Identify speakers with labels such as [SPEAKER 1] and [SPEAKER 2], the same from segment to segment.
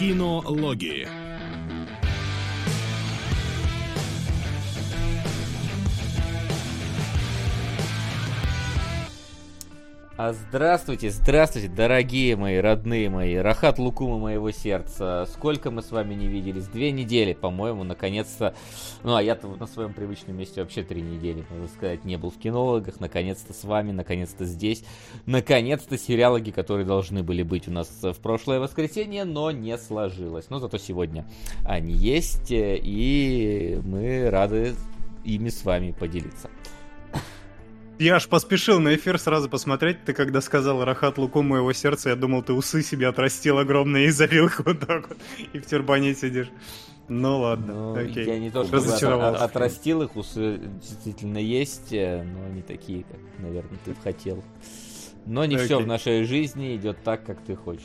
[SPEAKER 1] Кинологии.
[SPEAKER 2] А здравствуйте, здравствуйте, дорогие мои, родные мои, Рахат Лукумы моего сердца. Сколько мы с вами не виделись? Две недели, по-моему, наконец-то. Ну, а я-то на своем привычном месте вообще три недели, можно сказать, не был в кинологах. Наконец-то с вами, наконец-то здесь. Наконец-то сериалоги, которые должны были быть у нас в прошлое воскресенье, но не сложилось. Но зато сегодня они есть, и мы рады ими с вами поделиться.
[SPEAKER 3] Я аж поспешил на эфир сразу посмотреть. Ты когда сказал Рахат Луку моего сердца, я думал, ты усы себе отрастил огромные и завил их вот так вот. И в тюрбане сидишь. Ну ладно,
[SPEAKER 2] Ну,
[SPEAKER 3] окей.
[SPEAKER 2] Я не то, что
[SPEAKER 3] Разочаровался.
[SPEAKER 2] отрастил их, усы действительно есть, э, но не такие, как, наверное, ты хотел. Но не все
[SPEAKER 3] Окей.
[SPEAKER 2] в нашей жизни идет так, как ты хочешь.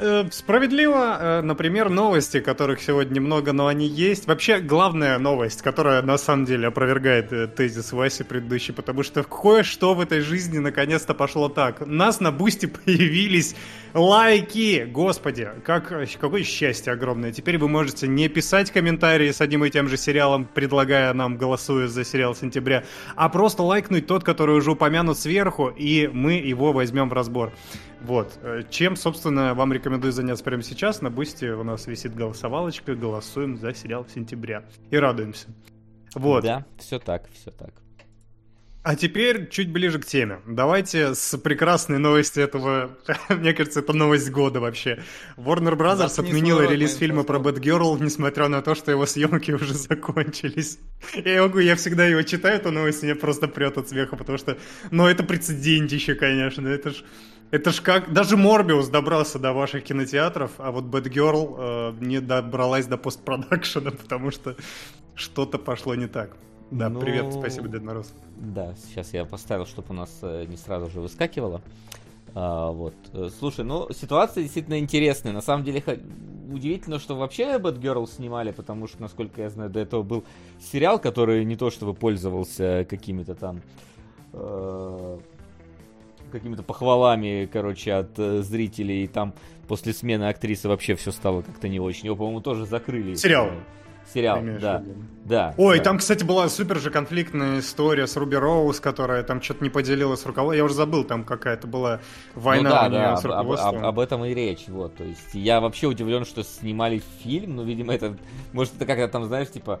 [SPEAKER 3] Э, Справедливо, э, например, новости, которых сегодня много, но они есть. Вообще, главная новость, которая на самом деле опровергает э, тезис Васи предыдущий, потому что кое-что в этой жизни наконец-то пошло так. У нас на Бусте появились лайки! Господи, как, какое счастье огромное. Теперь вы можете не писать комментарии с одним и тем же сериалом, предлагая нам, голосуя за сериал сентября, а просто лайкнуть тот, который уже упомянут сверху, и мы его возьмем в разбор. Вот. Э, Чем, собственно, вам рекомендую заняться прямо сейчас. На Бусте у нас висит голосовалочка. Голосуем за сериал сентября. И радуемся. Вот.
[SPEAKER 2] Да, все так, все так.
[SPEAKER 3] А теперь чуть ближе к теме. Давайте с прекрасной новости этого... Мне кажется, это новость года вообще. Warner Bros.
[SPEAKER 4] Заткни
[SPEAKER 3] отменила релиз фильма про. Бэтгерл, несмотря на то, что его съемки уже закончились. Я, могу, я всегда его читаю, эту новость, меня просто прет от смеха, потому что... Ну, это прецедентище, конечно. Это ж... Это ж как... Даже Морбиус добрался до ваших кинотеатров, а вот Бэтгерл э, не добралась до постпродакшена, потому что что-то пошло не так. Да,
[SPEAKER 2] Ну,
[SPEAKER 3] привет, спасибо, Дед Мороз.
[SPEAKER 2] Да, сейчас я поставил, чтобы у нас э, не сразу же выскакивало. А, вот. Э, Слушай, ну, ситуация действительно интересная. На самом деле, удивительно, что вообще Bad Girl снимали, потому что, насколько я знаю, до этого был сериал, который не то чтобы пользовался какими-то там э, какими-то похвалами, короче, от э, зрителей, и там после смены актрисы вообще все стало как-то не очень. Его, по-моему, тоже закрыли.
[SPEAKER 3] Сериал.
[SPEAKER 2] Сериал, да.
[SPEAKER 3] виду?
[SPEAKER 2] Да.
[SPEAKER 3] Ой,
[SPEAKER 2] да.
[SPEAKER 3] там, кстати, была супер же конфликтная история с Руби Роуз, которая там что-то не поделилась с руководством. Я уже забыл, там какая-то была война
[SPEAKER 2] ну, да,
[SPEAKER 3] у нее
[SPEAKER 2] да,
[SPEAKER 3] с
[SPEAKER 2] об, об- об этом и речь, вот, то есть я вообще удивлен, что снимали фильм, ну, видимо, это, может, это как-то там, знаешь, типа,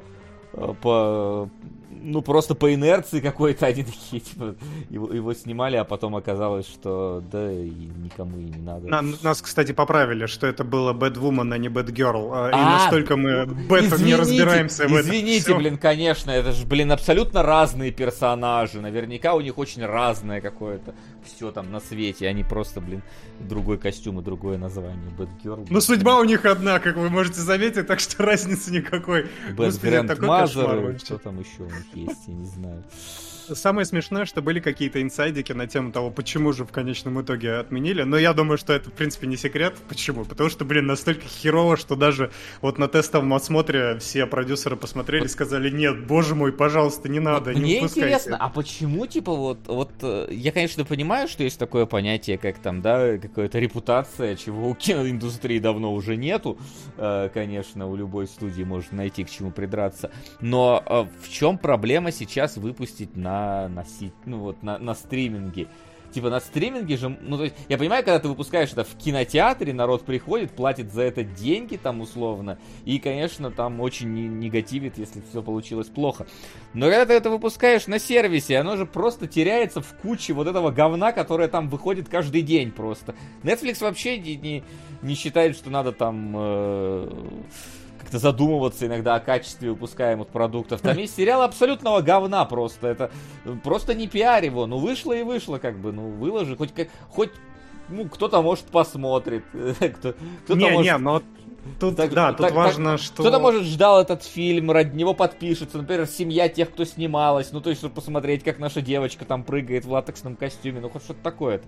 [SPEAKER 2] э, по, ну, просто по инерции какой-то они такие, типа, его, его снимали, а потом оказалось, что, да, и никому и не надо.
[SPEAKER 3] На- нас, кстати, поправили, что это было Bad Woman, а не Bad Girl. А, и
[SPEAKER 2] А,
[SPEAKER 3] настолько мы Бэт не разбираемся в этом.
[SPEAKER 2] Извините,
[SPEAKER 3] всём.
[SPEAKER 2] блин, конечно, это же, блин, абсолютно разные персонажи. Наверняка у них очень разное какое-то все там на свете. Они просто, блин, другой костюм и другое название. Bad Girl.
[SPEAKER 3] Ну, судьба у них одна, как вы можете заметить, так что разницы никакой.
[SPEAKER 2] Bad
[SPEAKER 3] Господи,
[SPEAKER 2] Grandmother,
[SPEAKER 3] вообще.
[SPEAKER 2] что там еще у них есть, я не знаю.
[SPEAKER 3] Самое смешное, что были какие-то инсайдики на тему того, почему же в конечном итоге отменили. Но я думаю, что это, в принципе, не секрет. Почему? Потому что, блин, настолько херово, что даже вот на тестовом отсмотре все продюсеры посмотрели и сказали, нет, боже мой, пожалуйста, не надо,
[SPEAKER 2] Вот
[SPEAKER 3] не
[SPEAKER 2] Мне
[SPEAKER 3] выпускайте.
[SPEAKER 2] интересно, а почему, типа, вот, вот, э, я, конечно, понимаю, что есть такое понятие, как там, да, какая-то репутация, чего у киноиндустрии давно уже нету, э, конечно, у любой студии можно найти к чему придраться, но э, в чем проблема сейчас выпустить на, на, си- ну, вот, на, на стриминге? Типа на стриминге же, ну то есть, я понимаю, когда ты выпускаешь это в кинотеатре, народ приходит, платит за это деньги там условно, и, конечно, там очень не- негативит, если все получилось плохо. Но когда ты это выпускаешь на сервисе, оно же просто теряется в куче вот этого говна, которое там выходит каждый день просто. Netflix вообще не, не, не считает, что надо там э, как-то задумываться иногда о качестве выпускаемых продуктов. Там есть сериал абсолютного говна просто. Это э, просто не пиарь его. Ну вышло и вышло, как бы. Ну выложи, хоть как, хоть ну, кто-то, может, посмотрит. Кто- Кто-то
[SPEAKER 3] Не,
[SPEAKER 2] может
[SPEAKER 3] не, но тут,
[SPEAKER 2] так-
[SPEAKER 3] да, тут
[SPEAKER 2] так-
[SPEAKER 3] важно,
[SPEAKER 2] так-
[SPEAKER 3] что...
[SPEAKER 2] Кто-то, может, ждал этот фильм, ради него подпишется. Например, семья тех, кто снималась. Ну, то есть, чтобы посмотреть, как наша девочка там прыгает в латексном костюме. Ну, хоть что-то такое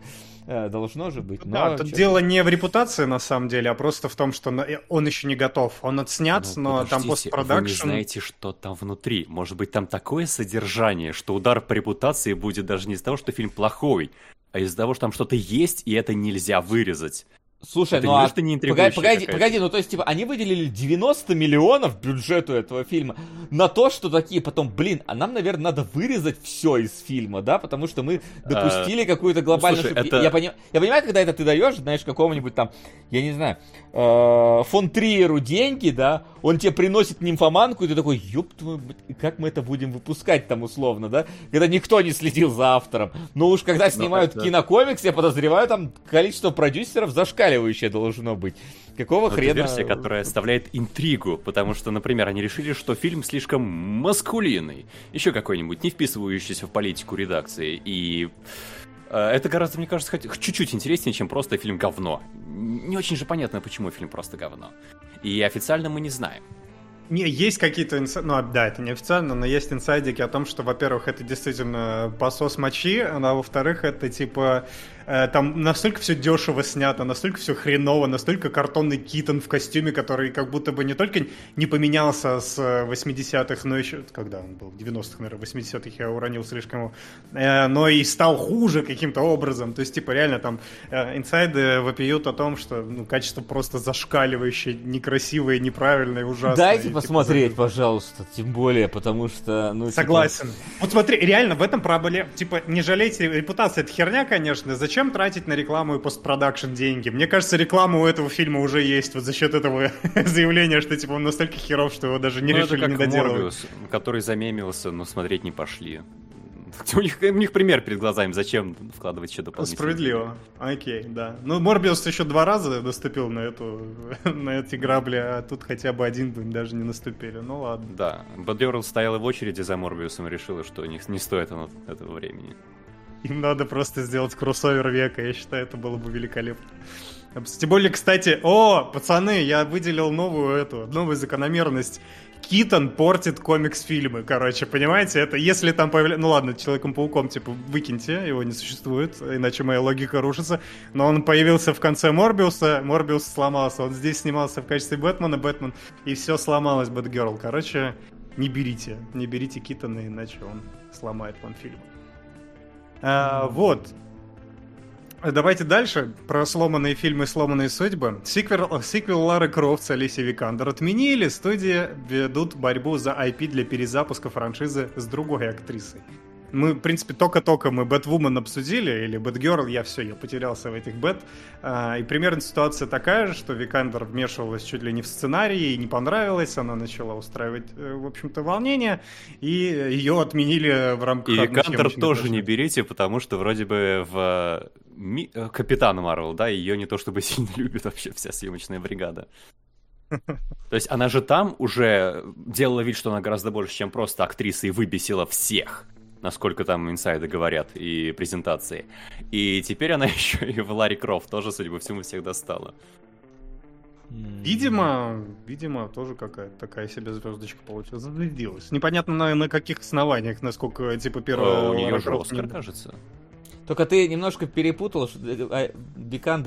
[SPEAKER 2] должно же быть.
[SPEAKER 3] Да,
[SPEAKER 2] Но
[SPEAKER 3] тут дело не в репутации, на самом деле, а просто в том, что на- он еще не готов. Он отснят,
[SPEAKER 4] Ну,
[SPEAKER 3] но там
[SPEAKER 4] подождите, Вы не
[SPEAKER 3] постпродакшн...
[SPEAKER 4] знаете, что там внутри. Может быть, там такое содержание, что удар по репутации будет даже не из-за того, что фильм плохой, а из-за того, что там что-то есть, и это нельзя вырезать.
[SPEAKER 2] Слушай,
[SPEAKER 4] Это
[SPEAKER 2] ну а...
[SPEAKER 4] что не
[SPEAKER 2] погоди, погоди, погоди, ну то есть, типа, они выделили 90 миллионов бюджету этого фильма на то, что такие потом, блин, а нам, наверное, надо вырезать все из фильма, да, потому что мы допустили какую-то глобальную...
[SPEAKER 4] слушай,
[SPEAKER 2] ошибку.
[SPEAKER 4] это-
[SPEAKER 2] я, пони- я понимаю, когда это ты даешь, знаешь, какому-нибудь там, я не знаю, э, фон Триеру деньги, да, он тебе приносит нимфоманку, и ты такой, ёб твою, как мы это будем выпускать там условно, да, когда никто не следил за автором. Но уж когда снимают
[SPEAKER 3] это-
[SPEAKER 2] кинокомикс, я подозреваю, там количество продюсеров зашкаливающее должно быть. Какого
[SPEAKER 4] Но это
[SPEAKER 2] хрена?
[SPEAKER 4] версия, которая оставляет интригу, потому что, например, они решили, что фильм слишком маскулинный, еще какой-нибудь, не вписывающийся в политику редакции, и э, это гораздо, мне кажется, хоть чуть-чуть интереснее, чем просто фильм говно. Не очень же понятно, почему фильм просто говно. И официально мы не знаем.
[SPEAKER 3] Не, есть какие-то инсайдики, ну а, да, это неофициально, но есть инсайдики о том, что, во-первых, это действительно посос мочи, а во-вторых, это типа там настолько все дешево снято, настолько все хреново, настолько картонный Китон в костюме, который как будто бы не только не поменялся с э, 80-х, но еще, когда он был, 90-х, наверное, 80-х я уронил слишком, э, но и стал хуже каким-то образом, то есть типа реально там э, инсайды вопиют о том, что ну, качество просто зашкаливающее, некрасивое, неправильное, ужасное.
[SPEAKER 2] Дайте
[SPEAKER 3] И, типа,
[SPEAKER 2] посмотреть, пожалуйста, тем более, потому что, ну, типа,
[SPEAKER 3] Согласен. Вот смотри, реально в этом проблема. Типа, не жалейте, репутация это херня, конечно. Зачем тратить на рекламу и постпродакшн деньги? Мне кажется, реклама у этого фильма уже есть вот за счет этого заявления, что типа он настолько херов, что его даже не
[SPEAKER 4] Ну,
[SPEAKER 3] решили
[SPEAKER 4] это
[SPEAKER 3] не
[SPEAKER 4] как
[SPEAKER 3] доделывать.
[SPEAKER 4] Морбиус, который замемился, но смотреть не пошли. У них, у них пример перед глазами, зачем вкладывать еще дополнительно.
[SPEAKER 3] Справедливо. Окей, да. Ну, Морбиус еще два раза наступил на эту на эти грабли, а тут хотя бы один бы даже не наступили. Ну ладно.
[SPEAKER 4] Да, Бадгерл стояла в очереди за Морбиусом и решила, что не, не стоит оно этого времени.
[SPEAKER 3] Им надо просто сделать кроссовер века, я считаю, это было бы великолепно. Тем более, кстати, о, пацаны, я выделил новую эту, новую закономерность. Китон портит комикс-фильмы, короче, понимаете? Это если там появляется... Ну ладно, Человеком-пауком, типа, выкиньте, его не существует, иначе моя логика рушится. Но он появился в конце Морбиуса, Морбиус сломался. Он здесь снимался в качестве Бэтмена, Бэтмен, и все сломалось, Бэтгерл. Короче, не берите, не берите Китона, иначе он сломает вам фильм. А, вот. Давайте дальше. Про сломанные фильмы «Сломанные судьбы». Сиквел, сиквел Лары Крофт с Алисией Викандер отменили. Студии ведут борьбу за IP для перезапуска франшизы с другой актрисой. Мы, в принципе, только-только мы Бэтвумен обсудили, или Бэтгерл, я все, я потерялся в этих Бэт. А, и примерно ситуация такая же, что Викандер вмешивалась чуть ли не в сценарий, ей не понравилось, она начала устраивать, э, в общем-то, волнение, и ее отменили в рамках...
[SPEAKER 4] И Викандер тоже не берите, потому что вроде бы в Ми- э, Капитан Марвел, да, ее не то чтобы сильно любит вообще вся съемочная бригада. То есть она же там уже делала вид, что она гораздо больше, чем просто актриса, и выбесила всех, насколько там инсайды говорят и презентации. И теперь она еще и в Ларри Крофт тоже, судя по всему, всех достала.
[SPEAKER 3] Видимо, видимо, тоже какая-то такая себе звездочка получилась. Зазвездилась. Непонятно на, на каких основаниях, насколько, типа, первая...
[SPEAKER 4] Э, У нее же Оскар,
[SPEAKER 3] не-
[SPEAKER 4] кажется.
[SPEAKER 2] Только ты немножко перепутал, что э, а,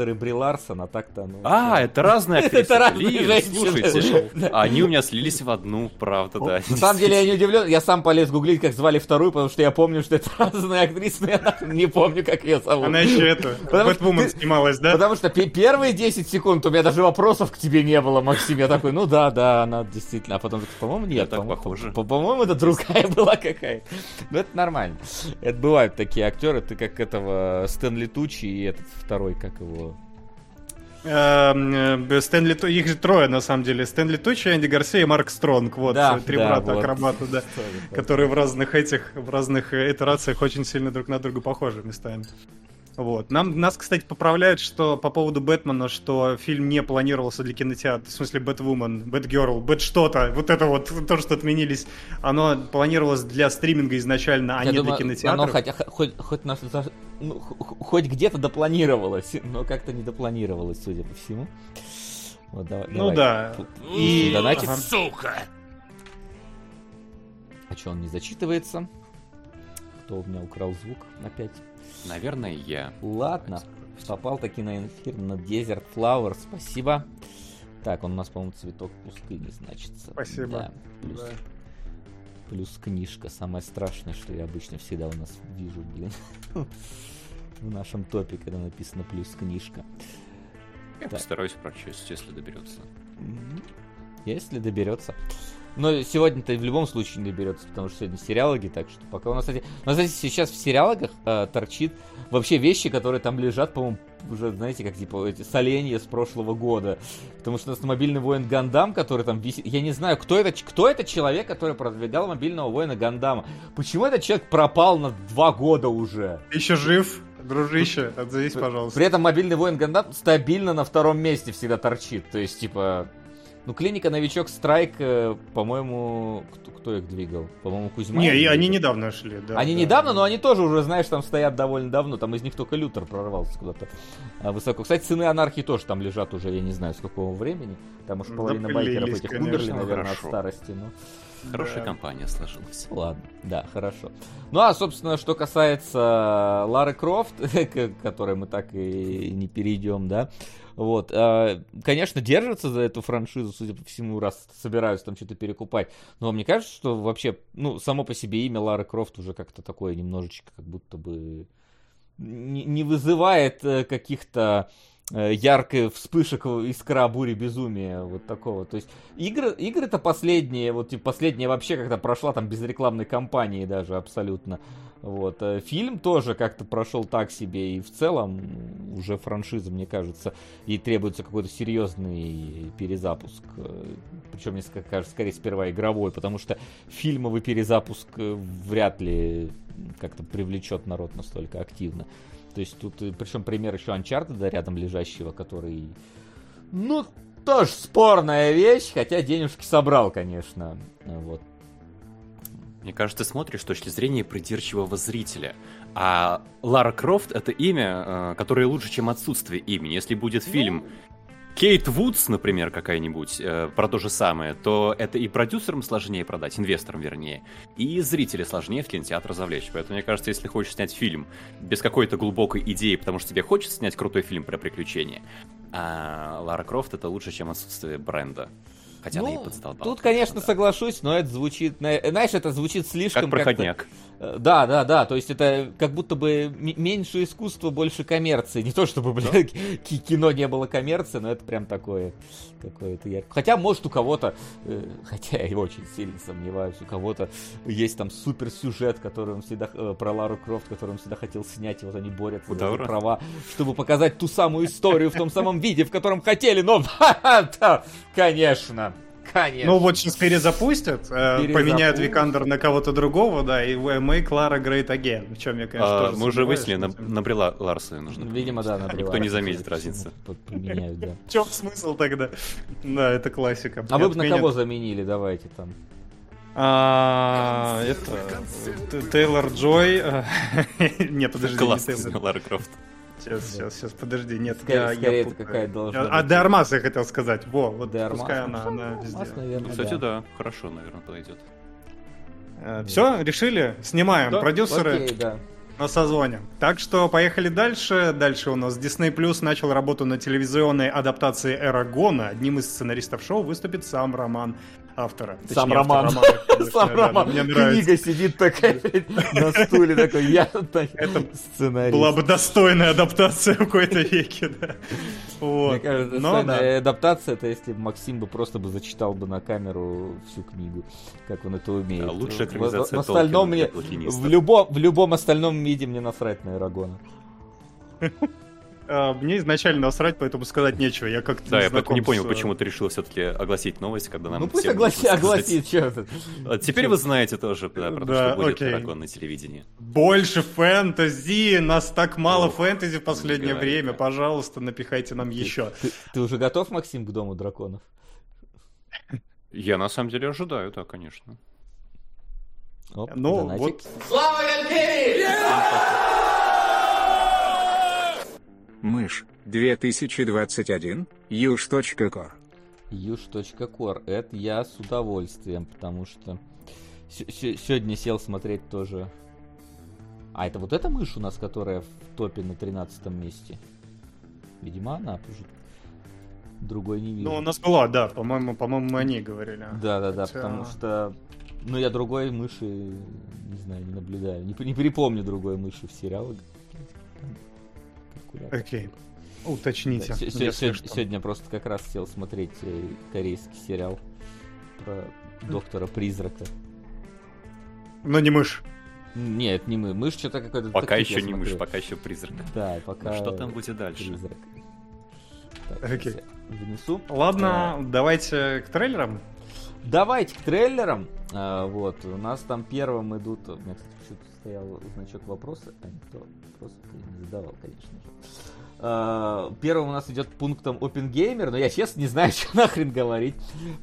[SPEAKER 2] и Бри Ларсон, а так-то, ну...
[SPEAKER 4] А, это разные
[SPEAKER 2] Это
[SPEAKER 4] актрисы.
[SPEAKER 2] разные
[SPEAKER 4] Блин,
[SPEAKER 2] женщины.
[SPEAKER 4] слушайте,
[SPEAKER 2] Да.
[SPEAKER 4] они у меня слились в одну, правда, да.
[SPEAKER 2] На самом деле я не удивлен, я сам полез гуглить, как звали вторую, потому что я помню, что это разные актрисы, но я не помню, как ее зовут.
[SPEAKER 3] Она еще это,
[SPEAKER 2] Потому что
[SPEAKER 3] Бэтвумен снималась, да?
[SPEAKER 2] Потому что пе- первые 10 секунд у меня даже вопросов к тебе не было, Максим. Я такой, ну да, да, она действительно. А потом, такой, по-моему, нет.
[SPEAKER 4] так
[SPEAKER 2] по-моему,
[SPEAKER 4] похоже.
[SPEAKER 2] по- По-моему, это другая была какая-то. Ну, это нормально. Это бывают такие актеры. Ты как этого Стэнли Тучи и этот второй, как его...
[SPEAKER 3] Эм, э, Стэнли, Ту- их же трое, на самом деле. Стэнли Тучи, Энди Гарсия и Марк Стронг. Вот,
[SPEAKER 2] Да,
[SPEAKER 3] э, три
[SPEAKER 2] да,
[SPEAKER 3] брата
[SPEAKER 2] вот.
[SPEAKER 3] акробата, да. Которые в разных этих, в разных итерациях очень сильно друг на друга похожи местами. Вот. Нам, нас, кстати, поправляют, что по поводу Бэтмена, что фильм не планировался для кинотеатра, в смысле Бэтвумен, Бэтгерл, Бэт что-то, вот это вот, то, что отменились, оно планировалось для стриминга изначально, а
[SPEAKER 2] Я
[SPEAKER 3] не
[SPEAKER 2] думаю,
[SPEAKER 3] для кинотеатра.
[SPEAKER 2] оно хотя, хоть, хоть, на- за- ну, хоть где-то допланировалось, но как-то не допланировалось, судя по всему. Вот, давай,
[SPEAKER 3] Ну
[SPEAKER 2] давай.
[SPEAKER 3] да. И-
[SPEAKER 2] донатит.
[SPEAKER 3] ага.
[SPEAKER 1] Сука!
[SPEAKER 2] А что, он не зачитывается? Кто у меня украл звук опять?
[SPEAKER 4] Наверное, я.
[SPEAKER 2] Ладно, попал таки на эфир на Desert Flower, спасибо. Так, он у нас, по-моему, цветок пустыни, значится.
[SPEAKER 3] Спасибо.
[SPEAKER 2] Да, плюс,
[SPEAKER 3] Да.
[SPEAKER 2] плюс книжка. Самое страшное, что я обычно всегда у нас вижу, блин. В нашем топе, когда написано плюс книжка.
[SPEAKER 4] Я
[SPEAKER 2] Да.
[SPEAKER 4] постараюсь прочесть, если доберется.
[SPEAKER 2] Если доберется. Но сегодня-то в любом случае не доберется, потому что сегодня сериалоги, так что пока у нас, кстати, у нас, кстати, сейчас в сериалогах э, торчит вообще вещи, которые там лежат, по-моему, уже, знаете, как типа эти соленья с прошлого года. Потому что у нас мобильный воин Гандам, который там висит. Я не знаю, кто это, кто это человек, который продвигал мобильного воина Гандама. Почему этот человек пропал на два года уже?
[SPEAKER 3] Еще жив, дружище? Отзовись, пожалуйста.
[SPEAKER 2] При этом мобильный воин Гандам стабильно на втором месте всегда торчит. То есть, типа... Ну, клиника Новичок Страйк, э, по-моему... Кто, кто их двигал? По-моему, Кузьма.
[SPEAKER 3] Не, и они недавно шли, да.
[SPEAKER 2] Они
[SPEAKER 3] да.
[SPEAKER 2] недавно, но они тоже уже, знаешь, там стоят довольно давно. Там из них только Лютер прорвался куда-то а, высоко. Кстати, сыны анархии тоже там лежат уже, я не знаю, с какого времени. Там уж половина
[SPEAKER 3] Запылились,
[SPEAKER 2] байкеров этих
[SPEAKER 3] конечно.
[SPEAKER 2] умерли, наверное,
[SPEAKER 4] Хорошо.
[SPEAKER 2] от старости. Ну.
[SPEAKER 4] Хорошая
[SPEAKER 3] Да.
[SPEAKER 4] компания сложилась.
[SPEAKER 2] Ладно, да, хорошо. Ну а, собственно, что касается Лары Крофт, к которой мы так и не перейдем, да, вот, э, конечно, держатся за эту франшизу, судя по всему, раз собираются там что-то перекупать. Но мне кажется, что вообще, ну, само по себе имя Лары Крофт уже как-то такое немножечко, как будто бы не, вызывает э, каких-то э, ярких вспышек искра бури безумия вот такого. То есть игры, игры-то последние, вот типа, последняя вообще как-то прошла там без рекламной кампании даже абсолютно. Вот. э, Фильм тоже как-то прошел так себе, и в целом уже франшиза, мне кажется, ей требуется какой-то серьезный перезапуск. Причем, мне кажется, скорее сперва игровой, потому что фильмовый перезапуск э, вряд ли как-то привлечет народ настолько активно. То есть тут, причем пример еще Uncharted да, рядом лежащего, который, ну, тоже спорная вещь, хотя денежки собрал, конечно. Вот.
[SPEAKER 4] Мне кажется, ты смотришь с точки зрения придирчивого зрителя. А Лара Крофт — это имя, э, которое лучше, чем отсутствие имени. Если будет фильм Кейт Вудс, например, какая-нибудь, э, про то же самое, то это и продюсерам сложнее продать, инвесторам вернее, и зрителя сложнее в кинотеатр завлечь. Поэтому, мне кажется, если хочешь снять фильм без какой-то глубокой идеи, потому что тебе хочется снять крутой фильм про приключения, а Лара Крофт — это лучше, чем отсутствие бренда. Хотя она и
[SPEAKER 2] Ну,
[SPEAKER 4] подстолбала.
[SPEAKER 2] тут, конечно,
[SPEAKER 4] да.
[SPEAKER 2] соглашусь, но это звучит, на- знаешь, это звучит слишком
[SPEAKER 4] Как проходняк.
[SPEAKER 2] Э, Да, да, да, то есть это как будто бы меньше искусства, больше коммерции. Не то чтобы, бля, ки- кино не было коммерции, но это прям такое какое-то яркое. Хотя, может, у кого-то, э, хотя я очень сильно сомневаюсь, у кого-то есть там супер сюжет, который он всегда, э, про Лару Крофт, который он всегда хотел снять, и вот они борются за эти
[SPEAKER 4] Добро.
[SPEAKER 2] права, чтобы показать ту самую историю в том самом виде, в котором хотели, но, да, конечно, конечно.
[SPEAKER 3] Ну вот сейчас перезапустят, э,
[SPEAKER 2] Перезапустят.
[SPEAKER 3] поменяют Викандер на кого-то другого, да, и make Lara great again. В чем я, конечно,
[SPEAKER 4] А,
[SPEAKER 3] тоже
[SPEAKER 4] мы уже выяснили, на, на Брила Ларса нужно.
[SPEAKER 2] Видимо, да,
[SPEAKER 4] поменять.
[SPEAKER 2] набрела.
[SPEAKER 4] Никто не заметит разницы.
[SPEAKER 2] Поменяют, да.
[SPEAKER 3] В чем смысл тогда? Да, это классика.
[SPEAKER 2] А вы бы на кого заменили, давайте там.
[SPEAKER 3] А, это... Т- Тейлор Джой... э, Нет, подожди, не Тейлор.
[SPEAKER 4] Лара Крофт.
[SPEAKER 3] Сейчас, сейчас, сейчас, подожди, нет,
[SPEAKER 2] Скорее-
[SPEAKER 3] я,
[SPEAKER 2] скорее
[SPEAKER 3] я
[SPEAKER 2] это какая-то должна
[SPEAKER 3] А
[SPEAKER 2] быть.
[SPEAKER 3] Де Армас я хотел сказать, во, вот
[SPEAKER 2] Де Армас.
[SPEAKER 3] пускай она, она везде.
[SPEAKER 2] наверное,
[SPEAKER 4] Кстати,
[SPEAKER 2] да.
[SPEAKER 4] да, хорошо, наверное, подойдет.
[SPEAKER 3] Все, решили? Снимаем.
[SPEAKER 2] Да,
[SPEAKER 3] Продюсеры
[SPEAKER 2] окей, да.
[SPEAKER 3] на созвоне. Так что поехали дальше. Дальше у нас Disney Plus начал работу на телевизионной адаптации Эрагона. Одним из сценаристов шоу выступит сам Роман автора.
[SPEAKER 2] Сам
[SPEAKER 3] Точнее, автор
[SPEAKER 2] Роман.
[SPEAKER 3] романа, конечно,
[SPEAKER 2] Сам
[SPEAKER 3] да,
[SPEAKER 2] Роман.
[SPEAKER 3] Мне нравится.
[SPEAKER 2] Книга сидит такая на стуле такой, я
[SPEAKER 3] Это
[SPEAKER 2] сценарист.
[SPEAKER 3] Была бы достойная адаптация в какой-то веке, да. Вот.
[SPEAKER 2] Мне кажется,
[SPEAKER 3] Но да.
[SPEAKER 2] адаптация, это если бы Максим бы просто бы зачитал бы на камеру всю книгу, как он это умеет.
[SPEAKER 4] Да, лучшая
[SPEAKER 2] В- в-
[SPEAKER 4] экранизация
[SPEAKER 2] В остальном мне, в любом, в любом остальном виде мне насрать на Эрагона.
[SPEAKER 3] А, Мне изначально насрать, поэтому сказать нечего. Я как-то
[SPEAKER 4] Да, я
[SPEAKER 3] знаком
[SPEAKER 4] поэтому не понял,
[SPEAKER 3] с,
[SPEAKER 4] почему ты решил все-таки огласить новость, когда нам
[SPEAKER 2] Ну пусть огласи, огласит, что это.
[SPEAKER 4] А Теперь вы знаете тоже да, про то,
[SPEAKER 3] Да,
[SPEAKER 4] что будет
[SPEAKER 3] окей.
[SPEAKER 4] дракон на телевидении.
[SPEAKER 3] Больше фэнтези! Нас так мало
[SPEAKER 4] Ох,
[SPEAKER 3] фэнтези в последнее
[SPEAKER 4] не говори,
[SPEAKER 3] время.
[SPEAKER 4] да.
[SPEAKER 3] Пожалуйста, напихайте нам еще.
[SPEAKER 2] Ты, ты уже готов, Максим, к Дому драконов?
[SPEAKER 4] Я на самом деле ожидаю, да, конечно.
[SPEAKER 2] Оп,
[SPEAKER 3] Ну,
[SPEAKER 2] донатик.
[SPEAKER 3] вот
[SPEAKER 1] Мышь, 2021, юж.кор.
[SPEAKER 2] Юж.кор. Это я с удовольствием, потому что с- с- сегодня сел смотреть тоже. А это вот эта мышь у нас, которая в топе на 13 месте? Видимо, она уже другой не вижу.
[SPEAKER 3] Ну, у нас была, да, по-моему, по-моему, мы о ней говорили.
[SPEAKER 2] Да, да, да,
[SPEAKER 3] Хотя-
[SPEAKER 2] потому что. Ну, я другой мыши, не знаю, не наблюдаю. Не, не припомню другой мыши в сериалах. Калькулятор.
[SPEAKER 3] Окей. Уточните.
[SPEAKER 2] Да, се- се-
[SPEAKER 3] если
[SPEAKER 2] се-
[SPEAKER 3] что.
[SPEAKER 2] Сегодня просто как раз хотел смотреть э, корейский сериал про доктора призрака.
[SPEAKER 3] Но не мышь.
[SPEAKER 2] Нет, не мы. Мышь что-то какой-то.
[SPEAKER 4] Пока еще не мышь, пока еще призрак.
[SPEAKER 2] Да, пока.
[SPEAKER 4] Что там будет дальше?
[SPEAKER 2] Призрак. Так,
[SPEAKER 3] Окей.
[SPEAKER 2] Внесу.
[SPEAKER 3] Ладно, давайте к трейлерам.
[SPEAKER 2] Давайте к трейлерам. А, вот, у нас там первым идут... У меня, кстати, почему-то стоял значок вопроса, а никто вопросов не задавал, конечно же. А, первым у нас идет пунктом OpenGamer, но я честно не знаю, что нахрен говорить,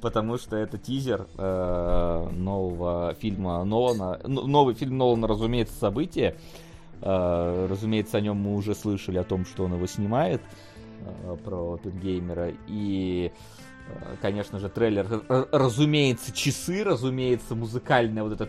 [SPEAKER 2] потому что это тизер э, нового фильма Нолана. Новый фильм Нолана, разумеется, событие. Э, разумеется, о нем мы уже слышали, о том, что он его снимает, э, про OpenGamer. И Э, Конечно же, трейлер, р- разумеется, часы, разумеется, музыкальная вот эта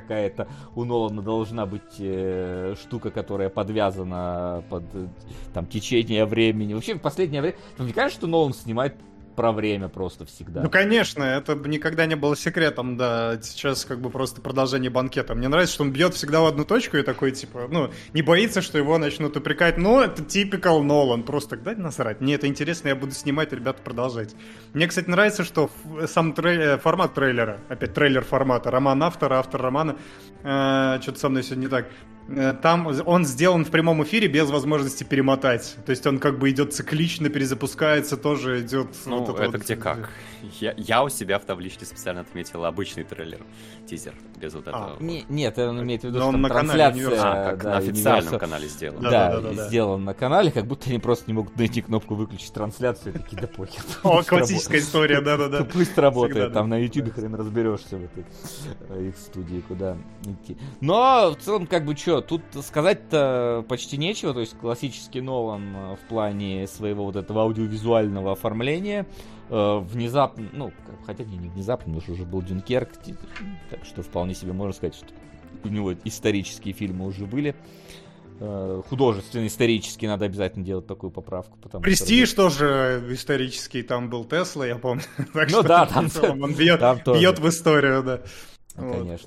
[SPEAKER 2] какая-то у Нолана должна быть э, штука, которая подвязана под э, там течение времени. Вообще, в последнее время... Мне кажется, что Нолан снимает про время просто всегда.
[SPEAKER 3] Ну, конечно, это никогда не было секретом, да. Сейчас как бы просто продолжение банкета. Мне нравится, что он бьет всегда в одну точку и такой, типа, ну, не боится, что его начнут упрекать. Ну, это типикал Нолан. Просто дай насрать. Мне это интересно, я буду снимать, ребята, продолжайте. Мне, кстати, нравится, что сам трей- э, формат трейлера, опять трейлер формата, роман автора, автор романа, э, что-то со мной сегодня не так. Э, Там он сделан в прямом эфире без возможности перемотать. То есть он как бы идет циклично, перезапускается, тоже идет...
[SPEAKER 4] Ну,
[SPEAKER 3] вот
[SPEAKER 4] это
[SPEAKER 3] вот-
[SPEAKER 4] где как. Я, я у себя в табличке специально отметил обычный трейлер, тизер, без вот этого.
[SPEAKER 2] Не- нет, он имеет в виду,
[SPEAKER 3] Но
[SPEAKER 2] что
[SPEAKER 3] он
[SPEAKER 2] там
[SPEAKER 3] на
[SPEAKER 2] трансляция...
[SPEAKER 4] А, как
[SPEAKER 2] да,
[SPEAKER 4] на официальном
[SPEAKER 2] Universal-
[SPEAKER 4] канале сделано.
[SPEAKER 3] Да,
[SPEAKER 2] Да,
[SPEAKER 3] да, да, да.
[SPEAKER 2] сделан на канале, как будто они просто не могут найти кнопку выключить трансляцию, и такие, да похер.
[SPEAKER 3] О, классическая история, да-да-да.
[SPEAKER 2] Пусть работает, там на YouTube хрен разберешься в этой э, их студии, куда идти. Но в целом, как бы, что, тут сказать-то почти нечего, то есть классический Нолан э, в плане своего вот этого аудиовизуального оформления, э, внезапно, ну, хотя не, не внезапно, потому что уже был Дюнкерк, так что вполне себе можно сказать, что у него исторические фильмы уже были. Э, Художественно, исторически надо обязательно делать такую поправку. Потому что-
[SPEAKER 3] Престиж тоже исторический, там был Тесла, я помню. Так
[SPEAKER 2] Ну
[SPEAKER 3] что
[SPEAKER 2] да, там-
[SPEAKER 3] он бьет,
[SPEAKER 2] там
[SPEAKER 3] бьет в историю, да.
[SPEAKER 2] Ну,
[SPEAKER 3] Вот.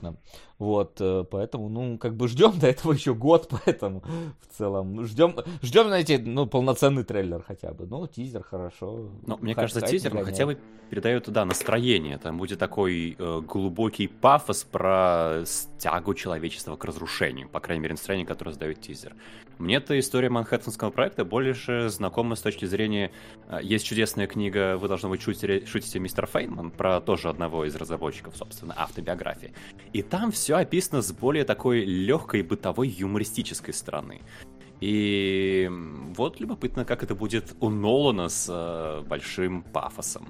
[SPEAKER 2] Вот, э, поэтому, ну, как бы ждем до этого еще год, поэтому в целом ждем, ждем, знаете, ну, полноценный трейлер хотя бы. Ну, тизер хорошо.
[SPEAKER 4] Ну, мне кажется, тизер ну, хотя бы передает, да, настроение. Там будет такой э, глубокий пафос про стягу человечества к разрушению. По крайней мере, настроение, которое задает тизер. Мне эта история Манхэттенского проекта больше знакома с точки зрения... э, Есть чудесная книга «Вы, должно быть, шутите, шутите мистер Фейнман» про тоже одного из разработчиков, собственно, автобиографии. И там все описано с более такой легкой бытовой юмористической стороны. И вот любопытно, как это будет у Нолана с э, большим пафосом.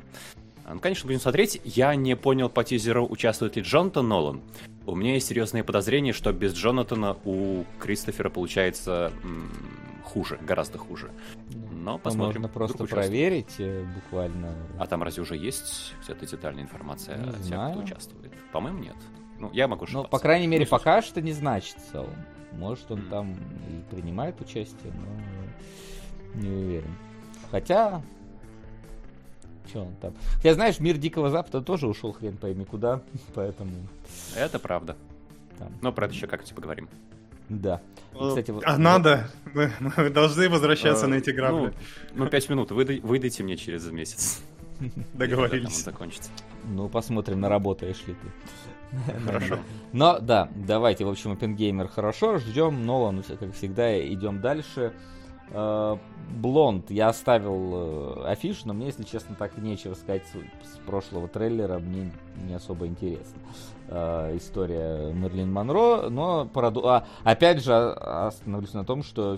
[SPEAKER 4] А, Ну, конечно, будем смотреть. Я не понял по тизеру, участвует ли Джонатан Нолан. У меня есть серьезные подозрения, что без Джонатана у Кристофера получается м, хуже, гораздо хуже. Но
[SPEAKER 2] Ну,
[SPEAKER 4] посмотрим.
[SPEAKER 2] Можно просто проверить э, буквально.
[SPEAKER 4] А там разве уже есть где-то детальная информация
[SPEAKER 2] Не
[SPEAKER 4] о тех,
[SPEAKER 2] знаю.
[SPEAKER 4] кто участвует? По-моему, нет. Ну, я могу
[SPEAKER 2] Ну,
[SPEAKER 4] ошибаться.
[SPEAKER 2] по крайней мере,
[SPEAKER 4] Ну,
[SPEAKER 2] пока что не значится. Он- Может, он
[SPEAKER 4] Мгм.
[SPEAKER 2] там и принимает участие, но не уверен. Хотя... Че он там? Хотя, знаешь, мир Дикого Запада тоже ушел хрен пойми куда, поэтому
[SPEAKER 4] Это правда.
[SPEAKER 2] там...
[SPEAKER 4] Но про это еще как-нибудь поговорим.
[SPEAKER 2] Да. И, кстати, вот-
[SPEAKER 3] А надо. Мы, мы должны возвращаться
[SPEAKER 4] Э,
[SPEAKER 3] на эти грабли.
[SPEAKER 4] Ну, ну, пять минут. Выдай- выдайте мне через месяц.
[SPEAKER 3] Договорились.
[SPEAKER 4] Закончится.
[SPEAKER 2] Ну, посмотрим, наработаешь ли ты.
[SPEAKER 4] Хорошо.
[SPEAKER 2] Но да, давайте, в общем, OpenGamer хорошо, ждем Нолан, как всегда, идем дальше. Э, Блонд, я оставил э, афишу, но мне, если честно, так нечего сказать с, прошлого трейлера, мне не особо интересно. Э, история Мерлин Монро, но пораду- а, опять же а- остановлюсь на том, что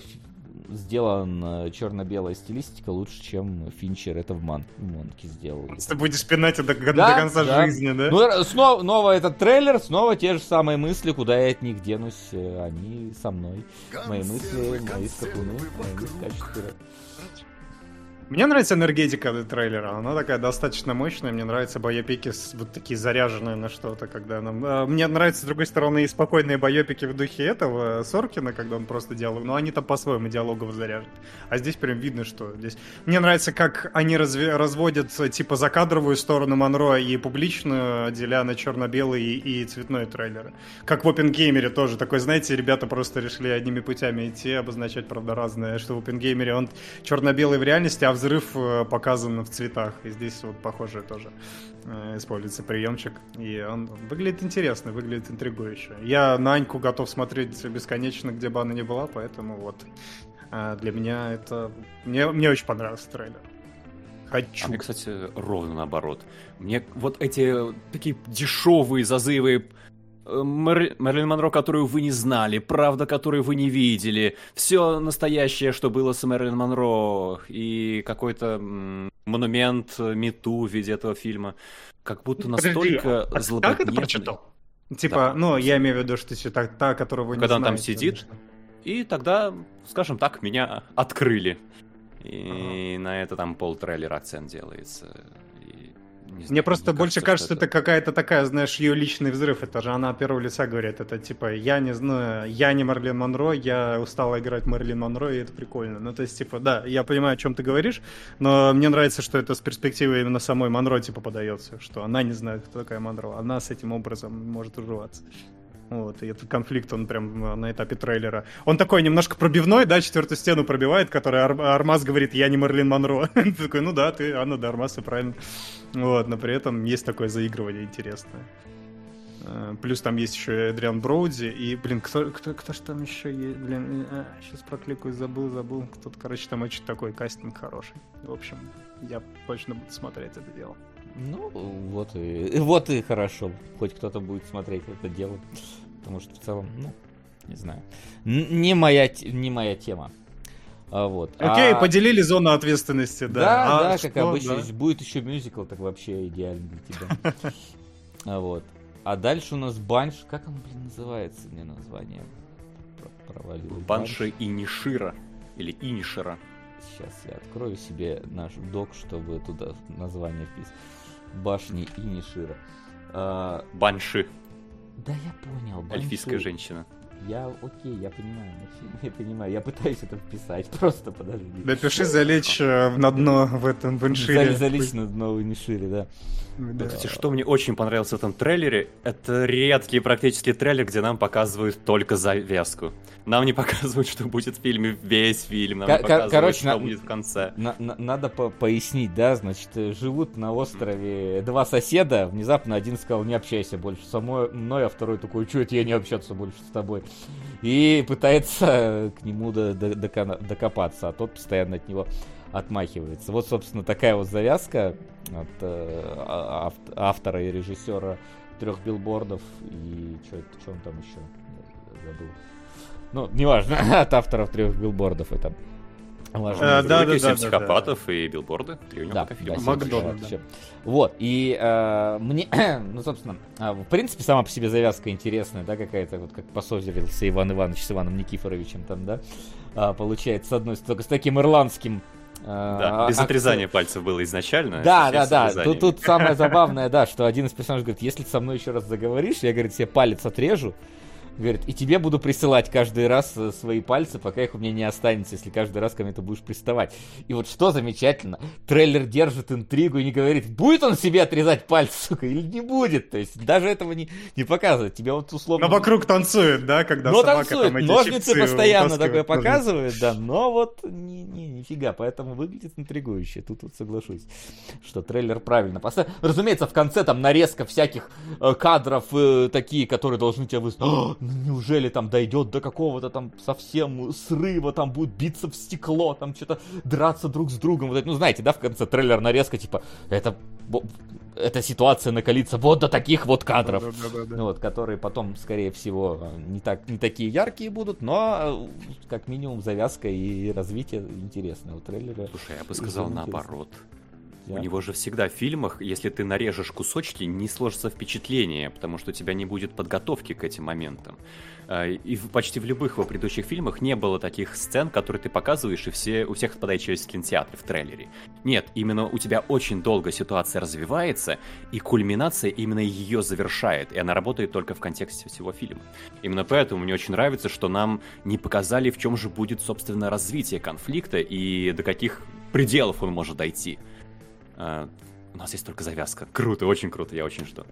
[SPEAKER 2] сделан э, черно-белая стилистика лучше, чем Финчер это в Ман- Монке сделал.
[SPEAKER 3] Ты будешь пинать это до,
[SPEAKER 2] Да,
[SPEAKER 3] до конца
[SPEAKER 2] да.
[SPEAKER 3] жизни, да?
[SPEAKER 2] Ну, р- снова, снова этот трейлер, снова те же самые мысли, куда я от них денусь, э, они со мной. Мои мысли, мои скакуны, мои скачут вперед.
[SPEAKER 3] Мне нравится энергетика трейлера, она такая достаточно мощная, мне нравятся боепики вот такие заряженные на что-то, когда нам... А, мне нравятся, с другой стороны, и спокойные боепики в духе этого Соркина, когда он просто диалог, но они там по-своему диалогово заряжены. А здесь прям видно, что здесь... Мне нравится, как они разве... разводят типа закадровую сторону Монро и публичную, отделяя на черно-белый и, и цветной трейлеры. Как в Опенгеймере тоже, такой, знаете, ребята просто решили одними путями идти, обозначать, правда, разное, что в Опенгеймере он черно-белый в реальности, а в взрыв э, показан в цветах. И здесь вот похоже тоже э, используется приемчик. И он выглядит интересно, выглядит интригующе. Я на Аньку готов смотреть бесконечно, где бы она ни была, поэтому вот э, для меня это... Мне, мне очень понравился трейлер.
[SPEAKER 4] Хочу. А мне, кстати, ровно наоборот. Мне вот эти такие дешевые зазывы Мэр... Мэрилин Монро, которую вы не знали, правда, которую вы не видели, все настоящее, что было с Мэрилин Монро, и какой-то монумент мету в виде этого фильма, как будто настолько
[SPEAKER 3] Подожди, а злободневный. Как это прочитал? Типа, да. ну, я имею в виду, что все та, которую вы не
[SPEAKER 4] Когда
[SPEAKER 3] знаете.
[SPEAKER 4] он там сидит, конечно. и тогда, скажем так, меня открыли. И ага. на это там пол трейлера акцент делается.
[SPEAKER 3] Не Мне просто больше кажется, кажется это... это какая-то такая, знаешь, ее личный взрыв. Это же она первого лица говорит. Это типа, я не знаю, я не Марлин Монро, я устала играть Марлин Монро, и это прикольно. Ну, то есть, типа, да, я понимаю, о чем ты говоришь, но мне нравится, что это с перспективы именно самой Монро, типа, подается, что она не знает, кто такая Монро. Она с этим образом может уживаться. Вот, и этот конфликт, он прям э, на этапе трейлера. Он такой немножко пробивной, да, четвертую стену пробивает, который Ар- Армаз говорит, я не Марлин Монро. ты такой, ну да, ты Анна Дармас, и правильно. Вот, но при этом есть такое заигрывание интересное. Э, плюс там есть еще Эдриан Броуди, и, блин, кто, кто, кто же там еще есть, блин, а, сейчас прокликаю, забыл, забыл. Кто-то, короче, там очень такой кастинг хороший. В общем, я точно буду смотреть это дело.
[SPEAKER 2] Ну, вот и, вот и хорошо. Хоть кто-то будет смотреть это дело. Потому что в целом, ну, не знаю. Не моя, не моя тема. А, вот.
[SPEAKER 3] Окей, а... поделили зону ответственности, да.
[SPEAKER 2] Да, а да, что, как обычно. Да? Будет еще мюзикл, так вообще идеально для тебя. А вот. А дальше у нас Банш. Как он, блин, называется? Мне название
[SPEAKER 4] провалил. Банши Инишира. Или Инишира.
[SPEAKER 2] Сейчас я открою себе наш док, чтобы туда название вписать. Башни Инишира.
[SPEAKER 4] А... Банши.
[SPEAKER 2] Да я понял.
[SPEAKER 4] Эльфийская женщина.
[SPEAKER 2] Я окей, я понимаю, я понимаю, я пытаюсь это вписать, просто подожди.
[SPEAKER 3] Напиши залечь э, на дно в этом в иншире.
[SPEAKER 2] Залечь на дно в иншире, да.
[SPEAKER 4] Да. Кстати, что мне очень понравилось в этом трейлере, это редкий практически трейлер, где нам показывают только завязку. Нам не показывают, что будет в фильме весь фильм, нам К- не показывают, короче, что на- будет в конце.
[SPEAKER 2] На- на- надо по- пояснить, да, значит, э, живут на острове два соседа, внезапно один сказал, не общайся больше со мной, а второй такой, что это я не общаться больше с тобой. И пытается к нему до- до- докопаться, а тот постоянно от него отмахивается. Вот, собственно, такая вот завязка от э, а, автора и режиссера трех билбордов и что он там еще забыл. Ну, неважно, от авторов трех билбордов это
[SPEAKER 4] важно. А, да, да, да, психопатов да, да. и билборды. Три у него
[SPEAKER 2] да, да, Макдона, да. Вот, и э, мне, ну, собственно, э, в принципе, сама по себе завязка интересная, да, какая-то, вот как поссорился Иван Иванович с Иваном Никифоровичем там, да, э, получается, с одной стороны, с таким ирландским
[SPEAKER 4] да, а, без отрезания пальцев было изначально.
[SPEAKER 2] Да, да, да. Тут, тут самое забавное, да, что один из персонажей говорит, если со мной еще раз заговоришь, я, говорит, себе палец отрежу, Говорит, и тебе буду присылать каждый раз э, свои пальцы, пока их у меня не останется, если каждый раз ко мне ты будешь приставать. И вот что замечательно, трейлер держит интригу и не говорит, будет он себе отрезать пальцы, сука, или не будет. То есть даже этого не, не показывает. Тебе вот условно...
[SPEAKER 3] Но вокруг танцует, да, когда
[SPEAKER 2] но собака танцует. там эти Ножницы постоянно такое показывают, да, но вот не, не, нифига, поэтому выглядит интригующе. Тут вот соглашусь, что трейлер правильно поставил. Разумеется, в конце там нарезка всяких э, кадров э, такие, которые должны тебя выставить неужели там дойдет до какого-то там совсем срыва, там будет биться в стекло, там что-то драться друг с другом. Вот это, ну, знаете, да, в конце трейлер нарезка, типа, это эта ситуация накалится вот до таких вот кадров, да, да, да, да. вот, которые потом, скорее всего, не, так, не такие яркие будут, но как минимум завязка и развитие интересное у трейлера.
[SPEAKER 4] Слушай, я бы сказал наоборот. У него же всегда в фильмах, если ты нарежешь кусочки, не сложится впечатление, потому что у тебя не будет подготовки к этим моментам. А, и почти в любых его предыдущих фильмах не было таких сцен, которые ты показываешь, и все, у всех отпадает челюсть в в трейлере. Нет, именно у тебя очень долго ситуация развивается, и кульминация именно ее завершает, и она работает только в контексте всего фильма. Именно поэтому мне очень нравится, что нам не показали, в чем же будет, собственно, развитие конфликта и до каких пределов он может дойти. А, у нас есть только завязка. Круто, очень круто, я очень жду.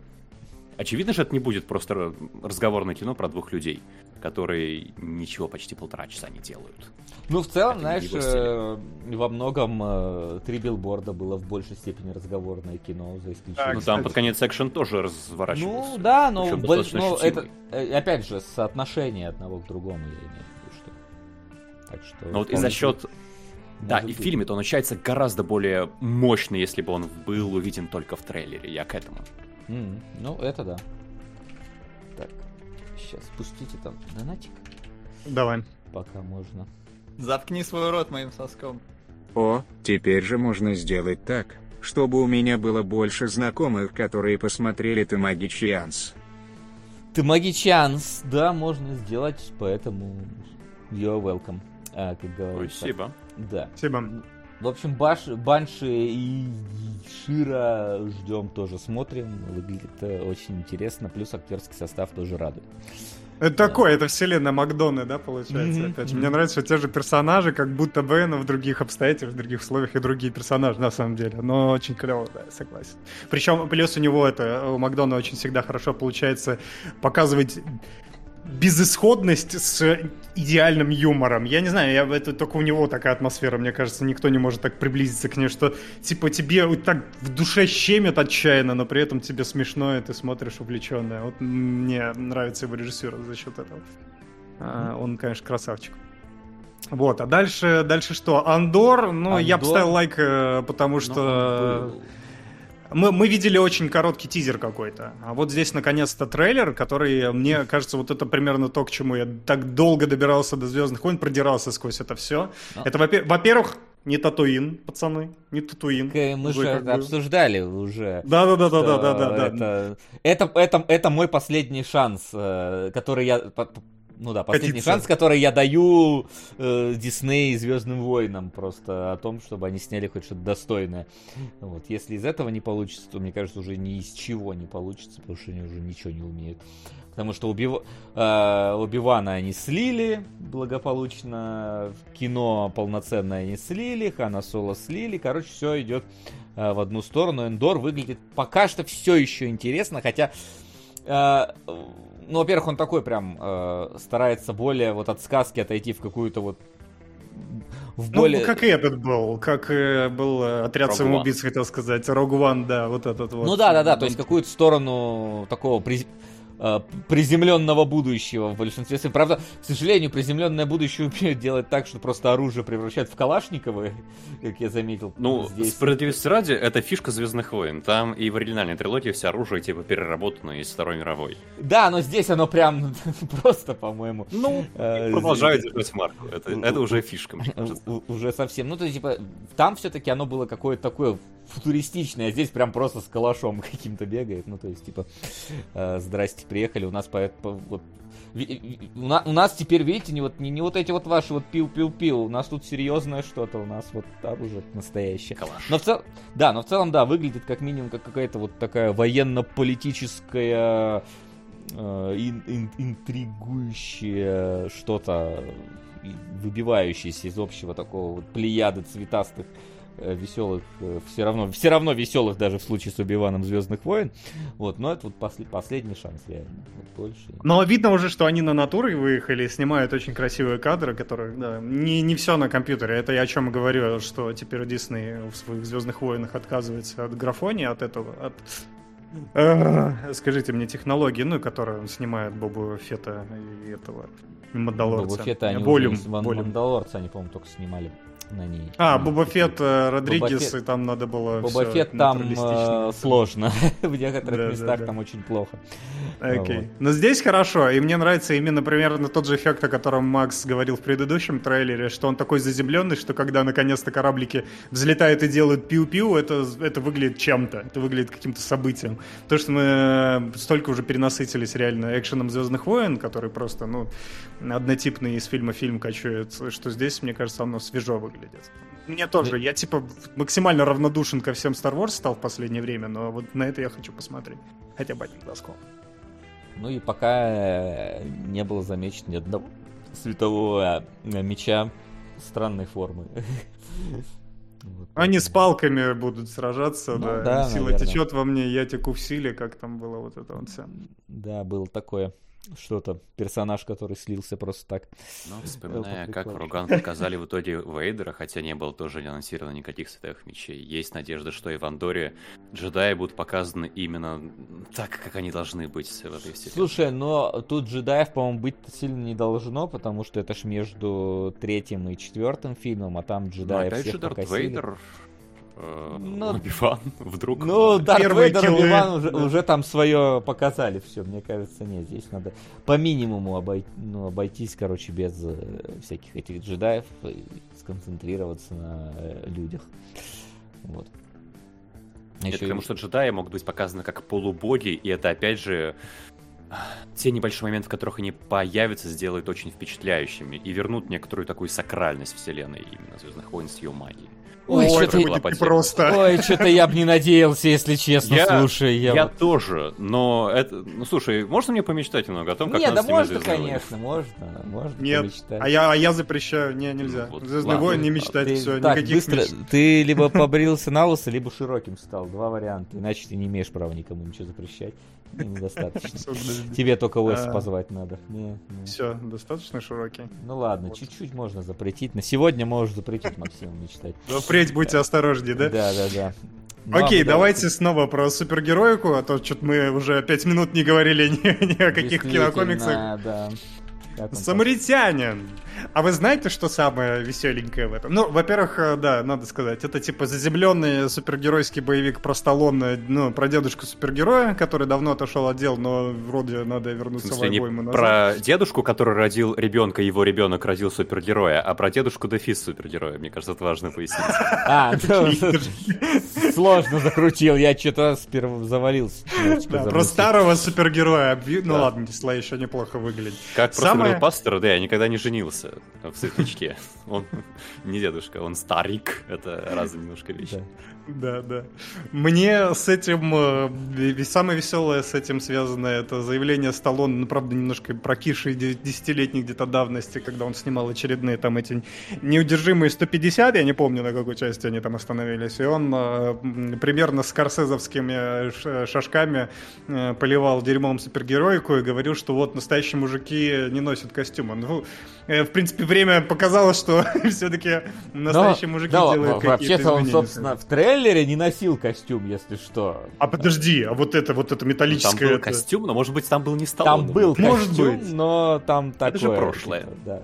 [SPEAKER 4] Очевидно же, это не будет просто разговорное кино про двух людей, которые ничего почти полтора часа не делают.
[SPEAKER 2] Ну, в целом, это знаешь, э, во многом э, три билборда было в большей степени разговорное кино, за исключением.
[SPEAKER 4] Ну, там под конец экшен тоже разворачивался.
[SPEAKER 2] Ну, да, но, больш... но это, э, опять же, соотношение одного к другому, я имею в виду, что...
[SPEAKER 4] Так что... Ну, вот и за счет да, и в фильме-то он ощущается гораздо более мощный, если бы он был увиден только в трейлере. Я к этому.
[SPEAKER 2] Mm, ну, это да. Так, сейчас спустите там донатик.
[SPEAKER 3] Давай.
[SPEAKER 2] Пока можно.
[SPEAKER 5] Заткни свой рот моим соском.
[SPEAKER 1] О, теперь же можно сделать так, чтобы у меня было больше знакомых, которые посмотрели «Ты магичианс».
[SPEAKER 2] «Ты магичианс», да, можно сделать, поэтому you're welcome, а, как говорится.
[SPEAKER 4] Спасибо.
[SPEAKER 2] Да.
[SPEAKER 3] Спасибо.
[SPEAKER 2] В общем, Баш, Банши и Шира ждем тоже, смотрим. Выглядит очень интересно. Плюс актерский состав тоже радует.
[SPEAKER 3] Это да. такое, это вселенная Макдоны, да, получается? Mm-hmm. Опять же, мне нравятся те же персонажи, как будто бы, но в других обстоятельствах, в других условиях и другие персонажи, на самом деле. Но очень клево, да, согласен. Причем, плюс у него это, у Макдона очень всегда хорошо получается показывать безысходность с идеальным юмором. Я не знаю, я, это только у него такая атмосфера, мне кажется, никто не может так приблизиться к ней, что типа тебе вот так в душе щемит отчаянно, но при этом тебе смешно, и ты смотришь увлеченно. Вот мне нравится его режиссер за счет этого. А, он, конечно, красавчик. Вот, а дальше, дальше что? Андор, ну, Андор? я поставил лайк, э, потому ну, что... Мы, мы видели очень короткий тизер какой-то. А вот здесь наконец-то трейлер, который, мне кажется, вот это примерно то, к чему я так долго добирался до Звездных войн, продирался сквозь это все. А. Это, во-первых, не Татуин, пацаны, не Татуин.
[SPEAKER 2] Мы же бы... обсуждали уже.
[SPEAKER 3] Да, да, да, да, да, да, да.
[SPEAKER 2] Это, это, это, это мой последний шанс, э, который я ну да, последний Катиться. шанс, который я даю э, Дисней и Звездным войнам, просто о том, чтобы они сняли хоть что-то достойное. Вот. Если из этого не получится, то мне кажется, уже ни из чего не получится, потому что они уже ничего не умеют. Потому что Убив... э, Убивана они слили благополучно, кино полноценное они слили, Хана Соло слили. Короче, все идет э, в одну сторону. Эндор выглядит пока что все еще интересно, хотя э, ну, во-первых, он такой прям э, старается более вот от сказки отойти в какую-то вот
[SPEAKER 3] в ну, более... Ну, как и этот был, как э, был э, отряд самоубийц, хотел сказать, Рогу Ван, да, вот этот вот.
[SPEAKER 2] Ну да, да, да, то есть какую-то сторону такого Э, приземленного будущего в большинстве своем. Правда, к сожалению, приземленное будущее умеют делать так, что просто оружие превращают в калашниковые, как я заметил.
[SPEAKER 4] Ну, здесь. справедливости ради, это фишка Звездных войн. Там и в оригинальной трилогии все оружие типа переработано из Второй мировой.
[SPEAKER 2] Да, но здесь оно прям просто, по-моему.
[SPEAKER 4] Ну, э, продолжают держать марку. Это, это уже фишка, мне кажется.
[SPEAKER 2] Уже совсем. Ну, то есть, типа, там все-таки оно было какое-то такое футуристичное, а здесь прям просто с калашом каким-то бегает. Ну, то есть, типа, э, здрасте, приехали, у нас по, по вот у, на, у нас теперь, видите, не вот, не, не вот эти вот ваши вот пил-пил-пил, у нас тут серьезное что-то, у нас вот оружие настоящее. Калаш. Но в цел... Да, но в целом, да, выглядит как минимум как какая-то вот такая военно-политическая э, ин, ин, интригующее что-то, выбивающееся из общего такого вот плеяды цветастых веселых, э, все равно, все равно веселых даже в случае с Убиваном Звездных войн. Вот, но это вот после, последний шанс, реально. Вот больше.
[SPEAKER 3] Но видно уже, что они на натуры выехали, снимают очень красивые кадры, которые, да, не, не все на компьютере. Это я о чем говорю, что теперь Дисней в своих Звездных войнах отказывается от графонии, от этого, от Скажите мне технологии, ну, которые он снимает Бобу Фета и этого Мандалорца.
[SPEAKER 2] Бобу Фета они уже Волюм. Мандалорца они, по-моему, только снимали. На ней.
[SPEAKER 3] А, Боба Фетт, э, Родригес,
[SPEAKER 2] Фетт-
[SPEAKER 3] и там надо было
[SPEAKER 2] Боба Фетт там э, сложно. В некоторых
[SPEAKER 3] Да, да,
[SPEAKER 2] местах
[SPEAKER 3] да.
[SPEAKER 2] там очень плохо.
[SPEAKER 3] Окей.
[SPEAKER 2] Вот.
[SPEAKER 3] Но здесь хорошо, и мне нравится именно примерно тот же эффект, о котором Макс говорил в предыдущем трейлере, что он такой заземленный, что когда наконец-то кораблики взлетают и делают пиу-пиу, это, это выглядит чем-то, это выглядит каким-то событием. То, что мы э, столько уже перенасытились реально экшеном Звездных войн, который просто, ну, однотипный из фильма фильм качает, что здесь, мне кажется, оно свежо выглядит. Мне тоже, я типа максимально равнодушен ко всем Star Wars стал в последнее время, но вот на это я хочу посмотреть. Хотя бы один глазком.
[SPEAKER 2] Ну и пока э, не было замечено ни одного светового э, меча странной формы. Вот.
[SPEAKER 3] Они с палками будут сражаться,
[SPEAKER 2] Ну
[SPEAKER 3] да.
[SPEAKER 2] да,
[SPEAKER 3] Сила
[SPEAKER 2] наверное.
[SPEAKER 3] течет во мне, я теку в силе, как там было вот это вот все.
[SPEAKER 2] Да, было такое что-то. Персонаж, который слился просто так.
[SPEAKER 4] Ну, вспоминая,
[SPEAKER 2] Это
[SPEAKER 4] как
[SPEAKER 2] прикольно.
[SPEAKER 4] Руган показали в итоге Вейдера, хотя не было тоже не анонсировано никаких световых мечей. Есть надежда, что и в Андоре джедаи будут показаны именно так, как они должны быть в этой вселенной.
[SPEAKER 2] Слушай, но тут джедаев, по-моему, быть сильно не должно, потому что это ж между третьим и четвертым фильмом, а там
[SPEAKER 4] Ну,
[SPEAKER 2] джедаев
[SPEAKER 4] опять
[SPEAKER 2] всех
[SPEAKER 4] же, Дарт
[SPEAKER 2] покосили.
[SPEAKER 4] Вейдер, э,
[SPEAKER 2] Ну,
[SPEAKER 4] Оби-Ван, вдруг.
[SPEAKER 2] Ну, Дарт
[SPEAKER 3] Первые
[SPEAKER 2] Вейдер и
[SPEAKER 3] киллы,
[SPEAKER 2] Оби-Ван уже,
[SPEAKER 3] да.
[SPEAKER 2] уже там свое показали, все, мне кажется, нет, здесь надо по минимуму обой- ну, обойтись, короче, без э, всяких этих джедаев и сконцентрироваться на э, людях. Вот.
[SPEAKER 4] Это
[SPEAKER 2] Ещё
[SPEAKER 4] потому
[SPEAKER 2] и-
[SPEAKER 4] что джедаи могут быть показаны как полубоги, и это опять же те небольшие моменты, в которых они появятся, сделают очень впечатляющими и вернут некоторую такую сакральность вселенной именно Звездных войн с ее магией.
[SPEAKER 2] Ой,
[SPEAKER 3] Ой,
[SPEAKER 2] чё
[SPEAKER 3] это
[SPEAKER 2] ты-
[SPEAKER 3] просто.
[SPEAKER 2] Ой, что-то я бы не надеялся, если честно,
[SPEAKER 4] Я-
[SPEAKER 2] слушай. Я,
[SPEAKER 4] Я
[SPEAKER 2] вот-
[SPEAKER 4] тоже, но это... Ну, слушай, можно мне помечтать немного о том, как
[SPEAKER 2] Не,
[SPEAKER 4] надо
[SPEAKER 2] да можно,
[SPEAKER 4] «Звездные войны»?
[SPEAKER 2] конечно, можно, можно
[SPEAKER 3] Нет,
[SPEAKER 2] помечтать.
[SPEAKER 3] а я, а я запрещаю, не, нельзя.
[SPEAKER 4] Ну, вот,
[SPEAKER 3] Звездные
[SPEAKER 4] ладно.
[SPEAKER 3] войны не мечтать,
[SPEAKER 2] Ты-
[SPEAKER 3] все,
[SPEAKER 2] так,
[SPEAKER 3] никаких
[SPEAKER 2] быстро,
[SPEAKER 3] мечт.
[SPEAKER 2] ты либо побрился на лысо, либо широким стал. Два варианта. Иначе ты не имеешь права никому ничего запрещать. Недостаточно. Тебе только Уэс
[SPEAKER 3] А.
[SPEAKER 2] позвать надо.
[SPEAKER 3] Все, достаточно широкий.
[SPEAKER 2] Ну ладно, чуть-чуть можно запретить. На сегодня можешь запретить Максиму мечтать.
[SPEAKER 3] Но впредь будьте осторожнее, да?
[SPEAKER 2] Да, да, да. Ну, а
[SPEAKER 3] Окей, давайте снова про супергероику, а то что-то мы уже пять минут не говорили ни, ни о каких кинокомиксах.
[SPEAKER 2] Да.
[SPEAKER 3] Самаритянин. А вы знаете, что самое веселенькое в этом? Ну, во-первых, э, да, надо сказать, это типа заземленный супергеройский боевик про Сталлоне, ну, про дедушку супергероя, который давно отошел от дел, но вроде надо вернуться в
[SPEAKER 4] смысле,
[SPEAKER 3] обойму назад.
[SPEAKER 4] про дедушку, который родил ребенка, его ребенок родил супергероя, а про дедушку Дефис супергероя. Мне кажется, это важно пояснить.
[SPEAKER 2] А, сложно закрутил. Я что-то сперва завалился.
[SPEAKER 3] про старого супергероя. Ну ладно, Дисла еще неплохо выглядит.
[SPEAKER 4] Как просто
[SPEAKER 3] Самое-
[SPEAKER 4] говорил пастор, да, я никогда не женился в светлячке. Он не дедушка, он старик. Это разные немножко вещи.
[SPEAKER 2] Да.
[SPEAKER 3] Да. Мне с этим... э, Самое веселое с этим связано это заявление Сталлоне, ну, правда, немножко прокисшей де- десятилетней где-то давности, когда он снимал очередные там эти неудержимые 150, я не помню, на какой части они там остановились, и он э, примерно с корсезовскими ш- шажками э, поливал дерьмом супергеройку и говорил, что вот настоящие мужики не носят костюмы. Ну, э, в принципе, время показало, что все-таки настоящие
[SPEAKER 2] Но-
[SPEAKER 3] мужики делают какие-то
[SPEAKER 2] Вообще-то он,
[SPEAKER 3] изменения.
[SPEAKER 2] собственно, в трейлере не носил костюм, если что.
[SPEAKER 3] А подожди, а вот это вот это
[SPEAKER 4] Там
[SPEAKER 3] металлическое...
[SPEAKER 4] был
[SPEAKER 3] это-
[SPEAKER 4] костюм, но, может быть, там был не Сталлоне.
[SPEAKER 2] Там был
[SPEAKER 3] Может
[SPEAKER 2] костюм,
[SPEAKER 3] быть.
[SPEAKER 2] но там такое...
[SPEAKER 4] же прошлое.
[SPEAKER 2] типа, да.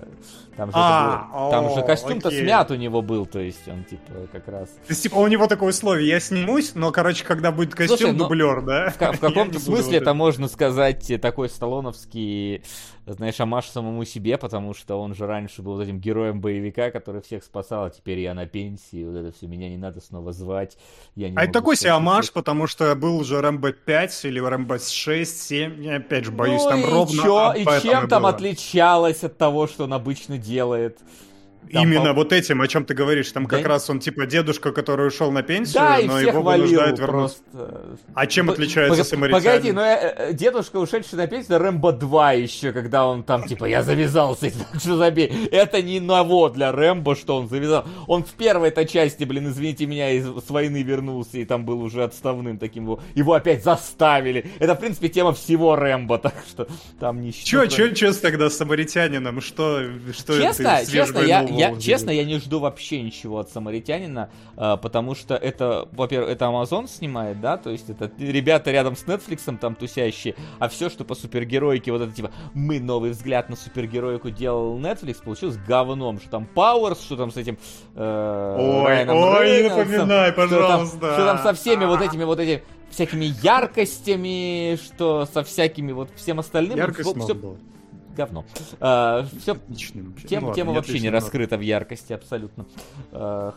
[SPEAKER 2] Там же,
[SPEAKER 3] А,
[SPEAKER 2] это было- там же
[SPEAKER 3] о,
[SPEAKER 2] костюм-то
[SPEAKER 3] окей.
[SPEAKER 2] смят у него был, то есть он типа как раз...
[SPEAKER 3] То есть, типа, у него такое условие, я снимусь, но, короче, когда будет костюм,
[SPEAKER 2] Слушай, ну,
[SPEAKER 3] дублер, да?
[SPEAKER 2] В, в каком-то смысле это можно сказать э, такой сталлоновский, знаешь, амаш самому себе, потому что он же раньше был вот этим героем боевика, который всех спасал, а теперь я на пенсии, вот это все, меня не надо снова звать. Я не
[SPEAKER 3] А это такой себе амаш, потому что был уже Рэмбо 5 или Рэмбо 6, 7, я опять же боюсь,
[SPEAKER 2] Ну
[SPEAKER 3] там
[SPEAKER 2] и
[SPEAKER 3] ровно
[SPEAKER 2] чё- и чем там
[SPEAKER 3] было.
[SPEAKER 2] отличалось от того, что он обычно делает? Там,
[SPEAKER 3] Именно
[SPEAKER 2] по-
[SPEAKER 3] вот этим, о чем ты говоришь, там
[SPEAKER 2] Да
[SPEAKER 3] как
[SPEAKER 2] не-
[SPEAKER 3] раз он типа дедушка, который ушел на пенсию,
[SPEAKER 2] Да,
[SPEAKER 3] но его вынуждают вернуться.
[SPEAKER 2] просто.
[SPEAKER 3] А чем
[SPEAKER 2] П-
[SPEAKER 3] отличается
[SPEAKER 2] пог-
[SPEAKER 3] самаритянин?
[SPEAKER 2] Погоди, но э, э, дедушка, ушедший на пенсию, Рэмбо 2 еще, когда он там, типа, я завязался, что забей. Это не ново для Рэмбо, что он завязал. Он в первой-то части, блин, извините меня, из с войны вернулся, и там был уже отставным таким. Его, опять заставили. Это, в принципе, тема всего Рэмбо, так что там
[SPEAKER 3] Чё, чё, чё с тогда с самаритянином? Что, что
[SPEAKER 2] Честно,
[SPEAKER 3] ты
[SPEAKER 2] честно, я, я, честно, я не жду вообще ничего от Самаритянина, а, потому что это, во-первых, это Amazon снимает, да, то есть это ребята рядом с Netflix там тусящие, а все, что по супергероике, вот это типа, мы новый взгляд на супергероику делал Netflix, получилось говном, что там Powers, что там с этим э,
[SPEAKER 3] Ой,
[SPEAKER 2] Райаном
[SPEAKER 3] ой, не напоминай,
[SPEAKER 2] что там-
[SPEAKER 3] пожалуйста.
[SPEAKER 2] Что там со всеми вот этими вот этими всякими яркостями, что со всякими вот всем остальным.
[SPEAKER 3] Яркость
[SPEAKER 2] все,
[SPEAKER 3] много было.
[SPEAKER 2] Говно. все
[SPEAKER 3] Отлично вообще.
[SPEAKER 2] Тема,
[SPEAKER 3] Ну
[SPEAKER 2] тема вообще не
[SPEAKER 3] но-
[SPEAKER 2] раскрыта в яркости абсолютно. Э,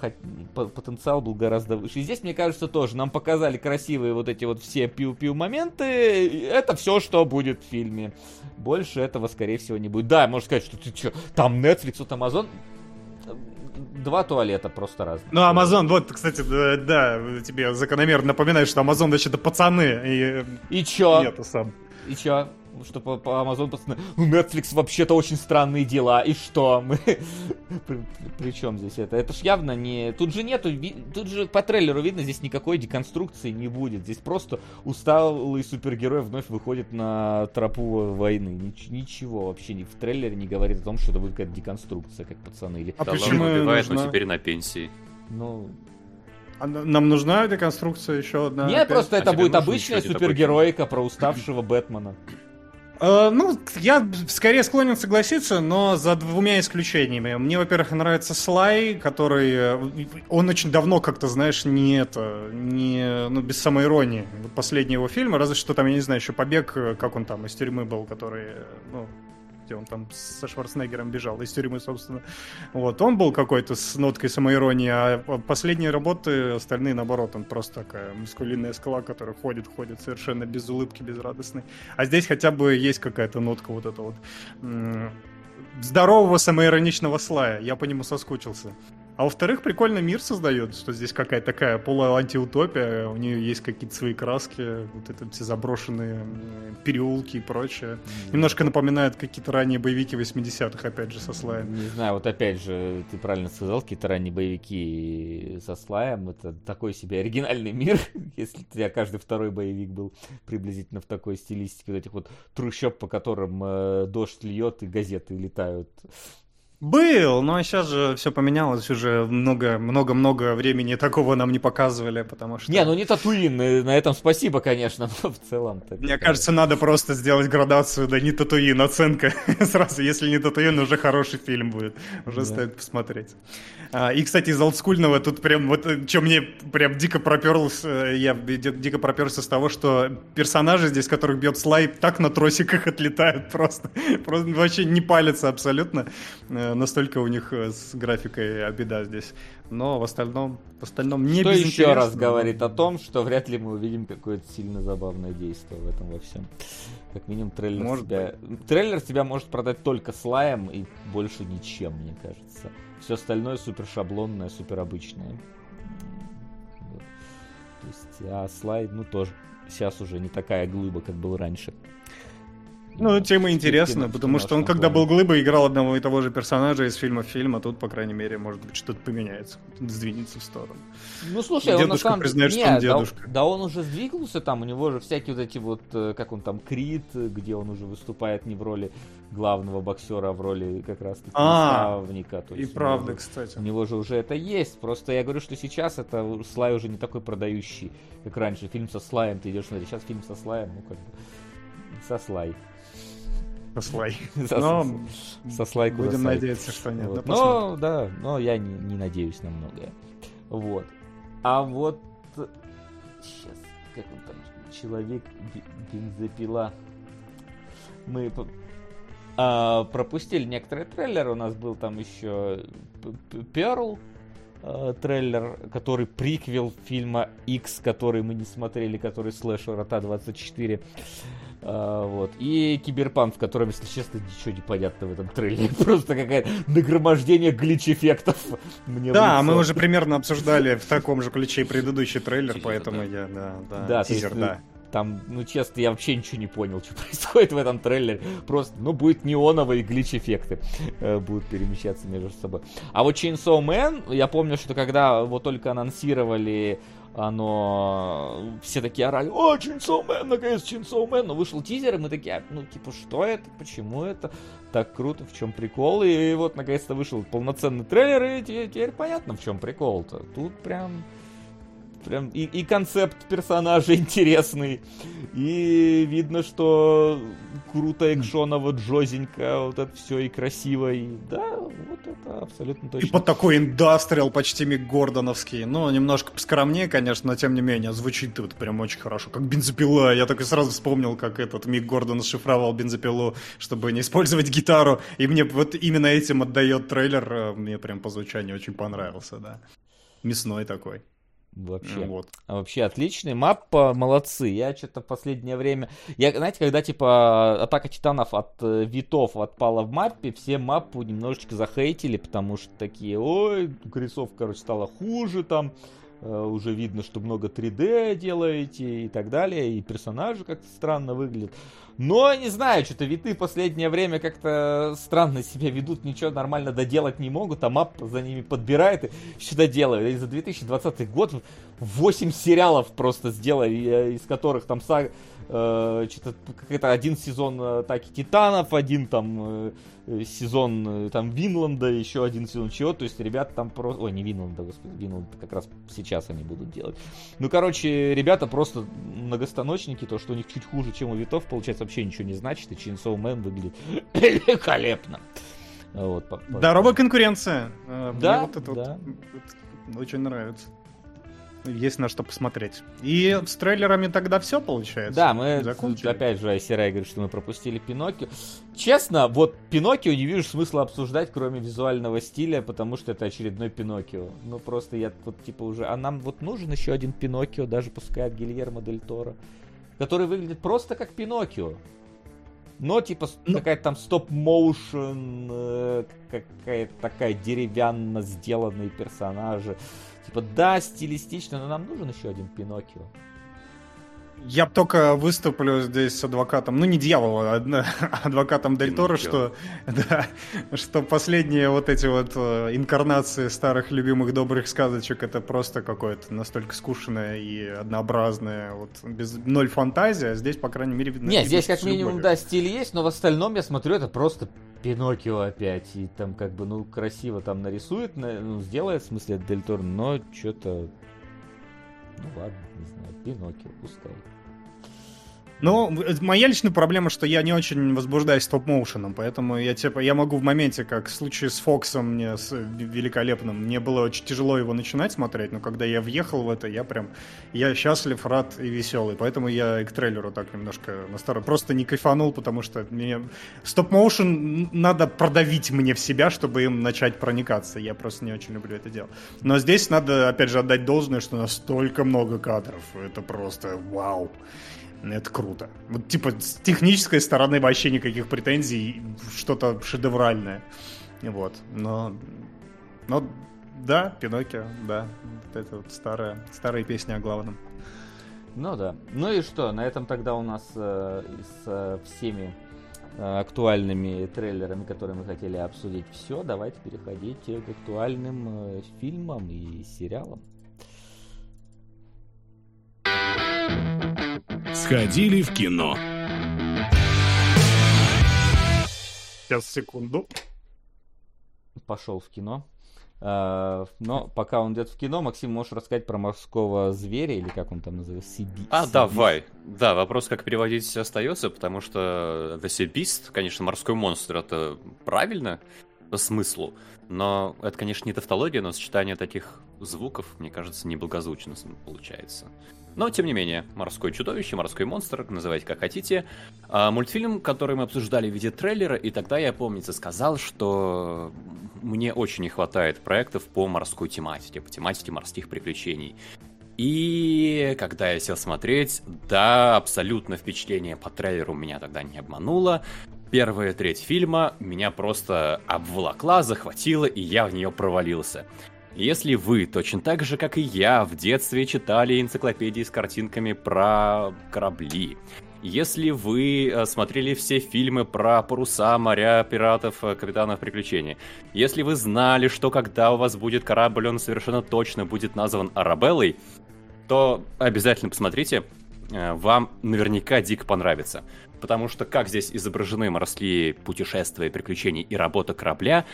[SPEAKER 2] по- потенциал был гораздо выше. И здесь, мне кажется, тоже нам показали красивые вот эти вот все пиу-пиу моменты. Это все, что будет в фильме. Больше этого, скорее всего, не будет. Да, можно сказать, что ты что, там Netflix, вот Amazon. Два туалета просто разные.
[SPEAKER 3] Ну, Amazon, вот, кстати, да, да, тебе закономерно напоминаю, что Amazon вообще-то пацаны, и
[SPEAKER 2] И чё?
[SPEAKER 3] нету сам.
[SPEAKER 2] И чё? Что по, по Amazon пацаны, «Ну, Netflix вообще-то очень странные дела, и что? Мы... при, при чем здесь это? Это ж явно не... Тут же нету, тут же по трейлеру видно, здесь никакой деконструкции не будет. Здесь просто усталый супергерой вновь выходит на тропу войны. Нич- ничего вообще ни в трейлере не говорит о том, что это будет какая-то деконструкция, как пацаны. Или...
[SPEAKER 3] А
[SPEAKER 4] Сталлоне
[SPEAKER 3] почему
[SPEAKER 4] убивает, но
[SPEAKER 3] нужна?
[SPEAKER 4] теперь на пенсии.
[SPEAKER 2] Ну,
[SPEAKER 3] А нам нужна деконструкция еще одна?
[SPEAKER 2] нет,
[SPEAKER 3] опять?
[SPEAKER 2] просто
[SPEAKER 4] А
[SPEAKER 2] это будет обычная
[SPEAKER 4] один такой
[SPEAKER 2] супергероика про уставшего Бэтмена.
[SPEAKER 3] Э, ну, я скорее склонен согласиться, но за двумя исключениями. Мне, во-первых, нравится Слай, который... э, Он очень давно как-то, знаешь, не это... Не, ну, без самоиронии. Последний его фильм, разве что там, я не знаю, еще «Побег», э, как он там, из тюрьмы был, который... Ну, где он там со Шварценеггером бежал, из тюрьмы, собственно. Вот, он был какой-то с ноткой самоиронии, а последние работы, остальные, наоборот, он просто такая мускулинная скала, которая ходит, ходит совершенно без улыбки, безрадостной. А здесь хотя бы есть какая-то нотка вот эта вот здорового самоироничного слая. Я по нему соскучился. А во-вторых, прикольно мир создает, что здесь какая-то такая полуантиутопия, у нее есть какие-то свои краски, вот это все заброшенные переулки и прочее. Немножко напоминает какие-то ранние боевики 80-х, опять же, со слаем.
[SPEAKER 2] Не знаю, вот опять же, ты правильно сказал, какие-то ранние боевики со слаем, это такой себе оригинальный мир, если у тебя каждый второй боевик был приблизительно в такой стилистике, вот этих вот трущоб, по которым э, дождь льет и газеты летают.
[SPEAKER 3] Был, но сейчас же все поменялось, уже много-много-много времени такого нам не показывали, потому что...
[SPEAKER 2] Не, ну не Татуин, э, на этом спасибо, конечно, но в целом
[SPEAKER 3] Мне кажется, надо просто сделать градацию, да не Татуин, оценка сразу. Если не Татуин, уже хороший фильм будет. Уже
[SPEAKER 2] Да.
[SPEAKER 3] стоит посмотреть. А, И, кстати, из олдскульного тут прям вот, что мне прям дико проперлось, э, я ди- дико проперся с того, что персонажи здесь, которых бьет слайд, так на тросиках отлетают просто. Просто вообще не палятся абсолютно. Настолько у них э, с графикой беда здесь. Но в остальном, в остальном не
[SPEAKER 2] Что еще раз говорит о том, что вряд ли мы увидим какое-то сильно забавное действие в этом во всем. Как минимум трейлер
[SPEAKER 3] Может
[SPEAKER 2] тебя... Трейлер тебя может продать только слаем и больше ничем, мне кажется. Все остальное супер шаблонное, супер обычное. Вот. То есть, а слайд, ну тоже сейчас уже не такая глыба, как был раньше.
[SPEAKER 3] Ну, тема интересна,
[SPEAKER 2] кино-
[SPEAKER 3] потому что он, когда был глыбой, играл одного и того же персонажа из фильма в фильм, а тут, по крайней мере, может быть, что-то поменяется, сдвинется в сторону.
[SPEAKER 2] Ну слушай, он на
[SPEAKER 3] Дедушка
[SPEAKER 2] самом
[SPEAKER 3] признает, что
[SPEAKER 2] Нет,
[SPEAKER 3] он
[SPEAKER 2] да
[SPEAKER 3] дедушка.
[SPEAKER 2] Да, он уже сдвинулся там, у него же всякие вот эти вот, э, как он там, Крит, где он уже выступает не в роли главного боксера, а в роли как раз таки
[SPEAKER 3] А,
[SPEAKER 2] наставника. То
[SPEAKER 3] И правда,
[SPEAKER 2] него-
[SPEAKER 3] кстати.
[SPEAKER 2] У него же уже это есть. Просто я говорю, что сейчас это Слай уже не такой продающий, как раньше. Фильм со Слаем, ты идешь смотреть. Сейчас фильм со Слаем, ну как бы. Со Слай.
[SPEAKER 3] Слай.
[SPEAKER 2] Со-
[SPEAKER 3] Но
[SPEAKER 2] Со Слай
[SPEAKER 3] будем надеяться, что нет.
[SPEAKER 2] Вот. Но, да, но я не, не надеюсь на многое. Вот. А вот... Сейчас, как он там? Человек бе- бензопила. Мы а, пропустили некоторые трейлеры. У нас был там еще Pearl трейлер, который приквел фильма X, который мы не смотрели, который слэшер от A24. А, вот. И Киберпанк, в котором, если честно, ничего не понятно в этом трейлере. Просто какое-то нагромождение glitch -эффектов. Мне
[SPEAKER 3] Да, мы уже примерно обсуждали в таком же ключе и предыдущий трейлер,
[SPEAKER 2] Тизер,
[SPEAKER 3] поэтому
[SPEAKER 2] да.
[SPEAKER 3] я, да, да, тизер,
[SPEAKER 2] есть,
[SPEAKER 3] да.
[SPEAKER 2] там, ну, честно, я вообще ничего не понял, что происходит в этом трейлере. Просто, ну, будет неоновые глич-эффекты э, будут перемещаться между собой. А вот Chainsaw Man, я помню, что когда вот только анонсировали оно... Все такие орали, о, Chainsaw наконец Chainsaw Man, но вышел тизер, и мы такие, ну, типа, что это, почему это, так круто, в чем прикол, и вот, наконец-то вышел полноценный трейлер, и теперь понятно, в чем прикол-то. Тут прям Прям и, и концепт персонажа интересный. И видно, что круто экшоново, джозенько, вот это все и красиво. И да, вот это абсолютно точно.
[SPEAKER 3] И под такой индастриал почти Мик Гордоновский. Ну, немножко поскромнее, конечно, но тем не менее, звучит вот прям очень хорошо. Как бензопила. Я так и сразу вспомнил, как этот Мик Гордон шифровал бензопилу, чтобы не использовать гитару. И мне вот именно этим отдает трейлер. Мне прям по звучанию очень понравился, да. Мясной такой.
[SPEAKER 2] Вообще, вот. вообще отличный. Маппа, молодцы. Я что-то в последнее время... Я, знаете, когда, типа, Атака Титанов от э, Витов отпала в маппе, все маппу немножечко захейтили, потому что такие, ой, рисовка, короче, стала хуже там, э, уже видно, что много 3D делаете и так далее, и персонажи как-то странно выглядят. Но, не знаю, что-то виты в последнее время как-то странно себя ведут, ничего нормально доделать не могут, а мап за ними подбирает и что-то делает. И за 2020 год 8 сериалов просто сделали, из которых там саг э, что-то какой-то один сезон Атаки Титанов, один там э, сезон э, там Винланда, еще один сезон чего, то есть ребята там просто... Ой, не Винланда, господи, Винланд как раз сейчас они будут делать. Ну, короче, ребята просто многостаночники, то, что у них чуть хуже, чем у Витов, получается, вообще ничего не значит, и Chainsaw Man выглядит великолепно.
[SPEAKER 3] Вот, Здоровая конкуренция.
[SPEAKER 2] Да, Мне вот это
[SPEAKER 3] да. Вот очень нравится есть на что посмотреть. И с трейлерами тогда все получается.
[SPEAKER 2] Да, мы Закончили. опять же Айсерай говорит, что мы пропустили Пиноккио. Честно, вот Пиноккио не вижу смысла обсуждать, кроме визуального стиля, потому что это очередной Пиноккио. Ну просто я вот типа уже... А нам вот нужен еще один Пиноккио, даже пускай от Гильермо Дель Торо, который выглядит просто как Пиноккио. Но типа ну, какая-то там стоп-моушен, э, какая-то такая деревянно сделанные персонажи. Типа, да, стилистично, но нам нужен еще один Пиноккио.
[SPEAKER 3] Я только выступлю здесь с адвокатом, ну не дьявола, а адвокатом Дель Торо, что, да, что последние вот эти вот э, инкарнации старых любимых добрых сказочек это просто какое-то настолько скучное и однообразное, вот без ноль фантазия, а здесь, по крайней мере,
[SPEAKER 2] видно. Нет, здесь как минимум, да, стиль есть, но в остальном я смотрю, это просто Пиноккио опять. И там как бы, ну, красиво там нарисует, ну, сделает, в смысле, Дель Торо, но что-то... Ну ладно, не знаю, Пиноккио, пускай.
[SPEAKER 3] Ну, моя личная проблема, что я не очень возбуждаюсь стоп-моушеном, поэтому я типа я могу в моменте, как в случае с Фоксом мне с великолепным, мне было очень тяжело его начинать смотреть, но когда я въехал в это, я прям я счастлив, рад и веселый, поэтому я и к трейлеру так немножко насторожен. Просто не кайфанул, потому что мне стоп-моушен надо продавить мне в себя, чтобы им начать проникаться. Я просто не очень люблю это дело. Но здесь надо, опять же, отдать должное, что настолько много кадров. Это просто вау. Это круто. Вот, типа, с технической стороны вообще никаких претензий, что-то шедевральное. Вот. Но, но да, Пиноккио, да. Вот это вот старая, старая песня о главном.
[SPEAKER 2] Ну да. Ну и что, на этом тогда у нас э, с э, всеми э, актуальными трейлерами, которые мы хотели обсудить, все. Давайте переходить к актуальным э, фильмам и сериалам.
[SPEAKER 6] Сходили в кино.
[SPEAKER 3] Сейчас, секунду.
[SPEAKER 2] Пошел в кино. А, но пока он идет в кино, Максим, можешь рассказать про морского зверя, или как он там называется? Сиби...
[SPEAKER 4] А, Сибис. давай. Да, вопрос, как переводить, остается, потому что The Sea Beast, конечно, морской монстр, это правильно по смыслу, но это, конечно, не тавтология, но сочетание таких звуков, мне кажется, неблагозвучно получается. Но, тем не менее, «Морское чудовище», «Морской монстр», называйте как хотите. А, мультфильм, который мы обсуждали в виде трейлера, и тогда я, помнится, сказал, что мне очень не хватает проектов по морской тематике, по тематике морских приключений. И когда я сел смотреть, да, абсолютно впечатление по трейлеру меня тогда не обмануло. Первая треть фильма меня просто обволокла, захватила, и я в нее провалился. Если вы, точно так же, как и я, в детстве читали энциклопедии с картинками про корабли, если вы э, смотрели все фильмы про паруса, моря, пиратов, э, капитанов приключений, если вы знали, что когда у вас будет корабль, он совершенно точно будет назван Арабеллой, то обязательно посмотрите, вам наверняка дико понравится. Потому что как здесь изображены морские путешествия, приключения и работа корабля,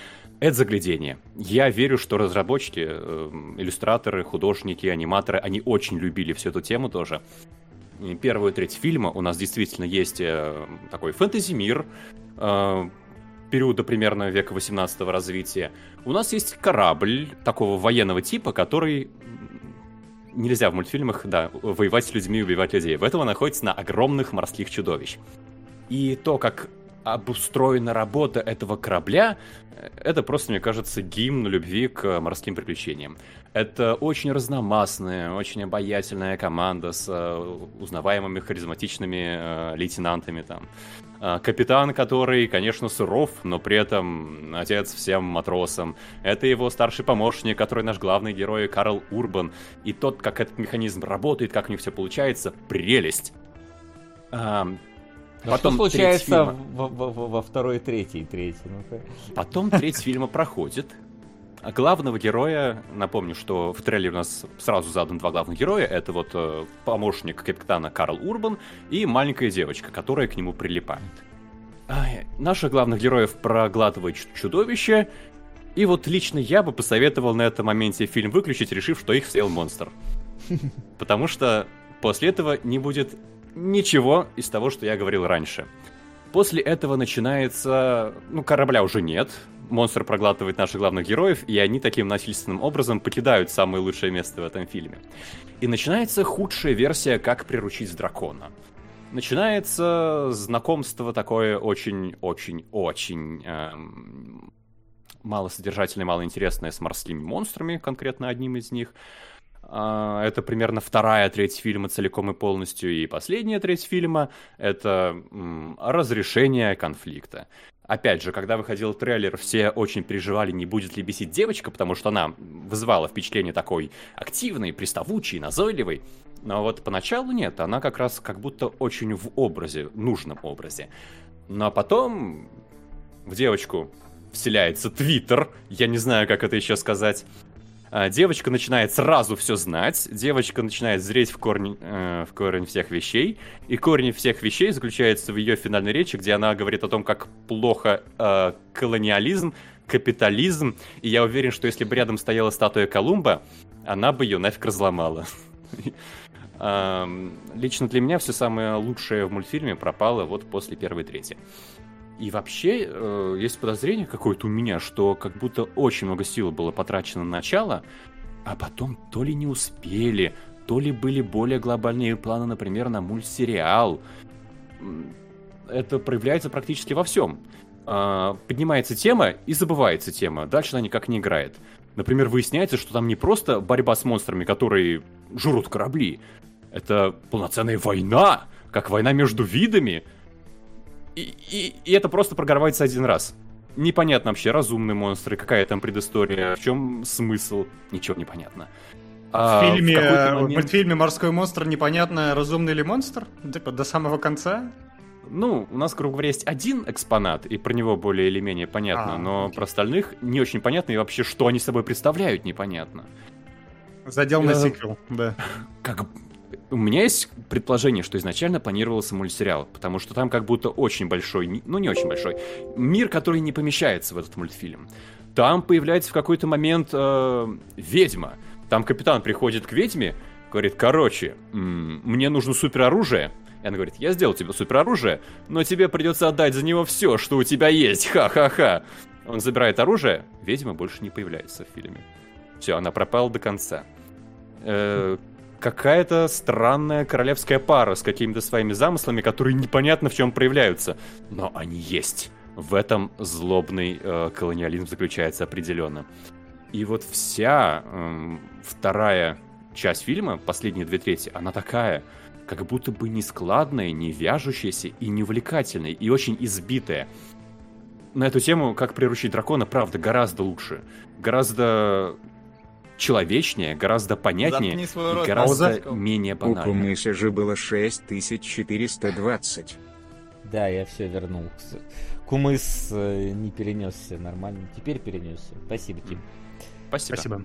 [SPEAKER 4] это заглядение. Я верю, что разработчики, иллюстраторы, художники, аниматоры, они очень любили всю эту тему тоже первую треть фильма у нас действительно есть э, такой фэнтези-мир, э, периода примерно века 18 развития. У нас есть корабль такого военного типа, который нельзя в мультфильмах, да, воевать с людьми и убивать людей. В этом находится на огромных морских чудовищ. И то, как обустроена работа этого корабля, это просто, мне кажется, гимн любви к морским приключениям. Это очень разномастная, очень обаятельная команда с э, узнаваемыми, харизматичными э, лейтенантами там. Э, капитан, который, конечно, суров, но при этом отец всем матросам. Это его старший помощник, который наш главный герой Карл Урбан. И тот, как этот механизм работает, как у них все получается, прелесть.
[SPEAKER 2] Но Потом что случается во, во, во, во второй, третьей, третьей? Ну
[SPEAKER 4] Потом треть фильма проходит. Главного героя, напомню, что в трейлере у нас сразу задан два главных героя. Это вот э, помощник капитана Карл Урбан и маленькая девочка, которая к нему прилипает. Ай, наших главных героев проглатывает чудовище, и вот лично я бы посоветовал на этом моменте фильм выключить, решив, что их съел монстр. Потому что после этого не будет ничего из того, что я говорил раньше. После этого начинается... Ну, корабля уже нет. Монстр проглатывает наших главных героев, и они таким насильственным образом покидают самое лучшее место в этом фильме. И начинается худшая версия «Как приручить дракона». Начинается знакомство такое очень-очень-очень эм, малосодержательное, малоинтересное с морскими монстрами, конкретно одним из них. А, это примерно вторая треть фильма целиком и полностью, и последняя треть фильма — это разрешение конфликта. Опять же, когда выходил трейлер, все очень переживали, не будет ли бесить девочка, потому что она вызывала впечатление такой активной, приставучей, назойливой. Но вот поначалу нет, она как раз как будто очень в образе, нужном образе. Но потом в девочку вселяется Твиттер, я не знаю, как это еще сказать, девочка начинает сразу все знать, девочка начинает зреть в корень, э, в корень всех вещей, и корень всех вещей заключается в ее финальной речи, где она говорит о том, как плохо э, колониализм, капитализм, и я уверен, что если бы рядом стояла статуя Колумба, она бы ее нафиг разломала. Лично для меня все самое лучшее в мультфильме пропало вот после первой трети. И вообще э, есть подозрение какое-то у меня, что как будто очень много сил было потрачено на начало, а потом то ли не успели, то ли были более глобальные планы, например, на мультсериал. Это проявляется практически во всем. Э, поднимается тема и забывается тема. Дальше она никак не играет. Например, выясняется, что там не просто борьба с монстрами, которые жрут корабли. Это полноценная война, как война между видами. И, и, и это просто прогорвается один раз. Непонятно вообще, разумные монстры, какая там предыстория, в чем смысл, ничего не понятно.
[SPEAKER 3] А, в фильме, в, момент... в мультфильме «Морской монстр» непонятно, разумный ли монстр? Типа до самого конца?
[SPEAKER 4] Ну, у нас, грубо говоря, есть один экспонат, и про него более или менее понятно, а, но окей. про остальных не очень понятно, и вообще, что они собой представляют, непонятно.
[SPEAKER 3] Задел на сиквел, да.
[SPEAKER 4] Как у меня есть предположение, что изначально планировался мультсериал, потому что там как будто очень большой, ну не очень большой, мир, который не помещается в этот мультфильм. Там появляется в какой-то момент э, ведьма. Там капитан приходит к ведьме, говорит, короче, мне нужно супероружие. И она говорит, я сделал тебе супероружие, но тебе придется отдать за него все, что у тебя есть, ха-ха-ха. Он забирает оружие, ведьма больше не появляется в фильме. Все, она пропала до конца. Э, какая-то странная королевская пара с какими-то своими замыслами, которые непонятно в чем проявляются. Но они есть. В этом злобный э, колониализм заключается определенно. И вот вся э, вторая часть фильма, последние две трети, она такая, как будто бы не складная, не вяжущаяся и не увлекательная, и очень избитая. На эту тему, как приручить дракона, правда, гораздо лучше. Гораздо человечнее, гораздо понятнее и гораздо
[SPEAKER 5] Пауза.
[SPEAKER 4] менее
[SPEAKER 1] У
[SPEAKER 4] банально.
[SPEAKER 1] Кумыса же было 6420.
[SPEAKER 2] Да, я все вернул. Кумыс э, не перенесся нормально. Теперь перенесся. Спасибо, Тим.
[SPEAKER 4] Спасибо.
[SPEAKER 3] Спасибо.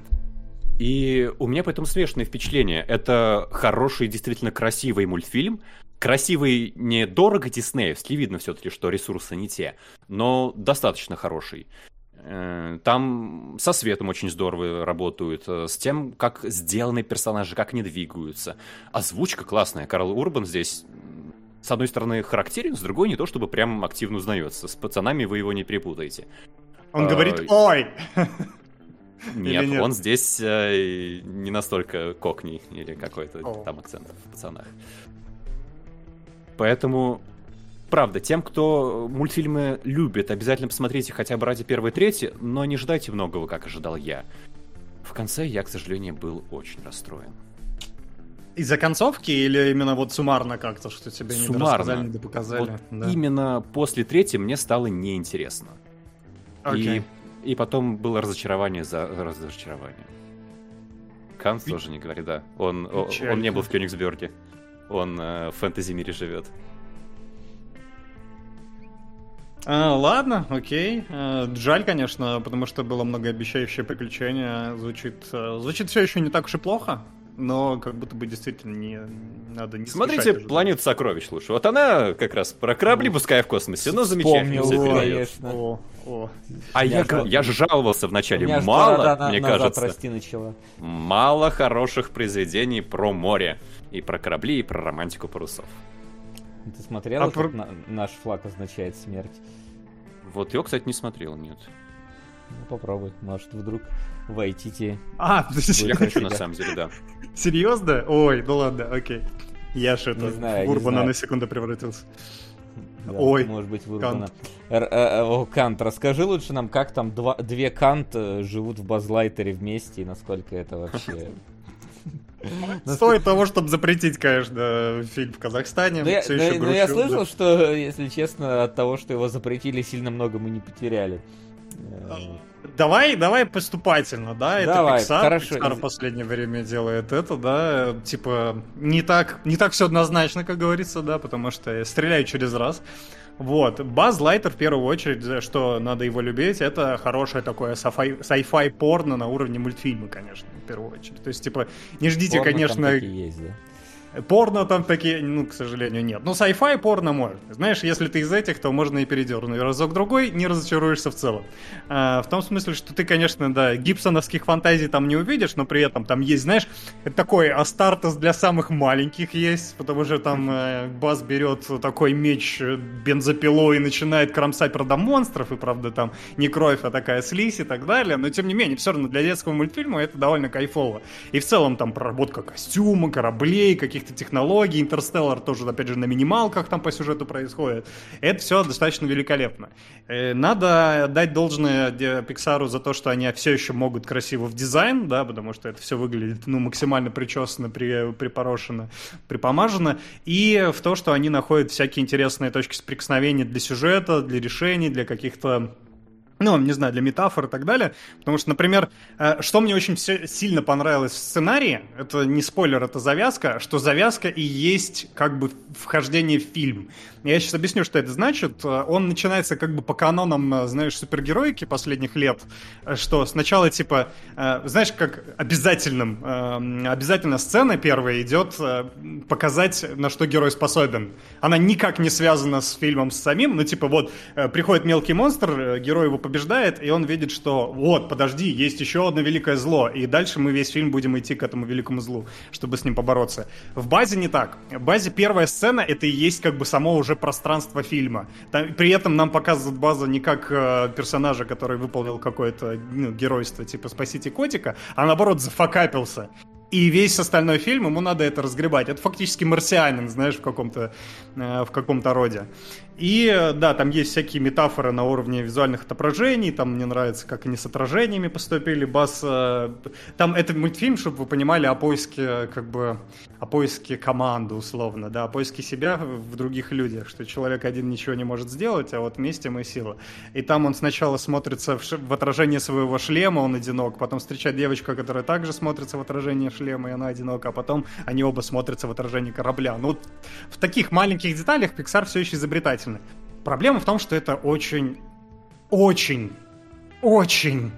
[SPEAKER 4] И у меня поэтому смешанные впечатления. Это хороший, действительно красивый мультфильм. Красивый недорого диснеевский, видно все-таки, что ресурсы не те, но достаточно хороший. Э, Там со светом очень здорово работают, э, с тем, как сделаны персонажи, как они двигаются. Озвучка классная. Карл Урбан здесь, с одной стороны, характерен, с другой не то, чтобы прям активно узнается. С пацанами вы его не перепутаете.
[SPEAKER 3] Он
[SPEAKER 4] А,
[SPEAKER 3] говорит «Ой!»
[SPEAKER 4] Нет,
[SPEAKER 3] нет?
[SPEAKER 4] он здесь э, не настолько кокни или какой-то там акцент в пацанах. Поэтому, правда, тем, кто мультфильмы любит, обязательно посмотрите хотя бы ради первой трети, но не ждайте многого, как ожидал я. В конце я, к сожалению, был очень расстроен.
[SPEAKER 3] Из-за концовки или именно вот суммарно как-то, что тебе не
[SPEAKER 4] Суммарно.
[SPEAKER 3] не показали?
[SPEAKER 4] Вот
[SPEAKER 3] Да.
[SPEAKER 4] именно после третьей мне стало неинтересно.
[SPEAKER 3] Окей.
[SPEAKER 4] И, и потом было разочарование за разочарованием. Канц тоже не говори, да. Он, он не был в Кёнигсберге. Он э, в фэнтези-мире живет.
[SPEAKER 3] А, ладно, окей. А, жаль, конечно, потому что было многообещающее приключение. Звучит, а, звучит все еще не так уж и плохо, но как будто бы действительно не надо не
[SPEAKER 4] Смотрите. «Планету сокровищ» лучше. Вот она как раз про корабли, пускай в космосе, но замечательно все
[SPEAKER 2] о,
[SPEAKER 4] передает.
[SPEAKER 3] О, о.
[SPEAKER 4] А
[SPEAKER 2] Я
[SPEAKER 4] я, я же жаловался вначале. Мало,
[SPEAKER 2] на-
[SPEAKER 4] мне
[SPEAKER 2] назад
[SPEAKER 4] кажется,
[SPEAKER 2] расти начала.
[SPEAKER 4] мало хороших произведений про море. И про корабли, и про романтику парусов.
[SPEAKER 2] Ты смотрел,
[SPEAKER 3] А
[SPEAKER 2] как
[SPEAKER 3] про-
[SPEAKER 2] на- наш флаг означает смерть?
[SPEAKER 4] Вот его, кстати, не смотрел, нет.
[SPEAKER 2] Ну, попробуй, может, вдруг войти.
[SPEAKER 3] А,
[SPEAKER 4] Я хочу, на самом деле, да.
[SPEAKER 3] серьезно? Ой, ну ладно, окей. Я ж это
[SPEAKER 2] Не знаю,
[SPEAKER 3] в Урбана на секунду превратился.
[SPEAKER 2] Да,
[SPEAKER 3] Ой,
[SPEAKER 2] может быть, вы
[SPEAKER 3] Кант.
[SPEAKER 2] Р- э, О, Кант, расскажи лучше нам, как там два, две Кант э, живут в Базлайтере вместе, и насколько это вообще...
[SPEAKER 3] Стоит того, чтобы запретить, конечно, фильм в Казахстане.
[SPEAKER 2] Ну, я, ну,
[SPEAKER 3] еще
[SPEAKER 2] ну, я слышал,
[SPEAKER 3] да.
[SPEAKER 2] что, если честно, от того, что его запретили, сильно много мы не потеряли. Э,
[SPEAKER 3] Давай, давай поступательно, да, это
[SPEAKER 2] Давай,
[SPEAKER 3] Pixar,
[SPEAKER 2] хорошо.
[SPEAKER 3] Pixar в последнее время делает это, да, типа, не так, не так все однозначно, как говорится, да, потому что стреляю через раз. Вот, Баз Лайтер в первую очередь, за что надо его любить, это хорошее такое sci-fi порно на уровне мультфильма, конечно, в первую очередь. То есть, типа, не ждите,
[SPEAKER 2] порно
[SPEAKER 3] конечно,
[SPEAKER 2] есть, да?
[SPEAKER 3] Порно там такие, ну, к сожалению, нет. Ну, sci-fi порно можно. Знаешь, если ты из этих, то можно и передернуть разок-другой, не разочаруешься в целом. А, в том смысле, что ты, конечно, да, гибсоновских фантазий там не увидишь, но при этом там есть, знаешь, это такой Астартес для самых маленьких есть, потому что там э, Бас берет такой меч э, бензопилой и начинает кромсать, правда, монстров, и, правда, там не кровь, а такая слизь и так далее, но, тем не менее, все равно для детского мультфильма это довольно кайфово. И в целом там проработка костюма, кораблей, каких-то технологий, Интерстеллар тоже, опять же, на минималках там по сюжету происходит. Это все достаточно великолепно. Э, Надо дать должное Pixar за то, что они все еще могут красиво в дизайн, да, потому что это все выглядит, ну, максимально причесано, при, припорошено, припомажено, и в то, что они находят всякие интересные точки соприкосновения для сюжета, для решений, для каких-то ну, не знаю, для метафор и так далее. Потому что, например, э, что мне очень сильно понравилось в сценарии, это не спойлер, это завязка, что завязка и есть как бы вхождение в фильм. Я сейчас объясню, что это значит. Э, Он начинается как бы по канонам, э, знаешь, супергероики последних лет, что сначала типа, знаешь, как обязательным, э, обязательно сцена первая идет показать, на что герой способен. Она никак не связана с фильмом с самим, ну типа вот приходит мелкий монстр, герой его побеждает, и он видит, что вот, подожди, есть еще одно великое зло, и дальше мы весь фильм будем идти к этому великому злу, чтобы с ним побороться. В базе не так. В базе первая сцена это и есть как бы само уже пространство фильма. Там- при этом нам показывают базу не как э, персонажа, который выполнил какое-то ну, геройство, типа спасите котика, а наоборот зафакапился. и весь остальной фильм ему надо это разгребать. Это фактически марсианин, знаешь, в каком-то э, в каком-то роде. И да, там есть всякие метафоры на уровне визуальных отображений. Там мне нравится, как они с отражениями поступили. Бас, э, там это мультфильм, чтобы вы понимали, о поиске как бы о поиске команды условно, да, о поиске себя в других людях, что человек один ничего не может сделать, а вот вместе мы сила. И там он сначала смотрится в, ш... в отражение своего шлема, он одинок, потом встречает девочку, которая также смотрится в отражение шлема, и она одинока, а потом они оба смотрятся в отражении корабля. Ну, в таких маленьких деталях Pixar все еще изобретательный. Проблема в том, что это очень, очень, очень,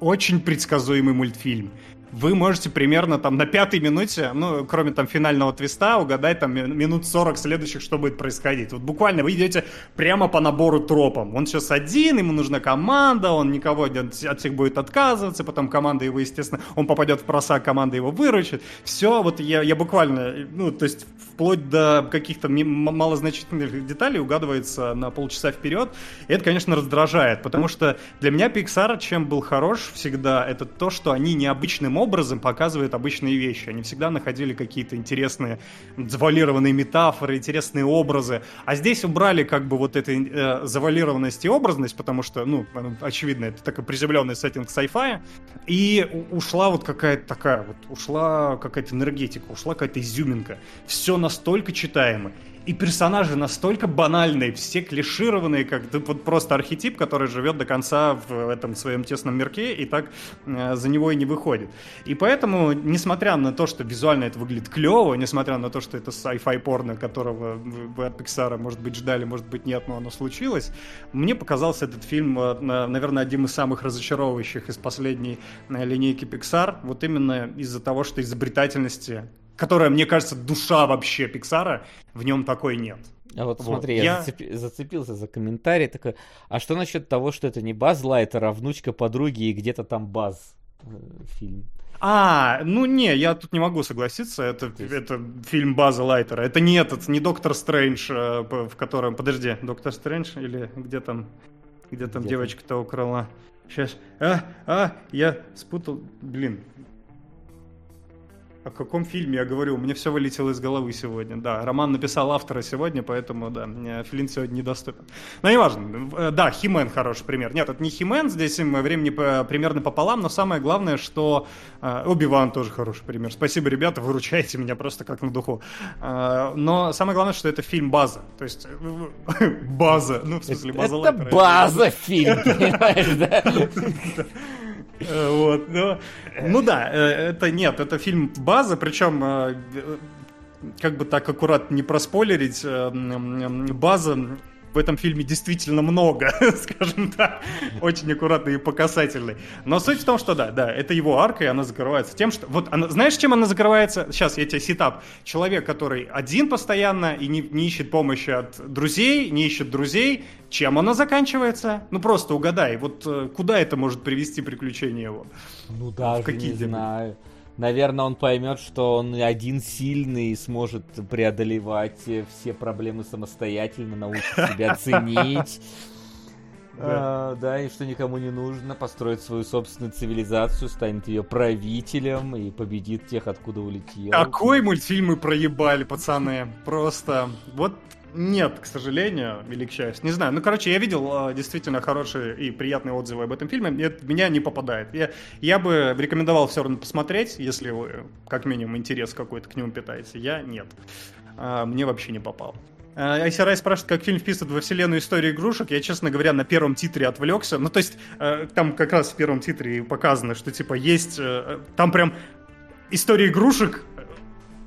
[SPEAKER 3] очень предсказуемый мультфильм вы можете примерно там на пятой минуте, ну, кроме там финального твиста, угадать там минут 40 следующих, что будет происходить. Вот буквально вы идете прямо по набору тропам. Он сейчас один, ему нужна команда, он никого от всех будет отказываться, потом команда его, естественно, он попадет в просак, команда его выручит. Все, вот я, я буквально, ну, то есть вплоть до каких-то малозначительных деталей угадывается на полчаса вперед. И это, конечно, раздражает, потому что для меня Pixar, чем был хорош всегда, это то, что они необычным образом показывают обычные вещи. Они всегда находили какие-то интересные завуалированные метафоры, интересные образы. А здесь убрали как бы вот эту э, завуалированность и образность, потому что, ну, очевидно, это такой приземленный сеттинг sci-fi. И ушла вот какая-то такая вот, ушла какая-то энергетика, ушла какая-то изюминка. Все настолько читаемо и персонажи настолько банальные, все клишированные, как вот просто архетип, который живет до конца в этом своем тесном мирке и так э, за него и не выходит. И поэтому, несмотря на то, что визуально это выглядит клево, несмотря на то, что это sci-fi порно, которого вы от Pixar, может быть, ждали, может быть, нет, но оно случилось, мне показался этот фильм, э, наверное, одним из самых разочаровывающих из последней э, линейки Pixar, вот именно из-за того, что изобретательности которая, мне кажется, душа вообще Пиксара, в нем такой нет.
[SPEAKER 2] А вот, вот. смотри, я, я зацепи, зацепился за комментарий такой, а что насчет того, что это не Баз Лайтер, а внучка подруги и где-то там Баз э, фильм?
[SPEAKER 3] А, ну не, я тут не могу согласиться. Это, есть... это фильм База Лайтера. Это не этот, не Доктор Стрэндж, э, в котором. Подожди, Доктор Стрэндж или где там, где там девочка-то украла? Сейчас. А, а, я спутал. Блин, о каком фильме я говорю? Мне все вылетело из головы сегодня. Да, Роман написал автора сегодня, поэтому, да, Флинн сегодня недоступен. Но неважно. Э, да, Химен хороший пример. Нет, это не Химен, здесь им времени примерно пополам, но самое главное, что э, Оби-Ван тоже хороший пример. Спасибо, ребята, выручаете меня просто как на духу. Э, но самое главное, что это фильм база. То есть база, ну, в смысле, база
[SPEAKER 2] Это база фильм, понимаешь, да?
[SPEAKER 3] Э, вот, но, ну да, э, это нет, это фильм база, причем э, как бы так аккуратно не проспойлерить, база в этом фильме действительно много, скажем так, очень аккуратный и показательный. Но суть в том, что да, да, это его арка, и она закрывается тем, что... Вот, она, знаешь, чем она закрывается? Сейчас я тебе сетап. Человек, который один постоянно и не, не ищет помощи от друзей, не ищет друзей, чем она заканчивается? Ну просто угадай, вот э, куда это может привести приключение его?
[SPEAKER 2] Ну даже не знаю. Наверное, он поймет, что он один сильный и сможет преодолевать все проблемы самостоятельно, научит себя ценить. Да. А, да, и что никому не нужно, построить свою собственную цивилизацию, станет ее правителем и победит тех, откуда улетел.
[SPEAKER 3] Какой мультфильм мы проебали, пацаны. Просто вот нет, к сожалению, или к счастью. Не знаю. Ну, короче, я видел э, действительно хорошие и приятные отзывы об этом фильме. Это меня не попадает. Я, я бы рекомендовал все равно посмотреть, если вы, как минимум, интерес какой-то к нему питаете. Я нет. А, мне вообще не попал. А, Айсерай спрашивает, как фильм вписывает во вселенную истории игрушек. Я, честно говоря, на первом титре отвлекся. Ну, то есть, э, там как раз в первом титре показано, что, типа, есть... Э, там прям история игрушек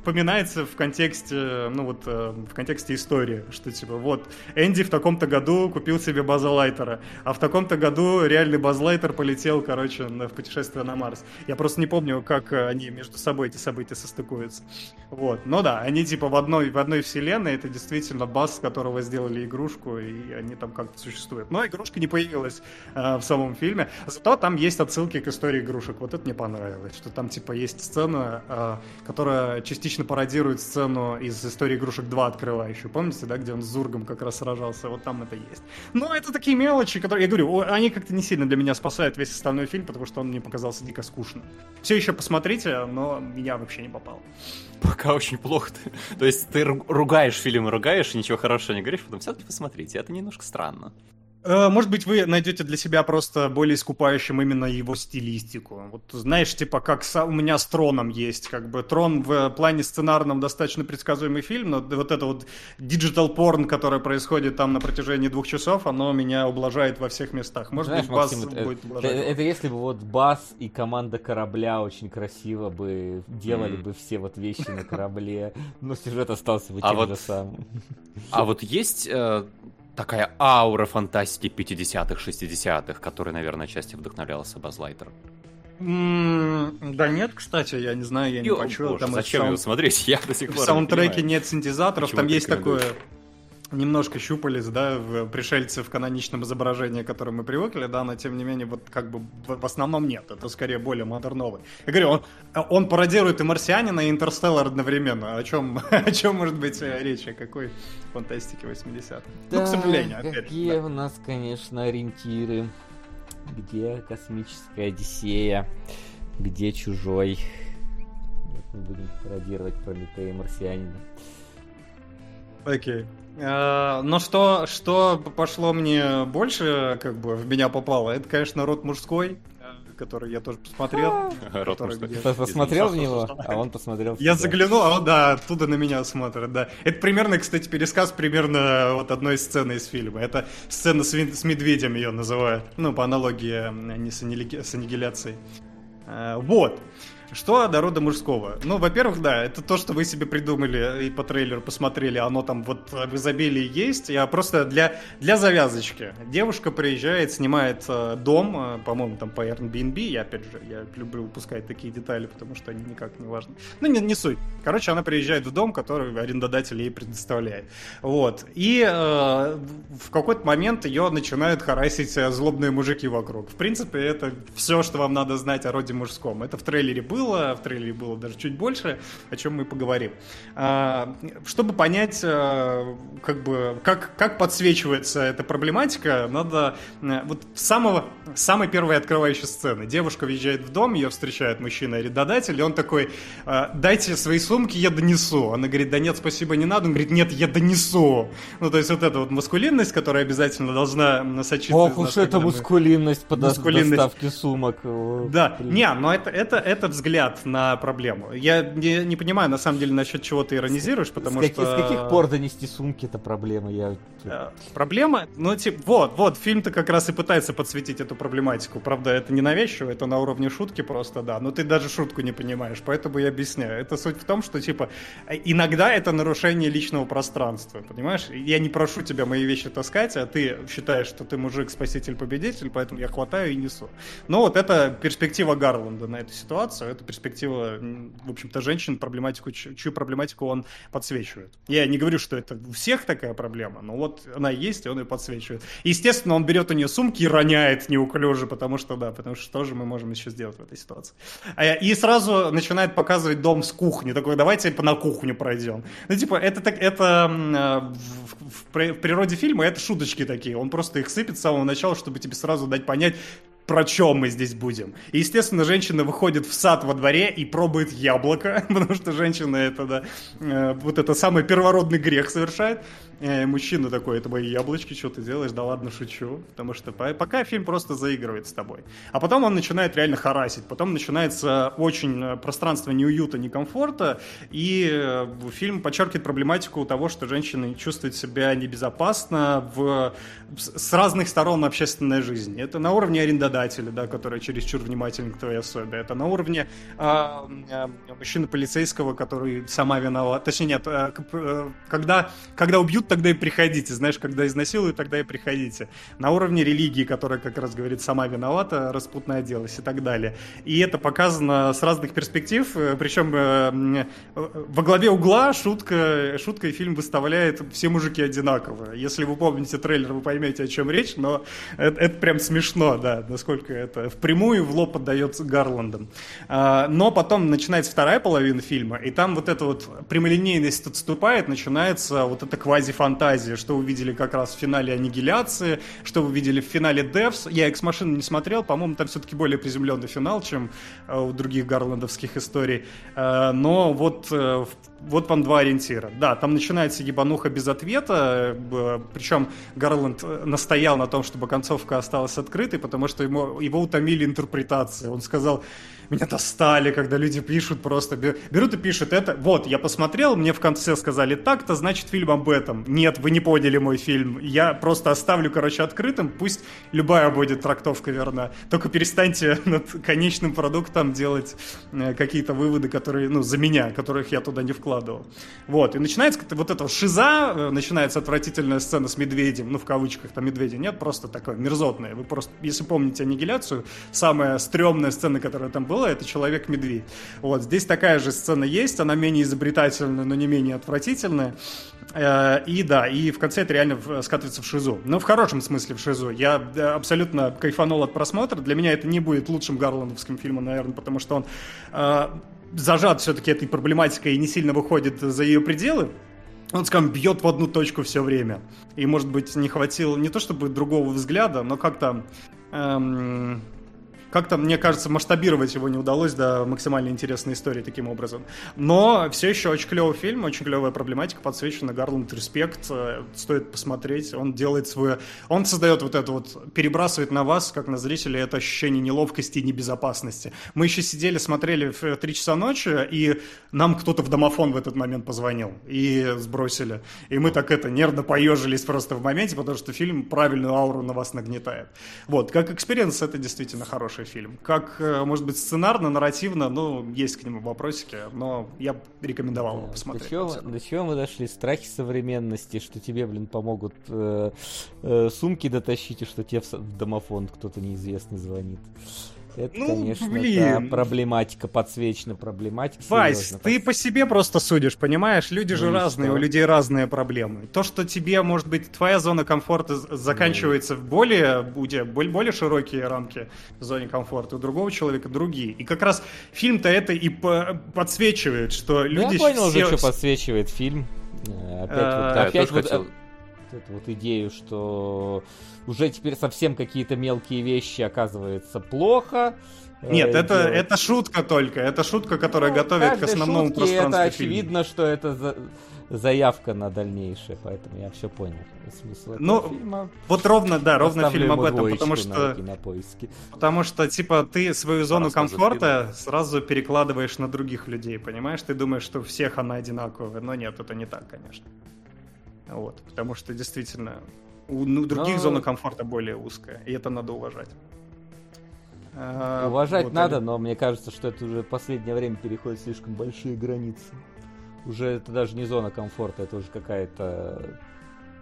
[SPEAKER 3] упоминается в контексте, ну вот, э, в контексте истории, что типа вот, Энди в таком-то году купил себе База Лайтера, а в таком-то году реальный Баз Лайтер полетел, короче, в путешествие на Марс. Я просто не помню, как они между собой эти события состыкуются. Вот, но да, они типа в одной, в одной вселенной, это действительно Баз, с которого сделали игрушку, и они там как-то существуют. Но игрушка не появилась э, в самом фильме, зато там есть отсылки к истории игрушек. Вот это мне понравилось, что там типа есть сцена, э, которая частично отлично пародирует сцену из «Истории игрушек 2» открывающую. Помните, да, где он с Зургом как раз сражался? Вот там это есть. Но это такие мелочи, которые, я говорю, они как-то не сильно для меня спасают весь остальной фильм, потому что он мне показался дико скучным. Все еще посмотрите, но меня вообще не попал.
[SPEAKER 4] Пока очень плохо. То есть ты ру- ругаешь фильм и ругаешь, и ничего хорошего не говоришь, потом все-таки посмотрите. Это немножко странно.
[SPEAKER 3] Э, Может быть, вы найдете для себя просто более искупающим именно его стилистику. Вот знаешь, типа, как со- у меня с Троном есть, как бы Трон в плане сценарном достаточно предсказуемый фильм, но вот это вот digital porn, который происходит там на протяжении двух часов, оно меня ублажает во всех местах. Может
[SPEAKER 2] Знаешь,
[SPEAKER 3] быть, Бас
[SPEAKER 2] Максим, это,
[SPEAKER 3] будет
[SPEAKER 2] это-
[SPEAKER 3] ублажать.
[SPEAKER 2] это если бы вот Бас и команда корабля очень красиво бы делали
[SPEAKER 4] Мгм.
[SPEAKER 2] бы все вот вещи на корабле, но сюжет остался бы
[SPEAKER 4] А
[SPEAKER 2] тем же самым.
[SPEAKER 4] А вот есть э, такая аура фантастики 50-х, 60-х, которой, наверное, отчасти вдохновлялся Базлайтер.
[SPEAKER 3] Да нет, кстати, я не знаю, я не
[SPEAKER 4] Ё,
[SPEAKER 3] почуял.
[SPEAKER 4] боже,
[SPEAKER 3] Там и
[SPEAKER 4] зачем
[SPEAKER 3] саунд-
[SPEAKER 4] его смотреть? Я до сих
[SPEAKER 3] В
[SPEAKER 4] пор не
[SPEAKER 3] саундтреке
[SPEAKER 4] понимаю.
[SPEAKER 3] нет синтезаторов,
[SPEAKER 4] Почему
[SPEAKER 3] там есть такое? Немножко щупалец, да, в пришельцы в каноничном изображении, к которому мы привыкли, да, но тем не менее, вот как бы в, основном нет, это скорее более модерновый. Я говорю, он, он пародирует и марсианина, и интерстеллар одновременно. О чем, о чем может быть э, речь, о какой фантастике 80-х? ну, к сожалению, опять
[SPEAKER 2] Какие
[SPEAKER 3] да.
[SPEAKER 2] у нас, конечно, ориентиры. Где космическая Одиссея? Где чужой? Нет, мы будем пародировать Прометея и Марсианина.
[SPEAKER 3] Окей. Э, Но что, что пошло мне больше, как бы, в меня попало, это, конечно, род мужской, который я тоже посмотрел.
[SPEAKER 4] Рот
[SPEAKER 3] который
[SPEAKER 4] мужской.
[SPEAKER 3] где-
[SPEAKER 2] посмотрел в него, а он посмотрел
[SPEAKER 3] Я заглянул, а он, да, оттуда на меня смотрит, да. Это примерно, кстати, пересказ примерно вот одной сцены из фильма. Это сцена с, с медведем ее называют. Ну, по аналогии, не с аннигиляцией. Э, Вот. Что до рода мужского? Ну, во-первых, да, это то, что вы себе придумали и по трейлеру посмотрели, оно там вот в изобилии есть. Я просто для, для завязочки. Девушка приезжает, снимает э, дом, э, по-моему, там по Airbnb. Я, опять же, я люблю упускать такие детали, потому что они никак не важны. Ну, не, не суть. Короче, она приезжает в дом, который арендодатель ей предоставляет. Вот. И э, в какой-то момент ее начинают харасить э, злобные мужики вокруг. В принципе, это все, что вам надо знать о роде мужском. Это в трейлере было, в трейлере было даже чуть больше, о чем мы поговорим. А, чтобы понять, э, как бы, как, как подсвечивается эта проблематика, надо э, вот самого, самой первой открывающей сцены. Девушка въезжает в дом, ее встречает мужчина-арендодатель, и он такой, э, дайте свои сумки, я донесу. Она говорит, да нет, спасибо, не надо. Он говорит, нет, я донесу. Ну, то есть вот эта вот маскулинность, которая обязательно должна насочиться
[SPEAKER 2] Ох уж это мускулинность по
[SPEAKER 3] Мускулинность.
[SPEAKER 2] доставке сумок.
[SPEAKER 3] Да,
[SPEAKER 2] блин.
[SPEAKER 3] не, но это, это, это взгляд на проблему. Я не, не понимаю, на самом деле, насчет чего ты иронизируешь, потому
[SPEAKER 2] с,
[SPEAKER 3] что...
[SPEAKER 2] с каких пор донести сумки это проблема? Я...
[SPEAKER 3] Э, Проблема, ну, типа, вот, вот, фильм-то как раз и пытается подсветить эту проблематику. Правда, это не навязчиво, это на уровне шутки просто, да. Но ты даже шутку не понимаешь, поэтому я объясняю. Это суть в том, что, типа, иногда это нарушение личного пространства, понимаешь? Я не прошу тебя мои вещи таскать, а ты считаешь, что ты мужик, спаситель, победитель, поэтому я хватаю и несу. Ну, вот это перспектива Гарланда на эту ситуацию, это перспектива, м, в общем-то, женщин, проблематику, чью проблематику он подсвечивает. Я не говорю, что это у всех такая проблема, но вот она есть, и он ее подсвечивает. Естественно, он берет у нее сумки и роняет неуклюже, потому что, да, потому что что же мы можем еще сделать в этой ситуации? А, И сразу начинает показывать дом с кухни, такой, давайте на кухню пройдем. Ну, типа, это так, это э, в, в природе фильма это шуточки такие, он просто их сыпет с самого начала, чтобы тебе сразу дать понять, про чем мы здесь будем. И, естественно, женщина выходит в сад во дворе и пробует яблоко, потому что женщина это, да, э, вот это самый первородный грех совершает. Э, мужчина такой, это мои яблочки, что ты делаешь? Да ладно, шучу. Потому что по- пока фильм просто заигрывает с тобой. А потом он начинает реально харасить. Потом начинается очень э, пространство неуюта, некомфорта. И э, фильм подчеркивает проблематику того, что женщина чувствует себя небезопасно в, с разных сторон общественной жизни. Это на уровне арендодателя, да, который чересчур внимательен к твоей особе. Это на уровне а, а, мужчины полицейского, который сама виновата. Точнее, нет, к- э, когда, когда убьют тут тогда и приходите. Знаешь, когда изнасилуют, тогда и приходите. На уровне религии, которая как раз говорит, сама виновата, распутная оделась и так далее. И это показано с разных перспектив, э, причем э, во главе угла шутка, шутка и фильм выставляет все мужики одинаково. Если вы помните трейлер, вы поймете, о чем речь, но это, это прям смешно, да, насколько это впрямую в лоб отдается Гарландом. А, но потом начинается вторая половина фильма, и там вот эта вот прямолинейность отступает, начинается вот эта квази-фантазия, что вы видели как раз в финале Аннигиляции, что вы видели в финале Девс. Я Экс-машину не смотрел, по-моему, там все-таки более приземленный финал, чем э, у других гарландовских историй. Э, но вот э, вот вам два ориентира. Да, там начинается ебануха без ответа, причем Гарланд настоял на том, чтобы концовка осталась открытой, потому что ему, его утомили интерпретации. Он сказал, меня достали, когда люди пишут просто, берут и пишут это, вот, я посмотрел, мне в конце сказали так-то, значит фильм об этом. Нет, вы не поняли мой фильм, я просто оставлю, короче, открытым, пусть любая будет трактовка верна, только перестаньте над конечным продуктом делать э, какие-то выводы, которые, ну, за меня, которых я туда не вкладывал. Вот, и начинается вот эта шиза, э, начинается отвратительная сцена с медведем, ну, в кавычках, там медведя нет, просто такое мерзотное. Вы просто, если помните аннигиляцию, самая стрёмная сцена, которая там была, это Человек-медведь. Вот, здесь такая же сцена есть, она менее изобретательная, но не менее отвратительная. Э, и да, и в конце это реально скатывается в шизу. Но в хорошем смысле в шизу. Я э, абсолютно кайфанул от просмотра. Для меня это не будет лучшим гарландовским фильмом, наверное, потому что он зажат все-таки этой проблематикой и не сильно выходит за ее пределы он, скажем, бьет в одну точку все время. И, может быть, не хватило не то чтобы другого взгляда, но как-то эм, как-то, мне кажется, масштабировать его не удалось до максимально интересной истории таким образом. Но все еще очень клевый фильм, очень клевая проблематика подсвечена. Гарланд респект, э, стоит посмотреть. Он делает свое... Он создает вот это вот, перебрасывает на вас, как на зрителя, это ощущение неловкости и небезопасности. Мы еще сидели, смотрели в 3 часа ночи, и нам кто-то в домофон в этот момент позвонил и сбросили. И мы так это нервно поежились просто в моменте, потому что фильм правильную ауру на вас нагнетает. Вот, как experience это действительно хороший фильм. Как, э, может быть, сценарно, нарративно, ну, есть к нему вопросики, но я рекомендовал его посмотреть.
[SPEAKER 2] До чего, до чего мы дошли? Страхи современности, что тебе, блин, помогут э, э, сумки дотащить, и что тебе в домофон кто-то неизвестный звонит. Это, ну, конечно, блин. Да, проблематика, подсвечена проблематика.
[SPEAKER 3] Вась, серьезно, ты по себе просто судишь, понимаешь? Люди ну же разные, что? у людей разные проблемы. То, что тебе, может быть, твоя зона комфорта заканчивается ну. в более, у тебя более широкие рамки в зоне комфорта, у другого человека другие. И как раз фильм-то это и подсвечивает, что ну, люди...
[SPEAKER 2] Я понял все... уже, что подсвечивает фильм. Э, опять вот, э, опять вот, хотел... эту вот идею, что уже теперь совсем какие-то мелкие вещи оказывается плохо.
[SPEAKER 3] Нет, э, это, это шутка только. Это шутка, которая ну, готовит к основному пространству
[SPEAKER 2] Это очевидно, что это за, заявка на дальнейшее, поэтому я все понял.
[SPEAKER 3] Смысл ну, фильма. вот ровно, да, ровно фильм об этом, потому что... Потому что, типа, ты свою зону комфорта сразу перекладываешь на других людей, понимаешь? Ты думаешь, что у всех она одинаковая, но нет, это не так, конечно. Вот, потому что действительно у ну, других Но... зона комфорта более узкая, и это надо уважать.
[SPEAKER 2] А, уважать вот, надо, или... но мне кажется, что это уже в последнее время переходит слишком большие границы. Уже это даже не зона комфорта, это уже какая-то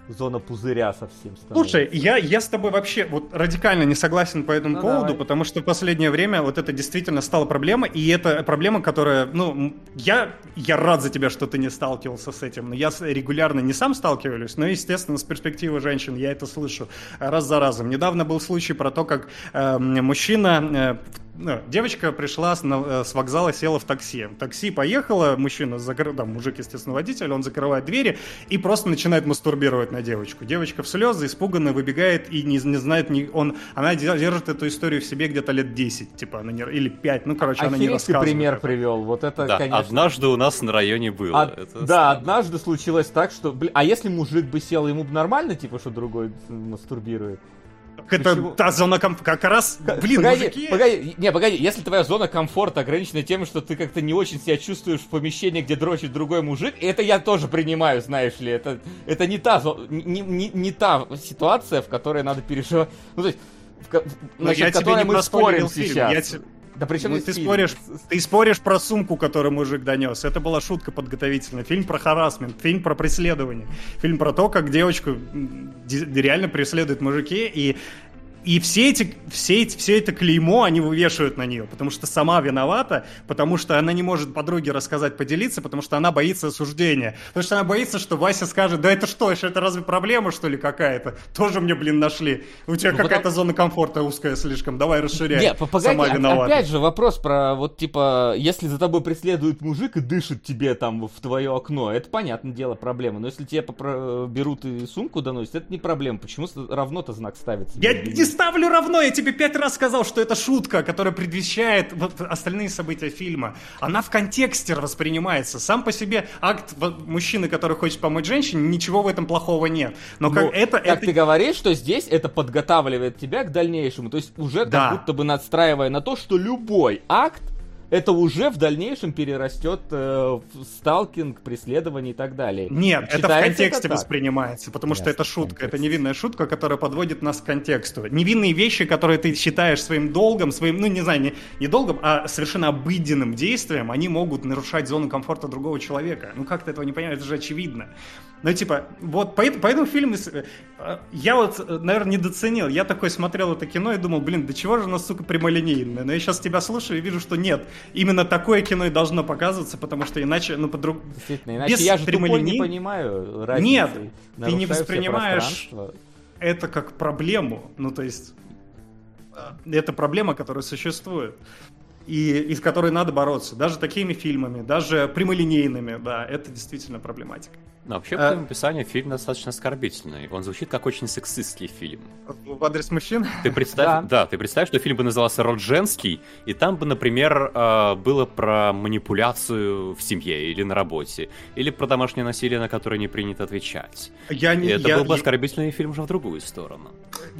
[SPEAKER 2] зона пузыря совсем становится.
[SPEAKER 3] Слушай, я, я с тобой вообще вот радикально не согласен по этому ну, поводу, давай. потому что в последнее время вот это действительно стало проблемой, и это проблема, которая, ну, я, я рад за тебя, что ты не сталкивался с этим, но я регулярно не сам сталкиваюсь, но, естественно, с перспективы женщин я это слышу раз за разом. Недавно был случай про то, как э, мужчина э, девочка пришла с, на, э, с вокзала, села в такси. Такси поехала, мужчина, закрыл, там, мужик, естественно, водитель, он закрывает двери и просто начинает мастурбировать на девочку. Девочка в слезы, испуганно выбегает и не, не знает, ни, он, она держит эту историю в себе где-то лет 10, типа, она не, или 5, ну, короче, она не рассказывает.
[SPEAKER 2] пример привел, вот это,
[SPEAKER 4] да,
[SPEAKER 2] конечно...
[SPEAKER 4] однажды у нас на районе было.
[SPEAKER 2] А, это да, странно. однажды случилось так, что, блин, а если мужик бы сел, ему бы нормально, типа, что другой мастурбирует?
[SPEAKER 3] Это Почему? та зона комфорта, как раз, блин,
[SPEAKER 2] погоди,
[SPEAKER 3] мужики...
[SPEAKER 2] Погоди, не, погоди, если твоя зона комфорта ограничена тем, что ты как-то не очень себя чувствуешь в помещении, где дрочит другой мужик, это я тоже принимаю, знаешь ли, это, это не, та, не, не, не та ситуация, в которой надо переживать, ну, то есть, в,
[SPEAKER 3] насчет которой мы спорим сейчас. Я,
[SPEAKER 2] Да причем
[SPEAKER 3] Ну, ты
[SPEAKER 2] фильм?
[SPEAKER 3] споришь, ты споришь про сумку, которую мужик донес. Это была шутка подготовительная. Фильм про харасмент, фильм про преследование. Фильм про то, как девочку реально преследуют мужики. И, и все, эти, все, эти, все это клеймо они вывешивают на нее, потому что сама виновата, потому что она не может подруге рассказать, поделиться, потому что она боится осуждения. Потому что она боится, что Вася скажет, да это что, это разве проблема, что ли, какая-то? Тоже мне, блин, нашли. У тебя
[SPEAKER 2] Ну,
[SPEAKER 3] какая-то
[SPEAKER 2] потому-
[SPEAKER 3] зона комфорта узкая слишком, давай расширяй.
[SPEAKER 2] Не, по- погоди,
[SPEAKER 3] Сама
[SPEAKER 2] оп-
[SPEAKER 3] виновата.
[SPEAKER 2] опять же вопрос про вот типа, если за тобой преследует мужик и дышит тебе там в твое окно, это понятное дело проблема. Но если тебе попро- берут и сумку доносят, это не проблема. Почему равно-то знак ставится?
[SPEAKER 3] Я не? Ставлю равно, я тебе пять раз сказал, что это шутка, которая предвещает вот остальные события фильма. Она в контексте воспринимается. Сам по себе акт мужчины, который хочет помочь женщине, ничего в этом плохого нет. Но
[SPEAKER 2] Ну,
[SPEAKER 3] как это...
[SPEAKER 2] как
[SPEAKER 3] это...
[SPEAKER 2] ты говоришь, что здесь это подготавливает тебя к дальнейшему. То есть уже
[SPEAKER 3] Да.
[SPEAKER 2] как будто бы надстраивая на то, что любой акт это уже в дальнейшем перерастет э, в сталкинг, преследование и так далее.
[SPEAKER 3] Нет, это в контексте
[SPEAKER 2] так?
[SPEAKER 3] воспринимается, потому что
[SPEAKER 2] Ясно,
[SPEAKER 3] это
[SPEAKER 2] в
[SPEAKER 3] шутка, это
[SPEAKER 2] контексте.
[SPEAKER 3] невинная шутка, которая подводит нас к контексту. Невинные вещи, которые ты считаешь своим долгом, своим, ну не знаю, не, не долгом, а совершенно обыденным действием, они могут нарушать зону комфорта другого человека. Ну как ты этого не понимаешь, это же очевидно. Ну типа, вот поэтому, поэтому фильм, э, я вот, э, наверное, недооценил. Я такой смотрел это кино и думал, блин, да чего же оно, сука, прямолинейное? Но я сейчас тебя слушаю и вижу, что нет. Именно такое кино и должно показываться, потому что иначе, ну, по-друг...
[SPEAKER 2] Действительно, иначе
[SPEAKER 3] без
[SPEAKER 2] я же тупой не
[SPEAKER 3] прямолиней-
[SPEAKER 2] понимаю разницы.
[SPEAKER 3] Нет, ты не воспринимаешь это как проблему. Ну, то есть, э, это проблема, которая существует. И, и с которой надо бороться. Даже такими фильмами, даже прямолинейными, да, это действительно проблематика.
[SPEAKER 4] Но вообще,
[SPEAKER 3] А-
[SPEAKER 4] по описанию, фильм достаточно оскорбительный. Он звучит как очень сексистский фильм.
[SPEAKER 3] В адрес мужчин?
[SPEAKER 4] Ты представь,
[SPEAKER 2] Да.
[SPEAKER 4] да. ты представь, что фильм бы назывался «Род женский», и там бы, например, э, было про манипуляцию в семье или на работе, или про домашнее насилие, на которое не принято отвечать.
[SPEAKER 3] Я,
[SPEAKER 4] И это
[SPEAKER 3] я,
[SPEAKER 4] был бы
[SPEAKER 3] я-
[SPEAKER 4] оскорбительный фильм уже в другую сторону.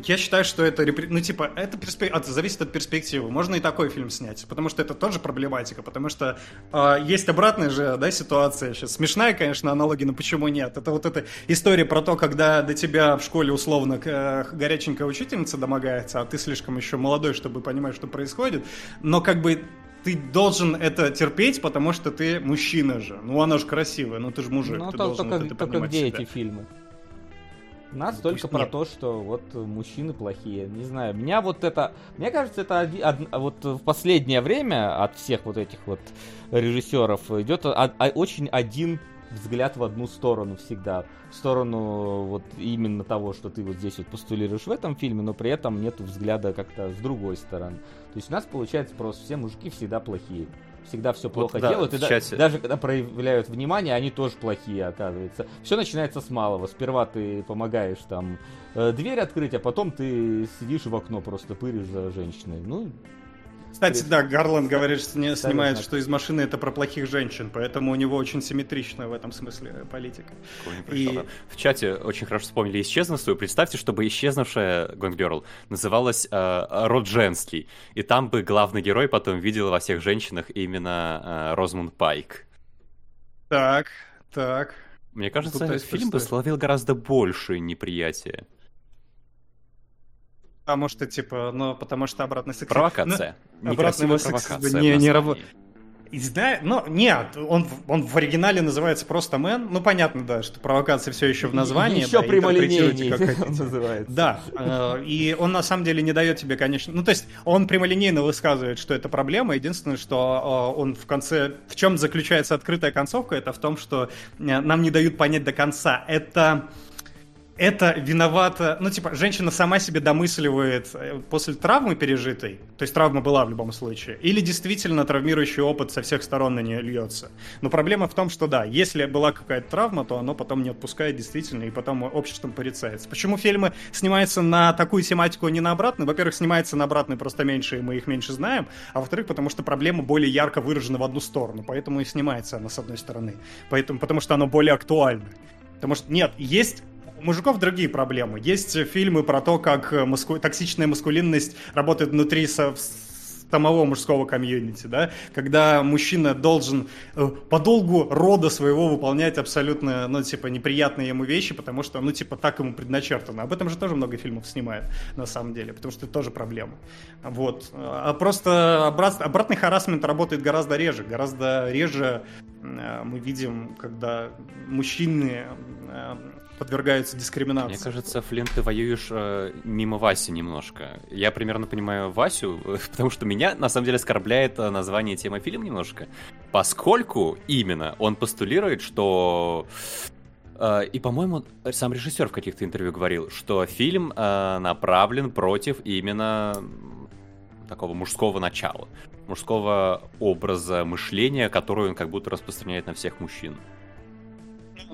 [SPEAKER 3] Я считаю, что это, ну, типа, это перспе- от- зависит от перспективы. Можно и такой фильм снять, потому что это тоже проблематика, потому что э, есть обратная же, да, ситуация сейчас. Смешная, конечно, аналогия, но почему нет? Это вот эта история про то, когда до тебя в школе условно э, горяченькая учительница домогается, а ты слишком еще молодой, чтобы понимать, что происходит, но как бы ты должен это терпеть, потому что ты мужчина же. Ну, она же красивая, ну ты же мужик,
[SPEAKER 2] Ну,
[SPEAKER 3] ты
[SPEAKER 2] то-
[SPEAKER 3] должен
[SPEAKER 2] только,
[SPEAKER 3] это
[SPEAKER 2] только где
[SPEAKER 3] себя.
[SPEAKER 2] эти фильмы? У нас
[SPEAKER 3] Ну,
[SPEAKER 2] только
[SPEAKER 3] пусть
[SPEAKER 2] про
[SPEAKER 3] нет.
[SPEAKER 2] то, что вот мужчины плохие. Не знаю, меня вот это... Мне кажется, это оди- од- вот в последнее время от всех вот этих вот режиссеров идет о- о- очень один взгляд в одну сторону всегда. В сторону вот именно того, что ты вот здесь вот постулируешь в этом фильме, но при этом нету взгляда как-то с другой стороны. То есть у нас получается просто все мужики всегда плохие. Всегда все плохо
[SPEAKER 4] да,
[SPEAKER 2] делают. И да- даже когда проявляют внимание, они тоже плохие, оказывается. Все начинается с малого. Сперва ты помогаешь там э, дверь открыть, а потом ты сидишь в окно просто пыришь за женщиной. Ну,
[SPEAKER 3] Кстати, да, Гарланд говорит, что не снимает, что из машины это про плохих женщин, поэтому у него очень симметричная в этом смысле политика.
[SPEAKER 4] Не пришло,
[SPEAKER 3] И-.
[SPEAKER 4] В чате очень хорошо вспомнили исчезнувшую. Представьте, чтобы исчезнувшая Gone Girl называлась э, Род женский. И там бы главный герой потом видел во всех женщинах именно э, Розмунд Пайк.
[SPEAKER 3] Так, так.
[SPEAKER 4] Мне кажется,
[SPEAKER 3] Тут,
[SPEAKER 4] фильм бы словил гораздо больше неприятия.
[SPEAKER 3] Потому что, типа, ну, потому что обратный сексизм.
[SPEAKER 4] Провокация.
[SPEAKER 3] Ну, сексизма
[SPEAKER 4] провокация.
[SPEAKER 3] не- не
[SPEAKER 4] названии.
[SPEAKER 3] рабо- И знаю, ну, нет, он, в- он в оригинале называется просто Мэн. Ну, понятно, да, что провокация все еще в названии.
[SPEAKER 2] еще
[SPEAKER 3] да,
[SPEAKER 2] он называется.
[SPEAKER 3] Да, э, и он на самом деле не дает тебе, конечно, ну то есть он прямолинейно высказывает, что это проблема. Единственное, что э, он в конце, в чем заключается открытая концовка, это в том, что э, нам не дают понять до конца. Это это виновата, ну, типа, женщина сама себе домысливает э, после травмы пережитой, то есть травма была в любом случае, или действительно травмирующий опыт со всех сторон на нее льется. Но проблема в том, что да, если была какая-то травма, то оно потом не отпускает действительно, и потом обществом порицается. Почему фильмы снимаются на такую тематику, а не на обратную? Во-первых, снимается на обратную просто меньше, и мы их меньше знаем, а во-вторых, потому что проблема более ярко выражена в одну сторону, поэтому и снимается она с одной стороны, поэтому, потому что оно более актуально. Потому что, нет, есть мужиков другие проблемы. Есть фильмы про то, как э, маску- токсичная маскулинность работает внутри со- самого мужского комьюнити, да, когда мужчина должен э, по долгу рода своего выполнять абсолютно, ну, типа, неприятные ему вещи, потому что, ну, типа, так ему предначертано. Об этом же тоже много фильмов снимают, на самом деле, потому что это тоже проблема. Вот. А просто обрат, обратный харасмент работает гораздо реже, гораздо реже мы видим, когда мужчины э, подвергаются дискриминации.
[SPEAKER 4] Мне кажется, Флинт, ты воюешь э, мимо Васи немножко. Я примерно понимаю Васю, потому что меня на самом деле оскорбляет э, название темы фильма немножко, поскольку именно он постулирует, что э, и, по-моему, сам режиссер в каких-то интервью говорил, что фильм э, направлен против именно такого мужского начала, мужского образа мышления, который он как будто распространяет на всех мужчин.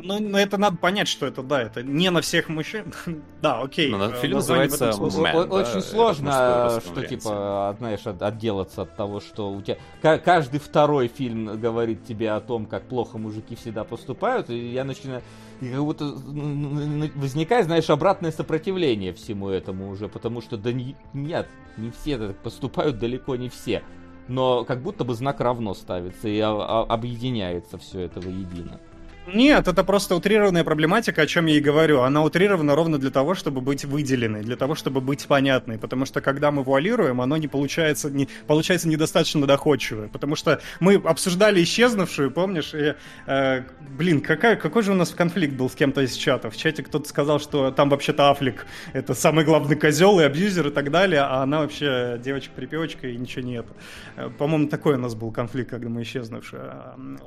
[SPEAKER 3] Ну, но это надо понять, что это, да, это не на всех мужчин. да, окей.
[SPEAKER 4] Но
[SPEAKER 3] э,
[SPEAKER 4] фильм называется. Man, да,
[SPEAKER 2] Очень сложно, что типа, знаешь, от- отделаться от того, что у тебя ка- каждый второй фильм говорит тебе о том, как плохо мужики всегда поступают, и я начинаю и как будто н- н- возникает, знаешь, обратное сопротивление всему этому уже, потому что да не- нет, не все так поступают, далеко не все. Но как будто бы знак равно ставится и объединяется все это воедино.
[SPEAKER 3] Нет, это просто утрированная проблематика, о чем я и говорю. Она утрирована ровно для того, чтобы быть выделенной, для того, чтобы быть понятной. Потому что когда мы вуалируем, оно не получается, не, получается недостаточно доходчивое. Потому что мы обсуждали исчезнувшую, помнишь? И, э, блин, какая, какой же у нас конфликт был с кем-то из чата? В чате кто-то сказал, что там вообще-то Афлик это самый главный козел и абьюзер и так далее, а она вообще девочка-припевочка и ничего не это. Э, По-моему, такой у нас был конфликт, когда мы исчезнувшую э,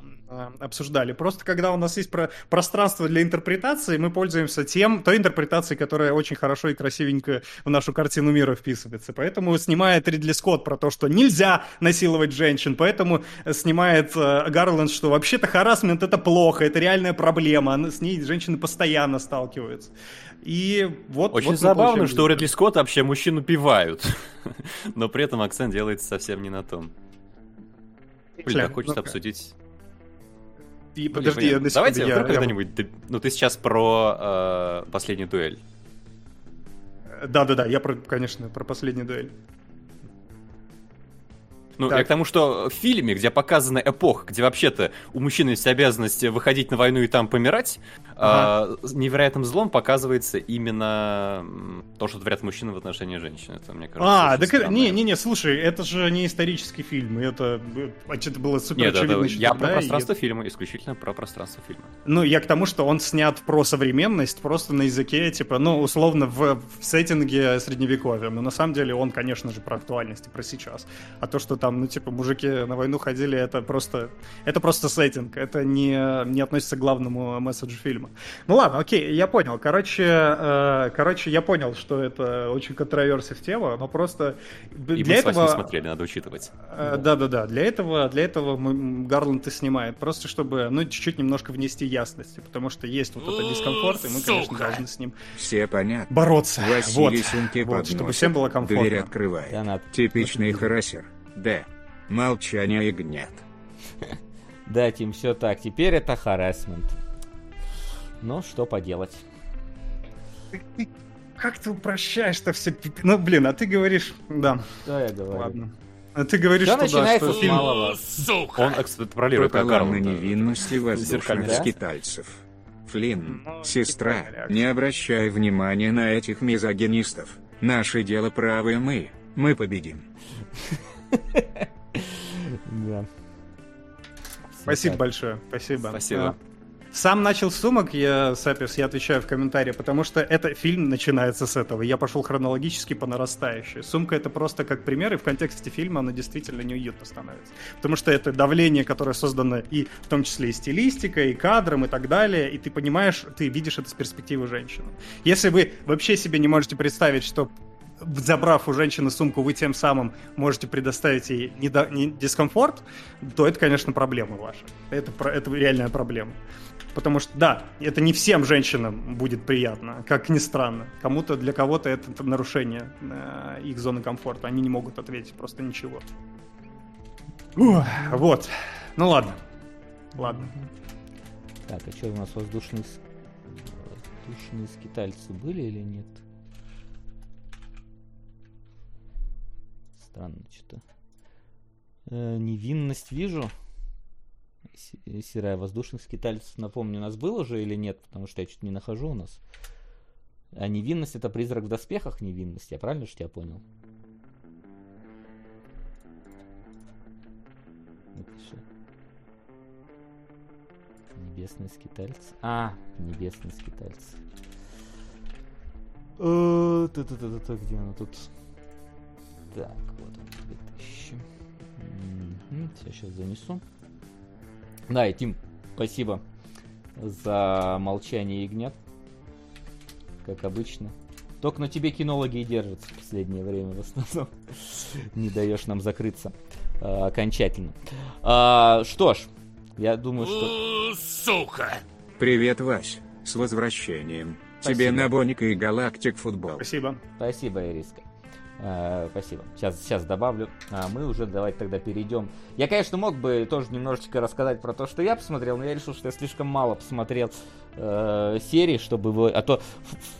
[SPEAKER 3] обсуждали. Просто когда у нас есть про- пространство для интерпретации, мы пользуемся тем, той интерпретацией, которая очень хорошо и красивенько в нашу картину мира вписывается. Поэтому снимает Ридли Скотт про то, что нельзя насиловать женщин, поэтому э, снимает э, Гарланд, что вообще-то харасмент это плохо, это реальная проблема, она- с ней женщины постоянно сталкиваются. И вот
[SPEAKER 4] Очень
[SPEAKER 3] вот
[SPEAKER 4] забавно,
[SPEAKER 3] получаем
[SPEAKER 4] что у. Ридли Скотта вообще мужчин убивают. Но при этом акцент делается совсем не на том. Так хочется обсудить.
[SPEAKER 3] И
[SPEAKER 4] Блин,
[SPEAKER 3] подожди, на секунду,
[SPEAKER 4] Давайте
[SPEAKER 3] я- я-
[SPEAKER 4] когда-нибудь... д- Ну, ты сейчас про э, последнюю дуэль.
[SPEAKER 3] Да-да-да, я, про, конечно, про последнюю дуэль.
[SPEAKER 4] Ну,
[SPEAKER 3] Так.
[SPEAKER 4] я к тому, что в фильме, где показана эпоха, где вообще-то у мужчины есть обязанность выходить на войну и там помирать,
[SPEAKER 3] Ага.
[SPEAKER 4] а, невероятным злом показывается именно то, что творят мужчины в отношении женщин. Это, мне кажется,
[SPEAKER 3] А, так это,
[SPEAKER 4] странно.
[SPEAKER 3] не, не, не, слушай, это же не исторический фильм, и это, э, это было супер
[SPEAKER 4] Нет, это-
[SPEAKER 3] очевидно еще
[SPEAKER 4] я
[SPEAKER 3] тогда,
[SPEAKER 4] про
[SPEAKER 3] и
[SPEAKER 4] пространство фильма, исключительно про пространство фильма.
[SPEAKER 3] Ну, я к тому, что он снят про современность, просто на языке, типа, ну, условно, в, в сеттинге средневековья. Но на самом деле он, конечно же, про актуальность и про сейчас. А то, что там, ну, типа, мужики на войну ходили, это просто, это просто сеттинг. Это не, не относится к главному месседжу фильма. Ну ладно, окей, я понял. Короче, э, короче, я понял, что это очень контроверсив тема, но просто
[SPEAKER 4] И
[SPEAKER 3] для
[SPEAKER 4] мы с Васей
[SPEAKER 3] этого...
[SPEAKER 4] смотрели, надо учитывать.
[SPEAKER 3] Э, Да-да-да, для этого, для этого мы- Гарланд и снимает, просто чтобы, ну, чуть-чуть немножко внести ясности, потому что есть вот этот дискомфорт, и мы, конечно, должны с ним
[SPEAKER 1] Все понятно.
[SPEAKER 3] бороться.
[SPEAKER 1] Василий
[SPEAKER 3] вот,
[SPEAKER 1] сумки
[SPEAKER 3] вот, чтобы всем было
[SPEAKER 1] Дверь
[SPEAKER 3] комфортно.
[SPEAKER 1] открывает.
[SPEAKER 2] Донат.
[SPEAKER 1] Типичный харасер. Д. Молчание и гнет.
[SPEAKER 2] Да, Тим, все так. Теперь это харасмент. Ну, что поделать.
[SPEAKER 3] Как ты упрощаешь-то все? пи- Ну, блин, а ты говоришь, да,
[SPEAKER 2] Что я говорю?
[SPEAKER 3] ладно. А ты говоришь,
[SPEAKER 2] Все
[SPEAKER 3] что да,
[SPEAKER 2] начинается
[SPEAKER 3] что
[SPEAKER 2] с
[SPEAKER 3] фильм...
[SPEAKER 2] малого.
[SPEAKER 4] Он экстраполирует Гарланда.
[SPEAKER 1] невинности воздушных скитальцев. Флинн,
[SPEAKER 3] Ну,
[SPEAKER 1] сестра, не обращай внимания на этих мизогинистов. Наше дело правое мы. Мы победим.
[SPEAKER 2] Да.
[SPEAKER 3] Спасибо большое, спасибо.
[SPEAKER 4] Спасибо.
[SPEAKER 3] Сам начал с сумок, я, Сапис, я отвечаю в комментарии, потому что это фильм начинается с этого. Я пошел хронологически по нарастающей. Сумка это просто как пример, и в контексте фильма она действительно неуютно становится. Потому что это давление, которое создано и в том числе и стилистикой, и кадром, и так далее, и ты понимаешь, ты видишь это с перспективы женщины. Если вы вообще себе не можете представить, что забрав у женщины сумку, вы тем самым можете предоставить ей недо- не- дискомфорт, то это, конечно, проблема ваша. Это, это реальная проблема. Потому что, да, это не всем женщинам будет приятно, как ни странно. Кому-то, для кого-то это нарушение э, их зоны комфорта. Они не могут ответить просто ничего. Ух, вот. Ну ладно. Ладно.
[SPEAKER 2] Так, а что у нас воздушные... Воздушные скитальцы были или нет? Странно что-то. Э, невинность вижу. Серая воздушных скитальцев, напомню, у нас был уже или нет, потому что я чуть не нахожу у нас. А невинность это призрак в доспехах невинность, я правильно что я понял? Напиши. Небесные скитальцы. А, небесные скитальцы. Э, та-та-та-та-та, Где она тут? Так, вот он, 2000. Мгм, Сейчас занесу. Да, и Тим, спасибо за молчание ягнят. Как обычно. Только на тебе кинологи и держатся в последнее время в основном. Не даешь нам закрыться а, окончательно. А, что ж, я думаю, что...
[SPEAKER 1] Привет, Вась. С возвращением.
[SPEAKER 2] Спасибо.
[SPEAKER 1] Тебе на Боника и Галактик футбол.
[SPEAKER 3] Спасибо.
[SPEAKER 2] Спасибо, Ириска. А, спасибо. Сейчас, сейчас добавлю. А мы уже давайте тогда перейдем. Я, конечно, мог бы тоже немножечко рассказать про то, что я посмотрел, но я решил, что я слишком мало посмотрел э, серий, чтобы его... А то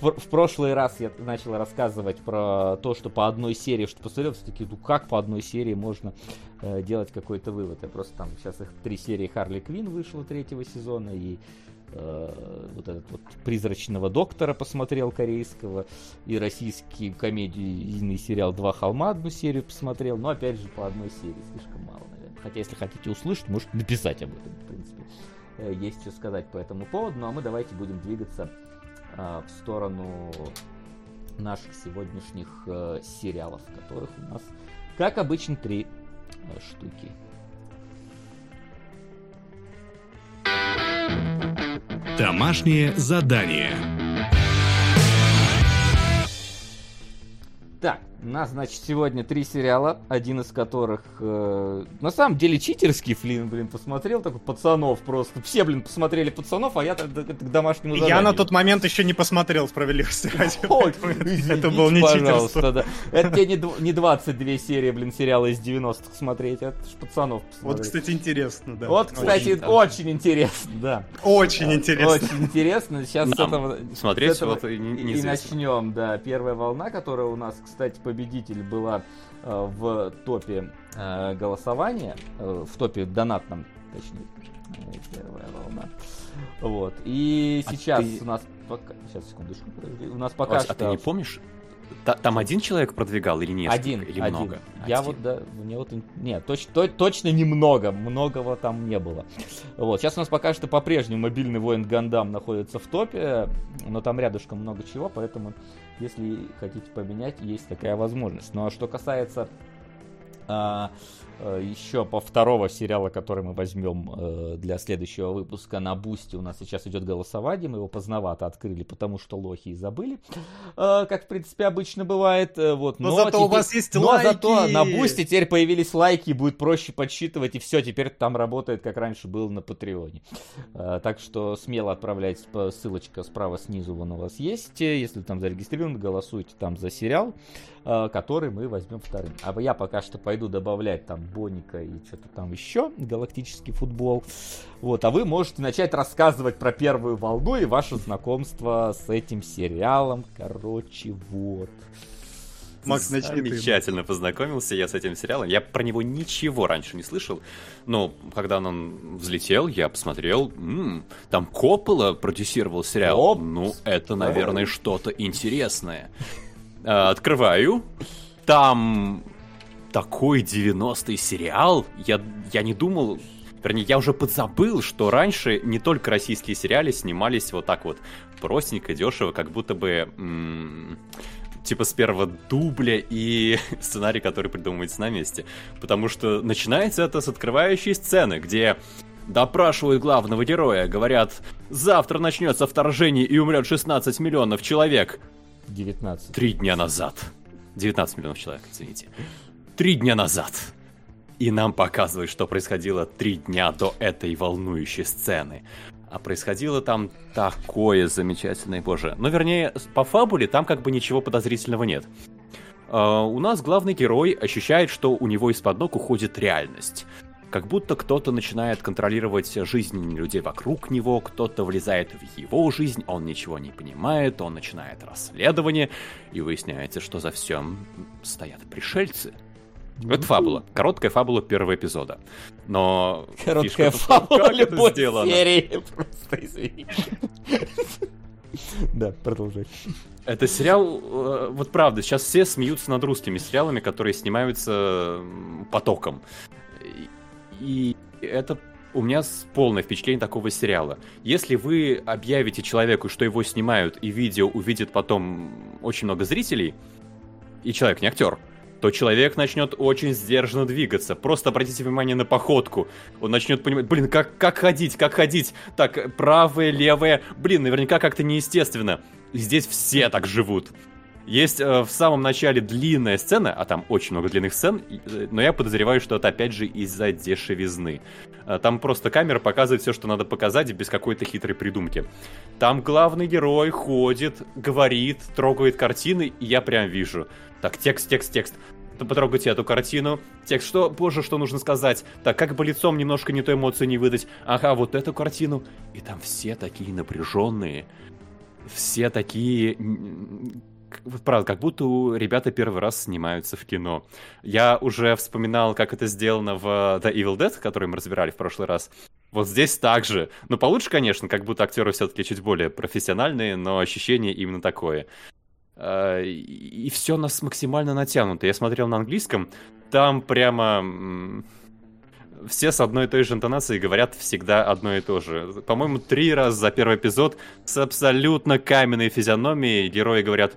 [SPEAKER 2] в, в- в прошлый раз я начал рассказывать про то, что по одной серии, что посмотрел, все таки ну как по одной серии можно э, делать какой-то вывод. Я просто там сейчас их три серии Харли Квин вышло третьего сезона, и э, вот этот вот призрачного доктора посмотрел корейского, и российский комедийный сериал «Два холма» одну серию посмотрел, но опять же по одной серии, слишком мало, наверное. Хотя если хотите услышать, можете написать об этом, в принципе. Э, Есть что сказать по этому поводу, ну а мы давайте будем двигаться а, в сторону наших сегодняшних э, сериалов, которых у нас, как обычно, три э, штуки.
[SPEAKER 6] Домашнее задание.
[SPEAKER 2] У нас, значит, сегодня три сериала, один из которых, э, на самом деле, читерский, блин, блин, посмотрел, такой, пацанов просто. Все, блин, посмотрели пацанов, а я тогда к к домашнему заданию.
[SPEAKER 3] Я на тот момент еще не посмотрел справедливости ради. Это был не читерство.
[SPEAKER 2] да. Это тебе не, не 22 серии, блин, сериала из 90-х смотреть, это ж пацанов
[SPEAKER 3] Вот,
[SPEAKER 2] посмотреть.
[SPEAKER 3] кстати, интересно, да.
[SPEAKER 2] Вот, кстати,
[SPEAKER 4] Очень,
[SPEAKER 2] очень, интересно, да.
[SPEAKER 3] Очень интересно.
[SPEAKER 2] Очень интересно. Сейчас с
[SPEAKER 4] Нам
[SPEAKER 2] этого,
[SPEAKER 4] смотреть
[SPEAKER 2] с этого
[SPEAKER 4] вот и
[SPEAKER 2] и начнем, да. Первая волна, которая у нас, кстати, победитель была э, в топе э, голосования, э, в топе донатном, точнее. Первая волна. Вот. И
[SPEAKER 4] А
[SPEAKER 2] сейчас
[SPEAKER 4] ты-
[SPEAKER 2] у нас пока... Сейчас, секундочку, подожди. У нас пока
[SPEAKER 4] Вась,
[SPEAKER 2] что...
[SPEAKER 4] а ты не помнишь? Та- там один человек продвигал или несколько?
[SPEAKER 2] Один,
[SPEAKER 4] или
[SPEAKER 2] один.
[SPEAKER 4] много?
[SPEAKER 2] Я
[SPEAKER 4] Один.
[SPEAKER 2] вот, да, мне вот, нет, точ- то- точно немного, многого там не было. Вот, сейчас у нас пока что по-прежнему мобильный воин Гандам находится в топе, но там рядышком много чего, поэтому, если хотите поменять, есть такая возможность. Ну, а что касается а, еще по второго сериала, который мы возьмем э, для следующего выпуска на Бусти. У нас сейчас идет голосование, мы его поздновато открыли, потому что лохи и забыли, Э, как в принципе обычно бывает. э, Вот.
[SPEAKER 3] Но зато у
[SPEAKER 2] теперь-
[SPEAKER 3] вас есть
[SPEAKER 2] но
[SPEAKER 3] лайки.
[SPEAKER 2] зато на Бусти теперь появились лайки, будет проще подсчитывать, и все, теперь там работает, как раньше было на Патреоне. Э, Так что смело отправляйте, ссылочка справа снизу вон у вас есть. Э, Если там зарегистрированы, голосуйте там за сериал, э, который мы возьмем вторым. А я пока что пойду добавлять там Боника и что-то там еще, галактический футбол. Вот, а вы можете начать рассказывать про первую волну и ваше знакомство с этим сериалом. Короче, вот.
[SPEAKER 3] Макс, начни ты.
[SPEAKER 4] Замечательно познакомился я с этим сериалом. Я про него ничего раньше не слышал. Но когда он взлетел, я посмотрел. м, там Коппола продюсировал сериал.
[SPEAKER 2] Оп.
[SPEAKER 4] Ну, это, наверное, что-то интересное. А, Открываю. Там такой 90-й сериал. Я, я не думал... Вернее, я уже подзабыл, что раньше не только российские сериалы снимались вот так вот простенько, дешево, как будто бы м, типа с первого дубля и сценарий, который придумывается на месте. Потому что начинается это с открывающей сцены, где допрашивают главного героя, говорят, завтра начнется вторжение и умрет 16 миллионов человек.
[SPEAKER 2] 19.
[SPEAKER 4] Три дня назад. 19 миллионов человек, извините. Три дня назад. И нам показывают, что происходило три дня до этой волнующей сцены. А происходило там такое замечательное, боже. Ну, вернее, по фабуле там как бы ничего подозрительного нет. А, у нас главный герой ощущает, что у него из-под ног уходит реальность. Как будто кто-то начинает контролировать жизнь людей вокруг него, кто-то влезает в его жизнь, он ничего не понимает, он начинает расследование, и выясняется, что за всем стоят пришельцы. Это фабула. Короткая фабула первого эпизода. Но...
[SPEAKER 2] Короткая фабула
[SPEAKER 4] как это
[SPEAKER 2] любой
[SPEAKER 4] сделано.
[SPEAKER 2] серии. Просто извини. Да, продолжай.
[SPEAKER 4] Это сериал, э, вот правда, сейчас все смеются над русскими сериалами, которые снимаются потоком. И это у меня полное впечатление такого сериала. Если вы объявите человеку, что его снимают, и видео увидит потом очень много зрителей, и человек не актер, то человек начнет очень сдержанно двигаться. Просто обратите внимание на походку. Он начнет понимать, блин, как, как ходить, как ходить. Так, правое, левое. Блин, наверняка как-то неестественно. Здесь все так живут. Есть э, в самом начале длинная сцена, а там очень много длинных сцен, э, но я подозреваю, что это опять же из-за дешевизны. Э, Там просто камера показывает все, что надо показать, без какой-то хитрой придумки. Там главный герой ходит, говорит, трогает картины, и я прям вижу. Так, текст, текст, текст. Потрогайте эту картину. Текст, что, боже, что нужно сказать? Так, как бы лицом немножко не той эмоции не выдать? Ага, вот эту картину. И там все такие напряженные. Все такие... правда, как будто у ребята первый раз снимаются в кино. Я уже вспоминал, как это сделано в The Evil Dead, который мы разбирали в прошлый раз. Вот здесь также. Ну, получше, конечно, как будто актеры все-таки чуть более профессиональные, но ощущение именно такое. А, И все нас максимально натянуто. Я смотрел на английском, там прямо все с одной и той же интонацией говорят всегда одно и то же. По-моему, три раза за первый эпизод с абсолютно каменной физиономией герои говорят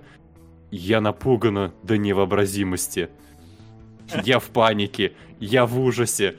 [SPEAKER 4] «Я напугана до невообразимости. Я в панике. Я в ужасе».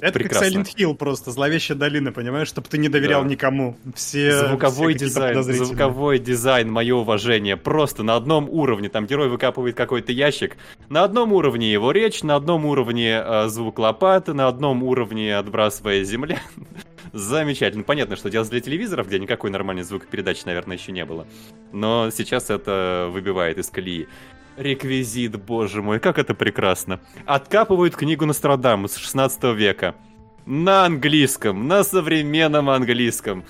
[SPEAKER 3] Это
[SPEAKER 4] Прекрасно.
[SPEAKER 3] как Silent Hill просто, зловещая долина, понимаешь, чтобы ты не доверял
[SPEAKER 4] Да.
[SPEAKER 3] никому. Все,
[SPEAKER 4] звуковой
[SPEAKER 3] все
[SPEAKER 4] дизайн, звуковой дизайн, мое уважение, просто на одном уровне. Там герой выкапывает какой-то ящик, на одном уровне его речь, на одном уровне э, звук лопаты, на одном уровне отбрасывая земля. Замечательно. Понятно, что делать для телевизоров, где никакой нормальной звукопередачи, наверное, еще не было. Но сейчас это выбивает из колеи. Реквизит, боже мой, как это прекрасно. Откапывают книгу Нострадамус 16 века. На английском, на современном английском.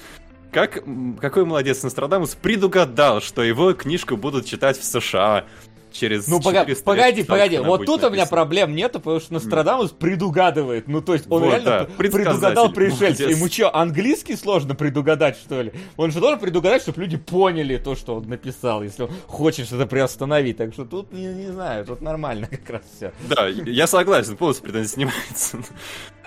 [SPEAKER 4] Как, какой молодец Нострадамус предугадал, что его книжку будут читать в США через
[SPEAKER 2] Ну, пога-
[SPEAKER 4] 400 лет
[SPEAKER 2] погоди, погоди,
[SPEAKER 4] она
[SPEAKER 2] вот тут у меня проблем нету, потому что Нострадамус предугадывает. Ну, то есть он
[SPEAKER 4] Вот,
[SPEAKER 2] реально
[SPEAKER 4] да,
[SPEAKER 2] предугадал пришельца. Ему что, английский сложно предугадать, что ли? Он же должен предугадать, чтобы люди поняли то, что он написал, если он хочет что-то приостановить. Так что тут, не, не знаю, тут нормально как раз все.
[SPEAKER 4] Да, я согласен, полностью претензий снимается.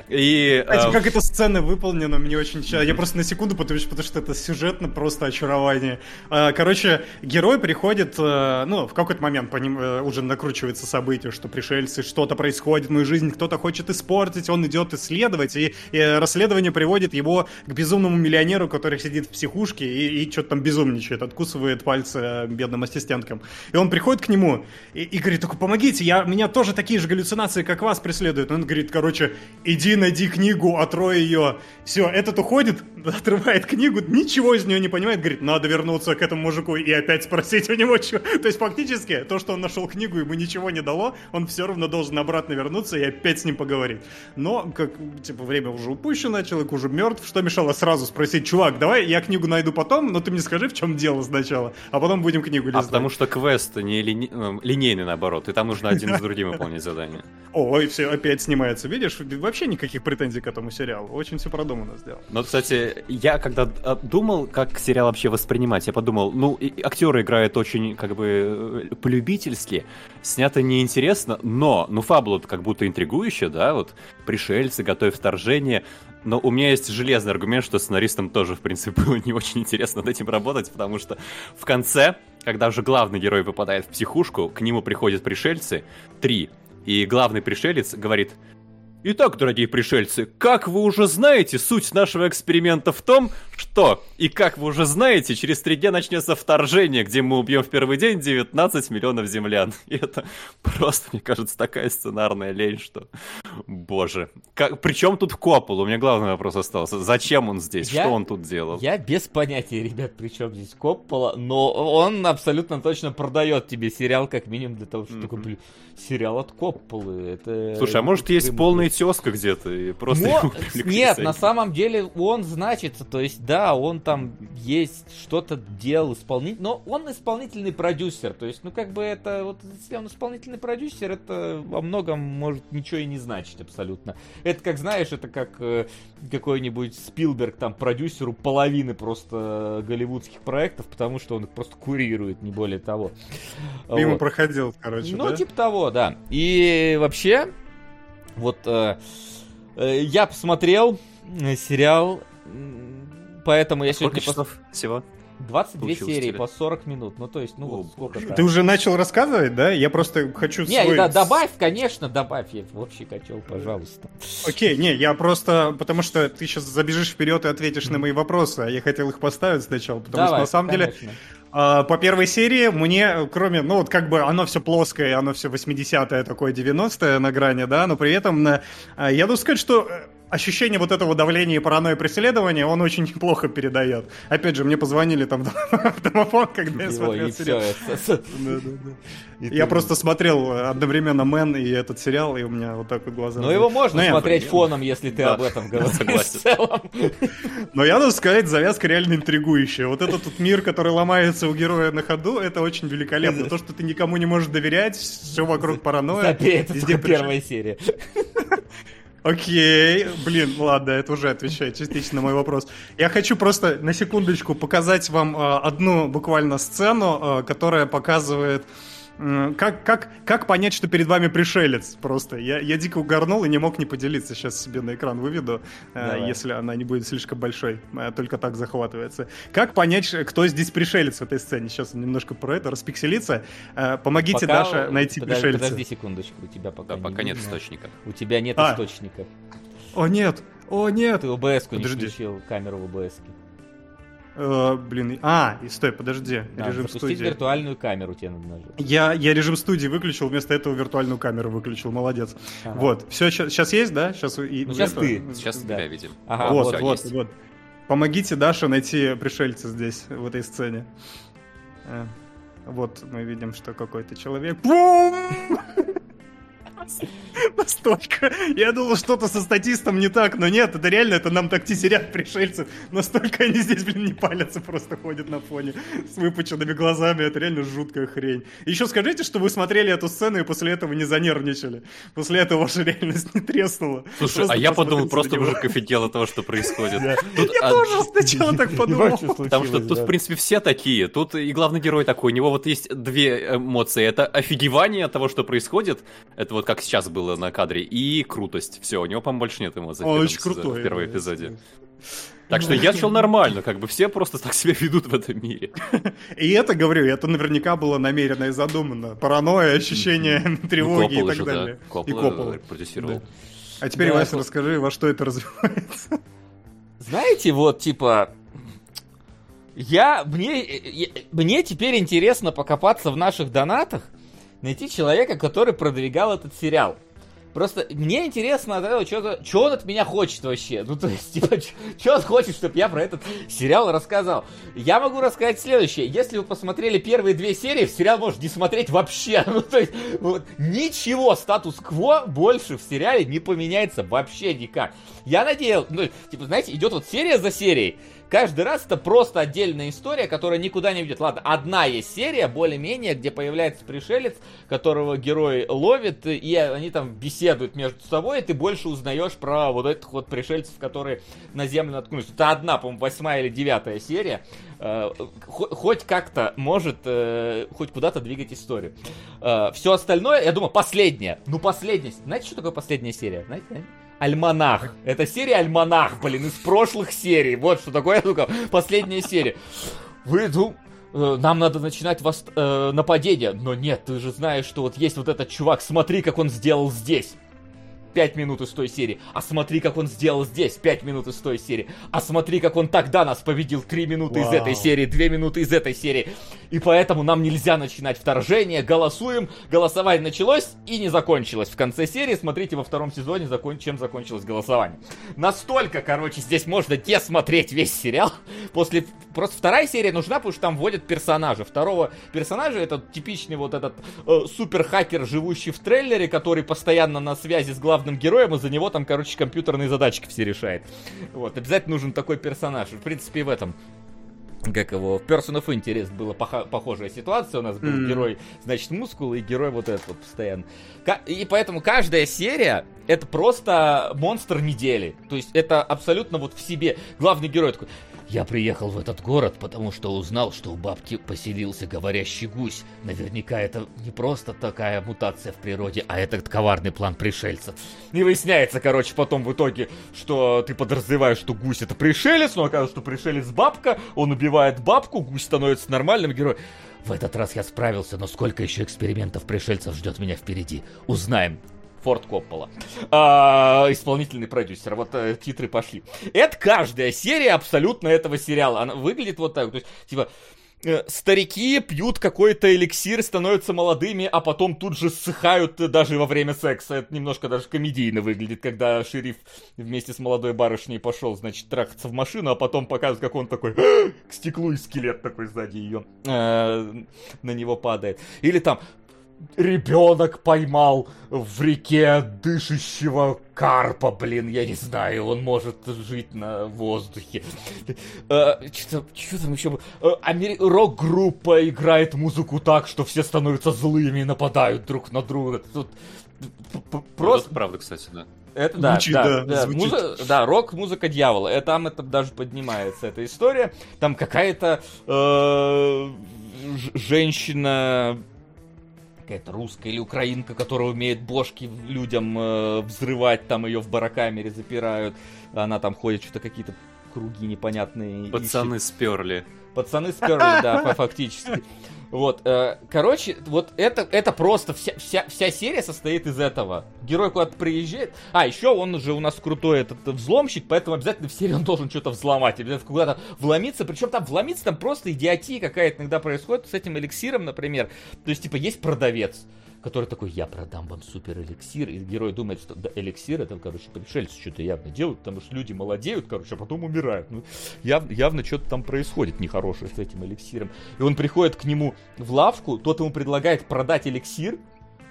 [SPEAKER 4] И...
[SPEAKER 3] Кстати,
[SPEAKER 4] а,
[SPEAKER 3] как эта сцена выполнена, мне очень... ча- Я просто на секунду потому, потому что это сюжетно просто очарование. А, Короче, герой приходит, э, ну, в какой-то момент по ним э, уже накручивается событие, что пришельцы, что-то происходит в мою жизнь, кто-то хочет испортить, он идет исследовать, и, и расследование приводит его к безумному миллионеру, который сидит в психушке и, и что-то там безумничает, откусывает пальцы э, бедным ассистенткам. И он приходит к нему и, и говорит, только помогите, я, меня тоже такие же галлюцинации, как вас, преследуют. Он говорит, короче, иди найди книгу, отрой ее. Все, этот уходит, отрывает книгу, ничего из нее не понимает, говорит, надо вернуться к этому мужику и опять спросить у него, что. То есть фактически то, что он нашел книгу, ему ничего не дало, он все равно должен обратно вернуться и опять с ним поговорить. Но, как, типа, время уже упущено, человек уже мертв, что мешало сразу спросить, чувак, давай я книгу найду потом, но ты мне скажи, в чем дело сначала, а потом будем книгу
[SPEAKER 4] А
[SPEAKER 3] листать.
[SPEAKER 4] потому что квест не лини- э, линейный, наоборот, и там нужно один за другим выполнять задание.
[SPEAKER 3] Ой, все, опять снимается, видишь? Вообще никаких претензий к этому сериалу. Очень все продуманно сделано.
[SPEAKER 4] Но, кстати, я когда э, думал, как сериал вообще воспринимать, я подумал, ну, и- и актеры играют очень, как бы, э, полюбительски, снято неинтересно, но, ну, фабула как будто интригующая, да, вот, пришельцы, готовят вторжение, но у меня есть железный аргумент, что сценаристам тоже, в принципе, было не очень интересно над этим работать, потому что в конце, когда уже главный герой попадает в психушку, к нему приходят пришельцы, три, и главный пришелец говорит, Итак, дорогие пришельцы, как вы уже знаете, суть нашего эксперимента в том, что, и как вы уже знаете, через три дня начнется вторжение, где мы убьем в первый день 19 миллионов землян. И это просто, мне кажется, такая сценарная лень, что... Боже. Как... Причем тут Коппол? У меня главный вопрос остался. Зачем он здесь?
[SPEAKER 2] Я-
[SPEAKER 4] Что он тут делал?
[SPEAKER 2] Я без понятия, ребят, при чем здесь Коппола, но он абсолютно точно продает тебе сериал, как минимум, для того, чтобы блин, сериал от Копполы. Это
[SPEAKER 4] Слушай, а может есть полный. Тезка где-то, и просто
[SPEAKER 2] Но- нет, на самом деле он значится, то есть да, он там есть, что-то делал исполнитель, но он исполнительный продюсер, то есть, ну как бы это, вот если он исполнительный продюсер, это во многом может ничего и не значить абсолютно. Это как, знаешь, это как э, какой-нибудь Спилберг там продюсеру половины просто голливудских проектов, потому что он их просто курирует, не более того.
[SPEAKER 3] Мимо
[SPEAKER 2] Вот.
[SPEAKER 3] проходил, короче,
[SPEAKER 2] Ну,
[SPEAKER 3] да?
[SPEAKER 2] типа того, да. И вообще, вот э, э, я посмотрел э, сериал, поэтому я
[SPEAKER 4] Сколько
[SPEAKER 2] сегодня... пос-
[SPEAKER 4] часов всего?
[SPEAKER 2] 22
[SPEAKER 4] получилось
[SPEAKER 2] серии
[SPEAKER 4] тебе?
[SPEAKER 2] по 40 минут. Ну, то есть, ну,
[SPEAKER 4] О,
[SPEAKER 2] вот сколько
[SPEAKER 3] Ты уже начал рассказывать, да? Я просто хочу
[SPEAKER 2] Не,
[SPEAKER 3] свой...
[SPEAKER 2] да, добавь, конечно, добавь я в общий котел, пожалуйста.
[SPEAKER 3] Окей, не, я просто... Потому что ты сейчас забежишь вперед и ответишь на мои вопросы, а я хотел их поставить сначала, потому
[SPEAKER 2] Давай,
[SPEAKER 3] что на самом деле...
[SPEAKER 2] конечно.
[SPEAKER 3] А, По первой серии мне, кроме, ну вот как бы оно все плоское, оно все 80-е, такое 90-е на грани, да, но при этом а, я должен сказать, что э, ощущение вот этого давления и паранойи преследования он очень плохо передает. Опять же, мне позвонили там в домофон, когда я смотрел
[SPEAKER 2] и все.
[SPEAKER 3] сериал. Я просто смотрел одновременно Мэн и этот сериал, и у меня вот так вот глаза...
[SPEAKER 2] Ну, его можно
[SPEAKER 3] Ну,
[SPEAKER 2] смотреть фоном, если ты об этом говоришь.
[SPEAKER 4] согласен.
[SPEAKER 2] В целом.
[SPEAKER 3] Но я должен сказать, завязка реально интригующая. Вот этот тут мир, который ломается у героя на ходу, это очень великолепно. То, что ты никому не можешь доверять, все вокруг паранойя.
[SPEAKER 2] Забей, это первая серия.
[SPEAKER 3] Окей, блин, ладно, это уже отвечает частично на мой вопрос. Я хочу просто на секундочку показать вам э, одну буквально сцену, э, которая показывает, как, как, как понять, что перед вами пришелец просто. Я, я дико угорнул и не мог не поделиться. Сейчас себе на экран выведу, э,
[SPEAKER 2] Давай.
[SPEAKER 3] если она не будет слишком большой. э, Только так захватывается. Как понять, ш- кто здесь пришелец в этой сцене? Сейчас немножко про это распикселиться. Э, Помогите,
[SPEAKER 2] Пока-
[SPEAKER 3] Даша, найти
[SPEAKER 2] подожди,
[SPEAKER 3] пришельца.
[SPEAKER 2] Подожди секундочку, у тебя пока
[SPEAKER 4] Да, пока
[SPEAKER 2] не
[SPEAKER 4] нет
[SPEAKER 2] видно.
[SPEAKER 4] источника.
[SPEAKER 2] У тебя нет
[SPEAKER 3] А.
[SPEAKER 2] источника.
[SPEAKER 3] О, нет! О, нет!
[SPEAKER 2] Ты ОБС-ку не включил, камеру в ОБС.
[SPEAKER 3] Э, блин, а, и стой, подожди,
[SPEAKER 2] Да,
[SPEAKER 3] режим
[SPEAKER 2] запустить
[SPEAKER 3] студии.
[SPEAKER 2] виртуальную камеру тебе надо нажать.
[SPEAKER 3] Я, я режим студии выключил, вместо этого виртуальную камеру выключил, молодец.
[SPEAKER 2] Ага.
[SPEAKER 3] Вот, все, сейчас есть, да? Сейчас, и,
[SPEAKER 2] Ну, щас
[SPEAKER 3] это-
[SPEAKER 2] ты.
[SPEAKER 4] Сейчас
[SPEAKER 2] Да.
[SPEAKER 4] тебя видим.
[SPEAKER 2] Ага,
[SPEAKER 3] вот,
[SPEAKER 4] всё,
[SPEAKER 3] вот,
[SPEAKER 4] есть.
[SPEAKER 3] вот. Помогите Даше найти пришельца здесь, в этой сцене. Э, Вот мы видим, что какой-то человек... Бум! Настолько. Я думал, что-то со статистом не так, но нет, это реально, это нам так тетерят пришельцев. Настолько они здесь, блин, не палятся, просто ходят на фоне с выпученными глазами. Это реально жуткая хрень. Еще скажите, что вы смотрели эту сцену и после этого не занервничали. После этого ваша реальность не треснула.
[SPEAKER 4] Слушай,
[SPEAKER 3] Просто
[SPEAKER 4] а я подумал, просто мужик офигел от того, что происходит.
[SPEAKER 3] Я
[SPEAKER 4] а,
[SPEAKER 3] тоже сначала так подумал.
[SPEAKER 4] Потому что тут, в принципе, все такие. Тут и главный герой такой. У него вот есть две эмоции. Это офигевание от того, что происходит. Это вот как сейчас было на кадре. И крутость. Все, у него, по-моему, больше нет эмоций. в
[SPEAKER 3] Он
[SPEAKER 4] первом
[SPEAKER 3] очень
[SPEAKER 4] сезоне-
[SPEAKER 3] крутой.
[SPEAKER 4] В первом эпизоде. Так что я чел нормально. Как бы все просто так себя ведут в этом мире.
[SPEAKER 3] И это, говорю, это наверняка было намеренно и задумано. Паранойя, ощущение тревоги
[SPEAKER 4] Ну, Коппола
[SPEAKER 3] и так далее.
[SPEAKER 4] да.
[SPEAKER 3] И
[SPEAKER 4] Коппола продюсировал.
[SPEAKER 3] А теперь, Вася, расскажи, во что это развивается.
[SPEAKER 2] Знаете, вот, типа... Я... Мне, я- мне теперь интересно покопаться в наших донатах, найти человека, который продвигал этот сериал. Просто мне интересно, что, что он от меня хочет вообще. Ну, то есть, типа, что он хочет, чтобы я про этот сериал рассказал. Я могу рассказать следующее. Если вы посмотрели первые две серии, сериал можно не смотреть вообще. Ну, то есть, вот, ничего, статус-кво больше в сериале не поменяется вообще никак. Я надеялся, ну, типа, знаете, идет вот серия за серией. Каждый раз это просто отдельная история, которая никуда не ведет. Ладно, одна есть серия, более-менее, где появляется пришелец, которого герой ловит, и они там беседуют между собой, и ты больше узнаешь про вот этих вот пришельцев, которые на землю наткнулись. Это одна, по-моему, восьмая или девятая серия. Э, хо- Хоть как-то может э, хоть куда-то двигать историю. Все остальное, я думаю, последняя. Ну, последняя. Знаете, что такое последняя серия? Знаете? Альманах. Это серия Альманах, блин, из прошлых серий. Вот что такое, ну-ка, последняя серия. Вы, ну, э, нам надо начинать вос- э, нападение. Но нет, ты же знаешь, что вот есть вот этот чувак, смотри, как он сделал здесь. Пять минут из той серии. А смотри, как он сделал здесь. Пять минут из той серии. А смотри, как он тогда нас победил. Три минуты из
[SPEAKER 3] Вау.
[SPEAKER 2] этой серии. Две минуты из этой серии. и поэтому нам нельзя начинать вторжение, голосуем, голосование началось и не закончилось. В конце серии смотрите во втором сезоне, закон... чем закончилось голосование. Настолько, короче, здесь можно десмотреть весь сериал. После... Просто вторая серия нужна, потому что там вводят персонажа. Второго персонажа, это типичный вот этот э, супер-хакер, живущий в трейлере, который постоянно на связи с главным героем, и за него там, короче, компьютерные задачки все решает. Вот, обязательно нужен такой персонаж. В принципе, в этом как его, в Person of Interest была пох- похожая ситуация, у нас был mm. герой, значит, мускул, и герой вот этот вот постоянно. И поэтому каждая серия это просто монстр недели. То есть это абсолютно вот в себе. Главный герой такой, я приехал в этот город, потому что узнал, что у бабки поселился говорящий гусь. Наверняка это не просто такая мутация в природе, а это коварный план пришельцев. И выясняется, короче, потом в итоге, что ты подразумеваешь, что гусь это пришелец, но оказывается, что пришелец бабка, он убивает бабку, гусь становится нормальным героем. В этот раз я справился, но сколько еще экспериментов пришельцев ждет меня впереди? Узнаем. Форд Коппола. А, исполнительный продюсер. Вот а, титры пошли. Это каждая серия абсолютно этого сериала. Она выглядит вот так. То есть, типа, э, старики пьют какой-то эликсир, становятся молодыми, а потом тут же ссыхают даже во время секса. Это немножко даже комедийно выглядит, когда шериф вместе с молодой барышней пошел, значит, трахаться в машину, а потом показывает, как он такой к стеклу и скелет такой сзади ее э, на него падает. Или там ребенок поймал в реке дышащего карпа, блин, я не знаю, он может жить на воздухе. Э, что там еще? Э, рок-группа играет музыку так, что все становятся злыми и нападают друг на друга. Тут
[SPEAKER 4] просто... правда, кстати, да.
[SPEAKER 2] Это да, звучит, да, да, да, звучит. Музы... да, рок, музыка дьявола. Это там это даже поднимается эта история. Там какая-то э, женщина какая-то русская или украинка, которая умеет бошки людям э, взрывать, там ее в барокамере запирают, она там ходит, что-то какие-то круги непонятные.
[SPEAKER 4] Пацаны ищет. сперли.
[SPEAKER 2] Пацаны сперли, да, фактически. Вот, э, короче, вот это, это просто вся, вся, вся серия состоит из этого. Герой куда-то приезжает. А, еще он же у нас крутой этот взломщик, поэтому обязательно в серии он должен что-то взломать, обязательно куда-то вломиться. Причем там вломиться там просто идиотия какая-то иногда происходит с этим эликсиром, например. То есть, типа, есть продавец который такой, я продам вам супер эликсир, и герой думает, что да, эликсир это, короче, пришельцы что-то явно делают, потому что люди молодеют, короче, а потом умирают. Ну, яв, явно что-то там происходит нехорошее с этим эликсиром. И он приходит к нему в лавку, тот ему предлагает продать эликсир,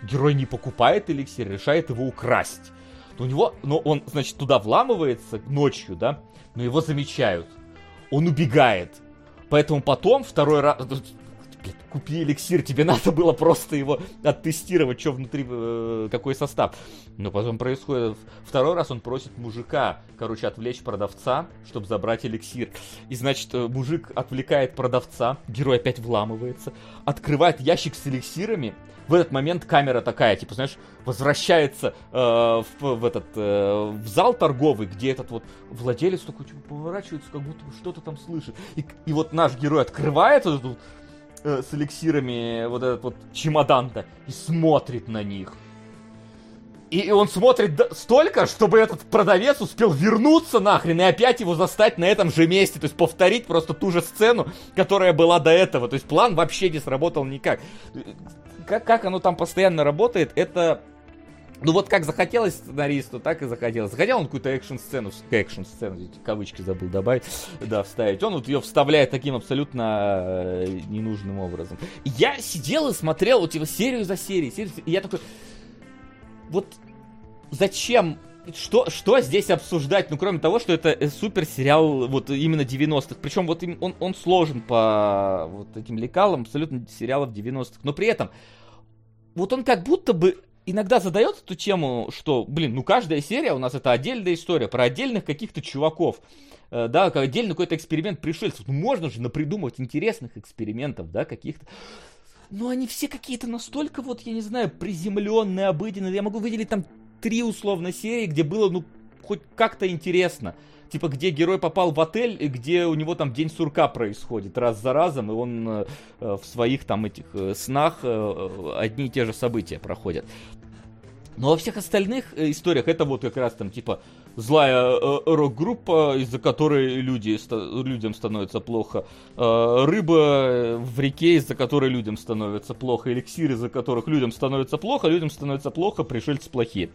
[SPEAKER 2] герой не покупает эликсир, решает его украсть. У него, но он, значит, туда вламывается ночью, да, но его замечают. Он убегает. Поэтому потом второй раз, купи эликсир, тебе надо было просто его оттестировать, что внутри, э, какой состав. Но потом происходит второй раз, он просит мужика, короче, отвлечь продавца, чтобы забрать эликсир. И, значит, э, мужик отвлекает продавца, герой опять вламывается, открывает ящик с эликсирами, в этот момент камера такая, типа, знаешь, возвращается э, в, в этот э, в зал торговый, где этот вот владелец такой типа, поворачивается, как будто что-то там слышит. И, и вот наш герой открывает эту э, с эликсирами вот этот вот чемодан-то и смотрит на них. И он смотрит столько, чтобы этот продавец успел вернуться нахрен и опять его застать на этом же месте. То есть повторить просто ту же сцену, которая была до этого. То есть план вообще не сработал никак. Как, как оно там постоянно работает, это ну вот как захотелось сценаристу, так и захотелось. Захотел он какую-то экшн-сцену, экшн-сцену, кавычки забыл добавить, да, вставить. Он вот ее вставляет таким абсолютно э, ненужным образом. Я сидел и смотрел вот его серию за серией, серию, и я такой, вот зачем что, что здесь обсуждать? Ну, кроме того, что это э, супер сериал вот именно 90-х. Причем вот он, он сложен по вот этим лекалам абсолютно сериалов 90-х. Но при этом вот он как будто бы иногда задает эту тему, что, блин, ну каждая серия у нас это отдельная история про отдельных каких-то чуваков. Э, да, отдельный какой-то эксперимент пришельцев. Ну можно же напридумывать интересных экспериментов, да, каких-то. Но они все какие-то настолько вот, я не знаю, приземленные, обыденные. Я могу выделить там три условно серии, где было, ну, хоть как-то интересно типа, где герой попал в отель, и где у него там день сурка происходит раз за разом, и он э, в своих там этих э, снах э, одни и те же события проходят. Но во всех остальных историях это вот как раз там типа злая э, рок-группа, из-за которой люди, ста- людям становится плохо. Э, рыба в реке, из-за которой людям становится плохо. Эликсир, из-за которых людям становится плохо. Людям становится плохо, пришельцы плохие.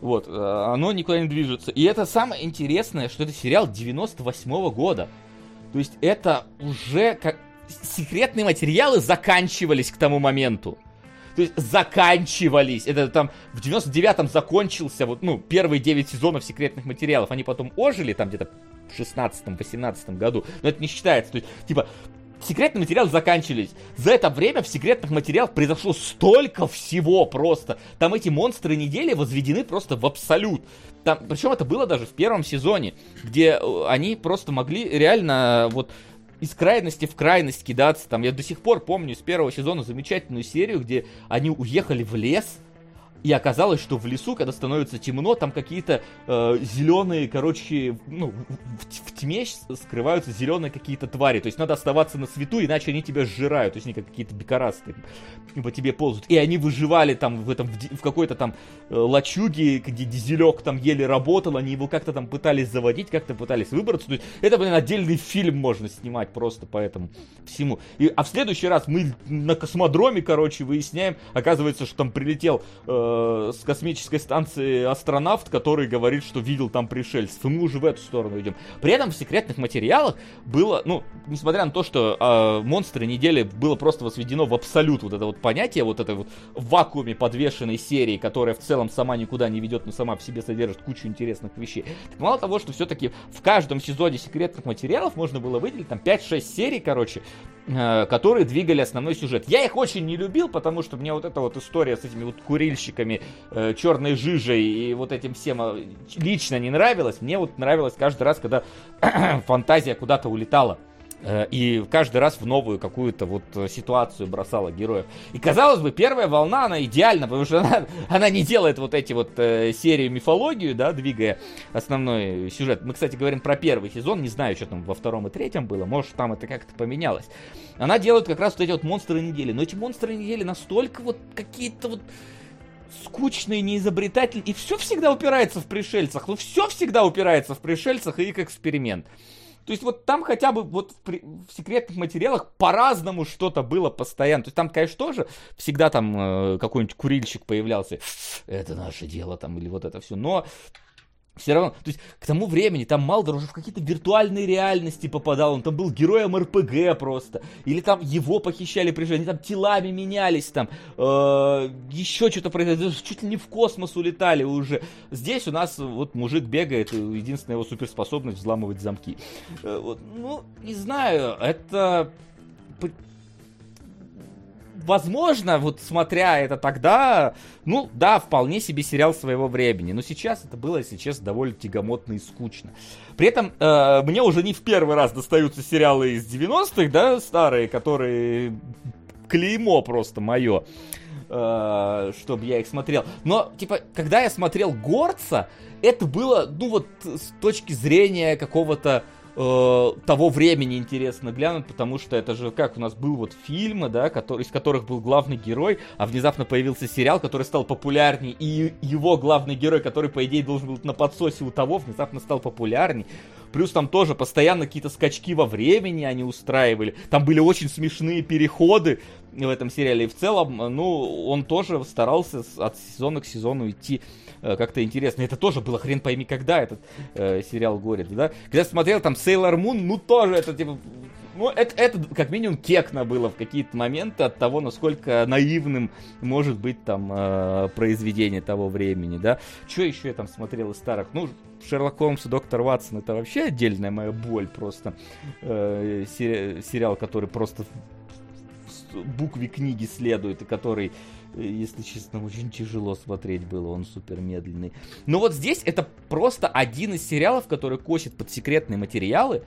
[SPEAKER 2] Вот, э, оно никуда не движется. И это самое интересное, что это сериал 98 года. То есть это уже как... Секретные материалы заканчивались к тому моменту. То есть заканчивались. Это там в 99-м закончился, вот, ну, первые 9 сезонов секретных материалов. Они потом ожили там где-то в 16-18 году. Но это не считается. То есть, типа, секретные материалы заканчивались. За это время в секретных материалах произошло столько всего просто. Там эти монстры недели возведены просто в абсолют. Там, причем это было даже в первом сезоне, где э, они просто могли реально вот из крайности в крайность кидаться. Там я до сих пор помню с первого сезона замечательную серию, где они уехали в лес, и оказалось, что в лесу, когда становится темно, там какие-то э, зеленые, короче, ну, в, в тьме скрываются зеленые какие-то твари. То есть надо оставаться на свету, иначе они тебя сжирают. То есть они как какие-то бекарасты по тебе ползут. И они выживали там в этом, в, в какой-то там э, лачуге, где дизелек там еле работал, они его как-то там пытались заводить, как-то пытались выбраться. То есть это, блин, отдельный фильм можно снимать просто по этому всему. И, а в следующий раз мы на космодроме, короче, выясняем, оказывается, что там прилетел э, Э, с космической станции астронавт, который говорит, что видел там пришельцев. И мы уже в эту сторону идем. При этом в секретных материалах было, ну, несмотря на то, что э, монстры недели было просто возведено в абсолют вот это вот понятие, вот это вот вакууме подвешенной серии, которая в целом сама никуда не ведет, но сама в себе содержит кучу интересных вещей. Так мало того, что все-таки в каждом сезоне секретных материалов можно было выделить там 5-6 серий, короче, э, которые двигали основной сюжет. Я их очень не любил, потому что мне вот эта вот история с этими вот курильщиками наркотиками, э, черной жижей и вот этим всем э, лично не нравилось. Мне вот нравилось каждый раз, когда фантазия куда-то улетала. Э, и каждый раз в новую какую-то вот э, ситуацию бросала героев. И казалось бы, первая волна, она идеальна, потому что она, она не делает вот эти вот э, серии мифологию, да, двигая основной сюжет. Мы, кстати, говорим про первый сезон, не знаю, что там во втором и третьем было, может, там это как-то поменялось. Она делает как раз вот эти вот монстры недели, но эти монстры недели настолько вот какие-то вот скучный, неизобретательный, и все всегда упирается в пришельцах. Ну, все всегда упирается в пришельцах и их эксперимент. То есть вот там хотя бы вот в, в секретных материалах по-разному что-то было постоянно. То есть там, конечно, тоже всегда там э, какой-нибудь курильщик появлялся. Это наше дело там или вот это все. Но все равно, то есть к тому времени там Малдор уже в какие-то виртуальные реальности попадал, он там был героем РПГ просто, или там его похищали при жизни, там телами менялись там, э, еще что-то происходило, чуть ли не в космос улетали уже. Здесь у нас вот мужик бегает, единственная его суперспособность взламывать замки. Э, вот, ну, не знаю, это возможно, вот смотря это тогда, ну да, вполне себе сериал своего времени. Но сейчас это было, если честно, довольно тягомотно и скучно. При этом э, мне уже не в первый раз достаются сериалы из 90-х, да, старые, которые клеймо просто мое, э, чтобы я их смотрел. Но, типа, когда я смотрел Горца, это было, ну вот, с точки зрения какого-то э, того времени интересно глянуть, потому что это же как у нас был вот фильмы, да, который, из которых был главный герой, а внезапно появился сериал, который стал популярней, и его главный герой, который, по идее, должен был на подсосе у того, внезапно стал популярней. Плюс там тоже постоянно какие-то скачки во времени они устраивали. Там были очень смешные переходы в этом сериале. И в целом, ну, он тоже старался от сезона к сезону идти Э, как-то интересно. Это тоже было хрен пойми когда этот э, сериал горит, да? Когда смотрел там Sailor Moon, ну тоже это типа ну, это, это как минимум кекно было в какие-то моменты от того, насколько наивным может быть там э, произведение того времени, да. Что еще я там смотрел из старых? Ну, Шерлок Холмс и Доктор Ватсон это вообще отдельная моя боль просто. Э, сери- сериал, который просто букве книги следует и который если честно, очень тяжело смотреть было, он супер медленный. Но вот здесь это просто один из сериалов, который косит под секретные материалы,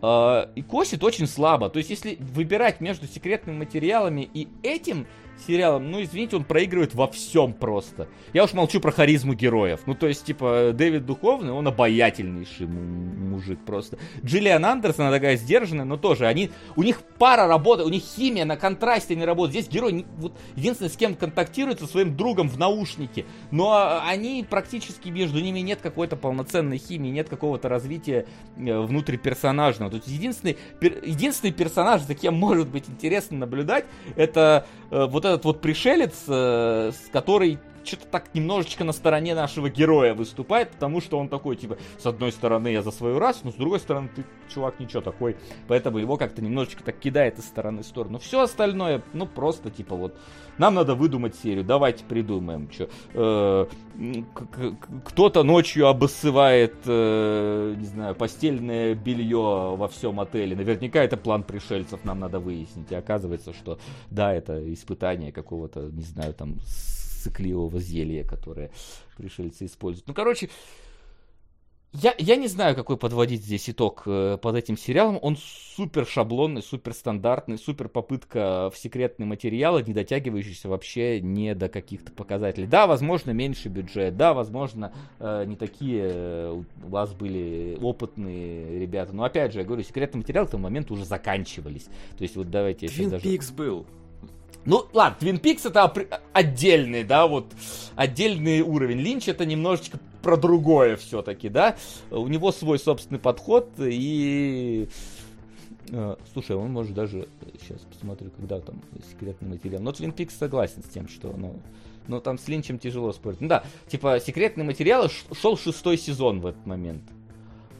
[SPEAKER 2] э, и косит очень слабо. То есть, если выбирать между секретными материалами и этим сериалом, ну, извините, он проигрывает во всем просто. Я уж молчу про харизму героев. Ну, то есть, типа, Дэвид Духовный, он обаятельнейший мужик просто. Джиллиан Андерсон, она такая сдержанная, но тоже они, у них пара работает, у них химия на контрасте не работает. Здесь герой, вот, единственное, с кем контактирует, со своим другом в наушнике. Но они практически, между ними нет какой-то полноценной химии, нет какого-то развития э, внутри персонажного. То есть, единственный, пер, единственный персонаж, за кем может быть интересно наблюдать, это вот этот вот пришелец, э, с который что-то так немножечко на стороне нашего героя выступает, потому что он такой, типа, с одной стороны я за свою расу, но с другой стороны ты, чувак, ничего такой. Поэтому его как-то немножечко так кидает из стороны в сторону. Все остальное, ну, просто, типа, вот, нам надо выдумать серию, давайте придумаем, что. Э, кто-то ночью обоссывает, э, не знаю, постельное белье во всем отеле. Наверняка это план пришельцев, нам надо выяснить. И оказывается, что, да, это испытание какого-то, не знаю, там, цикливого зелья, которое пришельцы используют. Ну, короче, я, я не знаю, какой подводить здесь итог э, под этим сериалом. Он супер шаблонный, супер стандартный, супер попытка в секретные материалы, не дотягивающийся вообще не до каких-то показателей. Да, возможно, меньше бюджет, да, возможно, э, не такие э, у вас были опытные ребята. Но опять же, я говорю, секретные материалы к тому моменту уже заканчивались. То есть вот давайте...
[SPEAKER 4] Твин даже... Пикс был.
[SPEAKER 2] Ну, ладно, Твин Пикс это отдельный, да, вот, отдельный уровень. Линч это немножечко про другое все-таки, да. У него свой собственный подход и... Э, слушай, он может даже... Сейчас посмотрю, когда там секретный материал. Но Твин Пикс согласен с тем, что, ну... Но там с Линчем тяжело спорить. Ну да, типа, секретные материалы шел шестой сезон в этот момент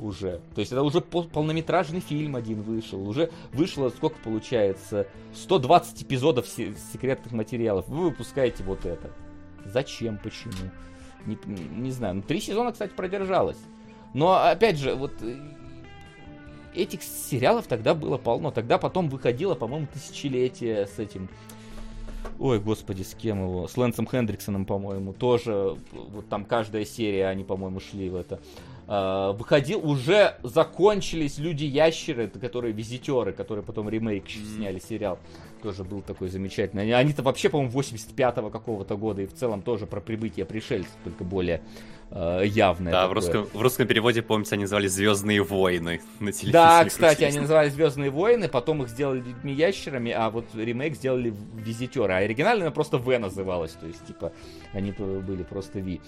[SPEAKER 2] уже. То есть это уже полнометражный фильм один вышел. Уже вышло, сколько получается, 120 эпизодов секретных материалов. Вы выпускаете вот это. Зачем, почему? Не, не знаю. Ну, три сезона, кстати, продержалось. Но, опять же, вот э, этих сериалов тогда было полно. Тогда потом выходило, по-моему, тысячелетие с этим... Ой, господи, с кем его? С Лэнсом Хендриксоном, по-моему, тоже. Вот там каждая серия, они, по-моему, шли в это. Э, выходил, уже закончились люди-ящеры, которые визитеры, которые потом ремейк сняли сериал. Тоже был такой замечательный. Они-то вообще, по-моему, 85-го какого-то года и в целом тоже про прибытие пришельцев, только более э, явное.
[SPEAKER 4] Да, в русском, в русском переводе, помните, они называли Звездные войны на телевизоре.
[SPEAKER 2] Да, кстати, они называли Звездные войны, потом их сделали людьми ящерами, а вот ремейк сделали визитеры. А оригинально просто В называлась, то есть, типа, они были просто Ви,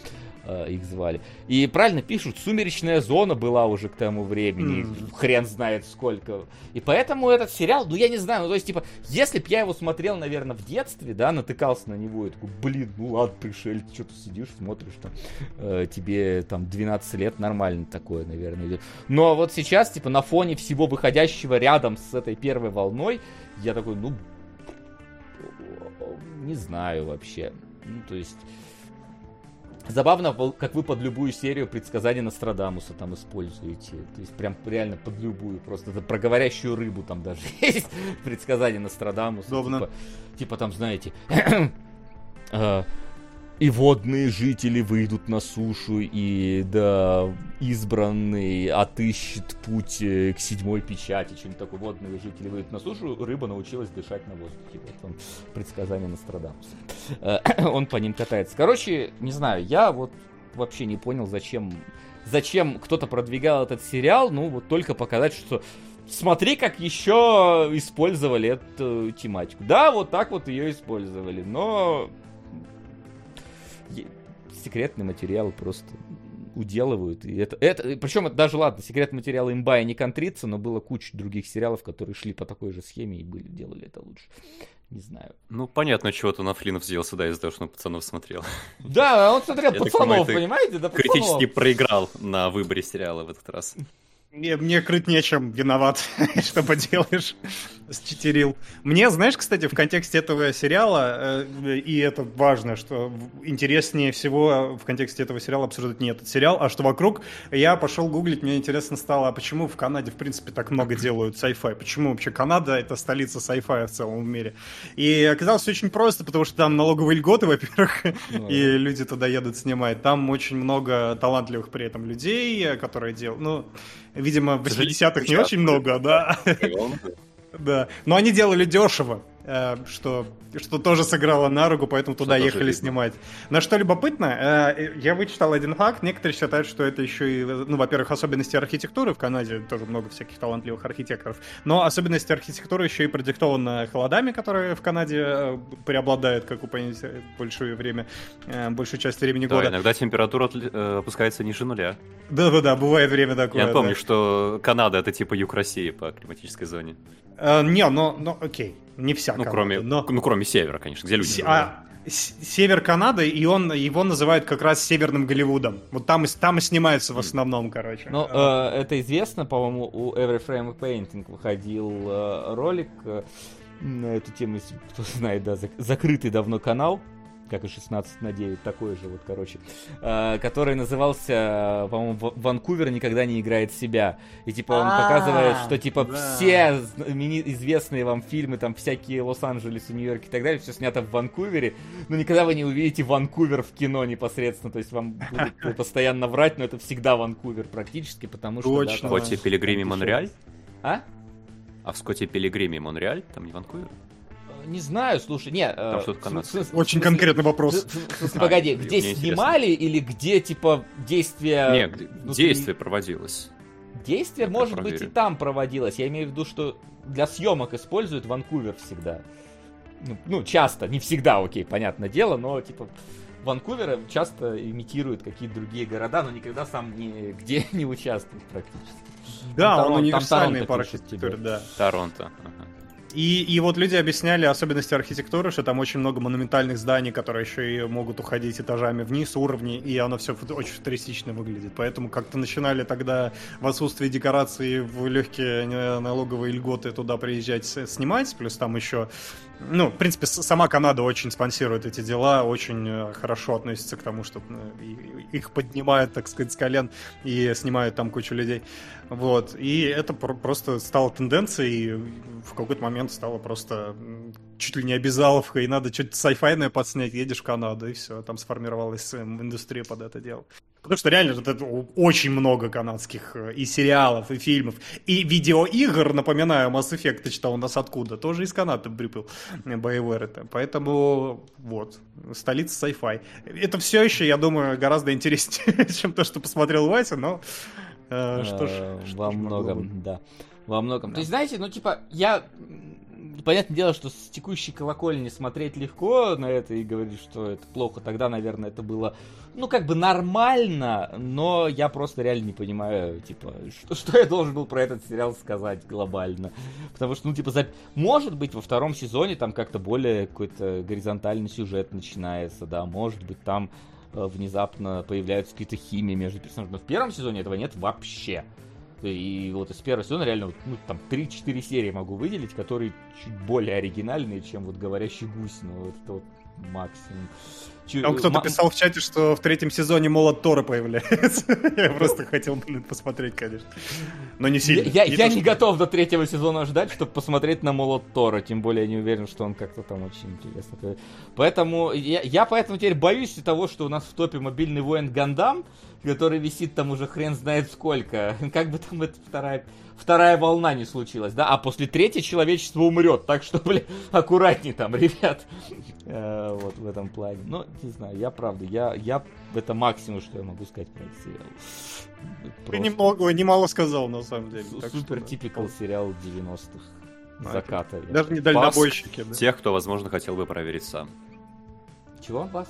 [SPEAKER 2] э, их звали. И правильно пишут, сумеречная зона была уже к тому времени, mm. хрен знает сколько. И поэтому этот сериал, ну я не знаю, ну то есть, типа, если б я его смотрел, наверное, в детстве, да, натыкался на него и такой, блин, ну ладно, пришельцы, что ты сидишь, смотришь там, э, тебе там 12 лет, нормально такое, наверное, идет. Но вот сейчас, типа, на фоне всего выходящего рядом с этой первой волной, я такой, ну, не знаю вообще. Ну, то есть... Забавно, как вы под любую серию предсказаний Нострадамуса там используете. То есть прям реально под любую. Просто это про говорящую рыбу там даже есть предсказание Нострадамуса. Удобно. Типа, типа там, знаете, а, и водные жители выйдут на сушу, и да, избранный отыщет путь э, к седьмой печати, что-нибудь такое. Водные жители выйдут на сушу, рыба научилась дышать на воздухе. Вот он, предсказание Нострадамуса. Э, он по ним катается. Короче, не знаю, я вот вообще не понял, зачем, зачем кто-то продвигал этот сериал, ну вот только показать, что смотри, как еще использовали эту тематику. Да, вот так вот ее использовали, но секретные материалы просто уделывают. И это, это, причем это даже ладно, секретные материалы имба и не контрится, но было куча других сериалов, которые шли по такой же схеме и были, делали это лучше. Не знаю.
[SPEAKER 4] Ну, понятно, чего-то на Флинов сделался, да, из-за того, что он пацанов смотрел.
[SPEAKER 2] Да, он смотрел пацанов, понимаете? Да,
[SPEAKER 4] критически проиграл на выборе сериала в этот раз.
[SPEAKER 3] Мне, мне крыть нечем, виноват, что поделаешь, считерил. Мне, знаешь, кстати, в контексте этого сериала, э, и это важно, что интереснее всего в контексте этого сериала обсуждать не этот сериал, а что вокруг, я пошел гуглить, мне интересно стало, а почему в Канаде, в принципе, так много делают sci-fi, почему вообще Канада это столица sci-fi в целом в мире. И оказалось очень просто, потому что там налоговые льготы, во-первых, ну и люди туда едут снимать. Там очень много талантливых при этом людей, которые делают, ну, Видимо, в 80-х не очень много, да. Да. Но они делали дешево. Э, что, что тоже сыграло на руку, поэтому туда
[SPEAKER 4] тоже
[SPEAKER 3] ехали снимать. Но что любопытно, э, я вычитал один факт, некоторые считают, что это еще и, ну, во-первых, особенности архитектуры в Канаде, тоже много всяких талантливых архитекторов, но особенности архитектуры еще и продиктованы холодами, которые в Канаде э, преобладают, как вы понимаете, большое время, большую часть времени
[SPEAKER 4] Да,
[SPEAKER 3] года.
[SPEAKER 4] иногда температура опускается ниже нуля.
[SPEAKER 3] Да-да-да, бывает время такое.
[SPEAKER 4] Я
[SPEAKER 3] да.
[SPEAKER 4] помню, что Канада это типа юг России по климатической зоне.
[SPEAKER 3] Не, но, но окей, не вся
[SPEAKER 4] Ну,
[SPEAKER 3] Канада,
[SPEAKER 4] кроме,
[SPEAKER 3] но...
[SPEAKER 4] ну, кроме севера, конечно, где люди
[SPEAKER 3] а, с- север Канады, и он его называют как раз Северным Голливудом. Вот там, и там и снимается в основном, короче.
[SPEAKER 2] Ну,
[SPEAKER 3] А,
[SPEAKER 2] э, это известно, по-моему, у Every Frame a Painting выходил э, ролик э, на эту тему, если кто знает, да, зак- закрытый давно канал, как и 16 на 9, такой же вот, короче, э, который назывался, по-моему, «В- Ванкувер никогда не играет себя. И, типа, он
[SPEAKER 3] А,
[SPEAKER 2] показывает, что, типа,
[SPEAKER 3] да.
[SPEAKER 2] все известные вам фильмы, там, всякие Лос-Анджелес, Нью-Йорк и так далее, все снято в Ванкувере, но никогда вы не увидите Ванкувер в кино непосредственно, то есть вам будут постоянно врать, но это всегда Ванкувер практически, потому что... да,
[SPEAKER 3] Точно.
[SPEAKER 2] там-
[SPEAKER 4] В Скотте Пилигриме
[SPEAKER 2] там
[SPEAKER 4] Монреаль?
[SPEAKER 2] А?
[SPEAKER 4] А в Скотте Пилигриме Монреаль? Там не Ванкувер?
[SPEAKER 2] Не знаю, слушай, не...
[SPEAKER 4] Там
[SPEAKER 2] э,
[SPEAKER 4] что-то
[SPEAKER 2] в
[SPEAKER 4] канадское.
[SPEAKER 3] Очень конкретный вопрос.
[SPEAKER 4] А,
[SPEAKER 2] погоди, где снимали или где, типа, действие...
[SPEAKER 4] Не, где-
[SPEAKER 2] внутри-
[SPEAKER 4] действие проводилось.
[SPEAKER 2] Действие, может быть, и там проводилось. Я имею в виду, что для съемок используют Ванкувер всегда. Ну, ну, часто, не всегда, окей, понятное дело, но, типа, Ванкувер часто имитирует какие-то другие города, но никогда сам нигде не участвует практически.
[SPEAKER 3] Да,
[SPEAKER 2] Там
[SPEAKER 3] он
[SPEAKER 2] Торон-
[SPEAKER 3] универсальный
[SPEAKER 2] там тебе.
[SPEAKER 3] да.
[SPEAKER 4] Торонто. ага.
[SPEAKER 3] И, и вот люди объясняли особенности архитектуры, что там очень много монументальных зданий, которые еще и могут уходить этажами вниз, уровни, и оно все очень футуристично выглядит. Поэтому как-то начинали тогда в отсутствии декораций в легкие э, налоговые льготы туда приезжать снимать, плюс там еще ну, в принципе, сама Канада очень спонсирует эти дела, очень э, хорошо относится к тому, что э, их поднимают, так сказать, с колен и снимают там кучу людей. Вот. И это про- просто стало тенденцией, и в какой-то момент стало просто чуть ли не обязаловка, и надо что-то сайфайное подснять, едешь в Канаду, и все, там сформировалась э, индустрия под это дело. Потому что реально вот это очень много канадских э, и сериалов, и фильмов, и видеоигр, напоминаю, Mass Effect читал у нас откуда, тоже из Канады прибыл э, BioWare это. Поэтому вот, столица sci-fi. Это все еще, я думаю, гораздо интереснее, чем то, что посмотрел Вася, но э, что ж,
[SPEAKER 2] Э, Во многом, да. Во многом. То есть, знаете, ну, типа, я... Понятное дело, что с текущей колокольни смотреть легко на это и говорить, что это плохо. Тогда, наверное, это было, ну, как бы нормально, но я просто реально не понимаю, типа, что, что я должен был про этот сериал сказать глобально. Потому что, ну, типа, за... может быть, во втором сезоне там как-то более какой-то горизонтальный сюжет начинается, да, может быть, там э, внезапно появляются какие-то химии между персонажами. Но в первом сезоне этого нет вообще. И вот из первого сезона реально, ну, там 3-4 серии могу выделить, которые чуть более оригинальные, чем вот «Говорящий гусь», ну, вот это вот максимум. Чу-
[SPEAKER 3] Там кто-то
[SPEAKER 2] ма-
[SPEAKER 3] писал в чате, что в третьем сезоне молот Тора появляется. Я просто хотел бы посмотреть, конечно. Но не сильно.
[SPEAKER 2] я-
[SPEAKER 3] Не
[SPEAKER 2] я
[SPEAKER 3] то,
[SPEAKER 2] не готов до третьего сезона ждать, чтобы посмотреть на Молот Тора, тем более я не уверен, что он как-то там очень интересно. Поэтому я, я поэтому теперь боюсь того, что у нас в топе мобильный воин Гандам, который висит там уже хрен знает сколько. Как бы там эта вторая, вторая волна не случилась, да? А после третьей человечество умрет, так что, блин, аккуратней там, ребят. Э, Вот в этом плане. Ну, не знаю, я правда, я, я это максимум, что я могу сказать про этот сериал.
[SPEAKER 3] Ты
[SPEAKER 2] Просто
[SPEAKER 3] немного, немало сказал, на самом деле.
[SPEAKER 2] Супер типикал сериал 90-х.
[SPEAKER 3] А,
[SPEAKER 2] Заката.
[SPEAKER 3] Даже не дальнобойщики. да.
[SPEAKER 4] Тех, кто, возможно, хотел бы проверить сам.
[SPEAKER 2] Чего, вас?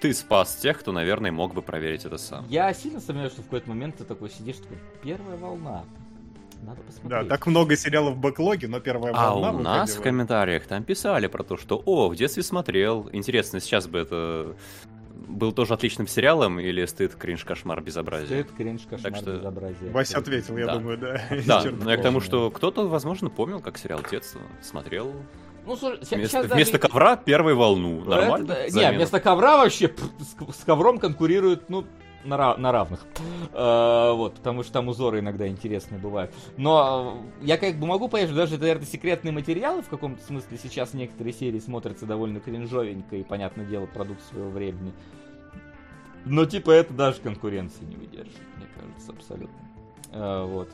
[SPEAKER 4] Ты спас тех, кто, наверное, мог бы проверить это сам.
[SPEAKER 2] Я сильно сомневаюсь, что в какой-то момент ты такой сидишь, такой, первая волна. Надо
[SPEAKER 3] Да,
[SPEAKER 2] посмотреть.
[SPEAKER 3] так много сериалов в бэклоге, но первая
[SPEAKER 4] А
[SPEAKER 3] волна
[SPEAKER 4] у нас в
[SPEAKER 3] выходила.
[SPEAKER 4] комментариях там писали про то, что «О, в детстве смотрел». Интересно, сейчас бы это был тоже отличным сериалом или стыд, кринж, кошмар, безобразие?
[SPEAKER 2] Стыд, кринж, кошмар,
[SPEAKER 4] что-
[SPEAKER 2] безобразие.
[SPEAKER 3] Вася ответил, я
[SPEAKER 4] Да.
[SPEAKER 3] думаю, да.
[SPEAKER 4] Да, но я к тому, что кто-то, возможно, помнил, как сериал детства, смотрел.
[SPEAKER 2] Ну, слушай,
[SPEAKER 4] Вместо,
[SPEAKER 2] даже-
[SPEAKER 4] вместо ковра первую волну.
[SPEAKER 2] Это-
[SPEAKER 4] Нормально?
[SPEAKER 2] да, Не, вместо ковра вообще пф, с, с ковром конкурируют, ну, на, ра- на равных. Э, вот, потому что там узоры иногда интересные бывают. Но э, я как бы могу понять, что даже, наверное, секретные материалы в каком-то смысле сейчас некоторые серии смотрятся довольно кринжовенько и, понятное дело, продукт своего времени. Но, типа, это даже конкуренции не выдержит, мне кажется, абсолютно. Э, вот.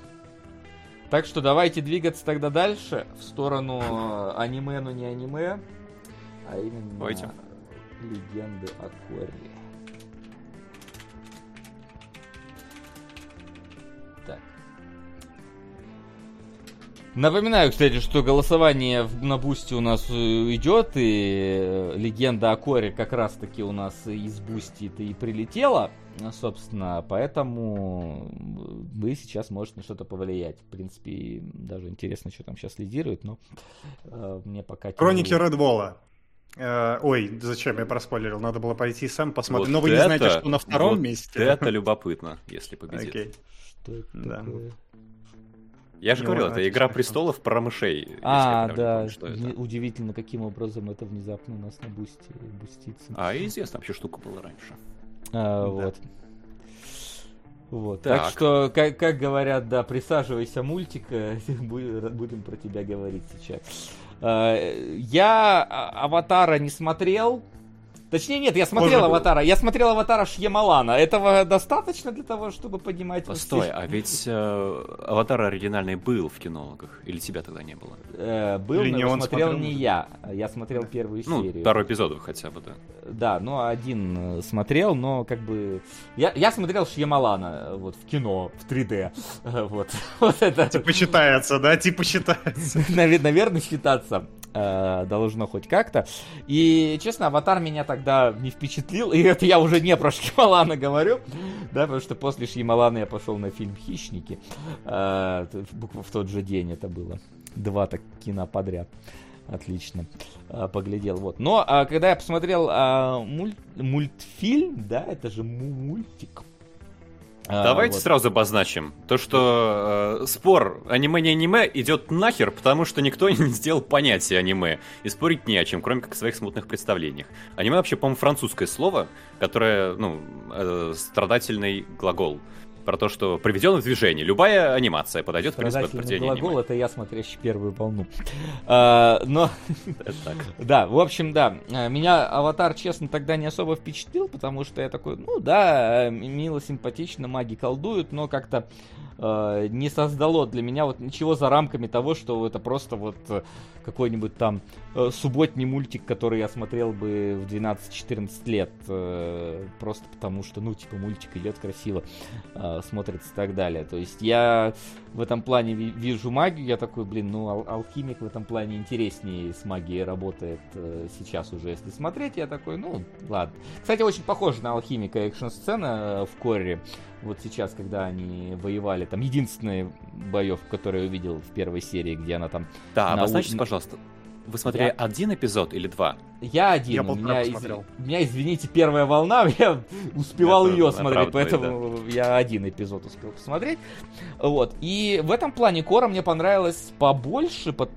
[SPEAKER 2] Так что давайте двигаться тогда дальше в сторону э, аниме, но не аниме, а именно
[SPEAKER 4] Давайте.
[SPEAKER 2] легенды о Корре. Напоминаю, кстати, что голосование в- на Бусти у нас э, идет, и э, легенда о Коре как раз-таки у нас из Бусти и прилетела, а, собственно, поэтому вы сейчас можете на что-то повлиять. В принципе, даже интересно, что там сейчас лидирует, но э, мне пока...
[SPEAKER 3] Хроники. Э, ой, зачем я проспойлерил? Надо было пойти сам посмотреть.
[SPEAKER 4] Вот
[SPEAKER 3] Но вы не
[SPEAKER 4] это-
[SPEAKER 3] знаете, что на втором
[SPEAKER 4] вот
[SPEAKER 3] месте.
[SPEAKER 4] Это любопытно, если победит.
[SPEAKER 3] Окей.
[SPEAKER 2] Что это
[SPEAKER 3] Да.
[SPEAKER 2] такое?
[SPEAKER 4] Я же
[SPEAKER 3] Не
[SPEAKER 4] говорил, это
[SPEAKER 3] это
[SPEAKER 4] «Игра
[SPEAKER 3] смешно.
[SPEAKER 4] престолов» про мышей.
[SPEAKER 2] А, да, удивительно, каким образом это внезапно у нас на Бусти бустится.
[SPEAKER 4] А, известно вообще штука была раньше.
[SPEAKER 2] А. Вот. Вот. Так.
[SPEAKER 4] Так.
[SPEAKER 2] что, как, как говорят, да, присаживайся, мультик, э, бу- будем про тебя говорить сейчас. А, Я а- Аватара не смотрел. Точнее, нет, я смотрел
[SPEAKER 3] был.
[SPEAKER 2] Аватара. Я смотрел Аватара Шьямалана. Этого достаточно для того, чтобы поднимать...
[SPEAKER 4] Постой, а ведь э, «Аватар» оригинальный был в кинологах? Или тебя тогда не было?
[SPEAKER 2] Э, Был,
[SPEAKER 3] Или
[SPEAKER 2] но
[SPEAKER 3] не он
[SPEAKER 2] смотрел
[SPEAKER 3] смотрел,
[SPEAKER 2] не я. Я смотрел первую
[SPEAKER 4] Ну,
[SPEAKER 2] серию.
[SPEAKER 4] пару эпизодов хотя бы, да.
[SPEAKER 2] Да, ну один э, смотрел, но как бы... Я, я смотрел Шьямалана э, вот в кино, в 3D. Э, Вот, вот это,
[SPEAKER 3] Типа считается, да? Типа считается.
[SPEAKER 2] наве- наверное, считаться э, должно хоть как-то. И, честно, Аватар меня тогда не впечатлил. И это я уже не про Шьямалана говорю. Да, потому что после Шьямалана я пошел на фильм «Хищники». Э, в тот же день это было. Два так кино подряд. Отлично. А, поглядел. Вот. Но а, когда я посмотрел а, муль- мультфильм, да, это же му- А,
[SPEAKER 4] Давайте
[SPEAKER 2] вот.
[SPEAKER 4] сразу обозначим. То, что э, спор аниме не аниме идет нахер, потому что никто не сделал понятие аниме. И спорить не о чем, кроме как о своих смутных представлениях. Аниме вообще, по-моему, французское слово, которое, ну, э, страдательный глагол. Про то, что приведен в движение. Любая анимация подойдет, в принципе, под определение
[SPEAKER 2] глагол
[SPEAKER 4] аниме.
[SPEAKER 2] это я, смотрящий первую волну. А, но, да, в общем, да. А, Меня аватар, честно, тогда не особо впечатлил, потому что я такой, ну да, э, мило, симпатично, маги колдуют, но как-то э, не создало для меня вот ничего за рамками того, что это просто вот э, какой-нибудь там э, субботний мультик, который я смотрел бы в 12-14 лет. э, просто потому что, ну, типа, мультик идет красиво, э, смотрится и так далее. То есть я в этом плане ви- вижу магию, я такой, блин, ну, ал- алхимик в этом плане интереснее с магией работает э, сейчас уже, если смотреть. Я такой, ну, ладно. Кстати, очень похоже на алхимика экшн-сцена э, в Корре. Вот сейчас, когда они воевали, там единственная боев, которую я увидел в первой серии, где она там...
[SPEAKER 4] Да,
[SPEAKER 2] На
[SPEAKER 4] обозначьте,
[SPEAKER 2] улице-
[SPEAKER 4] пожалуйста. Вы смотрели
[SPEAKER 2] Я-
[SPEAKER 4] один эпизод или два?
[SPEAKER 2] Я один,
[SPEAKER 3] Я
[SPEAKER 2] у,
[SPEAKER 3] полтора
[SPEAKER 2] меня, из-
[SPEAKER 3] посмотрел.
[SPEAKER 2] у меня, извините, первая волна, я успевал
[SPEAKER 4] Это
[SPEAKER 2] ее смотреть, поэтому я один эпизод успел посмотреть. Вот. И в этом плане Кора мне понравилась побольше, по,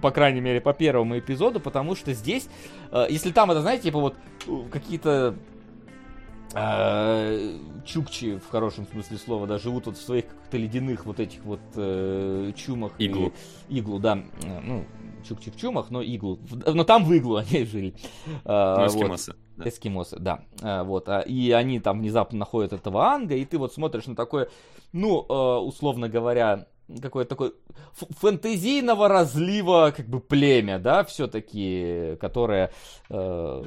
[SPEAKER 2] по крайней мере, по первому эпизоду, потому что здесь, э, если там это, знаете, типа вот э, какие-то э, чукчи, в хорошем смысле слова, да, живут вот в своих каких-то ледяных вот этих вот э, чумах. и-
[SPEAKER 4] Иглу.
[SPEAKER 2] иглу, да. Ну, чукчи в чумах, но иглу. Но там в иглу они жили. А,
[SPEAKER 4] Ну,
[SPEAKER 2] вот.
[SPEAKER 4] эскимосы. Да.
[SPEAKER 2] Эскимосы, да. А, вот. а, И они там внезапно находят этого Анга, и ты вот смотришь на такое, ну, условно говоря, какое-то такое фэнтезийного разлива, как бы племя, да, все-таки, которое э,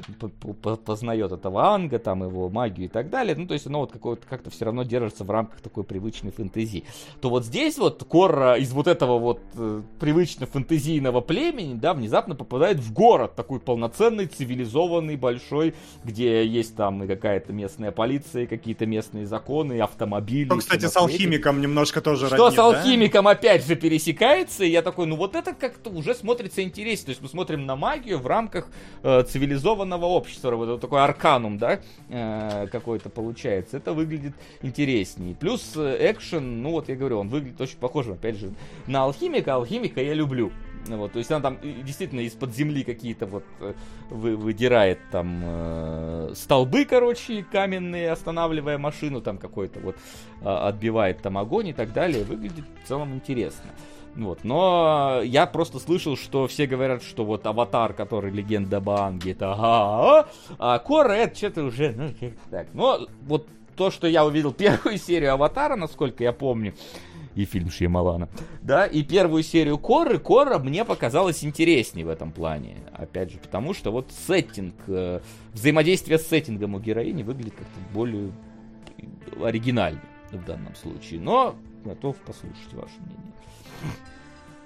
[SPEAKER 2] познает этого Анга, там его магию и так далее. Ну, то есть оно вот какое-то как-то все равно держится в рамках такой привычной фэнтезии. То вот здесь вот Корра из вот этого вот э, привычно фэнтезийного племени, да, внезапно попадает в город, такой полноценный, цивилизованный, большой, где есть там и какая-то местная полиция, какие-то местные законы, и автомобили.
[SPEAKER 3] Ну, кстати, с алхимиком немножко тоже
[SPEAKER 2] Что
[SPEAKER 3] роднит,
[SPEAKER 2] с
[SPEAKER 3] да?
[SPEAKER 2] Алхимиком опять же пересекается, и я такой, ну вот это как-то уже смотрится интереснее. То есть мы смотрим на магию в рамках э, цивилизованного общества, вот такой арканум, да, э, какой-то получается. Это выглядит интереснее. Плюс э, экшен, ну вот я говорю, он выглядит очень похожим, опять же, на алхимика. Алхимика я люблю. Вот, то есть она там э, действительно из-под земли какие-то вот э, вы, выдирает там столбы, короче, каменные, останавливая машину, там какой-то вот а, отбивает там огонь и так далее. Выглядит в целом интересно. Вот. Но я просто слышал, что все говорят, что вот аватар, который легенда Банги, это ага, а Кора это что-то уже, ну, так. Но вот то, что я увидел первую серию аватара, насколько я помню, и фильм Шьямалана. Да, и первую серию Коры, Кора мне показалась интереснее в этом плане. Опять же, потому что вот сеттинг, э, взаимодействие с сеттингом у героини выглядит как-то более оригинально в данном случае. Но готов послушать ваше мнение.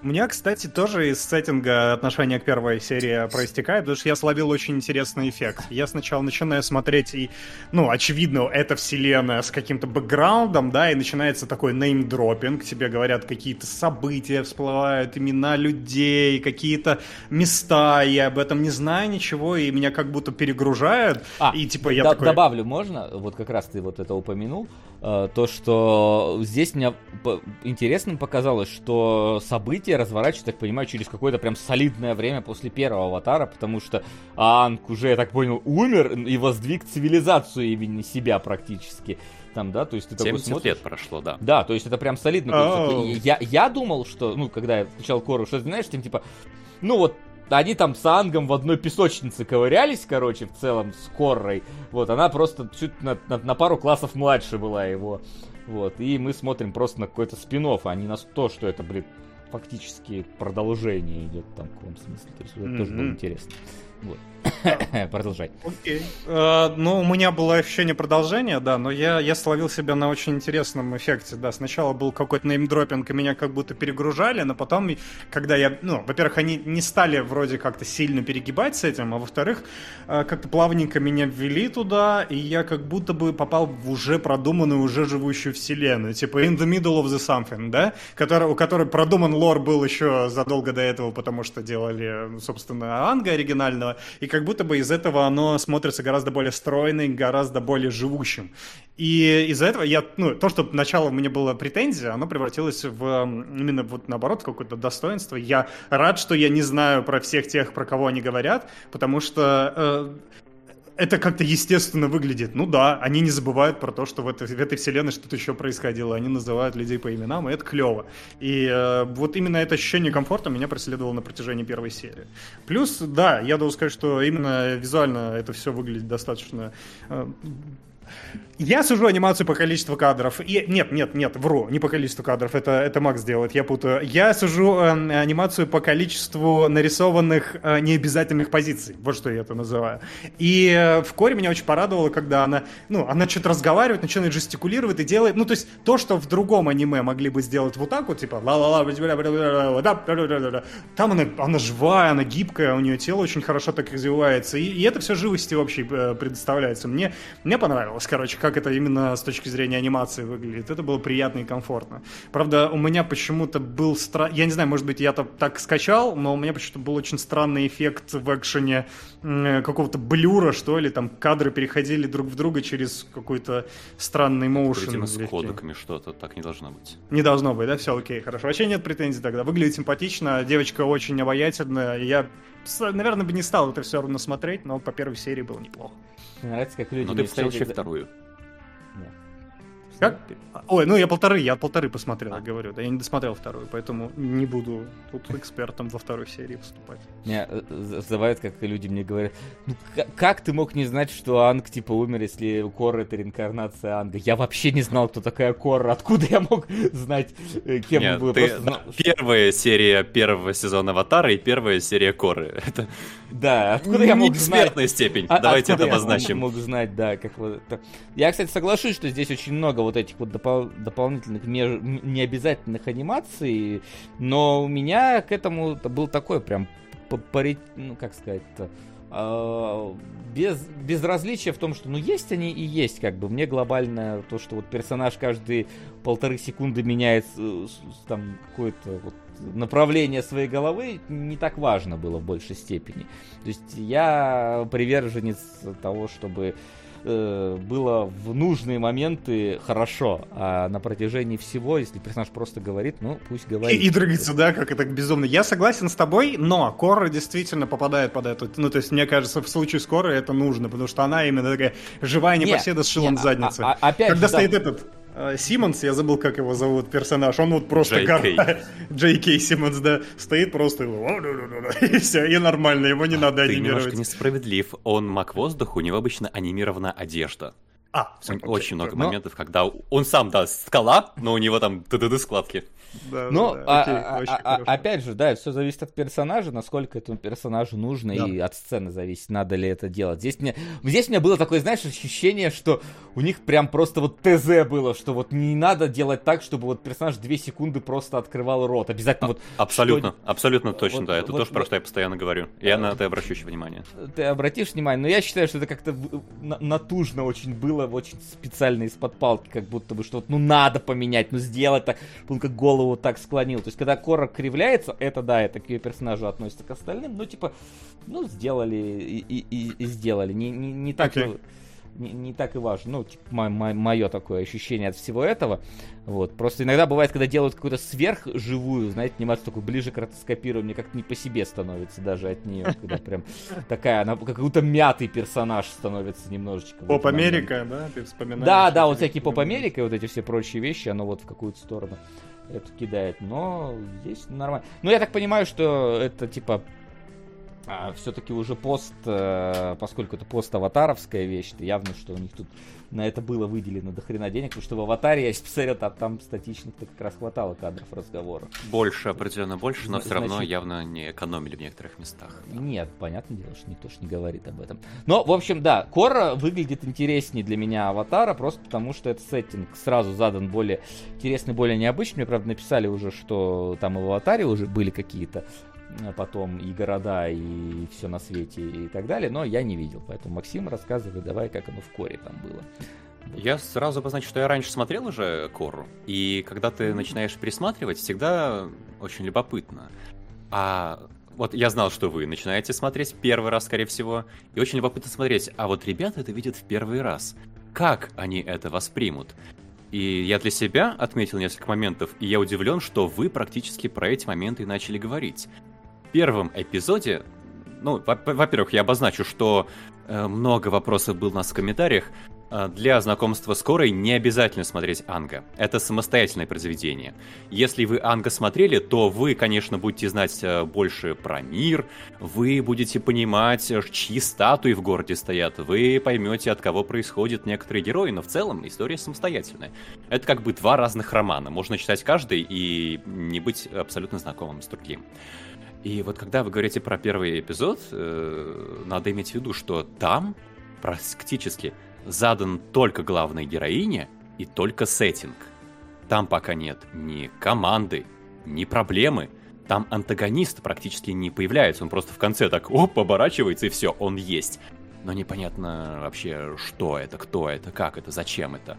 [SPEAKER 3] У меня, кстати, тоже из сеттинга отношение к первой серии проистекает, потому что я словил очень интересный эффект. Я сначала начинаю смотреть, и, ну, очевидно, это вселенная с каким-то бэкграундом, да, и начинается такой неймдропинг, тебе говорят какие-то события, всплывают имена людей, какие-то места, я об этом не знаю ничего, и меня как будто перегружают,
[SPEAKER 2] А,
[SPEAKER 3] и типа я
[SPEAKER 2] д-
[SPEAKER 3] такой...
[SPEAKER 2] Добавлю, можно? Вот как раз ты вот это упомянул. Э, То, что здесь мне по- интересным показалось, что события разворачиваются, так понимаю, через какое-то прям солидное время после первого аватара, потому что Анг уже, я так понял, умер и воздвиг цивилизацию имени себя практически. Там, да, то есть ты такой
[SPEAKER 4] 70
[SPEAKER 2] смотришь...
[SPEAKER 4] лет прошло, да.
[SPEAKER 2] Да, то есть это прям солидно. Есть, я, я думал, что, ну, когда я включал Кору, что, знаешь, там, типа, ну вот, они там с Ангом в одной песочнице ковырялись, короче, в целом, с Коррой. Вот, она просто чуть на, на- на пару классов младше была его. Вот, и мы смотрим просто на какой-то спин а не на то, что это, блин, фактически продолжение идет там в каком смысле. То есть это тоже было интересно. Вот. Продолжай.
[SPEAKER 3] Окей. Э, ну, у меня было ощущение продолжения, да, но я, я словил себя на очень интересном эффекте, да. Сначала был какой-то неймдропинг, и меня как будто перегружали, но потом, когда я, ну, во-первых, они не стали вроде как-то сильно перегибать с этим, а во-вторых, э, как-то плавненько меня ввели туда, и я как будто бы попал в уже продуманную, уже живущую вселенную, типа in the middle of the something, да, который, у которой продуман лор был еще задолго до этого, потому что делали, собственно, Анга оригинального, и как будто бы из этого оно смотрится гораздо более стройным, гораздо более живущим. И из-за этого я, ну, то, что начало мне было претензия, оно превратилось в именно вот наоборот какое-то достоинство. Я рад, что я не знаю про всех тех, про кого они говорят, потому что э, это как-то естественно выглядит. Ну да, они не забывают про то, что в этой, в этой вселенной что-то еще происходило. Они называют людей по именам, и это клево. И э, вот именно это ощущение комфорта меня преследовало на протяжении первой серии. Плюс, да, я должен сказать, что именно визуально это все выглядит достаточно э, я сужу анимацию по количеству кадров. И, нет, нет, нет, вру, не по количеству кадров, это, это Макс делает, я путаю. Я сужу э, анимацию по количеству нарисованных э, необязательных позиций. Вот что я это называю. И э, в Коре меня очень порадовало, когда она, ну, она что-то разговаривает, начинает жестикулировать и делает, ну, то есть то, что в другом аниме могли бы сделать вот так вот, типа ла-ла-ла, там она, она живая, она гибкая, у нее тело очень хорошо так развивается, и, и это все живости общей э, предоставляется. Мне, мне понравилось, короче, как это именно с точки зрения анимации выглядит. Это было приятно и комфортно. Правда, у меня почему-то был странный... Я не знаю, может быть, я то так скачал, но у меня почему-то был очень странный эффект в экшене какого-то блюра, что ли. Там кадры переходили друг в друга через какой-то странный моушен.
[SPEAKER 4] Видимо, с кодеками что-то так не должно быть.
[SPEAKER 3] Не должно быть, да? Все окей, хорошо. Вообще нет претензий тогда. Выглядит симпатично, девочка очень обаятельная. Я, наверное, бы не стал это все равно смотреть, но по первой серии было неплохо.
[SPEAKER 2] Мне нравится, как люди
[SPEAKER 4] Но
[SPEAKER 2] не
[SPEAKER 4] ты посмотрел еще вторую.
[SPEAKER 3] Как? Ой, ну я полторы, я полторы посмотрел,
[SPEAKER 4] А.
[SPEAKER 3] говорю. Да я не досмотрел вторую, поэтому не буду тут экспертом во второй серии выступать.
[SPEAKER 2] Меня э, э, зазывает, как люди мне говорят, ну как ты мог не знать, что Анг типа умер, если Корра это реинкарнация Анга? Я вообще не знал, кто такая Корра. Откуда я мог знать, э, кем
[SPEAKER 4] Нет,
[SPEAKER 2] был?
[SPEAKER 4] ты
[SPEAKER 2] Просто
[SPEAKER 4] знал
[SPEAKER 2] знал-
[SPEAKER 4] первая серия первого сезона Аватара и первая серия Коры. Это
[SPEAKER 2] Да, откуда я мог знать?
[SPEAKER 4] экспертная степень.
[SPEAKER 2] А-
[SPEAKER 4] Давайте это
[SPEAKER 2] я
[SPEAKER 4] обозначим.
[SPEAKER 2] Мог, мог знать, да, как вот это. Я, кстати, соглашусь, что здесь очень много вот этих вот допол- дополнительных меж- необязательных анимаций, но у меня к этому был такой прям пари- ну как сказать-то, а, без безразличия в том, что ну есть они и есть, как бы мне глобально то, что вот персонаж каждые полторы секунды меняет там какое-то вот направление своей головы, не так важно было в большей степени. То есть я приверженец того, чтобы э, было в нужные моменты хорошо, а на протяжении всего, если персонаж просто говорит, ну пусть
[SPEAKER 3] И,
[SPEAKER 2] говорит.
[SPEAKER 3] и дрыгается, да, как это безумно. Я согласен с тобой, но Кора действительно попадает под эту... Ну, то есть, мне кажется, в случае с Корой это нужно, потому что она именно такая живая
[SPEAKER 2] Не,
[SPEAKER 3] непоседа с шилом
[SPEAKER 2] не,
[SPEAKER 3] в заднице.
[SPEAKER 2] а- а- опять
[SPEAKER 3] Когда
[SPEAKER 2] же, да.
[SPEAKER 3] стоит этот э, Симмонс, я забыл, как его зовут, персонаж, он вот просто
[SPEAKER 4] Джей Кей.
[SPEAKER 3] Джей Кей Симмонс, да, стоит просто и, все, и нормально, его не надо
[SPEAKER 4] Ты немножко
[SPEAKER 3] анимировать.
[SPEAKER 4] несправедлив. Он маг воздуха, у него обычно анимирована одежда.
[SPEAKER 3] А,
[SPEAKER 4] Очень,
[SPEAKER 3] окей,
[SPEAKER 4] очень много
[SPEAKER 3] но-
[SPEAKER 4] моментов, когда он сам, да, скала, но у него там ТДД складки.
[SPEAKER 3] Да,
[SPEAKER 2] Ну,
[SPEAKER 3] да, да,
[SPEAKER 2] а-
[SPEAKER 3] окей,
[SPEAKER 2] а-
[SPEAKER 3] очень
[SPEAKER 2] а- а-
[SPEAKER 3] хорошо.
[SPEAKER 2] опять же, да, все зависит от персонажа, насколько этому персонажу нужно,
[SPEAKER 3] Да.
[SPEAKER 2] и от сцены зависит, надо ли это делать. Здесь мне, здесь у меня было такое, знаешь, ощущение, что у них прям просто вот ТЗ было, что вот не надо делать так, чтобы вот персонаж две секунды просто открывал рот. Обязательно вот
[SPEAKER 4] Абсолютно,
[SPEAKER 2] что-
[SPEAKER 4] абсолютно точно,
[SPEAKER 2] вот-
[SPEAKER 4] да. Это
[SPEAKER 2] вот-
[SPEAKER 4] тоже про
[SPEAKER 2] вот-
[SPEAKER 4] что я постоянно говорю. Я на это обращу еще внимание.
[SPEAKER 2] ты обратишь внимание, но я считаю, что это как-то натужно очень было, очень специально из-под палки, как будто бы что ну надо поменять, ну сделать так, он как голову так склонил. То есть, когда Кора кривляется, это да, это к ее персонажу относится к остальным, ну типа, ну сделали и, и- и- сделали, не, не, не так...
[SPEAKER 3] Окей.
[SPEAKER 2] Не, не так и важно. Ну, типа, мое такое ощущение от всего этого. Вот. Просто иногда бывает, когда делают какую-то сверхживую, знаете, анимацию такую ближе к ротоскопированию, мне как-то не по себе становится даже от нее. Когда прям такая, она как будто мятый персонаж становится немножечко.
[SPEAKER 3] Поп. Америка, да, ты вспоминаешь?
[SPEAKER 2] Да, да, вот всякие поп Америка и вот эти все прочие вещи, оно вот в какую-то сторону это кидает. Но здесь нормально. Ну, я так понимаю, что это типа все-таки уже пост, э, поскольку это пост-аватаровская вещь, то явно, что у них тут на это было выделено до хрена денег, потому что в аватаре, я посмотрел, там, там статичных-то как раз хватало кадров разговора.
[SPEAKER 4] Больше, определенно больше, но все равно явно не экономили в некоторых местах.
[SPEAKER 2] Нет, понятное дело, что никто ж не говорит об этом. Но, в общем, да, Кора выглядит интереснее для меня Аватара, просто потому что этот сеттинг сразу задан более интересный, более необычный. Мне, правда, написали уже, что там и в Аватаре уже были какие-то потом и города, и все на свете, и так далее, но я не видел. Поэтому, Максим, рассказывай давай, как оно в Коре там было.
[SPEAKER 4] Я сразу обозначу, что я раньше смотрел уже Кору, и когда ты начинаешь пересматривать, всегда очень любопытно. А вот я знал, что вы начинаете смотреть первый раз, скорее всего, и очень любопытно смотреть, а вот ребята это видят в первый раз. Как они это воспримут? И я для себя отметил несколько моментов, и я удивлен, что вы практически про эти моменты начали говорить. Первом эпизоде, ну, во- во-первых, я обозначу, что э, много вопросов было у нас в комментариях. Э, Для знакомства с Корой не обязательно смотреть Анга. Это самостоятельное произведение. Если вы Анга смотрели, то вы, конечно, будете знать э, больше про мир, вы будете понимать, чьи статуи в городе стоят, вы поймете, от кого происходят некоторые герои, но в целом история самостоятельная. Это как бы два разных романа. Можно читать каждый и не быть абсолютно знакомым с другим. И вот когда вы говорите про первый эпизод, э, надо иметь в виду, что там практически задан только главная героиня и только сеттинг. Там пока нет ни команды, ни проблемы. Там антагонист практически не появляется, он просто в конце так оп, оборачивается и все, он есть. Но непонятно вообще, что это, кто это, как это, зачем это.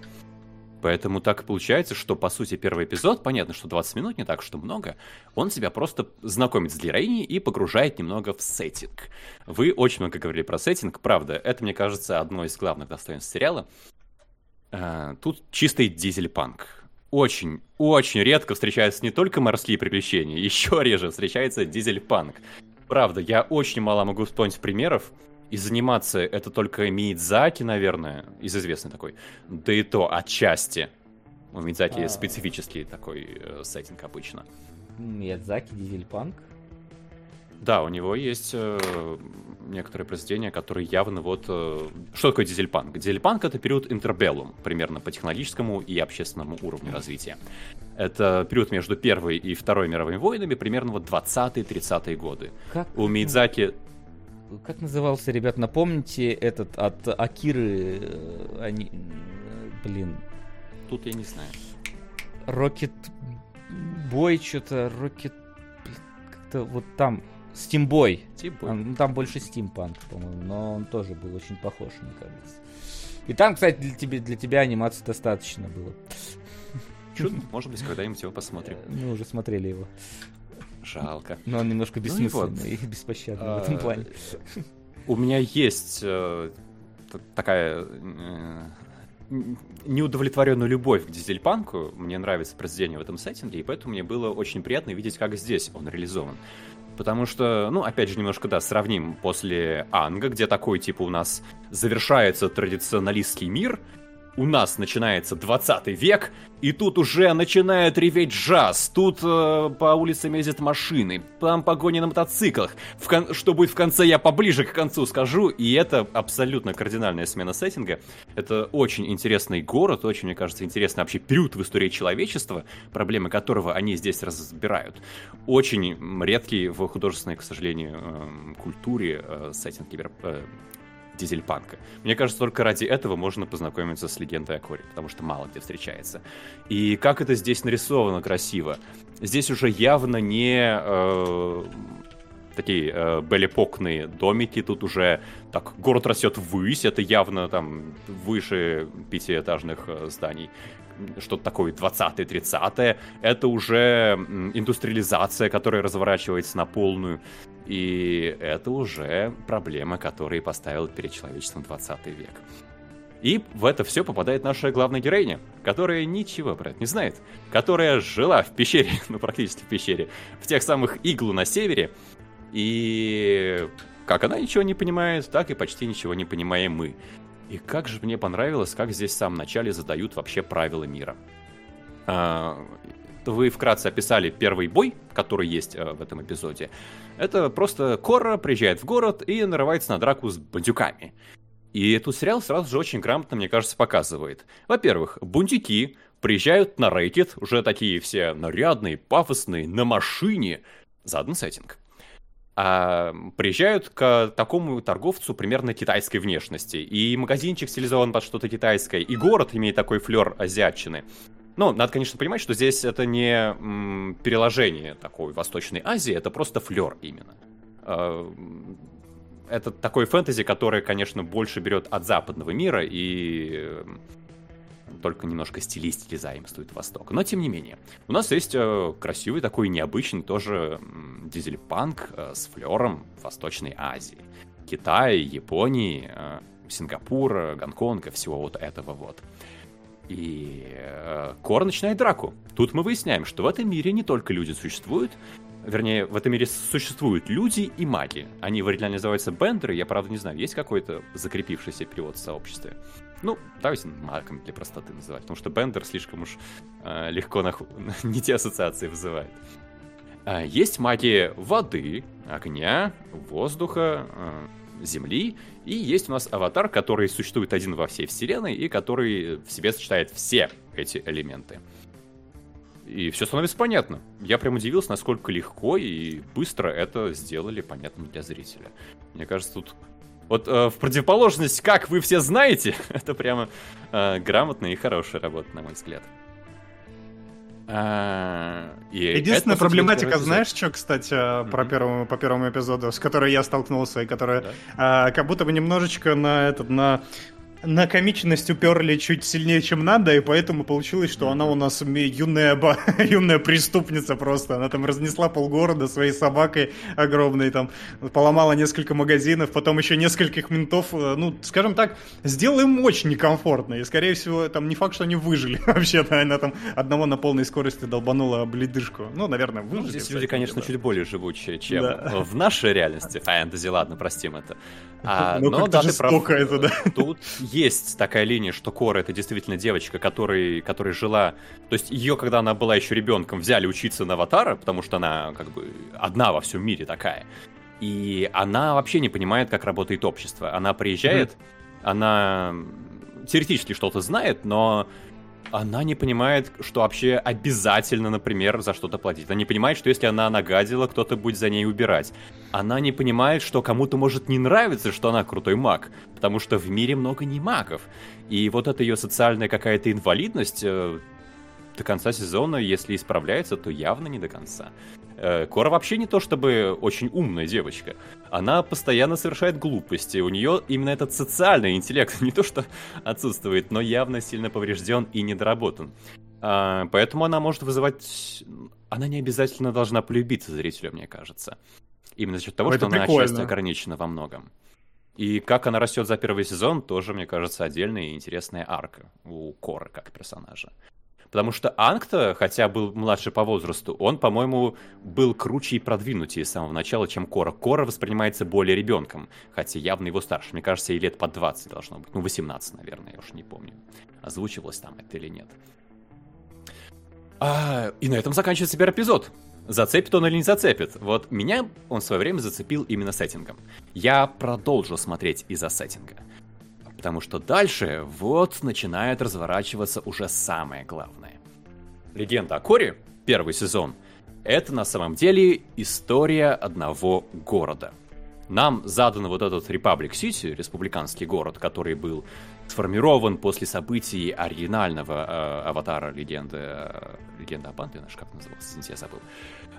[SPEAKER 4] Поэтому так получается, что, по сути, первый эпизод, понятно, что 20 минут, не так, что много, он тебя просто знакомит с героиней и погружает немного в сеттинг. Вы очень много говорили про сеттинг, правда, это, мне кажется, одно из главных достоинств сериала. Э, Тут чистый дизель-панк. Очень, очень редко встречаются не только морские приключения, еще реже встречается дизель-панк. Правда, я очень мало могу вспомнить примеров. Из анимации это только Миядзаки, наверное, из известной такой. Да и то отчасти. У Мидзаки
[SPEAKER 2] А.
[SPEAKER 4] специфический такой э, сеттинг обычно.
[SPEAKER 2] Миядзаки, Дизельпанк.
[SPEAKER 4] Да, у него есть э, некоторые произведения, которые явно вот... э, Что такое дизельпанк? Дизельпанк — это период интербеллум, примерно по технологическому и общественному уровню развития. Это период между Первой и Второй мировыми войнами, примерно вот 20-30-е годы.
[SPEAKER 2] Как,
[SPEAKER 4] У Мидзаки...
[SPEAKER 2] как назывался, ребят, напомните, этот от Акиры, э, они, э, блин,
[SPEAKER 4] Тут я не знаю.
[SPEAKER 2] Рокет Бой, что-то, Рокет, как-то вот там, Стимбой.
[SPEAKER 4] Типа...
[SPEAKER 2] Ну, там больше стимпанк, по-моему, но он тоже был очень похож, мне кажется. И там, кстати, для тебя, для тебя анимации достаточно было.
[SPEAKER 4] Чудно. Может быть, когда-нибудь его посмотрим.
[SPEAKER 2] Э, Мы уже смотрели его.
[SPEAKER 4] Жалко.
[SPEAKER 2] Но он немножко
[SPEAKER 4] Ну и
[SPEAKER 2] бессмысленный и, беспощадный в этом
[SPEAKER 4] А,
[SPEAKER 2] плане.
[SPEAKER 4] У меня есть э, такая э, н- неудовлетворенная любовь к дизельпанку. Мне нравится произведение в этом сеттинге, и поэтому мне было очень приятно видеть, как здесь он реализован. Потому что, ну, опять же, немножко, да, сравним после Анга, где такой, типа, у нас завершается традиционалистский мир, у нас начинается 20 век, и тут уже начинает реветь джаз, тут э, по улицам ездят машины, там погони на мотоциклах. В кон... Что будет в конце, я поближе к концу скажу, и это абсолютно кардинальная смена сеттинга. Это очень интересный город, очень, мне кажется, интересный вообще период в истории человечества, проблемы которого они здесь разбирают. Очень редкий в художественной, к сожалению, э, культуре э, сеттинг кибер... Э, дизельпанка. Мне кажется, только ради этого можно познакомиться с легендой о Коре, потому что мало где встречается. И как это здесь нарисовано красиво. Здесь уже явно не э, такие э, белепокные домики, тут уже так город растет ввысь, это явно там выше пятиэтажных э, зданий что-то такое 20-30-е, это уже индустриализация, которая разворачивается на полную. И это уже проблема, которую поставил перед человечеством 20 век. И в это все попадает наша главная героиня, которая ничего про это не знает, которая жила в пещере, ну практически в пещере, в тех самых иглу на севере, и как она ничего не понимает, так и почти ничего не понимаем мы. И как же мне понравилось, как здесь в самом начале задают вообще правила мира. Вы вкратце описали первый бой, который есть а, в этом эпизоде. Это просто Кора приезжает в город и нарывается на драку с бандюками. И этот сериал сразу же очень грамотно, мне кажется, показывает. Во-первых, бунтики приезжают на рейкет, уже такие все нарядные, пафосные, на машине. Заодно сеттинг а, приезжают к такому торговцу примерно китайской внешности. И магазинчик стилизован под что-то китайское, и город имеет такой флер азиатчины. Ну, надо, конечно, понимать, что здесь это не м, переложение такой Восточной Азии, это просто флер именно. А, это такой фэнтези, который, конечно, больше берет от западного мира и только немножко стилистики заимствует Восток. Но тем не менее, у нас есть э, красивый такой необычный тоже э, с флером Восточной Азии. Китай, Японии, э, Сингапур, Гонконг и всего вот этого вот. И э, Кор начинает драку. Тут мы выясняем, что в этом мире не только люди существуют, вернее, в этом мире существуют люди и маги. Они в оригинале называются бендеры, я правда не знаю, есть какой-то закрепившийся перевод в сообществе. Ну, давайте марками для простоты называть, потому что Бендер слишком уж э, легко на... не те ассоциации вызывает. А, есть магия воды, огня, воздуха, э, земли, и есть у нас аватар, который существует один во всей вселенной и который в себе сочетает все эти элементы. И все становится понятно. Я прям удивился, насколько легко и быстро это сделали понятным для зрителя. Мне кажется, тут вот э, в противоположность, как вы все знаете, это прямо э, грамотная и хорошая работа, на мой взгляд.
[SPEAKER 3] А, и Единственная проблематика, знаешь, что, кстати, mm-hmm. про первому, по первому эпизоду, с которой я столкнулся, и которая да? а, как будто бы немножечко на этот на на комичность уперли чуть сильнее, чем надо, и поэтому получилось, что она у нас юная, ба... юная преступница просто. Она там разнесла полгорода своей собакой огромной, там поломала несколько магазинов, потом еще нескольких ментов, э, ну, скажем так, сделала им очень некомфортно. И, скорее всего, там не факт, что они выжили вообще-то. Она там одного на полной скорости долбанула бледышку. Ну, наверное, выжили. Ну,
[SPEAKER 4] здесь люди, конечно, да. чуть более живучие, чем да. в нашей реальности. Фэнтези, ладно, простим это.
[SPEAKER 3] А, ну, но да, ты прав. это, да.
[SPEAKER 4] Тут есть такая линия, что Кора это действительно девочка, который, которая жила... То есть ее, когда она была еще ребенком, взяли учиться на Аватара, потому что она как бы одна во всем мире такая. И она вообще не понимает, как работает общество. Она приезжает, mm-hmm. она теоретически что-то знает, но она не понимает, что вообще обязательно, например, за что-то платить. Она не понимает, что если она нагадила, кто-то будет за ней убирать. Она не понимает, что кому-то может не нравиться, что она крутой маг, потому что в мире много не магов. И вот эта ее социальная какая-то инвалидность э, до конца сезона, если исправляется, то явно не до конца. Э, Кора вообще не то чтобы очень умная девочка. Она постоянно совершает глупости. У нее именно этот социальный интеллект не то что отсутствует, но явно сильно поврежден и недоработан. А, поэтому она может вызывать... Она не обязательно должна полюбиться зрителю, мне кажется. Именно за счет того, Ой, что она отчасти ограничена во многом. И как она растет за первый сезон, тоже, мне кажется, отдельная и интересная арка у Коры как персонажа. Потому что Анг-то, хотя был младше по возрасту, он, по-моему, был круче и продвинутее с самого начала, чем Кора. Кора воспринимается более ребенком, хотя явно его старше. Мне кажется, ей лет по 20 должно быть. Ну, 18, наверное, я уж не помню. Озвучивалось там это или нет. А, и на этом заканчивается первый эпизод. Зацепит он или не зацепит? Вот меня он в свое время зацепил именно сеттингом. Я продолжил смотреть из-за сеттинга. Потому что дальше вот начинает разворачиваться уже самое главное. Легенда о Коре, первый сезон, это на самом деле история одного города. Нам задан вот этот Republic Сити, республиканский город, который был сформирован после событий оригинального э, аватара легенды, э, легенда Абанты, наш как назывался, извините, я забыл.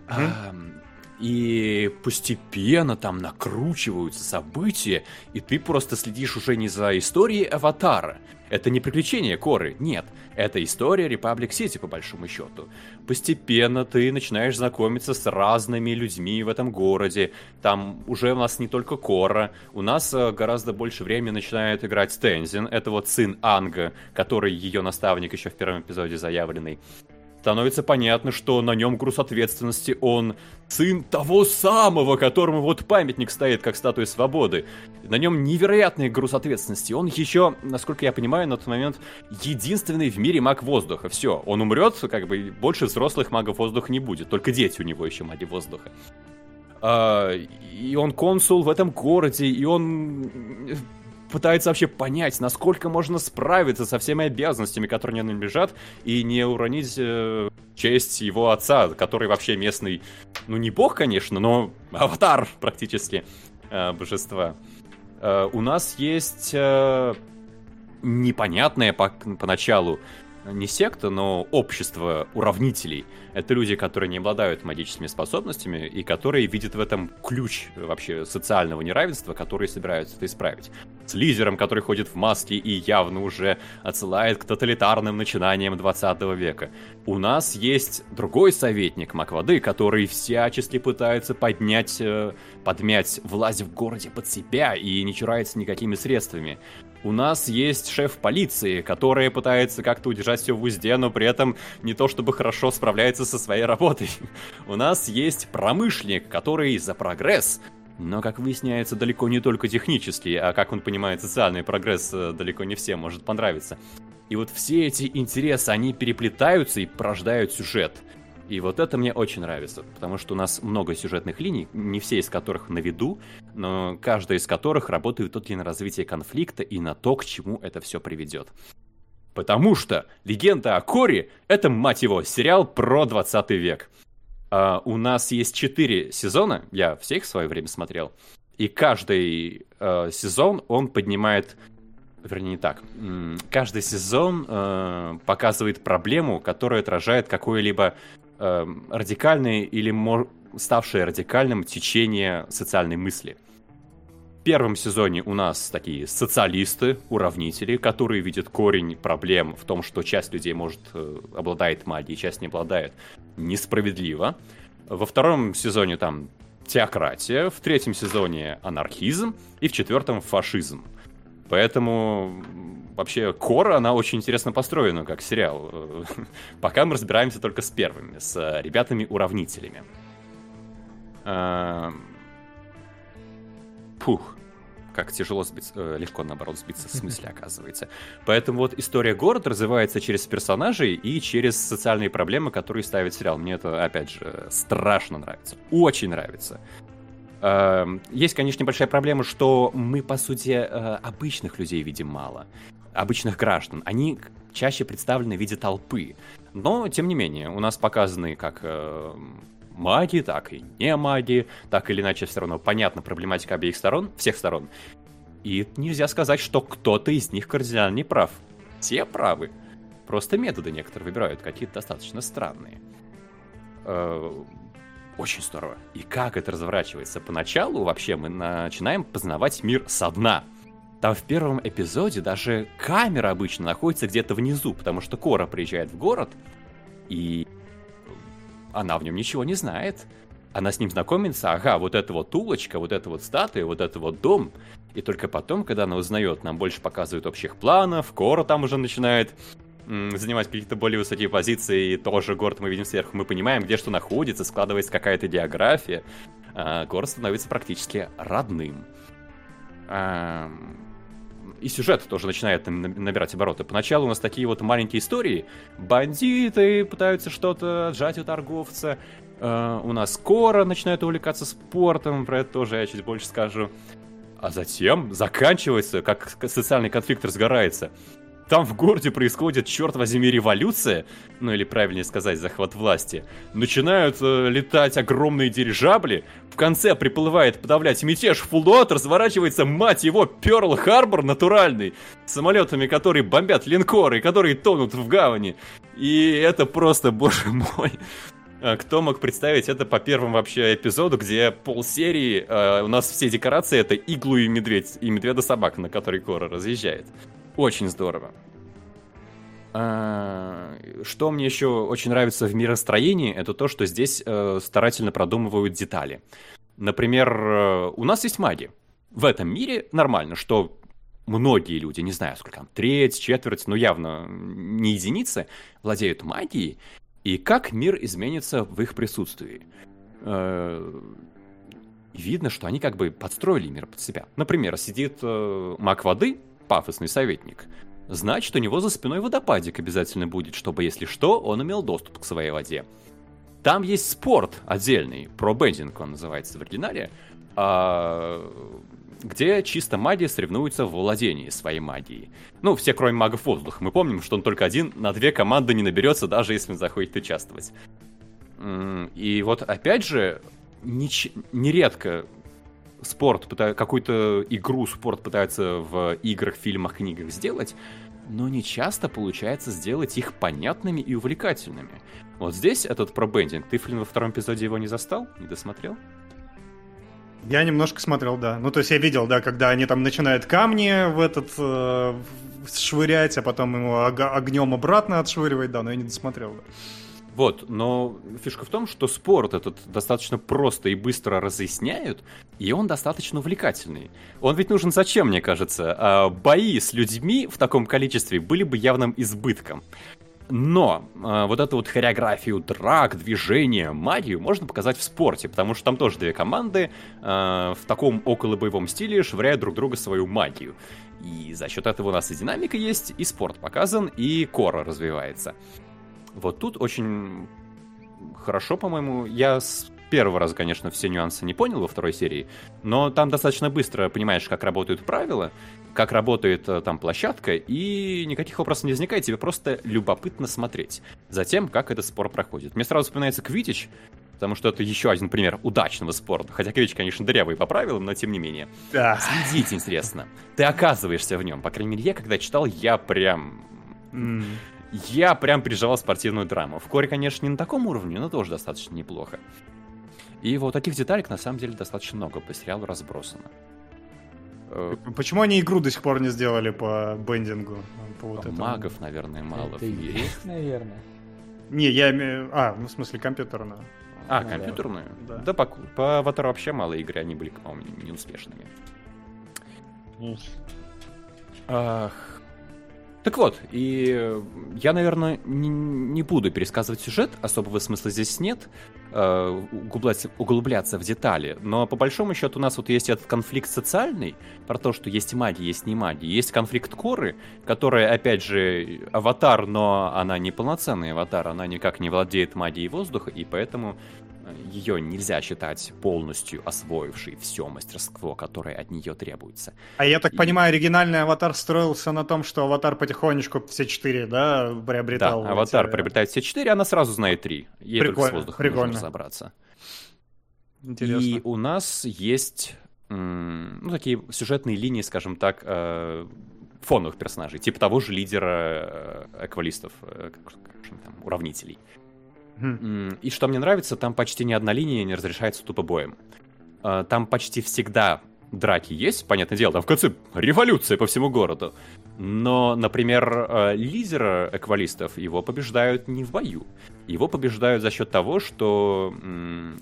[SPEAKER 4] Mm-hmm. И постепенно там накручиваются события, и ты просто следишь уже не за историей Аватара. Это не приключение Коры, нет. Это история Republic City, по большому счету. Постепенно ты начинаешь знакомиться с разными людьми в этом городе. Там уже у нас не только Кора, у нас э, гораздо больше времени начинает играть Стензин. Это вот сын Анга, который ее наставник еще в первом эпизоде заявленный становится понятно, что на нем груз ответственности он сын того самого, которому вот памятник стоит, как статуя свободы. На нем невероятный груз ответственности. Он еще, насколько я понимаю, на тот момент единственный в мире маг воздуха. Все, он умрет, как бы больше взрослых магов воздуха не будет. Только дети у него еще маги воздуха. А, и он консул в этом городе, и он пытается вообще понять, насколько можно справиться со всеми обязанностями, которые на нем лежат, и не уронить э, честь его отца, который вообще местный, ну не бог, конечно, но аватар практически э, божества. Э, у нас есть э, непонятное по поначалу не секта, но общество уравнителей. Это люди, которые не обладают магическими способностями и которые видят в этом ключ вообще социального неравенства, которые собираются это исправить. С лидером, который ходит в маске и явно уже отсылает к тоталитарным начинаниям 20 века. У нас есть другой советник Маквады, который всячески пытается поднять, э, подмять власть в городе под себя и не чурается никакими средствами. У нас есть шеф полиции, который пытается как-то удержать все в узде, но при этом не то чтобы хорошо справляется со своей работой. У нас есть промышленник, который за прогресс, но, как выясняется, далеко не только технический, а как он понимает социальный прогресс, э, далеко не всем может понравиться. И вот все эти интересы, они переплетаются и порождают сюжет. И вот это мне очень нравится, потому что у нас много сюжетных линий, не все из которых на виду, но каждая из которых работает только на развитие конфликта и на то, к чему это все приведет. Потому что «Легенда о Коре» — это, мать его, сериал про 20 век. А у нас есть четыре сезона, я все их в свое время смотрел, и каждый э, сезон он поднимает вернее не так. Каждый сезон э, показывает проблему, которая отражает какое-либо э, радикальное или ставшее радикальным течение социальной мысли. В первом сезоне у нас такие социалисты, уравнители, которые видят корень проблем в том, что часть людей может э, обладает магией, часть не обладает, несправедливо. Во втором сезоне там теократия, в третьем сезоне анархизм и в четвертом фашизм. Поэтому вообще Кора, она очень интересно построена как сериал. Пока мы разбираемся только с первыми, с ребятами-уравнителями. Пух, как тяжело сбиться, э, легко, наоборот, сбиться с мысли, оказывается. Поэтому вот история города развивается через персонажей и через социальные проблемы, которые ставит сериал. Мне это, опять же, страшно нравится. Очень нравится. Эм, есть, конечно, небольшая проблема, что мы, по сути, э, обычных людей видим мало. Обычных граждан. Они чаще представлены в виде толпы. Но, тем не менее, у нас показаны как э, маги, так и не маги. Так или иначе, все равно понятна проблематика обеих сторон, всех сторон. И нельзя сказать, что кто-то из них кардинально не прав. Все правы. Просто методы некоторые выбирают какие-то достаточно странные. Очень здорово. И как это разворачивается? Поначалу вообще мы начинаем познавать мир со дна. Там в первом эпизоде даже камера обычно находится где-то внизу, потому что Кора приезжает в город, и она в нем ничего не знает. Она с ним знакомится, ага, вот это вот улочка, вот это вот статуя, вот это вот дом. И только потом, когда она узнает, нам больше показывают общих планов, Кора там уже начинает занимать какие-то более высокие позиции, и тоже город мы видим сверху, мы понимаем, где что находится, складывается какая-то география, а, город становится практически родным. И сюжет тоже начинает на- набирать обороты. Поначалу у нас такие вот маленькие истории. Бандиты пытаются что-то отжать у торговца. Э, У нас Кора начинает увлекаться спортом, про это тоже я чуть больше скажу. А затем заканчивается, как социальный конфликт разгорается. Там в городе происходит, черт возьми, революция, ну или правильнее сказать, захват власти. Начинают э, летать огромные дирижабли, в конце приплывает подавлять мятеж Фуллот, разворачивается, мать его, Перл-Харбор натуральный, самолетами, которые бомбят линкоры, которые тонут в гавани. И это просто, боже мой, а Кто мог представить это по первому вообще эпизоду, где полсерии э, у нас все декорации это иглу и медведь, и медведа-собака, на которой Кора разъезжает. Очень здорово. А, Что мне еще очень нравится в миростроении, это то, что здесь э, старательно продумывают детали. Например, э, у нас есть маги. В этом мире нормально, что многие люди, не знаю, сколько там, треть, четверть, но явно не единицы, владеют магией, и как мир изменится в их присутствии. Э, Видно, что они как бы подстроили мир под себя. Например, сидит маг воды, пафосный советник. Значит, у него за спиной водопадик обязательно будет, чтобы, если что, он имел доступ к своей воде. Там есть спорт отдельный, пробендинг он называется в оригинале, а, где чисто магия соревнуется в владении своей магией. Ну, все кроме магов воздуха. Мы помним, что он только один на две команды не наберется, даже если он захочет участвовать. И вот опять же, неч- нередко спорт, какую-то игру спорт пытаются в играх, фильмах, книгах сделать, но не часто получается сделать их понятными и увлекательными. Вот здесь этот пробендинг, ты, Флин, во втором эпизоде его не застал? Не досмотрел?
[SPEAKER 3] Я немножко смотрел, да. Ну, то есть я видел, да, когда они там начинают камни в этот э, швырять, а потом его ог- огнем обратно отшвыривать, да, но я не досмотрел, да.
[SPEAKER 4] Вот, но фишка в том, что спорт этот достаточно просто и быстро разъясняют, и он достаточно увлекательный. Он ведь нужен зачем, мне кажется? А, Бои с людьми в таком количестве были бы явным избытком. Но а, вот эту вот хореографию драк, движения, магию можно показать в спорте, потому что там тоже две команды а, в таком околобоевом стиле швыряют друг друга свою магию. И за счет этого у нас и динамика есть, и спорт показан, и кора развивается. Вот тут очень хорошо, по-моему. Я с первого раза, конечно, все нюансы не понял во второй серии, но там достаточно быстро понимаешь, как работают правила, как работает э, там площадка, и никаких вопросов не возникает, тебе просто любопытно смотреть за тем, как этот спор проходит. Мне сразу вспоминается Квитич, потому что это еще один пример удачного спорта. Хотя Квитич, конечно, дырявый по правилам, но тем не менее.
[SPEAKER 3] Да.
[SPEAKER 4] Следить интересно. Ты оказываешься в нем. По крайней мере, я когда читал, я прям
[SPEAKER 3] М.
[SPEAKER 4] я прям переживал спортивную драму. В Коре, конечно, не на таком уровне, но тоже достаточно неплохо. И вот таких деталек на самом деле достаточно много по сериалу разбросано. Э,
[SPEAKER 3] Почему они игру до сих пор не сделали по бендингу? По вот этому?
[SPEAKER 4] Магов, наверное, мало
[SPEAKER 2] Это
[SPEAKER 4] в
[SPEAKER 2] и
[SPEAKER 4] мире.
[SPEAKER 2] есть, наверное.
[SPEAKER 3] Не, я имею... А, ну, в смысле, компьютерную.
[SPEAKER 4] А,
[SPEAKER 2] Ну да.
[SPEAKER 4] компьютерную?
[SPEAKER 3] Да.
[SPEAKER 4] Да, по, по Аватару вообще мало игры, они были, по-моему, неуспешными. Ах. Так вот, и э, я, наверное, не, буду пересказывать сюжет, особого смысла здесь нет, э, углубляться, углубляться в детали, но по большому счету у нас вот есть этот конфликт социальный, про то, что есть магия, есть не магия, есть конфликт Коры, которая, опять же, аватар, но она не полноценный аватар, она никак не владеет магией воздуха, и поэтому ее нельзя считать полностью освоившей все мастерство, которое от нее требуется.
[SPEAKER 3] А я так
[SPEAKER 4] И-
[SPEAKER 3] понимаю, оригинальный аватар строился на том, что аватар потихонечку все четыре, да, приобретал.
[SPEAKER 4] Да, аватар
[SPEAKER 3] эти-
[SPEAKER 4] приобретает все четыре, она сразу знает три. Ей только с
[SPEAKER 3] Прикольно,
[SPEAKER 4] воздухом
[SPEAKER 3] прикольно.
[SPEAKER 4] нужно разобраться.
[SPEAKER 3] Интересно.
[SPEAKER 4] И у нас есть ну, такие сюжетные линии, скажем так, э, фоновых персонажей, типа того же лидера э, эквалистов, э, там, уравнителей. И что мне нравится, там почти ни одна линия не разрешается тупо боем. Э, Там почти всегда драки есть, понятное дело, там в конце революция по всему городу. Но, например, э, лидера эквалистов его побеждают не в бою. Его побеждают за счет того, что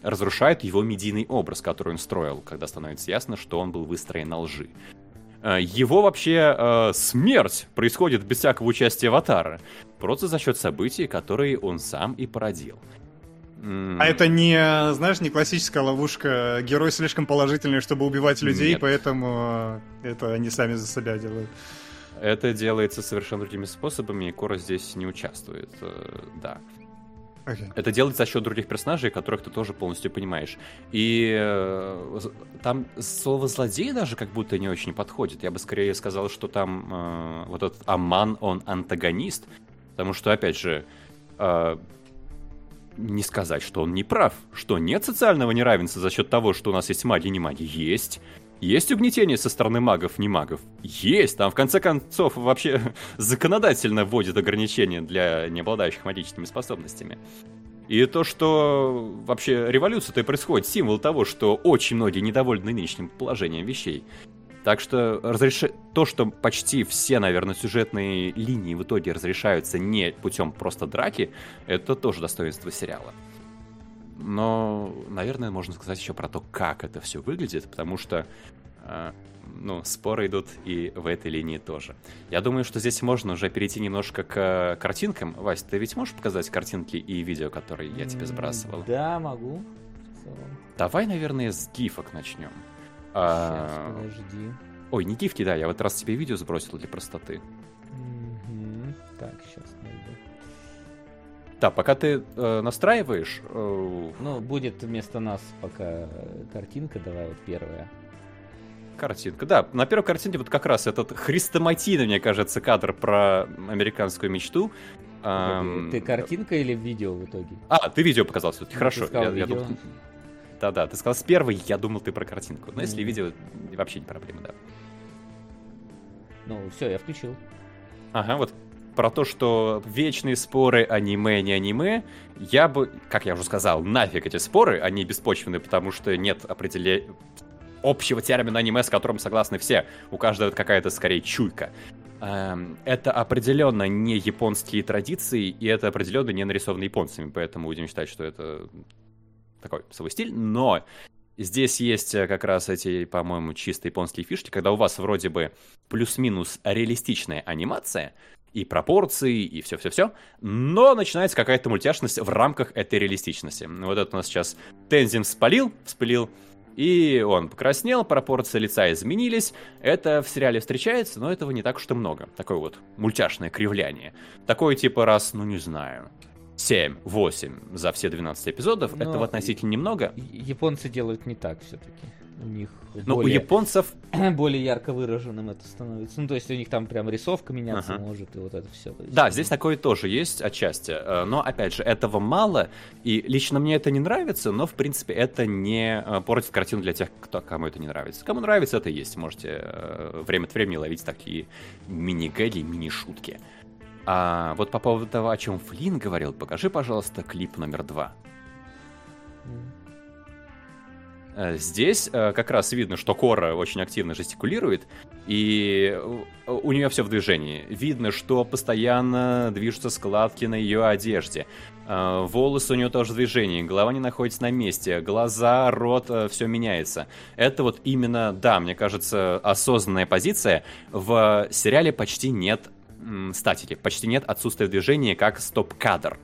[SPEAKER 4] разрушают его медийный образ, который он строил, когда становится ясно, что он был выстроен на лжи. Э, Его вообще э, смерть происходит без всякого участия Аватара. Просто за счет событий, которые он сам и породил.
[SPEAKER 3] А это не, знаешь, не классическая ловушка. Герой слишком положительный, чтобы убивать людей,
[SPEAKER 4] Нет.
[SPEAKER 3] поэтому э, это они сами за себя делают.
[SPEAKER 4] Это делается совершенно другими способами, и Кора здесь не участвует. э, Да.
[SPEAKER 3] Окей.
[SPEAKER 4] Это делается за счет других персонажей, которых ты тоже полностью понимаешь. И э, там слово злодей даже как будто не очень подходит. Я бы скорее сказал, что там э, вот этот Аман, он антагонист. Потому что, опять же, э, не сказать, что он не прав, что нет социального неравенства за счет того, что у нас есть маги, не маги. Есть. Есть угнетение со стороны магов, не магов? Есть. Там, в конце концов, вообще законодательно вводят ограничения для не обладающих магическими способностями. И то, что вообще революция-то и происходит, символ того, что очень многие недовольны нынешним положением вещей. Так что разреш... то, что почти все, наверное, сюжетные линии в итоге разрешаются не путем просто драки, это тоже достоинство сериала. Но, наверное, можно сказать еще про то, как это все выглядит, потому что, э, ну, споры идут и в этой линии тоже. Я думаю, что здесь можно уже перейти немножко к э, картинкам. Вась, ты ведь можешь показать картинки и видео, которые я тебе сбрасывал?
[SPEAKER 2] Да, могу.
[SPEAKER 4] Давай, наверное, с гифок начнем.
[SPEAKER 2] Сейчас,
[SPEAKER 4] А,
[SPEAKER 2] подожди.
[SPEAKER 4] Ой, не гифки, да, я вот раз тебе видео сбросил для простоты. Да, пока ты э, настраиваешь, э,
[SPEAKER 2] Ну, будет вместо нас пока э, картинка, давай вот первая.
[SPEAKER 4] картинка. Да, на первой картинке вот как раз этот хрестоматийный, мне кажется, кадр про американскую мечту. Ам,
[SPEAKER 2] Ты картинка или видео в итоге?
[SPEAKER 4] А, ты видео показал все-таки,
[SPEAKER 2] Ну,
[SPEAKER 4] хорошо.
[SPEAKER 2] ты сказал
[SPEAKER 4] я- я
[SPEAKER 2] видео.
[SPEAKER 4] думал- Да-да, ты сказал с первой, я думал, ты про картинку. Но если
[SPEAKER 2] Мгм.
[SPEAKER 4] видео, вообще не проблема, да.
[SPEAKER 2] Ну, все, я включил.
[SPEAKER 4] Ага, вот про то, что вечные споры аниме, не аниме, я бы, как я уже сказал, нафиг эти споры, они беспочвенны, потому что нет определения общего термина аниме, с которым согласны все. У каждого какая-то скорее чуйка. Эм, Это определенно не японские традиции, и это определенно не нарисовано японцами, поэтому будем считать, что это такой свой стиль, но здесь есть э, как раз эти, по-моему, чисто японские фишки, когда у вас вроде бы плюс-минус реалистичная анимация, и пропорции, и все-все-все, но начинается какая-то мультяшность в рамках этой реалистичности. Вот это у нас сейчас Тензин вспалил, вспылил, и он покраснел, пропорции лица изменились. Это в сериале встречается, но этого не так уж и много. Такое вот мультяшное кривляние. Такое типа раз, ну не знаю, 7-8 за все 12 эпизодов.
[SPEAKER 2] Но
[SPEAKER 4] этого относительно немного.
[SPEAKER 2] Японцы делают не так все-таки. У них
[SPEAKER 4] Но у
[SPEAKER 2] более,
[SPEAKER 4] японцев
[SPEAKER 2] более ярко выраженным это становится. Ну, то есть у них там прям рисовка меняться
[SPEAKER 4] Ага.
[SPEAKER 2] может, и вот это все.
[SPEAKER 4] Да, здесь такое тоже есть отчасти, э, но опять же, этого мало, и лично мне это не нравится, но в принципе это не э, портит картину для тех, кто, кому это не нравится. Кому нравится, это есть, можете э, время от времени ловить такие мини-гэги, мини-шутки. А вот по поводу того, о чем Флинн говорил, покажи, пожалуйста, клип номер два. Э, Здесь э, как раз видно, что Кора очень активно жестикулирует, и у- у нее все в движении. Видно, что постоянно движутся складки на ее одежде. Э, Волосы у нее тоже в движении, голова не находится на месте, глаза, рот, все меняется. Это вот именно, да, мне кажется, осознанная позиция. В сериале почти нет статики, почти нет отсутствия движения, как стоп-кадр.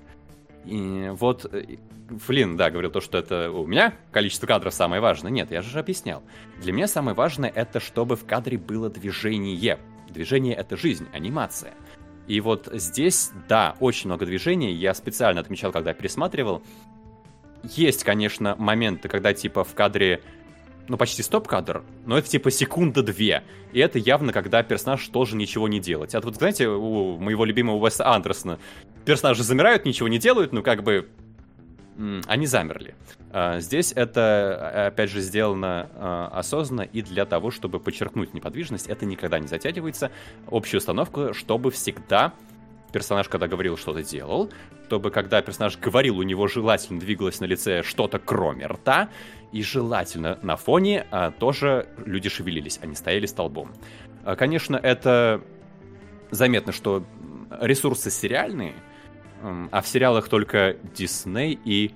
[SPEAKER 4] И вот э, Флинн, да, говорил то, что это у меня количество кадров самое важное. Нет, я же объяснял. Для меня самое важное это, чтобы в кадре было движение. Движение это жизнь, анимация. И вот здесь, да, очень много движений. Я специально отмечал, когда пересматривал. Есть, конечно, моменты, когда типа в кадре ну, почти стоп-кадр, но это типа секунда-две. И это явно, когда персонаж тоже ничего не делает. А вот, знаете, у моего любимого Уэса Андерсона персонажи замирают, ничего не делают, ну, как бы они замерли. А, Здесь это, опять же, сделано а, осознанно и для того, чтобы подчеркнуть неподвижность. Это никогда не затягивается. Общая установка, чтобы всегда персонаж, когда говорил, что-то делал, чтобы когда персонаж говорил, у него желательно двигалось на лице что-то кроме рта, и желательно на фоне а, тоже люди шевелились, они стояли столбом. А, Конечно, это заметно, что ресурсы сериальные, а в сериалах только Дисней и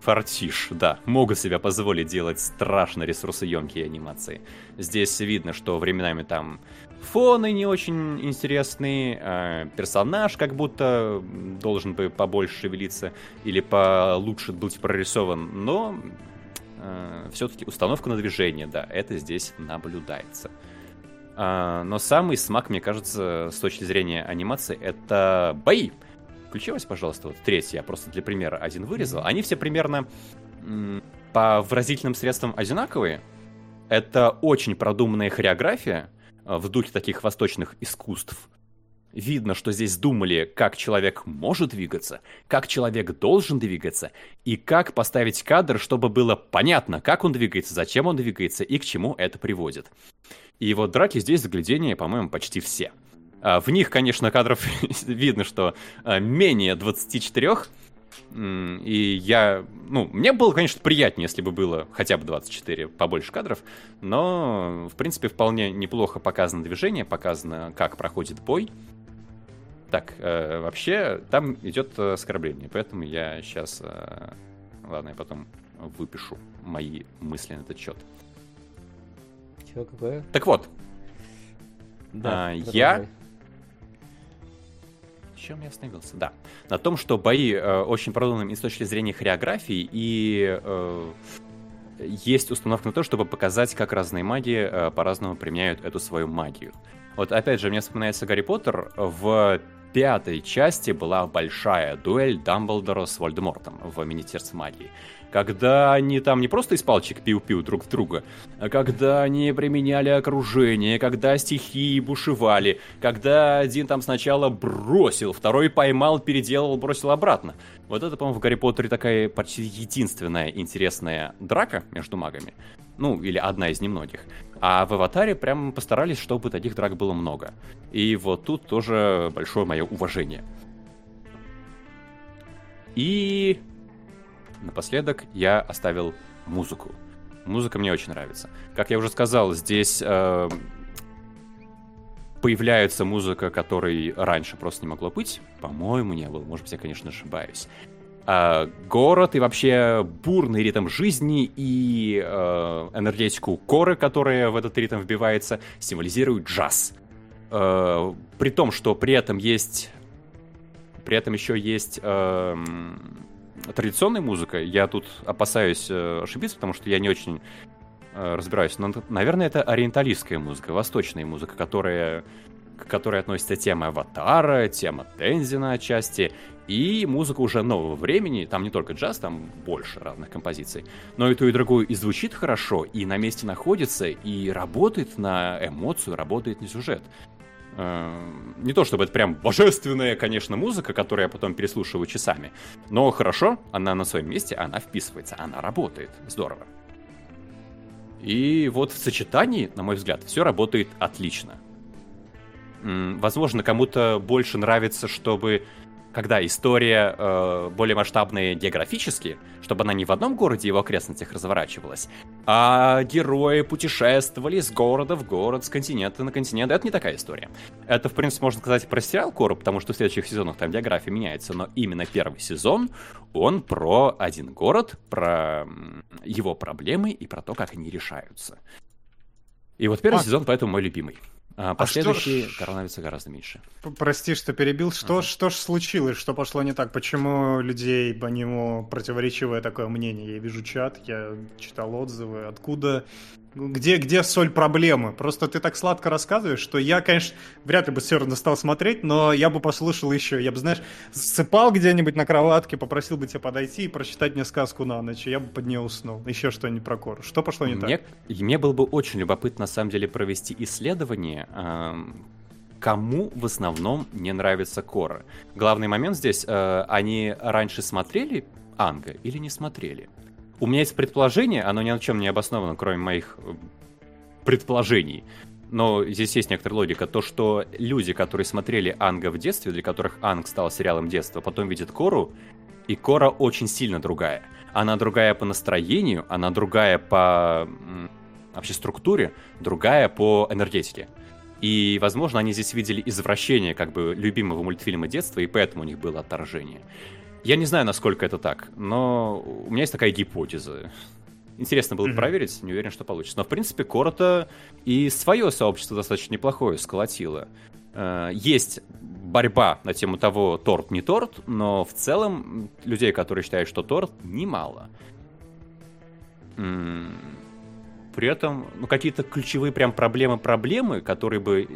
[SPEAKER 4] Фартиш, да, могут себе позволить делать страшно ресурсоемкие анимации. Здесь видно, что временами там фоны не очень интересные, э, персонаж как будто должен бы побольше шевелиться или получше быть прорисован, но э, все-таки установка на движение, да, это здесь наблюдается. А, но самый смак, мне кажется, с точки зрения анимации, это бои. Включилась, пожалуйста, вот третья, я просто для примера один вырезал. Они все примерно по выразительным средствам одинаковые. Это очень продуманная хореография а, в духе таких восточных искусств. Видно, что здесь думали, как человек может двигаться, как человек должен двигаться, и как поставить кадр, чтобы было понятно, как он двигается, зачем он двигается и к чему это приводит. И вот драки здесь заглядения, по-моему, почти все. А, в них, конечно, кадров видно, что а, менее 24, и я, ну, мне было, конечно, приятнее, если бы было хотя бы 24, побольше кадров, но, в принципе, вполне неплохо показано движение, показано, как проходит бой. Так, э, вообще, там идет оскорбление, поэтому я сейчас, э, ладно, я потом выпишу мои мысли на этот счет.
[SPEAKER 2] Чего, какое?
[SPEAKER 4] Так вот,
[SPEAKER 2] Да,
[SPEAKER 4] а, я чем я остановился? Да. На том, что бои э, очень продуманы и с точки зрения хореографии, и э, есть установка на то, чтобы показать, как разные маги э, по-разному применяют эту свою магию. Вот опять же, мне вспоминается Гарри Поттер. В пятой части была большая дуэль Дамблдора с Вольдемортом в Министерстве магии. Когда они там не просто из палочек пиу-пиу друг в друга, а когда они применяли окружение, когда стихии бушевали, когда один там сначала бросил, второй поймал, переделал, бросил обратно. Вот это, по-моему, в Гарри Поттере такая почти единственная интересная драка между магами. Ну, или одна из немногих. А в Аватаре прям постарались, чтобы таких драк было много. И вот тут тоже большое мое уважение. И напоследок я оставил музыку. Музыка мне очень нравится. Как я уже сказал, здесь э, появляется музыка, которой раньше просто не могло быть. По-моему, не было. Может быть, я, конечно, ошибаюсь. А, город и вообще бурный ритм жизни и э, энергетику коры, которая в этот ритм вбивается, символизирует джаз. Э, при том, что при этом есть... При этом еще есть эм, традиционная музыка. Я тут опасаюсь э, ошибиться, потому что я не очень э, разбираюсь. Но, наверное, это ориенталистская музыка, восточная музыка, которая к которой относится тема Аватара, тема Тензина отчасти, и музыка уже нового времени, там не только джаз, там больше разных композиций, но и то, и другое и звучит хорошо, и на месте находится, и работает на эмоцию, работает на сюжет. Эм, Не то чтобы это прям божественная, конечно, музыка, которую я потом переслушиваю часами, но хорошо, она на своем месте, она вписывается, она работает, здорово. И вот в сочетании, на мой взгляд, все работает отлично. Возможно, кому-то больше нравится, чтобы когда история э, более масштабная географически, чтобы она не в одном городе и его окрестностях разворачивалась, а герои путешествовали с города в город, с континента на континент. Это не такая история. Это, в принципе, можно сказать про сериал Кору, потому что в следующих сезонах там география меняется, но именно первый сезон, он про один город, про его проблемы и про то, как они решаются. И вот первый
[SPEAKER 3] А-
[SPEAKER 4] сезон, поэтому мой любимый. А
[SPEAKER 3] что
[SPEAKER 4] последующие
[SPEAKER 3] ж-
[SPEAKER 4] нравится гораздо меньше.
[SPEAKER 3] Прости, что перебил. Что,
[SPEAKER 4] Ага.
[SPEAKER 3] что ж случилось? Что пошло не так? Почему людей по нему противоречивое такое мнение? Я вижу чат, я читал отзывы. Откуда? Где, где соль проблемы? Просто ты так сладко рассказываешь, что я, конечно, вряд ли бы все равно стал смотреть, но я бы послушал еще. Я бы, знаешь, сыпал где-нибудь на кроватке, попросил бы тебя подойти и прочитать мне сказку на ночь, и я бы под нее уснул. Еще что-нибудь про Кору. Что пошло не
[SPEAKER 4] мне,
[SPEAKER 3] так?
[SPEAKER 4] мне было бы очень любопытно, на самом деле, провести исследование, эм, кому в основном не нравится Кора. Главный момент здесь, э, они раньше смотрели Анга или не смотрели? У меня есть предположение, оно ни на чем не обосновано, кроме моих э, предположений. Но здесь есть некоторая логика. То, что люди, которые смотрели Анга в детстве, для которых Анг стал сериалом детства, потом видят Кору, и Кора очень сильно другая. Она другая по настроению, она другая по вообще структуре, другая по энергетике. И, возможно, они здесь видели извращение как бы любимого мультфильма детства, и поэтому у них было отторжение. Я не знаю, насколько это так, но у меня есть такая гипотеза. Интересно было бы
[SPEAKER 3] Мгм.
[SPEAKER 4] проверить, не уверен, что получится. Но, в принципе, Корота и свое сообщество достаточно неплохое сколотило. Э, Есть борьба на тему того, торт не торт, но в целом людей, которые считают, что торт, немало. При этом, ну, какие-то ключевые прям проблемы-проблемы, которые бы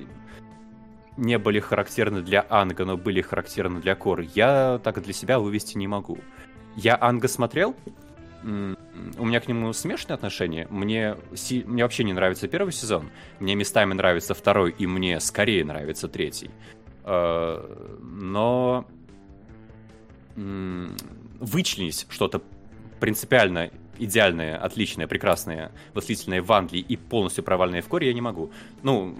[SPEAKER 4] не были характерны для Анга, но были характерны для Кор, я так для себя вывести не могу. Я Анга смотрел, у меня к нему смешанные отношения. Мне, си- мне вообще не нравится первый сезон, мне местами нравится второй, и мне скорее нравится третий. Э, Но вычленить что-то принципиально идеальное, отличное, прекрасное, восхитительное в Англии и полностью провальное в Коре я не могу. Ну,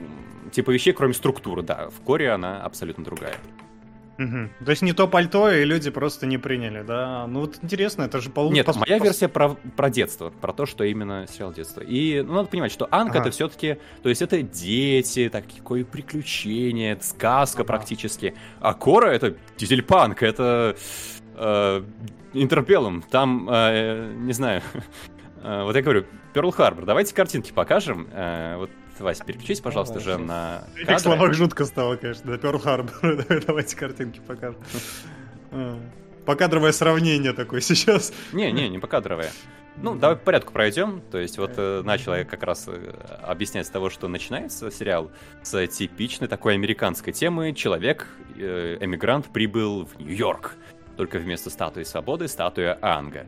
[SPEAKER 4] типа вещей, кроме структуры, да. В Коре она абсолютно другая.
[SPEAKER 3] Мгм. То есть не то пальто, и люди просто не приняли, да? Ну вот интересно, это же пол...
[SPEAKER 4] Нет,
[SPEAKER 3] пос-
[SPEAKER 4] моя версия про, про детство, про то, что именно сериал детства. И ну, надо понимать, что Анка
[SPEAKER 3] Ага.
[SPEAKER 4] это все-таки, то есть это дети, такое приключение, сказка
[SPEAKER 3] Ага.
[SPEAKER 4] практически. А Кора это дизельпанк, это э, Интерпеллум, там, э, не знаю, э, вот я говорю, Перл Харбор, давайте картинки покажем. Э, вот, Вася, переключись, пожалуйста,
[SPEAKER 2] Давай,
[SPEAKER 4] же
[SPEAKER 2] щас.
[SPEAKER 4] на
[SPEAKER 3] В этих
[SPEAKER 4] кадры.
[SPEAKER 3] словах жутко стало, конечно, да, Перл Харбор. Давайте картинки покажем. Покадровое сравнение такое сейчас.
[SPEAKER 4] Не, не, не покадровая. Ну, давай по порядку пройдем. То есть, вот э, начал я как раз объяснять с того, что начинается сериал с типичной такой американской темы. Человек, э, эмигрант, прибыл в Нью-Йорк. Только вместо статуи свободы статуя Анга.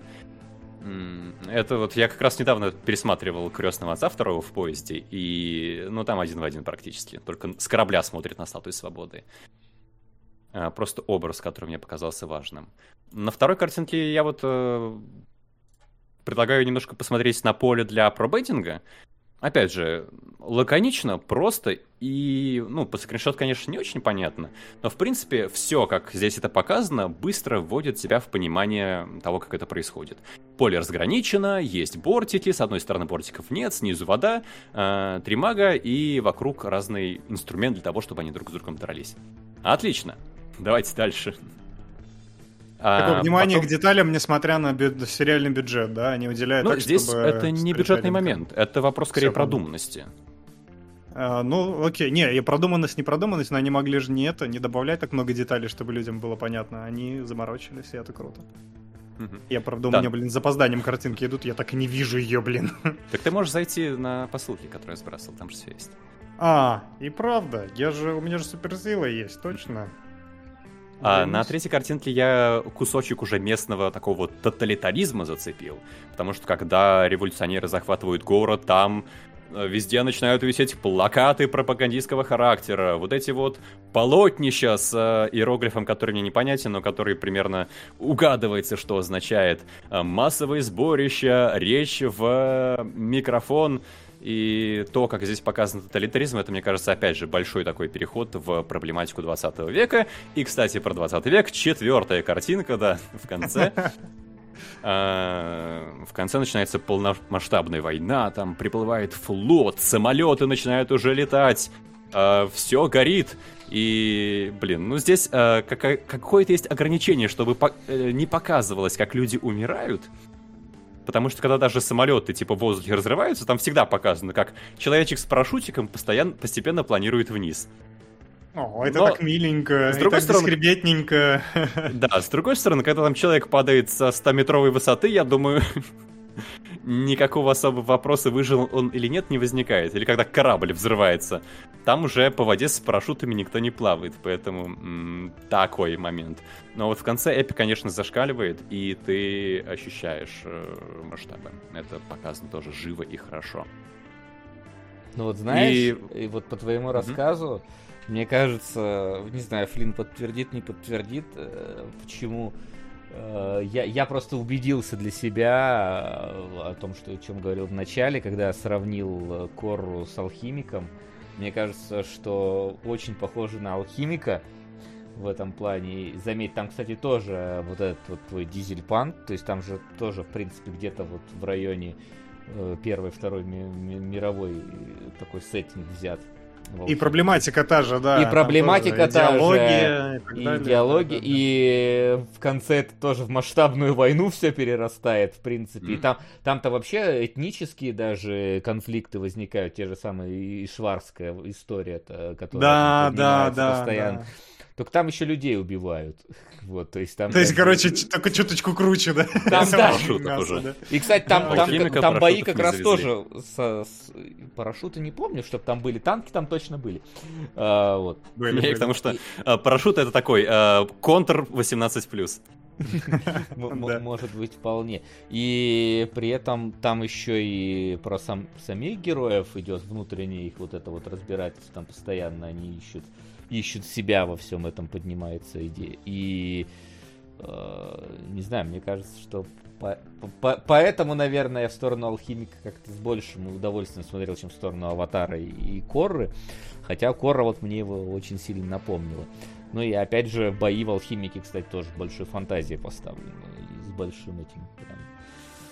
[SPEAKER 4] Это вот я как раз недавно пересматривал крестного отца второго в поезде, и ну там один в один практически. Только с корабля смотрит на статую свободы. А, Просто образ, который мне показался важным. На второй картинке я вот э, предлагаю немножко посмотреть на поле для пробейтинга. Опять же, лаконично, просто и, ну, по скриншот, конечно, не очень понятно, но, в принципе, все, как здесь это показано, быстро вводит себя в понимание того, как это происходит. Поле разграничено, есть бортики, с одной стороны бортиков нет, снизу вода, э, три мага и вокруг разный инструмент для того, чтобы они друг с другом дрались. Отлично. Давайте дальше. А,
[SPEAKER 3] Такое внимание
[SPEAKER 4] потом-
[SPEAKER 3] к деталям, несмотря на бю- сериальный бюджет, да? Они уделяют
[SPEAKER 4] Ну,
[SPEAKER 3] так,
[SPEAKER 4] здесь это не бюджетный момент, это вопрос скорее продуманности.
[SPEAKER 3] А, ну, окей, не, и продуманность, не продуманность, но они могли же не это, не добавлять так много деталей, чтобы людям было понятно. Они заморочились, и это круто. Я, правда, у
[SPEAKER 4] Да.
[SPEAKER 3] меня, блин, с запозданием картинки идут, я так и не вижу ее, блин.
[SPEAKER 4] Так ты можешь зайти на посылки, которые я сбрасывал, там же все есть.
[SPEAKER 3] А, и правда, я же, у меня же суперсила есть, точно.
[SPEAKER 4] А на третьей картинке я кусочек уже местного такого вот тоталитаризма зацепил. Потому что когда революционеры захватывают город, там э, везде начинают висеть плакаты пропагандистского характера. Вот эти вот полотнища с э, иероглифом, который мне непонятен, но который примерно угадывается, что означает э, массовые сборища, речь в э, микрофон. И то, как здесь показан тоталитаризм, это, мне кажется, опять же, большой такой переход в проблематику 20 века. И, кстати, про 20 век, четвертая картинка, да, в конце. А, В конце начинается полномасштабная война, там приплывает флот, самолеты начинают уже летать, все горит. И, блин, ну здесь а, какое-то есть ограничение, чтобы э, не показывалось, как люди умирают. Потому что когда даже самолеты типа в воздухе разрываются, там всегда показано, как человечек с парашютиком постоянно, постепенно планирует вниз.
[SPEAKER 3] О, это
[SPEAKER 4] Но,
[SPEAKER 3] так миленько,
[SPEAKER 4] с
[SPEAKER 3] и
[SPEAKER 4] другой
[SPEAKER 3] так
[SPEAKER 4] стороны-
[SPEAKER 3] бесхребетненько.
[SPEAKER 4] Да, с другой стороны, когда там человек падает со 100-метровой высоты, я думаю, никакого особого вопроса, выжил он или нет, не возникает. Или когда корабль взрывается, там уже по воде с парашютами никто не плавает, поэтому м, такой момент. Но вот в конце эпи, конечно, зашкаливает, и ты ощущаешь э, масштабы. Это показано тоже живо и хорошо.
[SPEAKER 2] Ну вот знаешь,
[SPEAKER 4] И-
[SPEAKER 2] и, вот по твоему рассказу, мне кажется, не знаю, Флинн подтвердит, не подтвердит, э, почему я, я просто убедился для себя э, о том, что о чем говорил в начале, когда сравнил э, Корру с алхимиком. Мне кажется, что очень похоже на алхимика в этом плане. И заметь, там, кстати, тоже вот этот вот твой дизель-панк, то есть там же тоже, в принципе, где-то вот в районе э, первой, второй ми- ми- мировой э, такой сеттинг взят.
[SPEAKER 3] И проблематика та же, да.
[SPEAKER 2] И проблематика та же,
[SPEAKER 3] идеология и так
[SPEAKER 2] и
[SPEAKER 3] далее,
[SPEAKER 2] диалоги,
[SPEAKER 3] да, да, да.
[SPEAKER 2] и в конце это тоже в масштабную войну все перерастает, в принципе. И
[SPEAKER 4] Мгм.
[SPEAKER 2] там, там-то вообще этнические даже конфликты возникают, те же самые и шварская история, которая
[SPEAKER 3] Да, да, да,
[SPEAKER 2] постоянно.
[SPEAKER 3] да.
[SPEAKER 2] Только там еще людей убивают. Вот, то есть там.
[SPEAKER 3] То есть, короче, только чуточку круче, да?
[SPEAKER 2] Там, да.
[SPEAKER 3] Мясо.
[SPEAKER 2] И, кстати, там,
[SPEAKER 3] Да,
[SPEAKER 2] там, там бои как раз
[SPEAKER 4] завезли.
[SPEAKER 2] тоже со- с- парашюты не помню, чтобы там были танки, там точно были. А, вот.
[SPEAKER 3] Были, были.
[SPEAKER 4] Потому что э, парашют это такой э, контр 18+.
[SPEAKER 2] М- м-
[SPEAKER 3] Да.
[SPEAKER 2] Может быть, вполне. И при этом там еще и про сам, самих героев идет внутреннее их вот это вот разбирательство. Там постоянно они ищут, ищут себя во всем этом, поднимается идея. И э, не знаю, мне кажется, что по- по- поэтому, наверное, я в сторону алхимика как-то с большим удовольствием смотрел, чем в сторону аватара и, и Корры. Хотя Корра вот мне его очень сильно напомнила. Ну и опять же, бои в алхимике, кстати, тоже большой фантазией поставлены. И с большим этим прям.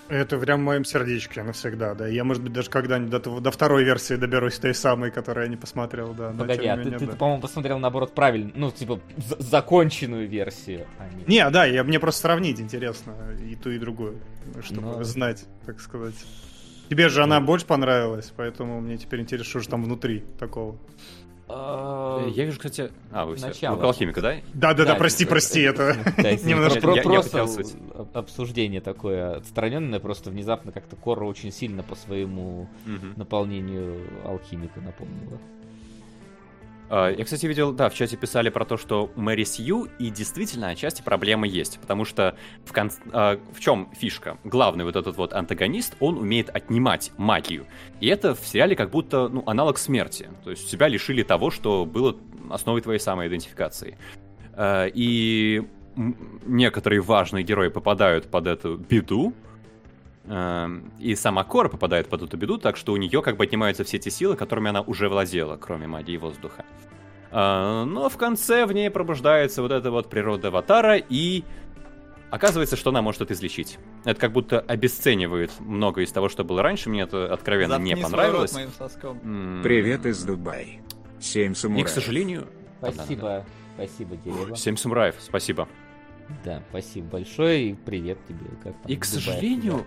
[SPEAKER 3] Это прям в моем сердечке навсегда, да. Я, может быть, даже когда-нибудь до, до второй версии доберусь, той самой, которую я не посмотрел, да. но
[SPEAKER 2] Погоди, а ты,
[SPEAKER 3] менее,
[SPEAKER 2] ты,
[SPEAKER 3] да.
[SPEAKER 2] по-моему, посмотрел наоборот правильно, ну, типа, законченную версию. а не-
[SPEAKER 3] Не, да, я, мне просто сравнить интересно и ту, и другую, чтобы
[SPEAKER 2] Ну.
[SPEAKER 3] знать, так сказать. Тебе же она больше понравилась, поэтому мне теперь интересно, что же там внутри такого.
[SPEAKER 2] А,
[SPEAKER 4] Я вижу, кстати... А, вы все.
[SPEAKER 2] Начало.
[SPEAKER 4] Около алхимика, да?
[SPEAKER 3] Да-да-да,
[SPEAKER 2] Да,
[SPEAKER 3] прости,
[SPEAKER 4] это-
[SPEAKER 3] прости, это...
[SPEAKER 2] Да,
[SPEAKER 3] Немножко-
[SPEAKER 2] просто обсуждение такое отстраненное, просто внезапно как-то Корра очень сильно по своему наполнению алхимика напомнила.
[SPEAKER 4] А, Я, кстати, видел, да, в чате писали про то, что Мэри Сью, и действительно, отчасти проблемы есть, потому что в, кон- а, в чем фишка? Главный вот этот вот антагонист, он умеет отнимать магию. И это в сериале как будто, ну, аналог смерти. То есть тебя лишили того, что было основой твоей самоидентификации. А, И некоторые важные герои попадают под эту беду, И сама Кора попадает под эту беду, так что у нее как бы отнимаются все те силы, которыми она уже владела, кроме магии воздуха. А, Но в конце в ней пробуждается вот эта вот природа Аватара, и оказывается, что она может это излечить. Это как будто обесценивает многое из того, что было раньше. Мне это откровенно не
[SPEAKER 5] Заткни свой
[SPEAKER 4] понравилось.
[SPEAKER 5] рот моим соском.
[SPEAKER 4] М,
[SPEAKER 1] Привет из Дубай. Семь
[SPEAKER 4] И,
[SPEAKER 1] самураев.
[SPEAKER 4] к сожалению...
[SPEAKER 2] Спасибо, спасибо, Дерево.
[SPEAKER 4] Семь самураев, спасибо.
[SPEAKER 2] Да, спасибо большое и привет тебе. Как там,
[SPEAKER 4] И, к сожалению,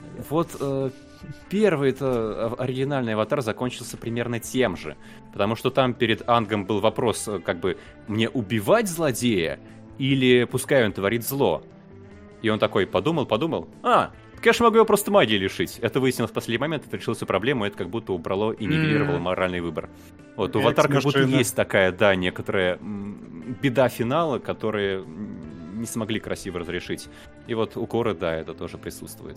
[SPEAKER 2] наверное.
[SPEAKER 4] Вот э, первый это оригинальный аватар закончился примерно тем же. Потому что там перед Ангом был вопрос, э, как бы, мне убивать злодея или пускай он творит зло? И он такой подумал, подумал, а, так я же могу его просто магии лишить. Это выяснилось в последний момент, это решил всю проблему, это как будто убрало и нивелировало
[SPEAKER 3] М.
[SPEAKER 4] моральный выбор. Вот, у
[SPEAKER 3] Экс
[SPEAKER 4] Аватара как будто есть такая, да, некоторая беда финала, которые м, не смогли красиво разрешить. И вот у Коры, да, это тоже присутствует.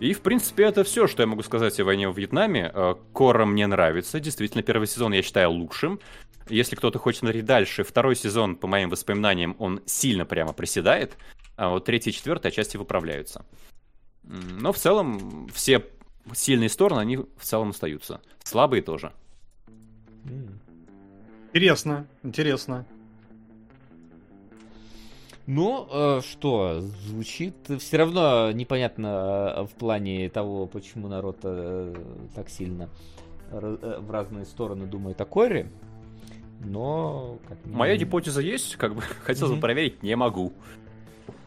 [SPEAKER 4] И, в принципе, это все, что я могу сказать о войне в Вьетнаме. Э, Кора мне нравится. Действительно, первый сезон я считаю лучшим. Если кто-то хочет смотреть дальше, второй сезон, по моим воспоминаниям, он сильно прямо приседает. А вот третий и четвертый отчасти выправляются. Но в целом все сильные стороны, они в целом остаются. Слабые тоже.
[SPEAKER 3] Интересно, интересно.
[SPEAKER 2] Ну, э, что, звучит все равно непонятно э, в плане того, почему народ э, так сильно в разные стороны думает о Коре. Но, как
[SPEAKER 4] Моя гипотеза есть, как бы хотелось бы проверить, не могу.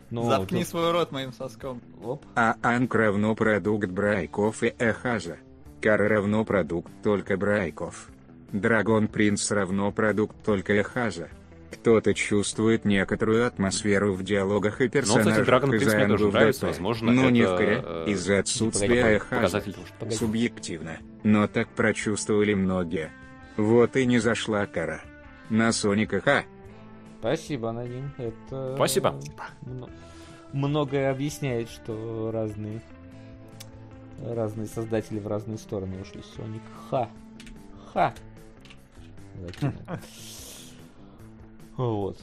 [SPEAKER 2] ну,
[SPEAKER 5] Заткни
[SPEAKER 2] тут-
[SPEAKER 5] свой рот моим соском.
[SPEAKER 2] оп.
[SPEAKER 1] А Анк равно продукт Брайков и Эхаза. Кара равно продукт только Брайков. Драгон Принц равно продукт только Эхаза. Кто-то чувствует некоторую атмосферу в диалогах и
[SPEAKER 4] Ну,
[SPEAKER 1] персонажах
[SPEAKER 4] кстати, Драгон
[SPEAKER 1] из
[SPEAKER 4] тоже
[SPEAKER 1] в
[SPEAKER 4] нравится, возможно,
[SPEAKER 1] Но не
[SPEAKER 4] это,
[SPEAKER 1] вкре,
[SPEAKER 4] э,
[SPEAKER 1] из-за отсутствия
[SPEAKER 2] Погоди.
[SPEAKER 1] Субъективно. Но так прочувствовали многие. Вот и не зашла кара. На Соника Ха.
[SPEAKER 2] Спасибо, Аноним. Это...
[SPEAKER 4] Спасибо.
[SPEAKER 2] мно- Многое объясняет, что разные разные создатели в разные стороны ушли. Соник Ха. Ха. Закинул. Вот.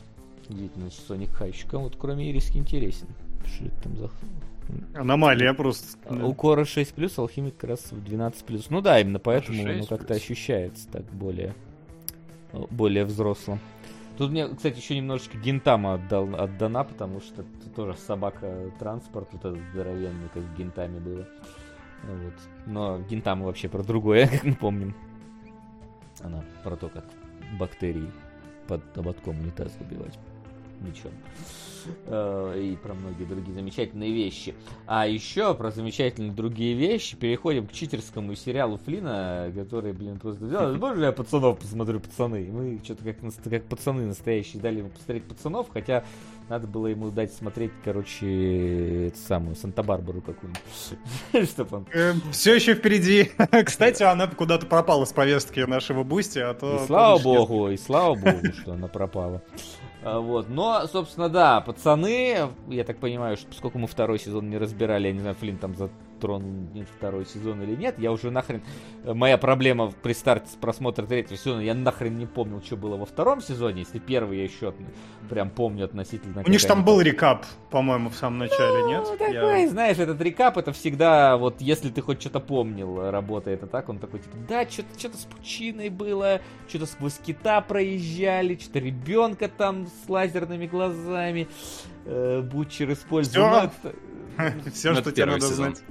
[SPEAKER 2] Действительно, Соник Ха еще кому-то, кроме Ириски, интересен. Что это там за...
[SPEAKER 3] Аномалия просто. да.
[SPEAKER 2] У Кора 6 плюс, Алхимик как раз в 12 плюс. Ну да, именно поэтому оно
[SPEAKER 4] 6
[SPEAKER 2] как-то ощущается так более, более взрослым. Тут мне, кстати, еще немножечко Гентама отдал, отдана, потому что тут тоже собака транспорт, вот этот здоровенный, как в Гентаме было. Вот. Но Гентама вообще про другое, как мы помним. Она про то, как бактерии под ободком унитаз убивать мечом. Э, И про многие другие замечательные вещи. А еще про замечательные другие вещи переходим к читерскому сериалу Флина, который, блин, просто взял. Можно я пацанов посмотрю, пацаны? Мы что-то как, как пацаны настоящие дали ему посмотреть пацанов, хотя надо было ему дать смотреть, короче, эту самую Санта-Барбару какую-нибудь. Чтоб он
[SPEAKER 3] Все еще впереди. Кстати, она куда-то пропала с повестки нашего Boosty, а то...
[SPEAKER 2] И слава богу, и слава богу, что она пропала. А, Вот. Но, собственно, да, пацаны, я так понимаю, что поскольку мы второй сезон не разбирали, я не знаю, Флинн там затронул нет, второй сезон или нет, я уже нахрен... Моя проблема при старте с просмотра третьего сезона, я нахрен не помнил, что было во втором сезоне, если первый я еще прям помню относительно...
[SPEAKER 3] У них же там был рекап, по-моему, в самом начале, нет?
[SPEAKER 2] ну,
[SPEAKER 3] Я-
[SPEAKER 2] такой, знаешь, этот рекап, это всегда, вот, если ты хоть что-то помнил, работает это так, он такой, типа, да, что-то что с пучиной было, что-то сквозь кита проезжали, что-то ребенка там с лазерными глазами, э, Бутчер использовал.
[SPEAKER 3] Всё. Все, что тебе надо знать.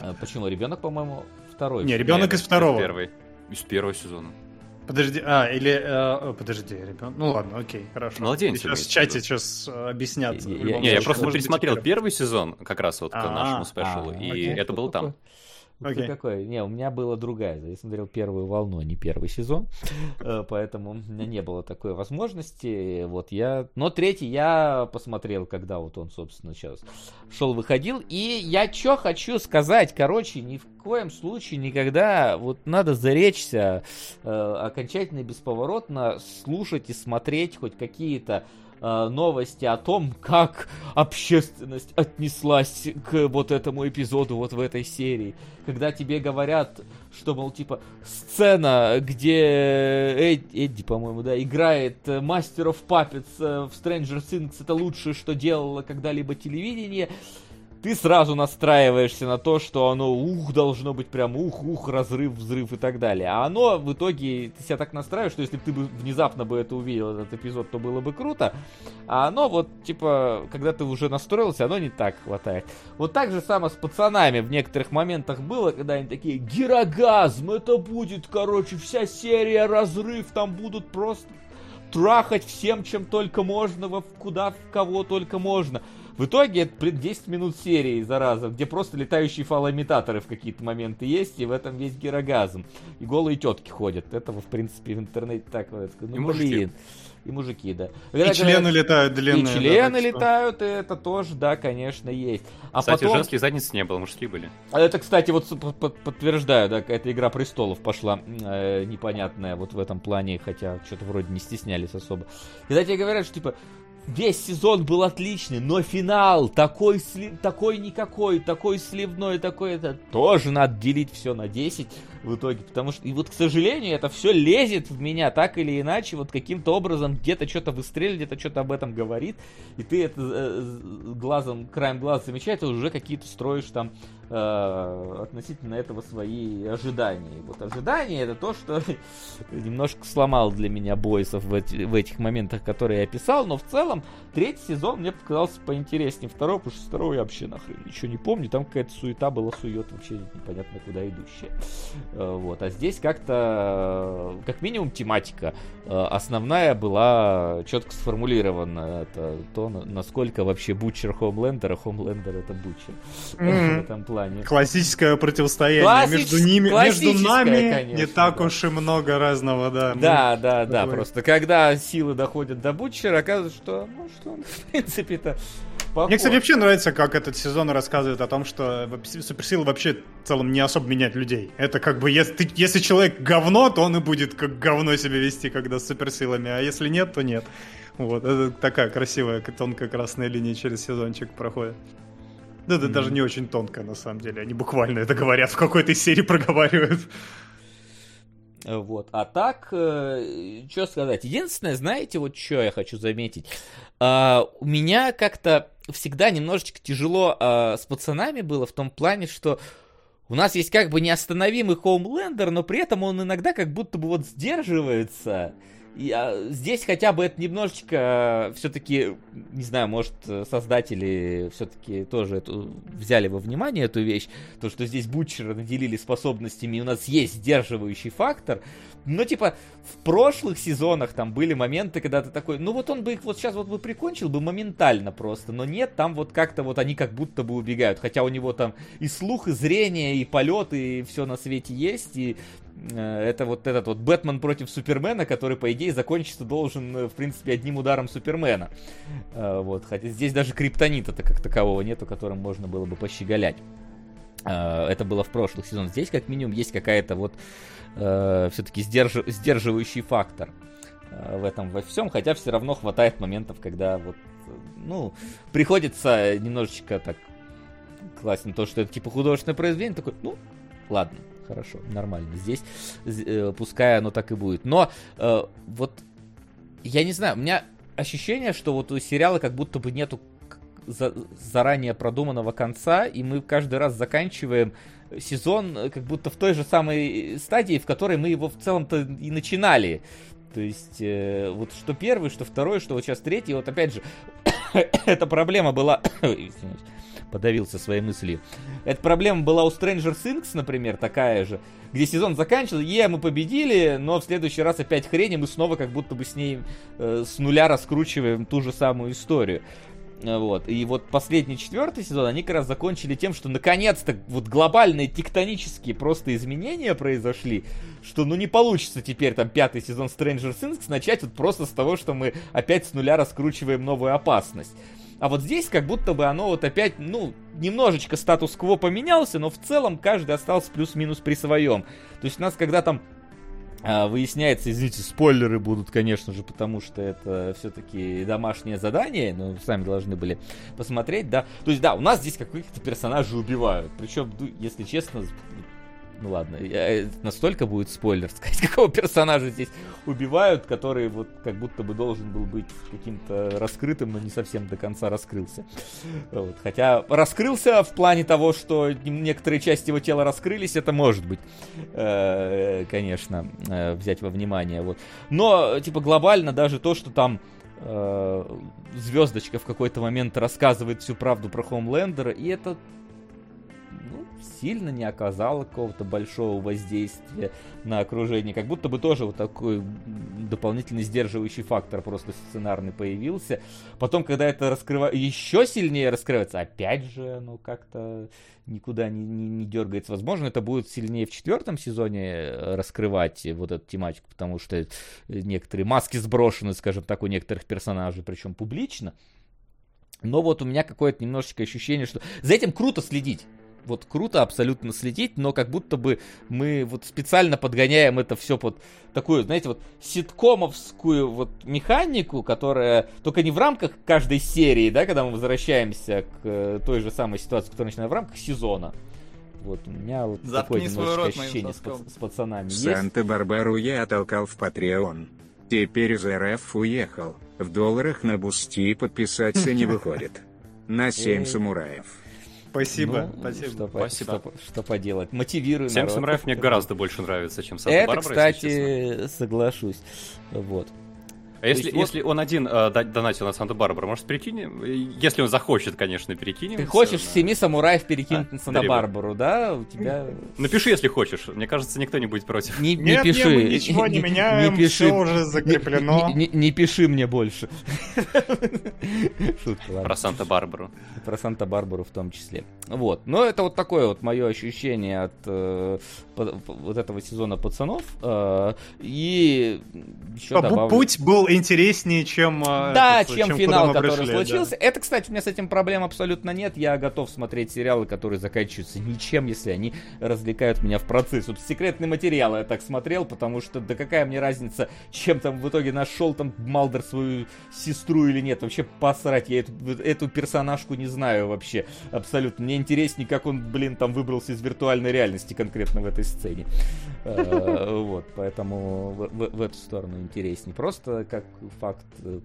[SPEAKER 2] А, Почему? Ребенок, по-моему, второй.
[SPEAKER 3] Не, ребенок из второго.
[SPEAKER 4] Первый. Из первого сезона.
[SPEAKER 3] Подожди, а, или... э, подожди, ребенок. Ну ладно, окей, хорошо.
[SPEAKER 4] Младенец
[SPEAKER 3] Сейчас в чате сейчас объяснят.
[SPEAKER 2] Я- я-
[SPEAKER 4] я
[SPEAKER 3] случае.
[SPEAKER 4] просто пересмотрел первый сезон, как раз вот к
[SPEAKER 3] А,
[SPEAKER 4] нашему
[SPEAKER 3] а,
[SPEAKER 4] спешлу, и
[SPEAKER 3] окей.
[SPEAKER 4] это было там.
[SPEAKER 2] Ух ты
[SPEAKER 3] Окей.
[SPEAKER 2] какой. Не, у меня была другая. Я смотрел первую волну, а не первый сезон. Э, Поэтому у меня не было такой возможности. Вот я... Но третий я посмотрел, когда вот он, собственно, сейчас шел, выходил. И я что хочу сказать. Короче, ни в коем случае никогда вот надо заречься э, окончательно и бесповоротно слушать и смотреть хоть какие-то э, новости о том, как общественность отнеслась к вот этому эпизоду вот в этой серии. Когда тебе говорят, что, мол, типа, сцена, где Эд- Эдди, по-моему, да, играет of Puppets э, в Stranger Things, это лучшее, что делало когда-либо телевидение, ты сразу настраиваешься на то, что оно ух, должно быть прям ух, ух, разрыв, взрыв и так далее. А оно в итоге, ты себя так настраиваешь, что если бы ты бы внезапно бы это увидел, этот эпизод, то было бы круто. А оно вот, типа, когда ты уже настроился, оно не так хватает. Вот так же само с пацанами в некоторых моментах было, когда они такие, гирогазм, это будет, короче, вся серия разрыв, там будут просто трахать всем, чем только можно, во куда, в кого только можно. В итоге это блин, 10 минут серии, зараза, где просто летающие фалоимитаторы в какие-то моменты есть, и в этом весь гирогазм. И голые тетки ходят. Этого, в принципе, в интернете так вот. Ну,
[SPEAKER 4] И мужики.
[SPEAKER 2] блин. И мужики, да.
[SPEAKER 3] И
[SPEAKER 2] Когда
[SPEAKER 3] члены
[SPEAKER 2] говорят-
[SPEAKER 3] летают длинные.
[SPEAKER 2] и
[SPEAKER 3] да,
[SPEAKER 2] члены
[SPEAKER 3] что-
[SPEAKER 2] летают, и это тоже, да, конечно, есть. А
[SPEAKER 4] Кстати,
[SPEAKER 2] потом...
[SPEAKER 4] женских задниц не было, мужские были.
[SPEAKER 2] А Это, кстати, вот подтверждаю, да, какая-то игра престолов пошла э, непонятная вот в этом плане, хотя что-то вроде не стеснялись особо. Когда тебе говорят, что типа весь сезон был отличный, но финал такой, сли- такой никакой, такой сливной, такой это тоже надо делить все на 10 в итоге, потому что, и вот, к сожалению, это все лезет в меня так или иначе, вот каким-то образом где-то что-то выстреливает, где-то что-то об этом говорит, и ты это э, глазом, краем глаза замечаешь, уже какие-то строишь там э, относительно этого свои ожидания. И вот ожидания это то, что немножко сломал для меня бойсов в, эти- в этих моментах, которые я описал, но в целом третий сезон мне показался поинтереснее второго, потому что второго я вообще нахрен ничего не помню, там какая-то суета была, сует вообще непонятно куда идущая. Э, Вот, а здесь как-то, э, как минимум, тематика э, основная была четко сформулирована. Это то, на- насколько вообще Бутчер Хомлендер, а Хомлендер это Бутчер
[SPEAKER 3] Мгм.
[SPEAKER 2] в этом плане.
[SPEAKER 3] Классическое противостояние
[SPEAKER 2] Классич-
[SPEAKER 3] между ними, между нами
[SPEAKER 2] конечно,
[SPEAKER 3] не так
[SPEAKER 2] да.
[SPEAKER 3] уж и много разного, да. Ну,
[SPEAKER 2] Да, да, да,
[SPEAKER 3] такой.
[SPEAKER 2] просто когда силы доходят до Бутчера, оказывается, что, ну, что он, в принципе-то, похож.
[SPEAKER 3] Мне, кстати, вообще нравится, как этот сезон рассказывает о том, что суперсилы вообще в целом не особо меняют людей. Это как бы, если, ты- если человек говно, то он и будет как говно себя вести, когда с суперсилами, а если нет, то нет. Вот, это такая красивая, тонкая красная линия через сезончик проходит. Да, это даже не очень тонкая, на самом деле. Они буквально это говорят, в какой-то серии проговаривают.
[SPEAKER 2] Вот. А так, что сказать? Единственное, знаете, вот что я хочу заметить. А, у меня как-то всегда немножечко тяжело а, с пацанами было в том плане, что у нас есть как бы неостановимый Хоумлендер, но при этом он иногда как будто бы вот сдерживается. А, здесь хотя бы это немножечко все-таки, не знаю, может, создатели все-таки тоже эту, взяли во внимание эту вещь, то, что здесь Бутчера наделили способностями, и у нас есть сдерживающий фактор, но, типа, в прошлых сезонах там были моменты, когда ты такой, ну вот он бы их вот сейчас вот бы прикончил бы моментально просто, но нет, там вот как-то вот они как будто бы убегают, хотя у него там и слух, и зрение, и полет, и все на свете есть, и Э, это вот этот вот Бэтмен против Супермена, который, по идее, закончиться должен, э, в принципе, одним ударом Супермена. Э, вот, хотя здесь даже криптонита-то как такового нету, которым можно было бы пощеголять. Это было в прошлых сезонах. Здесь, как минимум, есть какая-то вот все-таки сдерж... сдерживающий фактор в этом во всем, хотя все равно хватает моментов, когда вот, ну, приходится немножечко так классно то, что это типа художественное произведение, такой, ну, ладно, хорошо, нормально. Здесь э, пускай оно так и будет. Но э, вот я не знаю, у меня ощущение, что вот у сериала как будто бы нету за, заранее продуманного конца, и мы каждый раз заканчиваем сезон э, как будто в той же самой стадии, в которой мы его в целом-то и начинали. То есть, э, вот что первый, что второй, что вот сейчас третий, вот опять же, эта проблема была... Извините подавился своей мыслью. Эта проблема была у Stranger Things, например, такая же, где сезон заканчивался, е, мы победили, но в следующий раз опять хрень, и мы снова как будто бы с ней э, с нуля раскручиваем ту же самую историю. Вот. И вот последний четвертый сезон они как раз закончили тем, что наконец-то вот глобальные тектонические просто изменения произошли, что ну не получится теперь там пятый сезон Stranger Things начать вот просто с того, что мы опять с нуля раскручиваем новую опасность. А вот здесь как будто бы оно вот опять, ну, немножечко статус-кво поменялся, но в целом каждый остался плюс-минус при своем. То есть у нас когда там а, выясняется, извините, спойлеры будут, конечно же, потому что это все-таки домашнее задание, но вы сами должны были посмотреть, да. То есть, да, у нас здесь каких-то персонажей убивают. Причем, ну, если честно, ну ладно, я, настолько будет спойлер сказать, какого персонажа здесь убивают, который вот как будто бы должен был быть каким-то раскрытым, но не совсем до конца раскрылся. Вот. Хотя раскрылся в плане того, что некоторые части его тела раскрылись, это может быть, э, конечно, э, взять во внимание. Вот. Но, типа, глобально даже то, что там э, звездочка в какой-то момент рассказывает всю правду про Хоумлендера, и это сильно не оказало какого-то большого воздействия на окружение. Как будто бы тоже вот такой дополнительный сдерживающий фактор просто сценарный появился. Потом, когда это раскрывается, еще сильнее раскрывается, опять же, ну как-то никуда не, не, не дергается. Возможно, это будет сильнее в четвертом сезоне э, раскрывать вот эту тематику, потому что некоторые маски сброшены, скажем так, у некоторых персонажей, причем публично. Но вот у меня какое-то немножечко ощущение, что за этим круто следить вот круто абсолютно следить, но как будто бы мы вот специально подгоняем это все под такую, знаете, вот ситкомовскую вот механику, которая только не в рамках каждой серии, да, когда мы возвращаемся к э, той же самой ситуации, которая начинается в рамках сезона. Вот у меня вот Заткни такое немножечко рот ощущение с, с пацанами
[SPEAKER 1] Санта-Барбару я оттолкал в Patreon. Теперь из РФ уехал. В долларах на Boosty подписаться не выходит. На 7 самураев.
[SPEAKER 3] Спасибо, ну, спасибо.
[SPEAKER 2] Что, спасибо. Что, что поделать? Мотивирую
[SPEAKER 4] Семь самураев мне гораздо больше нравится, чем Санта-Барбара,
[SPEAKER 2] Это, кстати, соглашусь. Вот.
[SPEAKER 4] А если, вот... если он один э, донатил на Санта-Барбару, может, перекинем? Если он захочет, конечно, перекинем.
[SPEAKER 2] Ты хочешь на... семи самураев перекинуть а? на Санта-Барбару, да? У тебя...
[SPEAKER 4] Напиши, если хочешь. Мне кажется, никто не будет против.
[SPEAKER 2] Не, не пиши.
[SPEAKER 3] Нет, ничего не меняем, не пиши. все уже закреплено.
[SPEAKER 2] Не, не, не пиши мне больше.
[SPEAKER 4] Шутка, ладно. Про Санта-Барбару.
[SPEAKER 2] Про Санта-Барбару в том числе. Вот. Но это вот такое вот мое ощущение от э, вот этого сезона пацанов. Э, и еще добавлю...
[SPEAKER 3] Путь был интереснее, чем...
[SPEAKER 2] А, да, чем, чем финал, который пришли, случился. Да. Это, кстати, у меня с этим проблем абсолютно нет. Я готов смотреть сериалы, которые заканчиваются ничем, если они развлекают меня в процессе. Вот секретные материалы я так смотрел, потому что да какая мне разница, чем там в итоге нашел там Малдер свою сестру или нет. Вообще посрать, я эту, эту персонажку не знаю вообще абсолютно. Мне интереснее, как он, блин, там выбрался из виртуальной реальности конкретно в этой сцене. Э, вот, поэтому в эту сторону интереснее. Просто как факт э,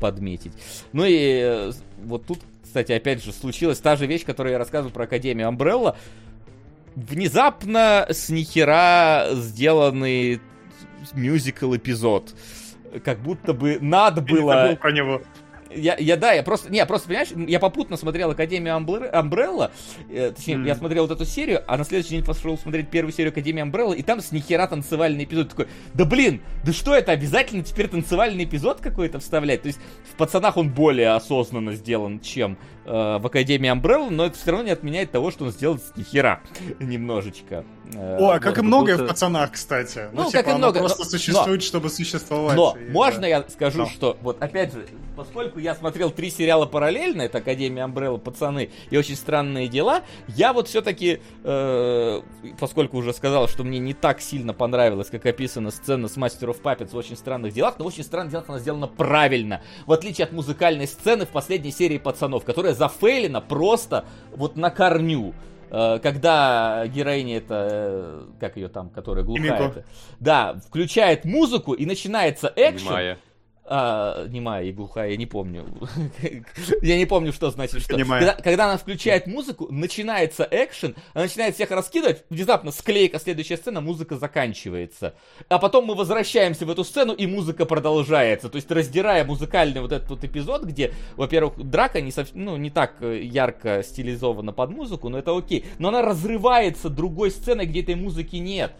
[SPEAKER 2] подметить. Ну и э, вот тут, кстати, опять же, случилась та же вещь, которую я рассказывал про Академию Umbrella. Внезапно с нихера сделанный мюзикл эпизод. как будто бы надо
[SPEAKER 3] Я
[SPEAKER 2] было...
[SPEAKER 3] забыл про него.
[SPEAKER 2] Я, я, да, я просто, не, просто, понимаешь, я попутно смотрел Академию Амбре- Амбрелла, э, точнее,
[SPEAKER 3] Мгм.
[SPEAKER 2] я смотрел вот эту серию, а на следующий день пошел смотреть первую серию Академии Амбрелла, и там с нихера танцевальный эпизод такой, да блин, да что это, обязательно теперь танцевальный эпизод какой-то вставлять? То есть в пацанах он более осознанно сделан, чем э, в Академии Амбрелла, но это все равно не отменяет того, что он сделан с нихера немножечко. Э,
[SPEAKER 3] О, а
[SPEAKER 2] вот.
[SPEAKER 3] как и многое
[SPEAKER 4] будто-
[SPEAKER 3] в пацанах, кстати.
[SPEAKER 2] Ну,
[SPEAKER 3] Ну,
[SPEAKER 2] как
[SPEAKER 3] типа,
[SPEAKER 2] и
[SPEAKER 3] оно
[SPEAKER 2] много,
[SPEAKER 3] просто
[SPEAKER 2] но-
[SPEAKER 3] существует, чтобы существовать.
[SPEAKER 2] Но
[SPEAKER 3] И,
[SPEAKER 2] можно
[SPEAKER 3] да.
[SPEAKER 2] я скажу,
[SPEAKER 3] Но.
[SPEAKER 2] что вот опять же, поскольку я смотрел три сериала параллельно, это Академия Амбрелла, пацаны и очень странные дела, я вот все-таки, поскольку уже сказал, что мне не так сильно понравилось, как описана сцена с Master of Puppets в очень странных делах, но в очень странных делах она сделана правильно, в отличие от музыкальной сцены в последней серии пацанов, которая зафейлена просто вот на корню. Э, Когда героиня это, э, как ее там, которая глухая, это, да, включает музыку и начинается экшен,
[SPEAKER 4] Понимаю.
[SPEAKER 2] А, немая и глухая, я не помню. я не помню, что значит что. Когда, когда она включает музыку, начинается экшен, она начинает всех раскидывать, внезапно склейка, следующая сцена, музыка заканчивается. А потом мы возвращаемся в эту сцену, и музыка продолжается. То есть, раздирая музыкальный вот этот вот эпизод, где, во-первых, драка не, сов- ну, не так э, ярко стилизована под музыку, но это окей. Но она разрывается другой сценой, где этой музыки нет.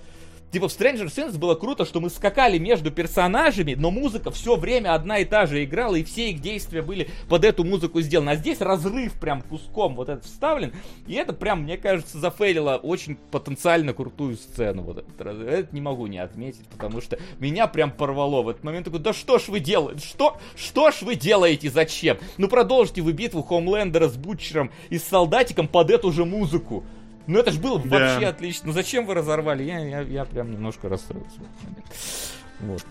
[SPEAKER 2] Типа в Stranger Things было круто, что мы скакали между персонажами, но музыка все время одна и та же играла, и все их действия были под эту музыку сделаны. А здесь разрыв прям куском вот этот вставлен, и это прям, мне кажется, зафейлило очень потенциально крутую сцену. Вот этот. Это не могу не отметить, потому что меня прям порвало в этот момент. Такой, да что ж вы делаете? Что, что ж вы делаете? Зачем? Ну продолжите вы битву Хомлендера с Бутчером и с Солдатиком под эту же музыку. Ну это ж было
[SPEAKER 3] Да.
[SPEAKER 2] вообще отлично. Ну зачем вы разорвали? Я, я, я прям немножко расстроился. Вот.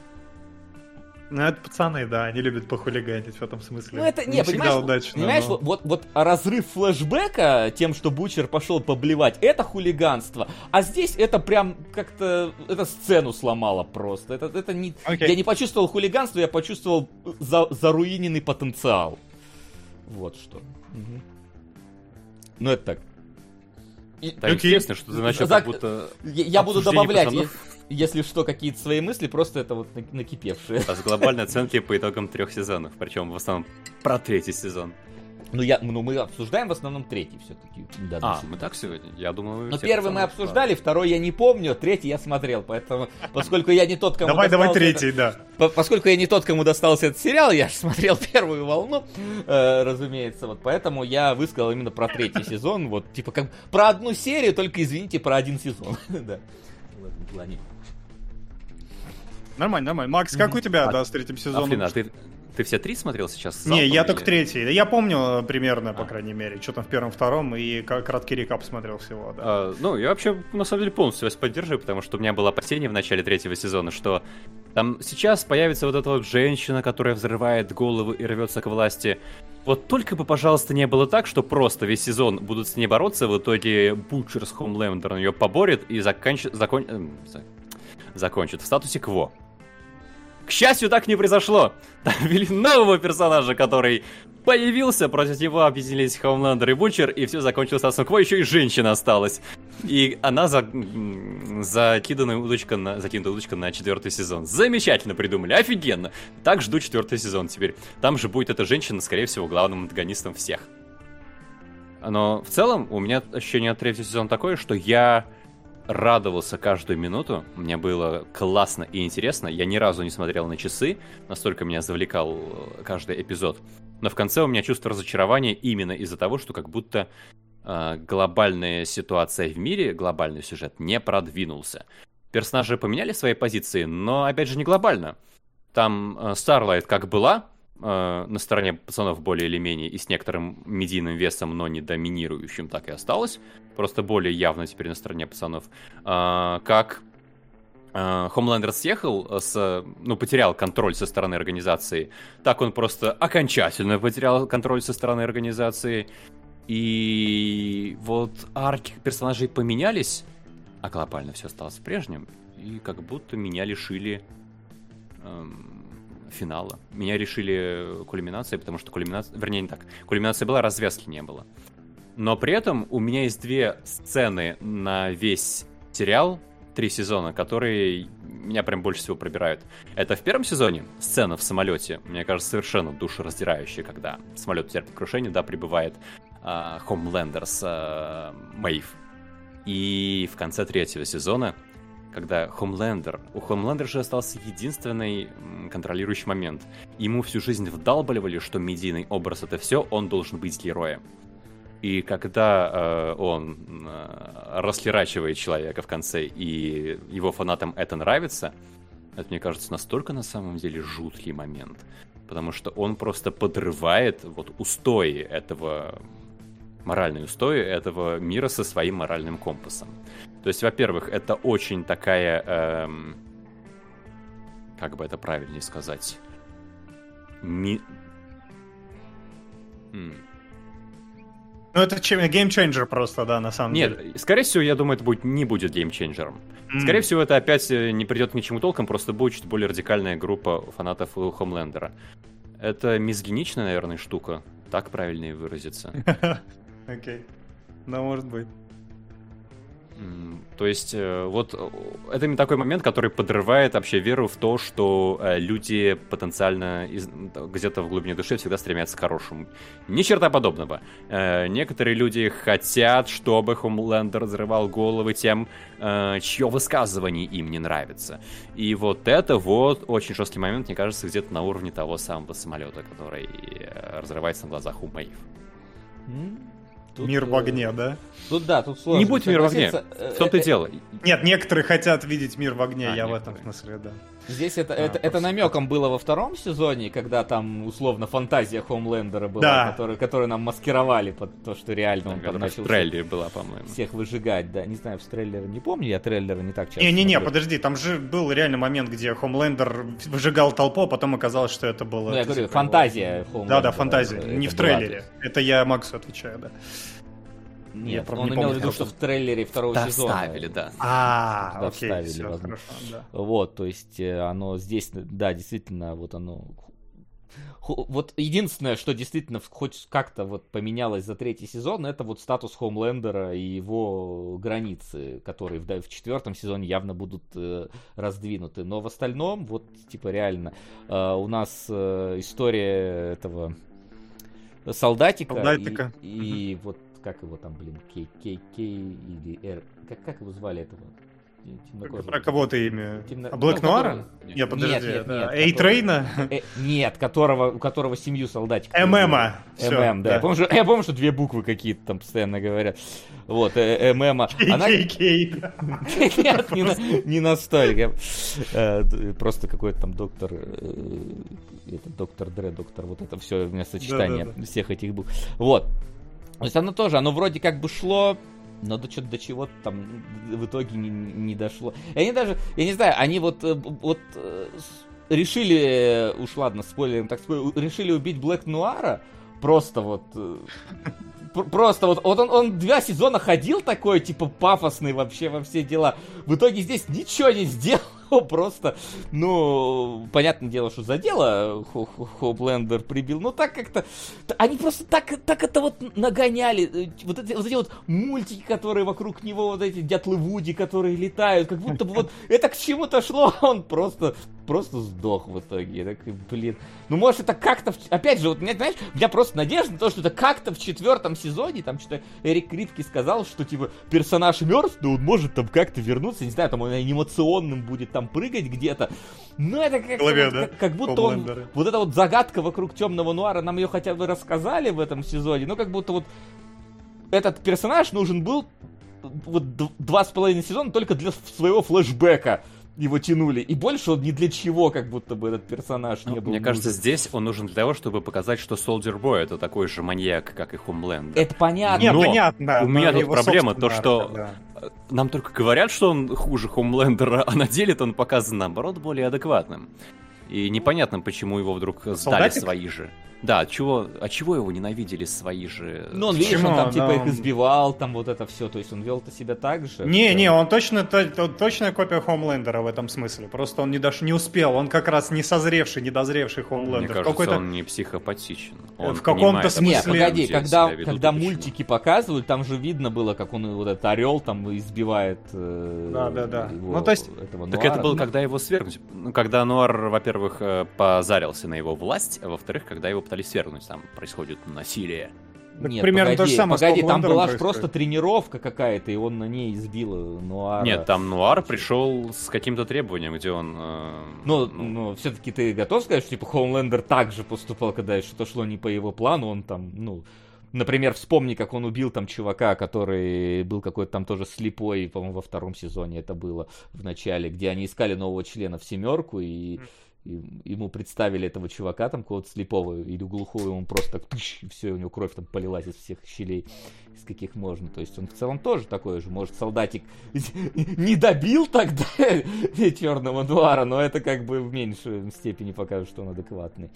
[SPEAKER 3] Ну, это пацаны, да, они любят похулиганить в этом смысле.
[SPEAKER 2] Ну это, не,
[SPEAKER 3] всегда
[SPEAKER 2] понимаешь,
[SPEAKER 3] удачно.
[SPEAKER 2] понимаешь
[SPEAKER 3] но-
[SPEAKER 2] вот, вот, разрыв флешбека тем, что Бучер пошел поблевать, это хулиганство. А здесь это прям как-то, это сцену сломало просто. Это, это не,
[SPEAKER 3] Окей.
[SPEAKER 2] я не почувствовал хулиганство, я почувствовал за, заруиненный потенциал. Вот что. Мгм. Ну это так.
[SPEAKER 4] Так
[SPEAKER 3] Окей.
[SPEAKER 4] интересно, что ты начал
[SPEAKER 2] За-
[SPEAKER 4] как будто
[SPEAKER 2] Я, буду добавлять,
[SPEAKER 4] пацанов.
[SPEAKER 2] если что, какие-то свои мысли, просто это вот на- накипевшие.
[SPEAKER 4] а с глобальной оценки по итогам трех сезонов. Причем в основном про третий сезон.
[SPEAKER 2] Ну, я, ну, мы обсуждаем в основном третий все-таки. Да,
[SPEAKER 4] А, мы так сегодня? Я думал, вы
[SPEAKER 2] Но
[SPEAKER 4] все
[SPEAKER 2] первый мы обсуждали, второй я не помню, третий я смотрел, поэтому, поскольку я не тот, кому
[SPEAKER 3] Давай, давай третий, да.
[SPEAKER 2] этот- по- поскольку я не тот, кому достался этот сериал, я же смотрел первую волну, э, разумеется, вот поэтому я высказал именно про третий сезон, вот, типа, как про одну серию, только, извините, про один сезон, да. В этом плане.
[SPEAKER 3] Нормально, нормально. Макс, как у тебя,
[SPEAKER 4] А-
[SPEAKER 3] да, с третьим сезоном?
[SPEAKER 4] Афина, а ты, ты все три смотрел сейчас?
[SPEAKER 3] Не, я
[SPEAKER 4] или-
[SPEAKER 3] только третий. Я помню э, примерно, по
[SPEAKER 4] А.
[SPEAKER 3] крайней мере, что там в первом, втором, и краткий рекап смотрел всего, да.
[SPEAKER 4] А, ну, я вообще, на самом деле, полностью вас поддерживаю, потому что у меня было опасение в начале третьего сезона, что там сейчас появится вот эта вот женщина, которая взрывает голову и рвется к власти. Вот только бы, пожалуйста, не было так, что просто весь сезон будут с ней бороться, в итоге Бутчер с Хомлендером ее поборет и заканчи- закон- эм, за- закончит в статусе Кво. К счастью, так не произошло. Там ввели нового персонажа, который появился, против него объединились Хоумлендер и Бутчер, и все закончилось статусом Кво, еще и женщина осталась. И она за... закидана удочка на... закинута удочка на четвертый сезон. Замечательно придумали, офигенно. Так жду четвертый сезон теперь. Там же будет эта женщина, скорее всего, главным антагонистом всех. Но в целом у меня ощущение от третьего сезона такое, что я радовался каждую минуту. Мне было классно и интересно. Я ни разу не смотрел на часы, настолько меня завлекал э, каждый эпизод. Но в конце у меня чувство разочарования именно из-за того, что как будто э, глобальная ситуация в мире, глобальный сюжет не продвинулся. Персонажи поменяли свои позиции, но опять же не глобально. Там э, как была, э, на стороне пацанов более или менее и с некоторым медийным весом, но не доминирующим, так и осталось. Просто более явно теперь на стороне пацанов. А, как Хомлендер съехал с... Ну, потерял контроль со стороны организации. Так он просто окончательно потерял контроль со стороны организации. И вот арки персонажей поменялись, а глобально все осталось прежним. И как будто меня лишили эм, финала. Меня решили кульминацией, потому что кульминация... Вернее, не так. Кульминация была, развязки не было. Но при этом у меня есть две сцены на весь сериал, три сезона, которые меня прям больше всего пробирают. Это в первом сезоне сцена в самолете, мне кажется, совершенно душераздирающая, когда самолет терпит крушение, да, прибывает а, Хомлендер с а, Мэйв. И в конце третьего сезона, когда Хомлендер... У Хомлендера же остался единственный контролирующий момент. Ему всю жизнь вдалбливали, что медийный образ это все, он должен быть героем. И когда э, он э, расхерачивает человека в конце, и его фанатам это нравится, это, мне кажется, настолько на самом деле жуткий момент. Потому что он просто подрывает вот устои этого моральные устои этого мира со своим моральным компасом. То есть, во-первых, это очень такая, эм, как бы это правильнее сказать, ми... М.
[SPEAKER 3] Ну, это game changer просто, да, на самом
[SPEAKER 4] Нет,
[SPEAKER 3] деле.
[SPEAKER 4] скорее всего, я думаю, это будет, не будет game changer ом.
[SPEAKER 3] М.
[SPEAKER 4] Скорее всего, это опять э, не придет к ничему толком, просто будет чуть более радикальная группа фанатов Хомлендера. Это мизгиничная, наверное, штука. Так правильнее выразиться.
[SPEAKER 3] Окей. Да, может быть.
[SPEAKER 4] То есть, э, вот э, это такой момент, который подрывает вообще веру в то, что э, люди потенциально из- где-то в глубине души всегда стремятся к хорошему. Ни черта подобного. Некоторые люди хотят, чтобы Хомлендер разрывал головы тем, чье высказывание им не нравится. И вот это вот очень жесткий момент, мне кажется, где-то на уровне того самого самолета, который разрывается на глазах у Мэйв.
[SPEAKER 2] Тут,
[SPEAKER 3] Мир в
[SPEAKER 2] э,
[SPEAKER 3] огне, да?
[SPEAKER 2] Тут да, тут сложно.
[SPEAKER 4] Не будь мир в огне. В том-то и
[SPEAKER 2] Э, э,
[SPEAKER 4] дело.
[SPEAKER 3] Нет, некоторые хотят видеть мир в огне,
[SPEAKER 4] А,
[SPEAKER 3] я в
[SPEAKER 4] некоторые.
[SPEAKER 3] этом смысле, да.
[SPEAKER 2] Здесь это,
[SPEAKER 3] А,
[SPEAKER 2] это, это намеком было во втором сезоне, когда там условно фантазия Хомлендера была,
[SPEAKER 3] Да.
[SPEAKER 2] которую, которую нам маскировали под то, что реально он там
[SPEAKER 4] Которая в
[SPEAKER 2] начал
[SPEAKER 4] трейлере была, по-моему.
[SPEAKER 2] всех выжигать, да. Не знаю, в трейлере не помню, я трейлеры не так часто
[SPEAKER 3] Не-не-не, подожди, там же был реально момент, где Хомлендер выжигал толпу, а потом оказалось, что это было...
[SPEAKER 2] Ну, я
[SPEAKER 3] это
[SPEAKER 2] говорю, фантазия Хомлендера.
[SPEAKER 3] Да-да, фантазия,
[SPEAKER 2] это
[SPEAKER 3] не в
[SPEAKER 2] была,
[SPEAKER 3] трейлере.
[SPEAKER 2] есть.
[SPEAKER 3] Это я Максу отвечаю, да. Я,
[SPEAKER 2] Нет,
[SPEAKER 3] правда,
[SPEAKER 2] он
[SPEAKER 3] не
[SPEAKER 2] имел в виду, что в трейлере второго сезона.
[SPEAKER 4] вставили, да.
[SPEAKER 3] А, окей,
[SPEAKER 2] вставили,
[SPEAKER 3] все, хорошо, да.
[SPEAKER 2] Вот, то есть э, оно здесь, да, действительно, вот оно... Вот единственное, что действительно хоть как-то вот поменялось за третий сезон, это вот статус Хомлендера и его границы, которые в, да, в четвертом сезоне явно будут э, раздвинуты. Но в остальном, вот, типа, реально, э, у нас э, история этого солдатика, и-
[SPEAKER 3] Солдатика.
[SPEAKER 2] И, вот как его там, блин, Кей, Кей, Кей или Р... Как, как его звали этого? Темнокожего.
[SPEAKER 3] Про кого ты имя?
[SPEAKER 2] Темно-
[SPEAKER 3] А Блэк
[SPEAKER 2] ну,
[SPEAKER 3] Нуара?
[SPEAKER 2] который-
[SPEAKER 3] Нет, подожди.
[SPEAKER 2] Нет, нет,
[SPEAKER 3] да.
[SPEAKER 2] нет,
[SPEAKER 3] Эй
[SPEAKER 2] который-
[SPEAKER 3] Трейна?
[SPEAKER 2] Э, нет, которого, у которого семью солдатик.
[SPEAKER 3] ММа. Всё,
[SPEAKER 2] ММ, да. Я, помню, что, я помню, что две буквы какие-то там постоянно говорят. Вот, э, ММа. Она... Нет, не, на- не настолько. Э, Просто какой-то там доктор... э, Это доктор Дре, доктор, вот это все у меня сочетание всех этих букв. Вот. То есть оно тоже, оно вроде как бы шло, но до до чего-то там в итоге не, не дошло. И они даже, я не знаю, они вот, э, вот э, решили, уж ладно, спойлером так спойлер, решили убить Блэк Нуара, просто вот э, пр- Просто вот, вот он, он два сезона ходил такой, типа, пафосный вообще во все дела. В итоге здесь ничего не сделал, просто, ну, понятное дело, что за дело Хо- Хо- Хоблендер прибил, но так как-то, они просто так, так это вот нагоняли, э, вот эти, вот эти вот мультики, которые вокруг него, вот эти дятлы Вуди, которые летают, как будто бы вот это к чему-то шло, он просто, просто сдох в итоге. Я такой, блин, ну может это как-то, в- опять же, вот, меня, знаешь, у меня просто надежда на то, что это как-то в четвертом сезоне, там что-то Эрик Крипки сказал, что типа персонаж мертв, но он может там как-то вернуться, не знаю, там он анимационным будет там прыгать где-то. Но это как,
[SPEAKER 3] голове,
[SPEAKER 2] вот,
[SPEAKER 3] да?
[SPEAKER 2] как, как будто он, вот эта вот загадка вокруг темного нуара нам ее хотя бы рассказали в этом сезоне, ну как будто вот этот персонаж нужен был вот д- два с половиной сезона только для своего флешбека его тянули. И больше он ни для чего, как будто бы этот персонаж
[SPEAKER 4] Ну,
[SPEAKER 2] не был
[SPEAKER 4] Мне кажется,
[SPEAKER 2] нужен.
[SPEAKER 4] здесь он нужен для того, чтобы показать, что Soldier Boy это такой же маньяк, как и Хомленд.
[SPEAKER 2] Это понятно.
[SPEAKER 3] Не,
[SPEAKER 4] Но
[SPEAKER 3] понятно.
[SPEAKER 4] у меня тут проблема, то, что-
[SPEAKER 3] да.
[SPEAKER 4] Нам только говорят, что он хуже Хомлендера, а на деле он показан, наоборот, более адекватным. И непонятно, почему его вдруг сдали
[SPEAKER 3] Солдатик?
[SPEAKER 4] свои же. Да, от чего, от чего его ненавидели свои же...
[SPEAKER 2] Ну, он, видишь,
[SPEAKER 3] Почему?
[SPEAKER 2] он там типа
[SPEAKER 3] Да,
[SPEAKER 2] их
[SPEAKER 3] он-
[SPEAKER 2] избивал, там вот это все, то есть он вел-то себя так же.
[SPEAKER 3] Не, не, он точно, то- то- точная копия Хомлендера в этом смысле. Просто он не, дош... не успел, он как раз не созревший, не дозревший
[SPEAKER 4] Мне
[SPEAKER 3] Хомлендер.
[SPEAKER 4] кажется,
[SPEAKER 3] Какой-то-
[SPEAKER 4] он не психопатичен. Он
[SPEAKER 3] В каком-то смысле-
[SPEAKER 2] Не, погоди, когда,
[SPEAKER 4] ведут
[SPEAKER 2] когда
[SPEAKER 4] почему.
[SPEAKER 2] мультики показывают, там же видно было, как он вот этот орел там избивает э,
[SPEAKER 3] Да, да, да.
[SPEAKER 2] его,
[SPEAKER 3] Ну, то есть-
[SPEAKER 2] этого
[SPEAKER 4] Так
[SPEAKER 2] Нуара.
[SPEAKER 4] это было,
[SPEAKER 2] Ну,
[SPEAKER 4] когда его свергнуть. Ну, когда Нуар, во-первых, э, позарился на его власть, а во-вторых, когда его пытались свергнуть, там происходит насилие.
[SPEAKER 3] Так
[SPEAKER 2] Нет,
[SPEAKER 3] примерно
[SPEAKER 2] погоди,
[SPEAKER 3] то же самое
[SPEAKER 2] погоди, там была ж
[SPEAKER 3] происходит.
[SPEAKER 2] просто тренировка какая-то, и он на ней избил Нуара.
[SPEAKER 4] Нет, там Нуар пришел с каким-то требованием, где он... э,
[SPEAKER 2] Ну, ну, все-таки ты готов сказать, что типа Хоумлендер так же поступал, когда что-то шло не по его плану, он там, ну, например, вспомни, как он убил там чувака, который был какой-то там тоже слепой, по-моему, во втором сезоне это было в начале, где они искали нового члена в семерку и и ему представили этого чувака, там, какого-то слепого или глухого, и он просто так, и все, у него кровь там полилась из всех щелей, из каких можно. То есть он в целом тоже такой же. Может, солдатик не добил тогда черного нуара, но это как бы в меньшей степени покажет, что он адекватный.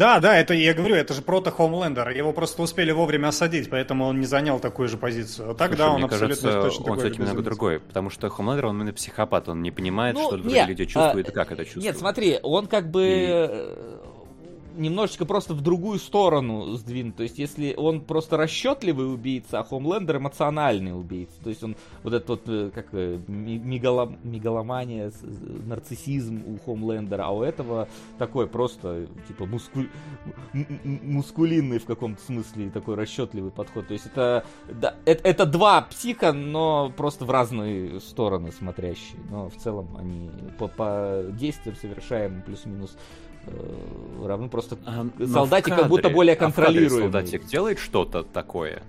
[SPEAKER 3] Да, да, это я говорю, это же прото Хомлендер. Его просто успели вовремя осадить, поэтому он не занял такую же позицию. А так,
[SPEAKER 4] Слушай,
[SPEAKER 3] да, он
[SPEAKER 4] мне
[SPEAKER 3] абсолютно
[SPEAKER 4] кажется,
[SPEAKER 3] точно
[SPEAKER 4] он,
[SPEAKER 3] такой же
[SPEAKER 4] немного другой, потому что Хомлендер, он именно психопат, он не понимает,
[SPEAKER 2] Ну,
[SPEAKER 4] что другие люди чувствуют
[SPEAKER 2] а,
[SPEAKER 4] и как это чувствуют.
[SPEAKER 2] Нет, смотри, он как бы
[SPEAKER 4] И-
[SPEAKER 2] э, немножечко просто в другую сторону сдвинут. То есть, если он просто расчетливый убийца, а Хомлендер эмоциональный убийца. То есть он вот этот вот, э, как э, мегалом- мегаломания, с- нарциссизм у Хомлендера, а у этого такой просто, типа, муску- м- м- мускулинный в каком-то смысле такой расчетливый подход. То есть это, да, это, это два психа, но просто в разные стороны смотрящие. Но в целом они по, по действиям совершаемым плюс-минус равны. Просто
[SPEAKER 4] А,
[SPEAKER 2] солдатик как будто более
[SPEAKER 4] а в кадре
[SPEAKER 2] контролируемый.
[SPEAKER 4] солдатик делает что-то такое.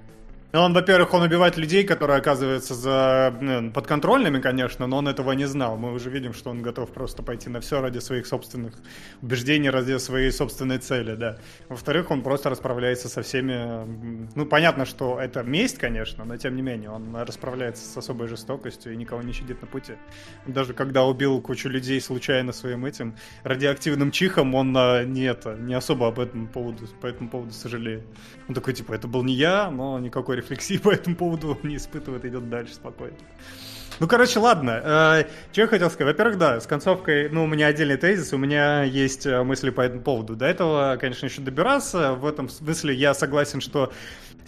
[SPEAKER 3] Ну, Он, во-первых, он убивает людей, которые оказываются за ну, подконтрольными, конечно, но он этого не знал. Мы уже видим, что он готов просто пойти на все ради своих собственных убеждений, ради своей собственной цели, да. Во-вторых, он просто расправляется со всеми... Ну, понятно, что это месть, конечно, но тем не менее, он расправляется с особой жестокостью и никого не щадит на пути. Даже когда убил кучу людей случайно своим этим радиоактивным чихом, он а, не это, не особо об этом поводу, по этому поводу сожалеет. Он такой, типа, это был не я, но никакой рефлексии по этому поводу не испытывает, идет дальше спокойно. Ну, короче, ладно. Э, что я хотел сказать? Во-первых, да, с концовкой, ну, у меня отдельный тезис, у меня есть э, мысли по этому поводу. До этого, конечно, еще добираться. В этом смысле я согласен, что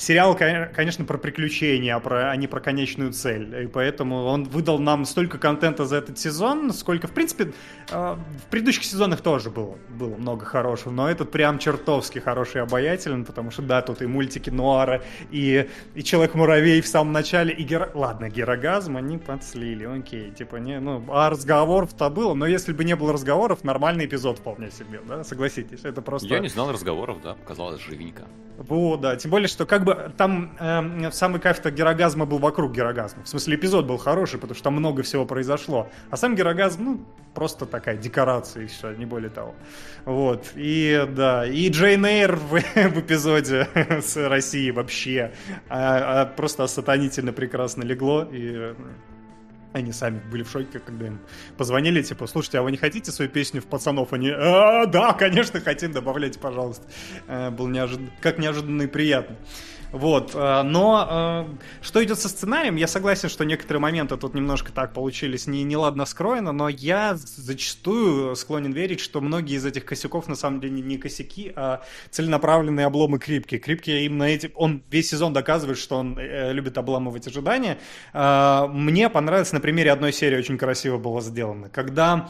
[SPEAKER 3] сериал, кон- конечно, про приключения, а, про, а не про конечную цель. И поэтому он выдал нам столько контента за этот сезон, сколько, в принципе, э, в предыдущих сезонах тоже было, было много хорошего, но этот прям чертовски хороший и обаятелен, потому что, да, тут и мультики Нуара, и, и Человек-муравей в самом начале, и Гера... Ладно, Герогазм они подслили, окей, типа, не, ну, а разговоров-то было, но если бы не было разговоров, нормальный эпизод вполне себе, да, согласитесь, это просто...
[SPEAKER 4] Я не знал разговоров, да, показалось живенько.
[SPEAKER 3] Вот, да, тем более, что как бы там эм, самый кайф-то Герогазма был вокруг Герогазма. В смысле, эпизод был хороший, потому что там много всего произошло. А сам Герогазм, ну, просто такая декорация и все, не более того. Вот, и да, и Джейн Эйр в, в эпизоде с Россией вообще а, а, просто осатанительно прекрасно легло, и э, они сами были в шоке, когда им позвонили, типа, слушайте, а вы не хотите свою песню в пацанов? Они, «А, да, конечно, хотим, добавляйте, пожалуйста. Э, Был неожиданно, как неожиданно и приятно. Вот, э, но э, что идет со сценарием, я согласен, что некоторые моменты тут немножко так получились не, неладно скроено, но я зачастую склонен верить, что многие из этих косяков на самом деле не косяки, а целенаправленные обломы Крипки. Крипки именно эти, он весь сезон доказывает, что он э, любит обламывать ожидания. Мне понравилось на примере одной серии очень красиво было сделано, когда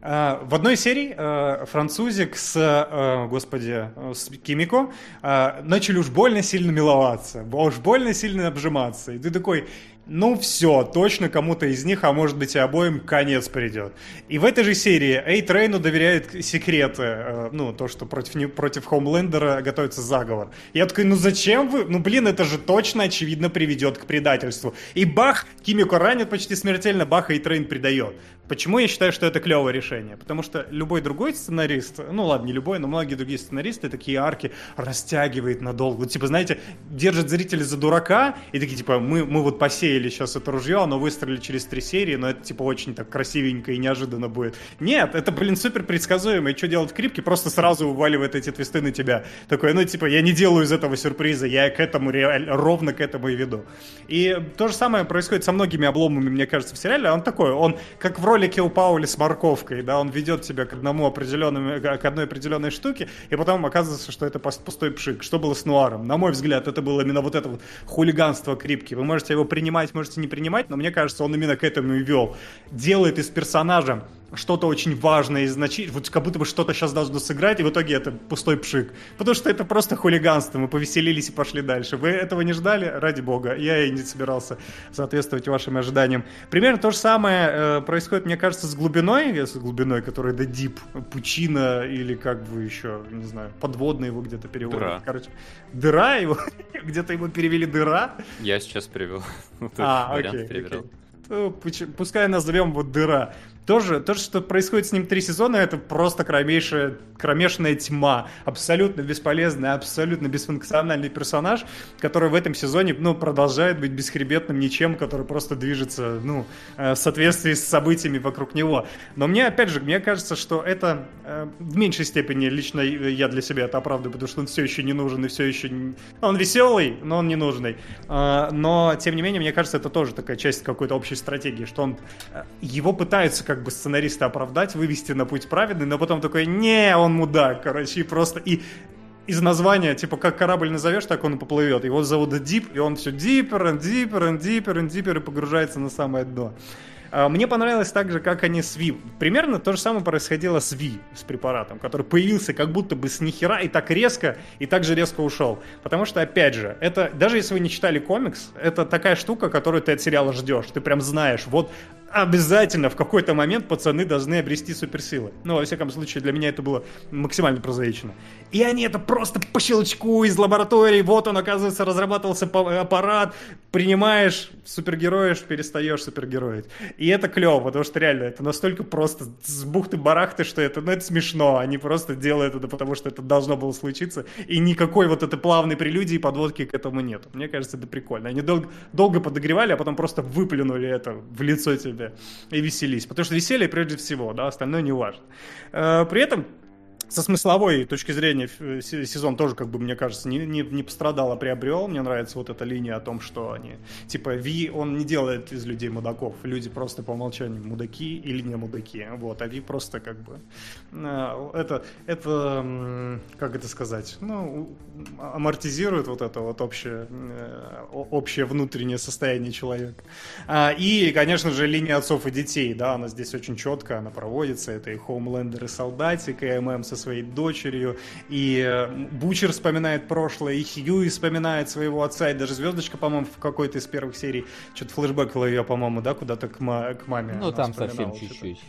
[SPEAKER 3] в одной серии uh, французик с, uh, господи, с Кимико начали уж больно сильно миловаться, уж больно сильно обжиматься. И ты такой, ну все, точно кому-то из них, а может быть и обоим, конец придет. И в этой же серии Эй Трейну доверяет секреты, ну, то, что против, против Хоумлендера готовится заговор. Я такой, ну зачем вы? Ну, блин, это же точно, очевидно, приведет к предательству. И бах, Кимико ранит почти смертельно, бах, Эй Трейн предает. Почему я считаю, что это клевое решение? Потому что любой другой сценарист, ну ладно, не любой, но многие другие сценаристы такие арки растягивает надолго. Вот, типа, знаете, держат зрителей за дурака, и такие, типа, мы, мы вот посеяли сейчас это ружье, оно выстрелит через три серии, но это, типа, очень так красивенько и неожиданно будет. Нет, это, блин, супер предсказуемо, и что делает Крипке? Просто сразу вываливает эти твисты на тебя. Такой, ну, типа, я не делаю из этого сюрприза, я к этому реально, ровно к этому и веду. И то же самое происходит со многими обломами, мне кажется, в сериале. Он такой, он как в ролике у Паули с морковкой, да, он ведет тебя к одному определенному, к одной определенной штуке, и потом оказывается, что это пустой пшик. Что было с Нуаром? На мой взгляд, это было именно вот это вот хулиганство крипки. Вы можете его принимать, можете не принимать, но мне кажется, он именно к этому и вел. Делает из персонажа что-то очень важное и значительное, вот как будто бы что-то сейчас должно сыграть, и в итоге это пустой пшик. Потому что это просто хулиганство, мы повеселились и пошли дальше. Вы этого не ждали? Ради бога, я и не собирался соответствовать вашим ожиданиям. Примерно то же самое э, происходит, мне кажется, с глубиной, с глубиной, которая да дип, пучина или как бы еще, не знаю, подводный его где-то переводят.
[SPEAKER 4] Дыра.
[SPEAKER 3] Короче, дыра его, где-то его перевели дыра.
[SPEAKER 4] Я сейчас привел.
[SPEAKER 3] А,
[SPEAKER 4] Вариант
[SPEAKER 3] окей,
[SPEAKER 4] перевел.
[SPEAKER 3] Пускай назовем вот дыра. Тоже, то, что происходит с ним три сезона, это просто кромейшая, кромешная тьма. Абсолютно бесполезный, абсолютно бесфункциональный персонаж, который в этом сезоне, ну, продолжает быть бесхребетным ничем, который просто движется, ну, э, в соответствии с событиями вокруг него. Но мне, опять же, мне кажется, что это э, в меньшей степени лично я для себя это оправдываю, потому что он все еще не нужен и все еще... Он веселый, но он не нужный. А, Но, тем не менее, мне кажется, это тоже такая часть какой-то общей стратегии, что он... э, Его пытаются как бы сценаристы оправдать, вывести на путь праведный, но потом такой, не, он мудак, короче, и просто... И из названия, типа, как корабль назовешь, так он и поплывет. Его зовут Deep, и он все deeper and deeper and deeper and deeper и погружается на самое дно. А, Мне понравилось так же, как они с Ви. Примерно то же самое происходило с Ви, с препаратом, который появился как будто бы с нихера и так резко, и так же резко ушел. Потому что, опять же, это, даже если вы не читали комикс, это такая штука, которую ты от сериала ждешь. Ты прям знаешь, вот обязательно в какой-то момент пацаны должны обрести суперсилы. Ну, во всяком случае, для меня это было максимально прозаично. И они это просто по щелчку из лаборатории, вот он, оказывается, разрабатывался по- аппарат, принимаешь, супергероешь, перестаешь супергероить. И это клево, потому что реально это настолько просто с бухты-барахты, что это, ну, это смешно. Они просто делают это, потому что это должно было случиться. И никакой вот этой плавной прелюдии и подводки к этому нет. Мне кажется, это прикольно. Они дол- долго подогревали, а потом просто выплюнули это в лицо тебе и веселись. Потому что веселье прежде всего, да, остальное не важно. Э, При этом со смысловой точки зрения э, се- сезон тоже, как бы, мне кажется, не, не, не пострадал, а приобрел. Мне нравится вот эта линия о том, что они... Типа, Ви, он не делает из людей мудаков. Люди просто по умолчанию мудаки или не мудаки. Вот, а Ви просто как бы... э, Это, это как это сказать? Ну, амортизирует вот это вот общее, э, общее внутреннее состояние человека. А, И, конечно же, линия отцов и детей, да, она здесь очень четко, она проводится. Это и Хоумлендер, и Солдатик, и ММ со своей дочерью, и э, Бучер вспоминает прошлое, и Хьюи вспоминает своего отца, и даже Звездочка, по-моему, в какой-то из первых серий, что-то флешбэк ее, по-моему, да, куда-то к, ма- к маме.
[SPEAKER 2] Ну, там совсем чуть-чуть.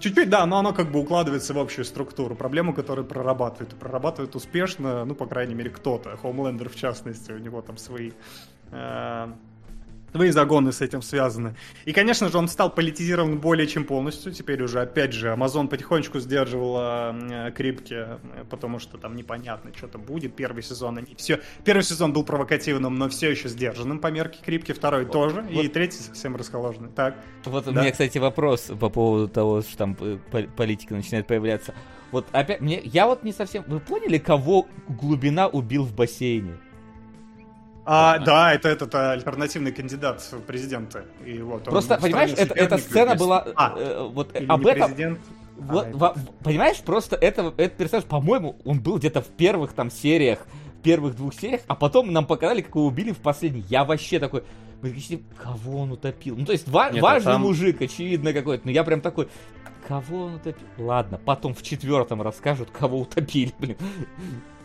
[SPEAKER 3] Чуть-чуть, да, но оно как бы укладывается в общую структуру, проблему, которую прорабатывает. И прорабатывает успешно, ну, по крайней мере, кто-то. Хоумлендер, в частности, у него там свои... э, Свои загоны с этим связаны. И, конечно же, он стал политизирован более чем полностью. Теперь уже, опять же, Amazon потихонечку сдерживала крипки, потому что там непонятно, что там будет. Первый сезон, они все... Первый сезон был провокативным, но все еще сдержанным по мерке крипки. Второй тоже. И третий совсем расколоженный. Так.
[SPEAKER 2] Вот у
[SPEAKER 3] Да.
[SPEAKER 2] меня, кстати, вопрос по поводу того, что там э, пол- политика начинает появляться. Вот опять, мне, я вот не совсем... Вы поняли, кого глубина убил в бассейне?
[SPEAKER 3] А, да, это этот а, альтернативный кандидат в президенты. И вот
[SPEAKER 2] Просто, понимаешь, это, эта сцена была...
[SPEAKER 3] А,
[SPEAKER 2] э, вот э,
[SPEAKER 3] Или
[SPEAKER 2] об
[SPEAKER 3] не
[SPEAKER 2] этом...
[SPEAKER 3] президент.
[SPEAKER 2] Вот,
[SPEAKER 3] А,
[SPEAKER 2] во- понимаешь, просто это, этот персонаж, по-моему, он был где-то в первых там сериях, первых двух сериях, а потом нам показали, как его убили в последней. Я вообще такой, кого он утопил? Ну, то есть, ва-
[SPEAKER 4] Нет, а
[SPEAKER 2] важный
[SPEAKER 4] там-
[SPEAKER 2] мужик, очевидно какой-то, но я прям такой, кого он утопил? Ладно, потом в четвертом расскажут, кого утопили, блин.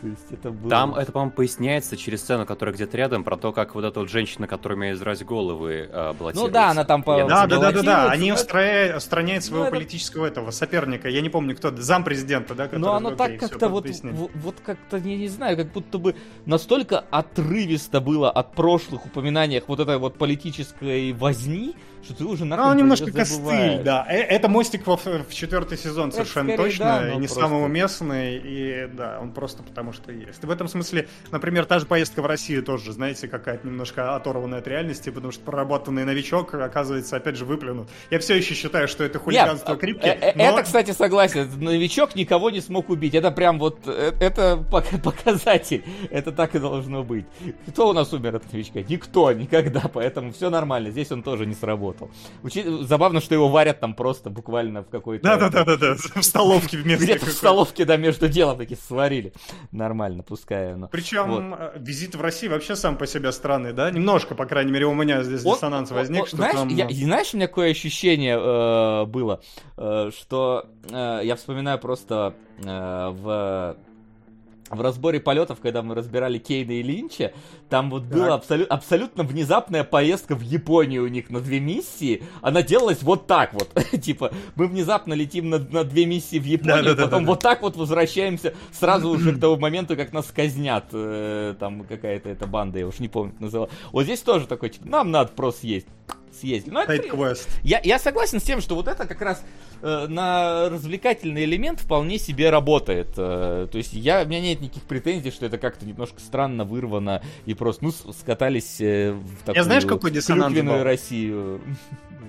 [SPEAKER 2] То есть, это было...
[SPEAKER 4] Там это, по-моему, поясняется через сцену, которая где-то рядом, про то, как вот эта вот женщина, которая умеет израть головы, э.
[SPEAKER 2] Ну да, она там по-
[SPEAKER 3] Да, да, да, да, да. Они
[SPEAKER 2] это-
[SPEAKER 3] устраняют, устраняют своего
[SPEAKER 2] Ну, это-
[SPEAKER 3] политического этого соперника. Я не помню, кто. Зам президента, да? который-
[SPEAKER 2] Но оно так как-то вот, вот, вот как-то, я не знаю, как будто бы настолько отрывисто было от прошлых упоминаниях вот этой вот политической возни, что ты уже
[SPEAKER 3] Ну,
[SPEAKER 2] нахрен
[SPEAKER 3] он немножко костыль, да. Э, Это мостик во, в четвертый сезон
[SPEAKER 2] Это
[SPEAKER 3] совершенно
[SPEAKER 2] скорее
[SPEAKER 3] точно,
[SPEAKER 2] да,
[SPEAKER 3] и не
[SPEAKER 2] просто-
[SPEAKER 3] самый уместный, и да, он просто потому что есть. В этом смысле, например, та же поездка в Россию тоже, знаете, какая-то немножко оторванная от реальности, потому что проработанный новичок, оказывается, опять же, выплюнут. Я все еще считаю, что это хулиганство
[SPEAKER 2] Нет,
[SPEAKER 3] крипки,
[SPEAKER 2] э, э,
[SPEAKER 3] но-
[SPEAKER 2] Это, кстати, согласен. Новичок никого не смог убить. Это прям вот, э, это пок- показатель. Это так и должно быть. Кто у нас умер от новичка? Никто, никогда. Поэтому все нормально. Здесь он тоже не сработал. Учи- Забавно, что его варят там просто буквально в какой-то...
[SPEAKER 3] Да-да-да-да, в столовке вместо
[SPEAKER 2] Где-то в столовке, да, между делом таки сварили. Нормально, пускай оно.
[SPEAKER 3] Причем э, визит в Россию вообще сам по себе странный, да? Немножко, по крайней мере, у меня здесь
[SPEAKER 2] Он-
[SPEAKER 3] диссонанс
[SPEAKER 2] он-
[SPEAKER 3] возник,
[SPEAKER 2] он-
[SPEAKER 3] что
[SPEAKER 2] знаешь,
[SPEAKER 3] там...
[SPEAKER 2] я- и знаешь, у меня какое ощущение э, было, э, что э, я вспоминаю просто э, в в разборе полетов, когда мы разбирали Кейна и Линча, там вот была абсолю- абсолютно внезапная поездка в Японию у них на две миссии. Она делалась вот так вот. типа, мы внезапно летим на, на две миссии в Японию,
[SPEAKER 3] Да-да-да-да-да.
[SPEAKER 2] потом вот так вот возвращаемся сразу уже к тому моменту, как нас казнят. э, там какая-то эта банда, я уж не помню, как называла. Вот здесь тоже такой, типа, нам надо просто съесть. Съездили. Ну, это,
[SPEAKER 3] Сайд-квест.
[SPEAKER 2] я, я согласен с тем, что вот это как раз э, на развлекательный элемент вполне себе работает. Э, то есть я, у меня нет никаких претензий, что это как-то немножко странно вырвано и просто, ну, скатались э, в такую
[SPEAKER 3] знаешь, какой диссонанс был?
[SPEAKER 2] Россию.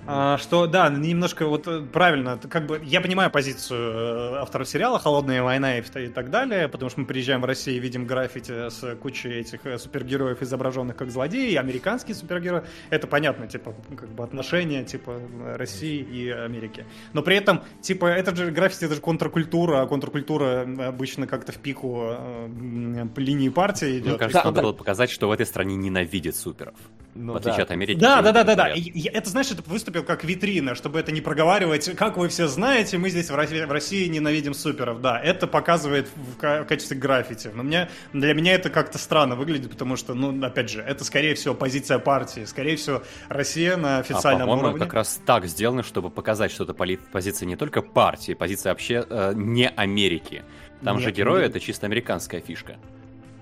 [SPEAKER 3] А, что, да, немножко вот э, правильно, как бы, я понимаю позицию э, авторов сериала «Холодная война» и, и так далее, потому что мы приезжаем в Россию и видим граффити с кучей этих э, супергероев, изображенных как злодеи, американские супергерои, это понятно, типа, как бы отношения, типа, России и Америки. Но при этом, типа, это же граффити, это же контркультура, а контркультура обычно как-то в пику э, линии партии идет.
[SPEAKER 4] Мне кажется,
[SPEAKER 2] Да,
[SPEAKER 4] надо
[SPEAKER 2] да.
[SPEAKER 4] было показать, что в этой стране ненавидят суперов.
[SPEAKER 2] Ну
[SPEAKER 4] в отличие
[SPEAKER 2] да.
[SPEAKER 4] от Америки.
[SPEAKER 3] Да, да, да, да, да. Это, знаешь, это выступил как витрина, чтобы это не проговаривать. Как вы все знаете, мы здесь в России, в России ненавидим суперов. Да, это показывает в, в качестве граффити. Но мне, для меня это как-то странно выглядит, потому что, ну, опять же, это, скорее всего, позиция партии. Скорее всего, Россия на
[SPEAKER 4] А,
[SPEAKER 3] официальном
[SPEAKER 4] по-моему,
[SPEAKER 3] уровне.
[SPEAKER 4] как раз так сделано, чтобы показать, что это позиция не только партии, позиция вообще э, не Америки. Там
[SPEAKER 3] Нет,
[SPEAKER 4] же герои это чисто американская фишка.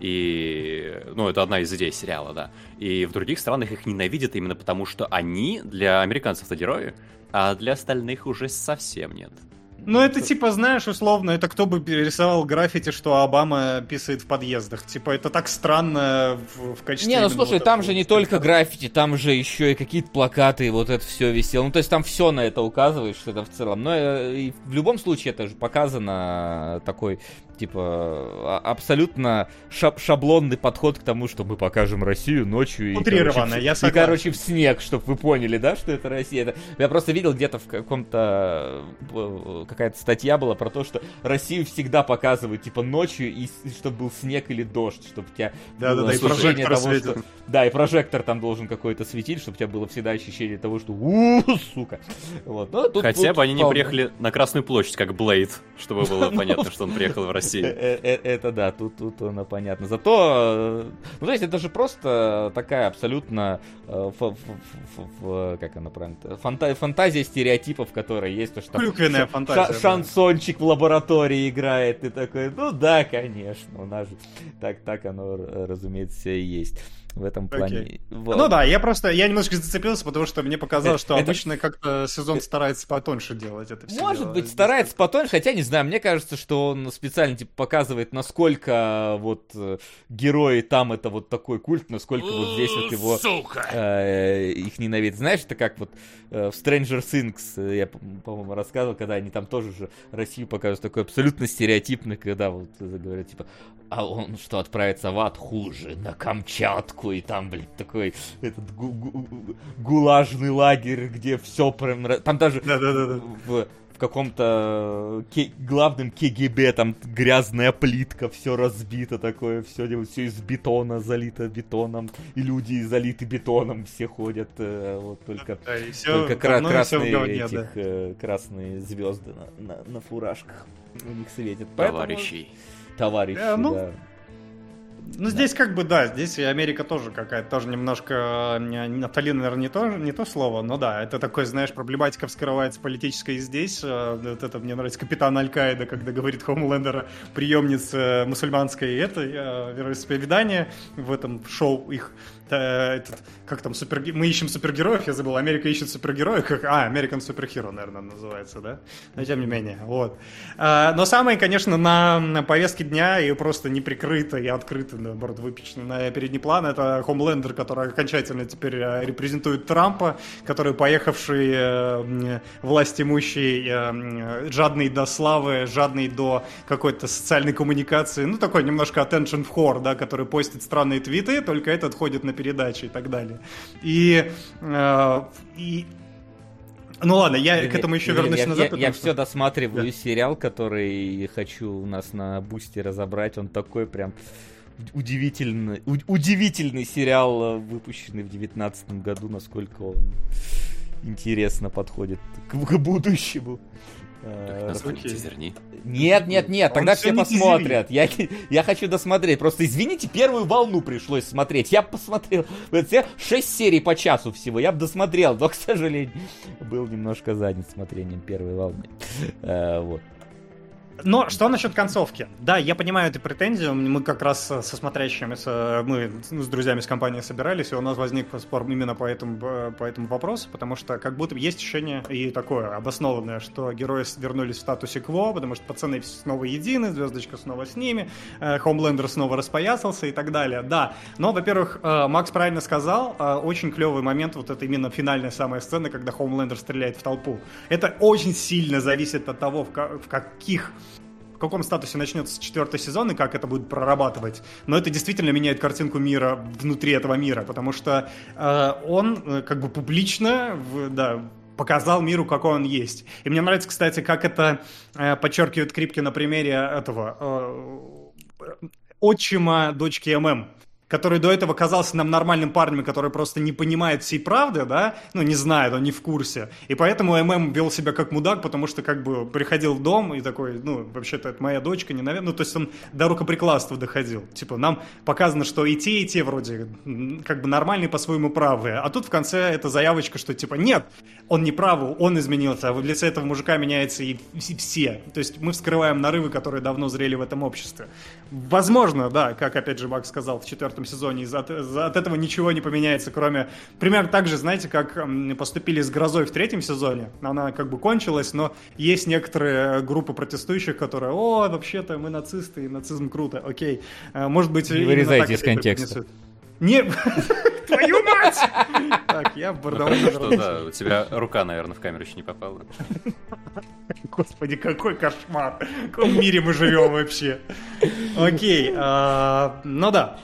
[SPEAKER 4] И, ну, это одна из идей сериала, да. И в других странах их ненавидят именно потому, что они для американцев-то герои, а для остальных уже совсем нет.
[SPEAKER 3] Ну, это типа, знаешь, условно, это кто бы перерисовал граффити, что Обама писает в подъездах. Типа, это так странно в, в качестве...
[SPEAKER 2] Не, ну слушай,
[SPEAKER 3] вот
[SPEAKER 2] там же не только граффити, там же еще и какие-то плакаты, и вот это все висело. Ну, то есть там все на это указывает, что это в целом. Но э, и в любом случае это же показано такой, типа, а- абсолютно шаб- шаблонный подход к тому, что мы покажем Россию ночью. и,
[SPEAKER 3] Утрированно,
[SPEAKER 2] короче, в-
[SPEAKER 3] я
[SPEAKER 2] И,
[SPEAKER 3] согласен.
[SPEAKER 2] короче, в снег, чтобы вы поняли, да, что это Россия. Это- Я просто видел где-то в каком-то... э, Какая-то статья была про то, что Россию всегда показывают, типа, ночью, и чтобы был снег или дождь, чтобы у тебя
[SPEAKER 3] Да-да-да,
[SPEAKER 2] было
[SPEAKER 3] и
[SPEAKER 2] ощущение
[SPEAKER 3] прожектор
[SPEAKER 2] того,
[SPEAKER 3] светит.
[SPEAKER 2] что... Да, и прожектор там должен какой-то светить, чтобы у тебя было всегда ощущение того, что у сука. Вот. Ну, тут-
[SPEAKER 4] Хотя
[SPEAKER 2] тут
[SPEAKER 4] бы они не приехали на Красную площадь, как Блейд, чтобы было понятно, что он приехал в
[SPEAKER 2] Э,
[SPEAKER 4] Россию.
[SPEAKER 2] Э, э, Это да, тут, тут оно понятно. Зато, э, ну то есть это же просто такая абсолютно, э, ф- ф- ф- ф- как она правильно, фанта- фантазия стереотипов, которая есть. То, что там
[SPEAKER 3] Клюквенная фантазия,
[SPEAKER 2] шансончик в лаборатории играет, ты такой, ну да, конечно, у нас же так, так оно, э, разумеется, и есть в этом плане.
[SPEAKER 3] Окей.
[SPEAKER 2] Вот.
[SPEAKER 3] Ну да, я просто, я немножко зацепился, потому что мне показалось, что
[SPEAKER 2] это-
[SPEAKER 3] обычно как-то сезон старается потоньше делать это все.
[SPEAKER 2] Может быть, старается потоньше, хотя не знаю, мне кажется, что он специально типа показывает, насколько вот э, герои там это вот такой культ, насколько вот здесь вот его э, их ненавидят. Знаешь, это как вот э, в Stranger Things, я, по- по-моему, рассказывал, когда они там тоже же Россию показывают такой абсолютно стереотипный, когда вот говорят, типа, а он что, отправится в ад хуже, на Камчатку, и там, блин, такой этот гу- гу- гулажный лагерь, где все прям... Там даже
[SPEAKER 3] Да-да-да.
[SPEAKER 2] в, в каком-то ке- главном КГБ там грязная плитка, все разбито такое, все, все из бетона залито бетоном, и люди залиты бетоном все ходят, э, вот только,
[SPEAKER 3] Да, и всё
[SPEAKER 2] только кра- красные
[SPEAKER 3] говне,
[SPEAKER 2] этих,
[SPEAKER 3] да.
[SPEAKER 2] э, красные звезды на, на, на фуражках у них светят. Поэтому-
[SPEAKER 4] Товарищей.
[SPEAKER 2] Товарищи,
[SPEAKER 3] Э, ну,
[SPEAKER 2] да.
[SPEAKER 3] Ну, здесь как бы, да, здесь и Америка тоже какая-то, тоже немножко, не, нафталин, наверное, не то, не то слово, но да, это такой, знаешь, проблематика вскрывается политическая и здесь. Э, Вот это мне нравится капитан Аль-Каида, когда говорит Хомлендера, приемница мусульманской этой э, вероисповедания в этом шоу их. э, этот, как там, супер, мы ищем супергероев, я забыл, Америка ищет супергероев, как, а, American Superhero, наверное, называется, да? Но тем не менее, вот. А, но самое, конечно, на, на повестке дня и просто неприкрыто и открыто, наоборот, выпечено на передний план, это Хомлендер, который окончательно теперь э, репрезентует Трампа, который поехавший э, власть имущий, э, жадный до славы, жадный до какой-то социальной коммуникации, ну, такой немножко attention whore, да, который постит странные твиты, только этот ходит на передачи и так далее. И, э, и ну ладно, я
[SPEAKER 2] Блин,
[SPEAKER 3] к этому еще
[SPEAKER 2] блин,
[SPEAKER 3] вернусь
[SPEAKER 2] я,
[SPEAKER 3] назад.
[SPEAKER 2] Я, я
[SPEAKER 3] что...
[SPEAKER 2] все досматриваю
[SPEAKER 3] Да.
[SPEAKER 2] сериал, который хочу у нас на бусте разобрать. Он такой прям удивительный, у- удивительный сериал, э, выпущенный в девятнадцатом году, насколько он интересно подходит к, к будущему. Э,
[SPEAKER 4] тизерни.
[SPEAKER 2] Нет, нет, нет, тогда все посмотрят. Я, я хочу досмотреть. Просто извините, первую волну пришлось смотреть. Я посмотрел. Вот все шесть серий по часу всего. Я бы досмотрел, но, к сожалению, был немножко занят смотрением первой волны. Э, Вот.
[SPEAKER 3] Но что насчет концовки? Да, я понимаю эту претензию. Мы как раз со смотрящими, с, э, мы с друзьями с компании собирались, и у нас возник спор именно по этому, э, по этому вопросу, потому что как будто есть ощущение и такое обоснованное, что герои вернулись в статусе кво, потому что пацаны снова едины, звездочка снова с ними, э, Хомлендер снова распоясался и так далее. Да, но, во-первых, э, Макс правильно сказал, э, очень клевый момент, вот это именно финальная самая сцена, когда Хомлендер стреляет в толпу. Это очень сильно зависит от того, в каких в каком статусе начнется четвертый сезон и как это будет прорабатывать. Но это действительно меняет картинку мира внутри этого мира, потому что э, он э, как бы публично, в- да, показал миру, какой он есть. И мне нравится, кстати, как это э, подчеркивает Крипки на примере этого э, отчима дочки ММ который до этого казался нам нормальным парнем, который просто не понимает всей правды, да, ну, не знает, он не в курсе. И поэтому ММ вел себя как мудак, потому что как бы приходил в дом и такой, ну, вообще-то это моя дочка, не наверное, ну, то есть он до рукоприкладства доходил. Типа, нам показано, что и те, и те вроде как бы нормальные по-своему правые. А тут в конце эта заявочка, что типа, нет, он не правый, он изменился, а в лице этого мужика меняется и вс- все. То есть мы вскрываем нарывы, которые давно зрели в этом обществе. Возможно, да, как опять же Макс сказал в четвертом сезоне, из- от, от этого ничего не поменяется, кроме... Примерно так же, знаете, как поступили с Грозой в третьем сезоне. Она как бы кончилась, но есть некоторые группы протестующих, которые, о, вообще-то мы нацисты, и нацизм круто, окей. Э, Может быть,
[SPEAKER 2] Не вырезайте
[SPEAKER 3] так
[SPEAKER 2] из контекста.
[SPEAKER 3] Не, твою мать! Так, я бардовой
[SPEAKER 4] Что, да, у тебя рука, наверное, в камеру еще не попала.
[SPEAKER 3] Господи, какой кошмар! В каком мире мы живем вообще? Окей, а, ну да.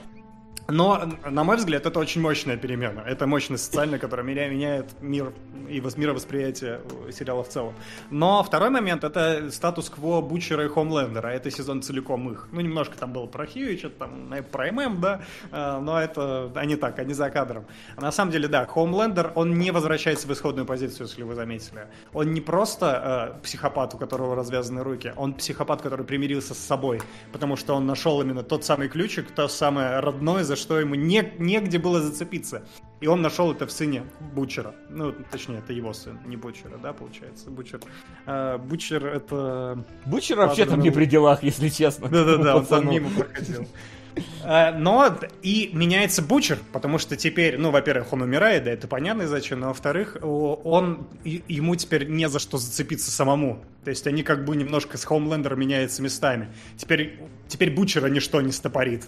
[SPEAKER 3] Но, на мой взгляд, это очень мощная перемена. Это мощная социальная, которая меня- меняет мир и вос- мировосприятие сериала в целом. Но второй момент — это статус-кво Бучера и Хомлендера. Это сезон целиком их. Ну, немножко там было про что-то там э, про ММ, да, э, но это они так, они за кадром. А на самом деле, да, Хомлендер, он не возвращается в исходную позицию, если вы заметили. Он не просто э, психопат, у которого развязаны руки, он психопат, который примирился с собой, потому что он нашел именно тот самый ключик, то самое родное, за что ему не, негде было зацепиться. И он нашел это в сыне Бучера. Ну, точнее, это его сын, не Бучера, да, получается, Бучер. Э, Бучер это...
[SPEAKER 2] Бучер вообще там не при делах, если честно.
[SPEAKER 3] Да-да-да, он там мимо проходил. Э, Но и меняется Бучер, потому что теперь, ну, во-первых, он умирает, да, это понятно зачем, но во-вторых, он, и- ему теперь не за что зацепиться самому. То есть они как бы немножко с Хоумлендером меняются местами. Теперь, теперь Бучера ничто не стопорит.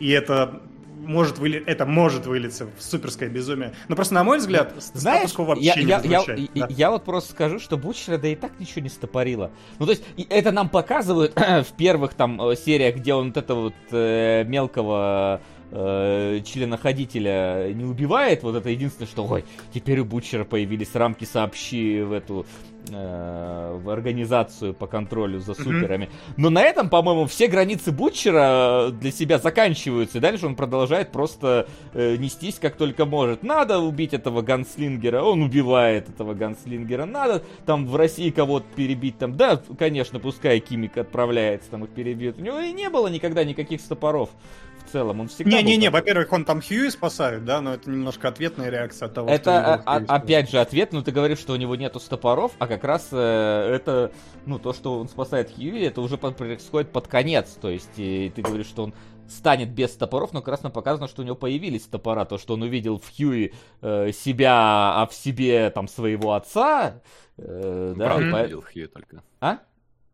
[SPEAKER 3] И это может, выли... это может вылиться в суперское безумие. Но просто, на мой взгляд,
[SPEAKER 2] Знаешь,
[SPEAKER 3] вообще
[SPEAKER 2] я,
[SPEAKER 3] не
[SPEAKER 2] я, я,
[SPEAKER 3] Да.
[SPEAKER 2] я вот просто скажу, что Бучера да и так ничего не стопорило. Ну, то есть, это нам показывают в первых там э, сериях, где он вот этого вот э, мелкого э, членоходителя не убивает. Вот это единственное, что, ой, теперь у Бучера появились рамки сообщи в эту в организацию по контролю за суперами. Но на этом, по-моему, все границы Бутчера для себя заканчиваются. И дальше он продолжает просто э, нестись как только может. Надо убить этого ганслингера, он убивает этого ганслингера. Надо там в России кого-то перебить, там, да, конечно, пускай Кимик отправляется, там их перебьют. У него и не было никогда никаких стопоров. В целом. Он всегда
[SPEAKER 3] Не-не-не, во-первых, он там Хьюи спасает, да, но это немножко ответная реакция от того, что
[SPEAKER 2] Это, а- а-
[SPEAKER 3] Хьюи
[SPEAKER 2] опять же, ответ, ну ты говоришь, что у него нету стопоров, а как раз э, это, ну то, что он спасает Хьюи, это уже под- происходит под конец, то есть и ты говоришь, что он станет без топоров, но как раз нам показано, что у него появились топора, то, что он увидел в Хьюи э, себя, а в себе там своего отца, э, да,
[SPEAKER 4] Брат
[SPEAKER 2] и по-
[SPEAKER 4] видел Хью только.
[SPEAKER 2] а?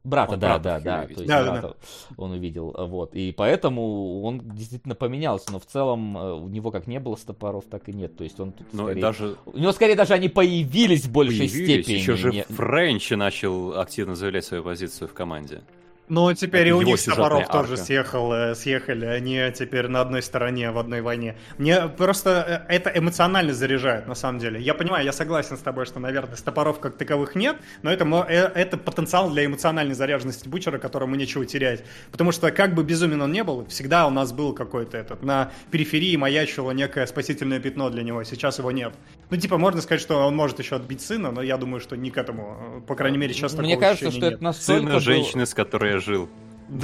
[SPEAKER 2] Брата,
[SPEAKER 4] Он
[SPEAKER 2] да,
[SPEAKER 4] брата
[SPEAKER 2] да, да,
[SPEAKER 4] видел.
[SPEAKER 2] то есть
[SPEAKER 3] Да, да,
[SPEAKER 2] брата он увидел, э, вот, и поэтому он действительно поменялся, но в целом э, у него как не было стопоров, так и нет, то есть он тут
[SPEAKER 4] и
[SPEAKER 2] скорее-
[SPEAKER 4] даже
[SPEAKER 2] у него скорее даже они появились в большей
[SPEAKER 4] появились,
[SPEAKER 2] степени.
[SPEAKER 4] еще же
[SPEAKER 2] не-
[SPEAKER 4] Френч начал активно заявлять свою позицию в команде.
[SPEAKER 3] Но теперь и у них с топоров
[SPEAKER 4] сюжетная
[SPEAKER 3] тоже
[SPEAKER 4] арка.
[SPEAKER 3] съехал, э, съехали. Они теперь на одной стороне в одной войне. Мне просто э, это эмоционально заряжает, на самом деле. Я понимаю, я согласен с тобой, что, наверное, топоров как таковых нет, но это, э, это потенциал для эмоциональной заряженности Бучера, которому нечего терять. Потому что, как бы безумен он не был, всегда у нас был какой-то этот, на периферии маячило некое спасительное пятно для него, сейчас его нет. Ну, типа, можно сказать, что он может еще отбить сына, но я думаю, что не к этому. По крайней мере, сейчас
[SPEAKER 2] Мне
[SPEAKER 3] такого
[SPEAKER 2] кажется,
[SPEAKER 3] ощущения
[SPEAKER 2] что
[SPEAKER 3] нет.
[SPEAKER 2] это настолько
[SPEAKER 4] Сына женщины, с которой жил.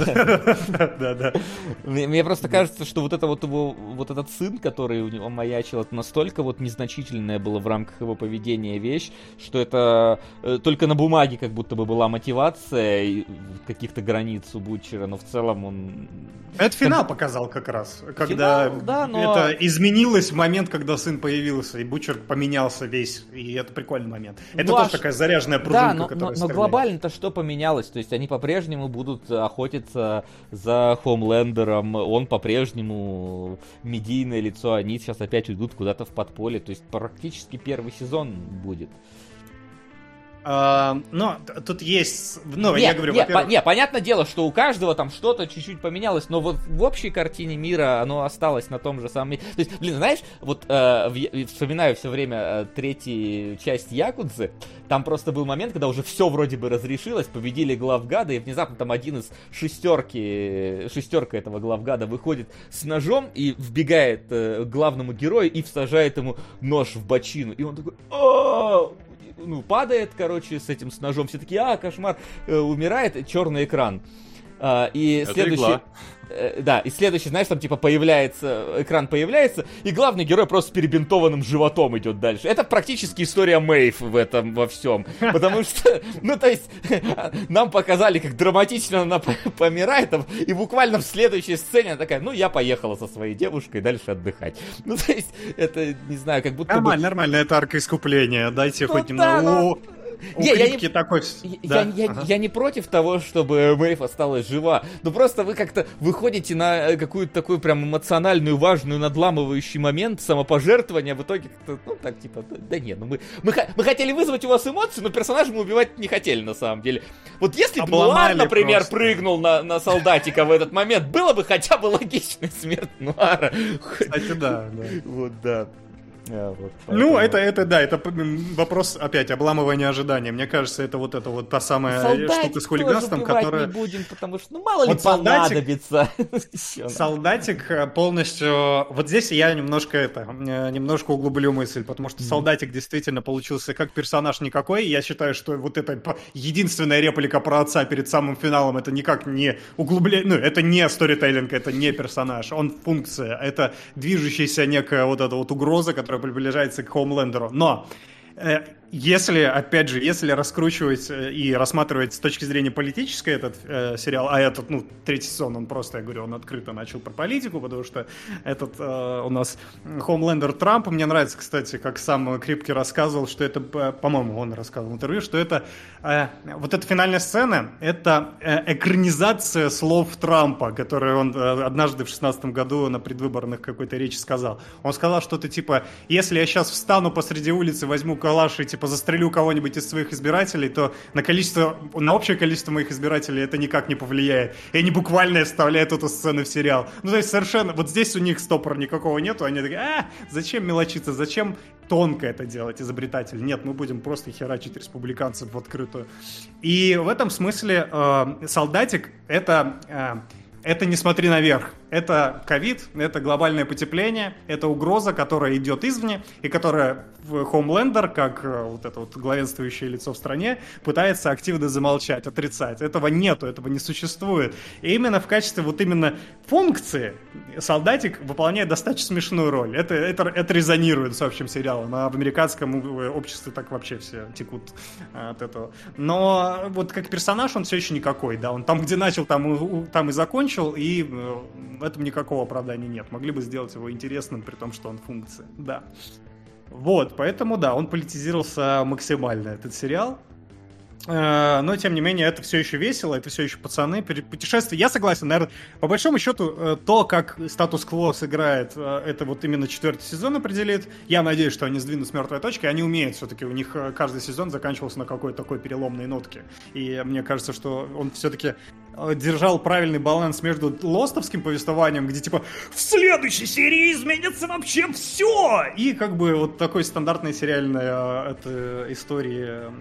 [SPEAKER 3] Да, да.
[SPEAKER 2] Мне, мне просто кажется, что вот это вот его, вот этот сын, который у него маячил, это настолько вот незначительная была в рамках его поведения вещь, что это э, только на бумаге как будто бы была мотивация каких-то границ у Бутчера, но в целом он...
[SPEAKER 3] Это финал показал как раз, когда
[SPEAKER 2] да,
[SPEAKER 3] это изменилось в момент, когда сын появился, и Бучер поменялся весь, и это прикольный момент. Это
[SPEAKER 2] Ну, а
[SPEAKER 3] тоже
[SPEAKER 2] ш-
[SPEAKER 3] такая заряженная пружинка,
[SPEAKER 2] Да,
[SPEAKER 3] которая
[SPEAKER 2] но глобально-то что поменялось? То есть они по-прежнему будут охотиться за Хомлендером, он по-прежнему медийное лицо, они сейчас опять уйдут куда-то в подполье, то есть практически первый сезон будет.
[SPEAKER 3] Но тут есть, ну,
[SPEAKER 2] не,
[SPEAKER 3] я говорю,
[SPEAKER 2] не, по- не, понятное дело, что у каждого там что-то чуть-чуть поменялось, но вот в общей картине мира оно осталось на том же самом месте. То есть, блин, знаешь, вот э, вспоминаю все время э, третью часть Якудзы, там просто был момент, когда уже все вроде бы разрешилось, победили главгада, и внезапно там один из шестерки, шестерка этого главгада выходит с ножом и вбегает э, к главному герою и всажает ему нож в бочину. И он такой! Ну, падает, короче, с этим с ножом. Все такие, а, кошмар, э, умирает, черный экран. А, и
[SPEAKER 4] Это
[SPEAKER 2] следующий...
[SPEAKER 4] игла.
[SPEAKER 2] э, Да, и следующий, знаешь, там типа появляется, экран появляется, и главный герой просто с перебинтованным животом идет дальше. Это практически история Мэйв в этом во всем. Потому что, ну то есть, нам показали, как драматично она помирает, и буквально в следующей сцене она такая, ну я поехала со своей девушкой дальше отдыхать. Ну то есть, это, не знаю, как будто бы...
[SPEAKER 3] нормально, нормально, это арка искупления, дайте
[SPEAKER 2] Ну
[SPEAKER 3] хоть
[SPEAKER 2] да,
[SPEAKER 3] немного.
[SPEAKER 2] но-
[SPEAKER 3] У- У
[SPEAKER 2] Не, я не-
[SPEAKER 3] такой...
[SPEAKER 2] Я,
[SPEAKER 3] да,
[SPEAKER 2] я-
[SPEAKER 3] ага.
[SPEAKER 2] я не против того, чтобы Мэйв осталась жива, но просто вы как-то выходите на э, какую-то такую прям эмоциональную, важную, надламывающий момент самопожертвования, в итоге как-то, ну так типа, да, да нет, ну мы, мы, мы хотели вызвать у вас эмоции, но персонажа мы убивать не хотели на самом деле. Вот если бы Нуар, например,
[SPEAKER 3] просто.
[SPEAKER 2] прыгнул на, на солдатика в этот момент, было бы хотя бы логичная смерть Нуара.
[SPEAKER 3] Кстати, да, да.
[SPEAKER 2] Вот, да. А, вот,
[SPEAKER 3] Ну,
[SPEAKER 2] поэтому-
[SPEAKER 3] это, это, да, это вопрос, опять, обламывания ожиданий. Мне кажется, это вот это вот та самая
[SPEAKER 2] Солдатик
[SPEAKER 3] штука с хулиганством, которая...
[SPEAKER 2] не будем, потому что, ну, мало ли
[SPEAKER 3] Вот солдатик-
[SPEAKER 2] понадобится.
[SPEAKER 3] Солдатик э, полностью... Вот здесь я немножко это, э, немножко углублю мысль, потому что Солдатик действительно получился как персонаж никакой. Я считаю, что вот это единственная реплика про отца перед самым финалом, это никак не углубление, ну, это не сторителлинг, это не персонаж, он функция, это движущаяся некая вот эта вот угроза, которая приближается к Хоумлендеру. Но э, если, опять же, если раскручивать э, и рассматривать с точки зрения политической этот э, сериал, а этот, ну, третий сезон, он просто, я говорю, он открыто начал про политику, потому что этот э, у нас Хомлендер Трамп, мне нравится, кстати, как сам Крипки рассказывал, что это, э, по-моему, он рассказывал в интервью, что это, э, вот эта финальная сцена, это э, экранизация слов Трампа, которые он э, однажды в шестнадцатом году на предвыборных какой-то речи сказал. Он сказал что-то типа, если я сейчас встану посреди улицы, возьму калаш и типа застрелю кого-нибудь из своих избирателей, то на количество, на общее количество моих избирателей это никак не повлияет. И они буквально вставляют эту сцену в сериал. Ну, то есть совершенно, вот здесь у них стопора никакого нету, они такие, а, зачем мелочиться, зачем тонко это делать, изобретатель? Нет, мы будем просто херачить республиканцев в открытую. И в этом смысле э, солдатик это... э, это не смотри наверх. Это ковид, это глобальное потепление, это угроза, которая идет извне, и которая Homelander, как э, вот это вот главенствующее лицо в стране, пытается активно замолчать, отрицать. Этого нету, этого не существует. И именно в качестве вот именно функции солдатик выполняет достаточно смешную роль. Это, это, это резонирует с общим сериалом, а в американском э, обществе так вообще все текут э, от этого. Но вот как персонаж он все еще никакой, да, он там, где начал, там, там и закончил, и в этом никакого оправдания нет. Могли бы сделать его интересным, при том, что он функция, да. Вот, поэтому, да, он политизировался максимально, этот сериал. Э, но, тем не менее, это все еще весело, это все еще пацаны, путешествия. Я согласен, наверное, по большому счету, э, то, как статус-кво сыграет, э, это вот именно четвертый сезон определит. Я надеюсь, что они сдвинут с мертвой точки. Они умеют все-таки, у них каждый сезон заканчивался на какой-то такой переломной нотке. И мне кажется, что он все-таки держал правильный баланс между лостовским повествованием, где типа в следующей серии изменится вообще все! И как бы вот такой стандартной сериальной это, истории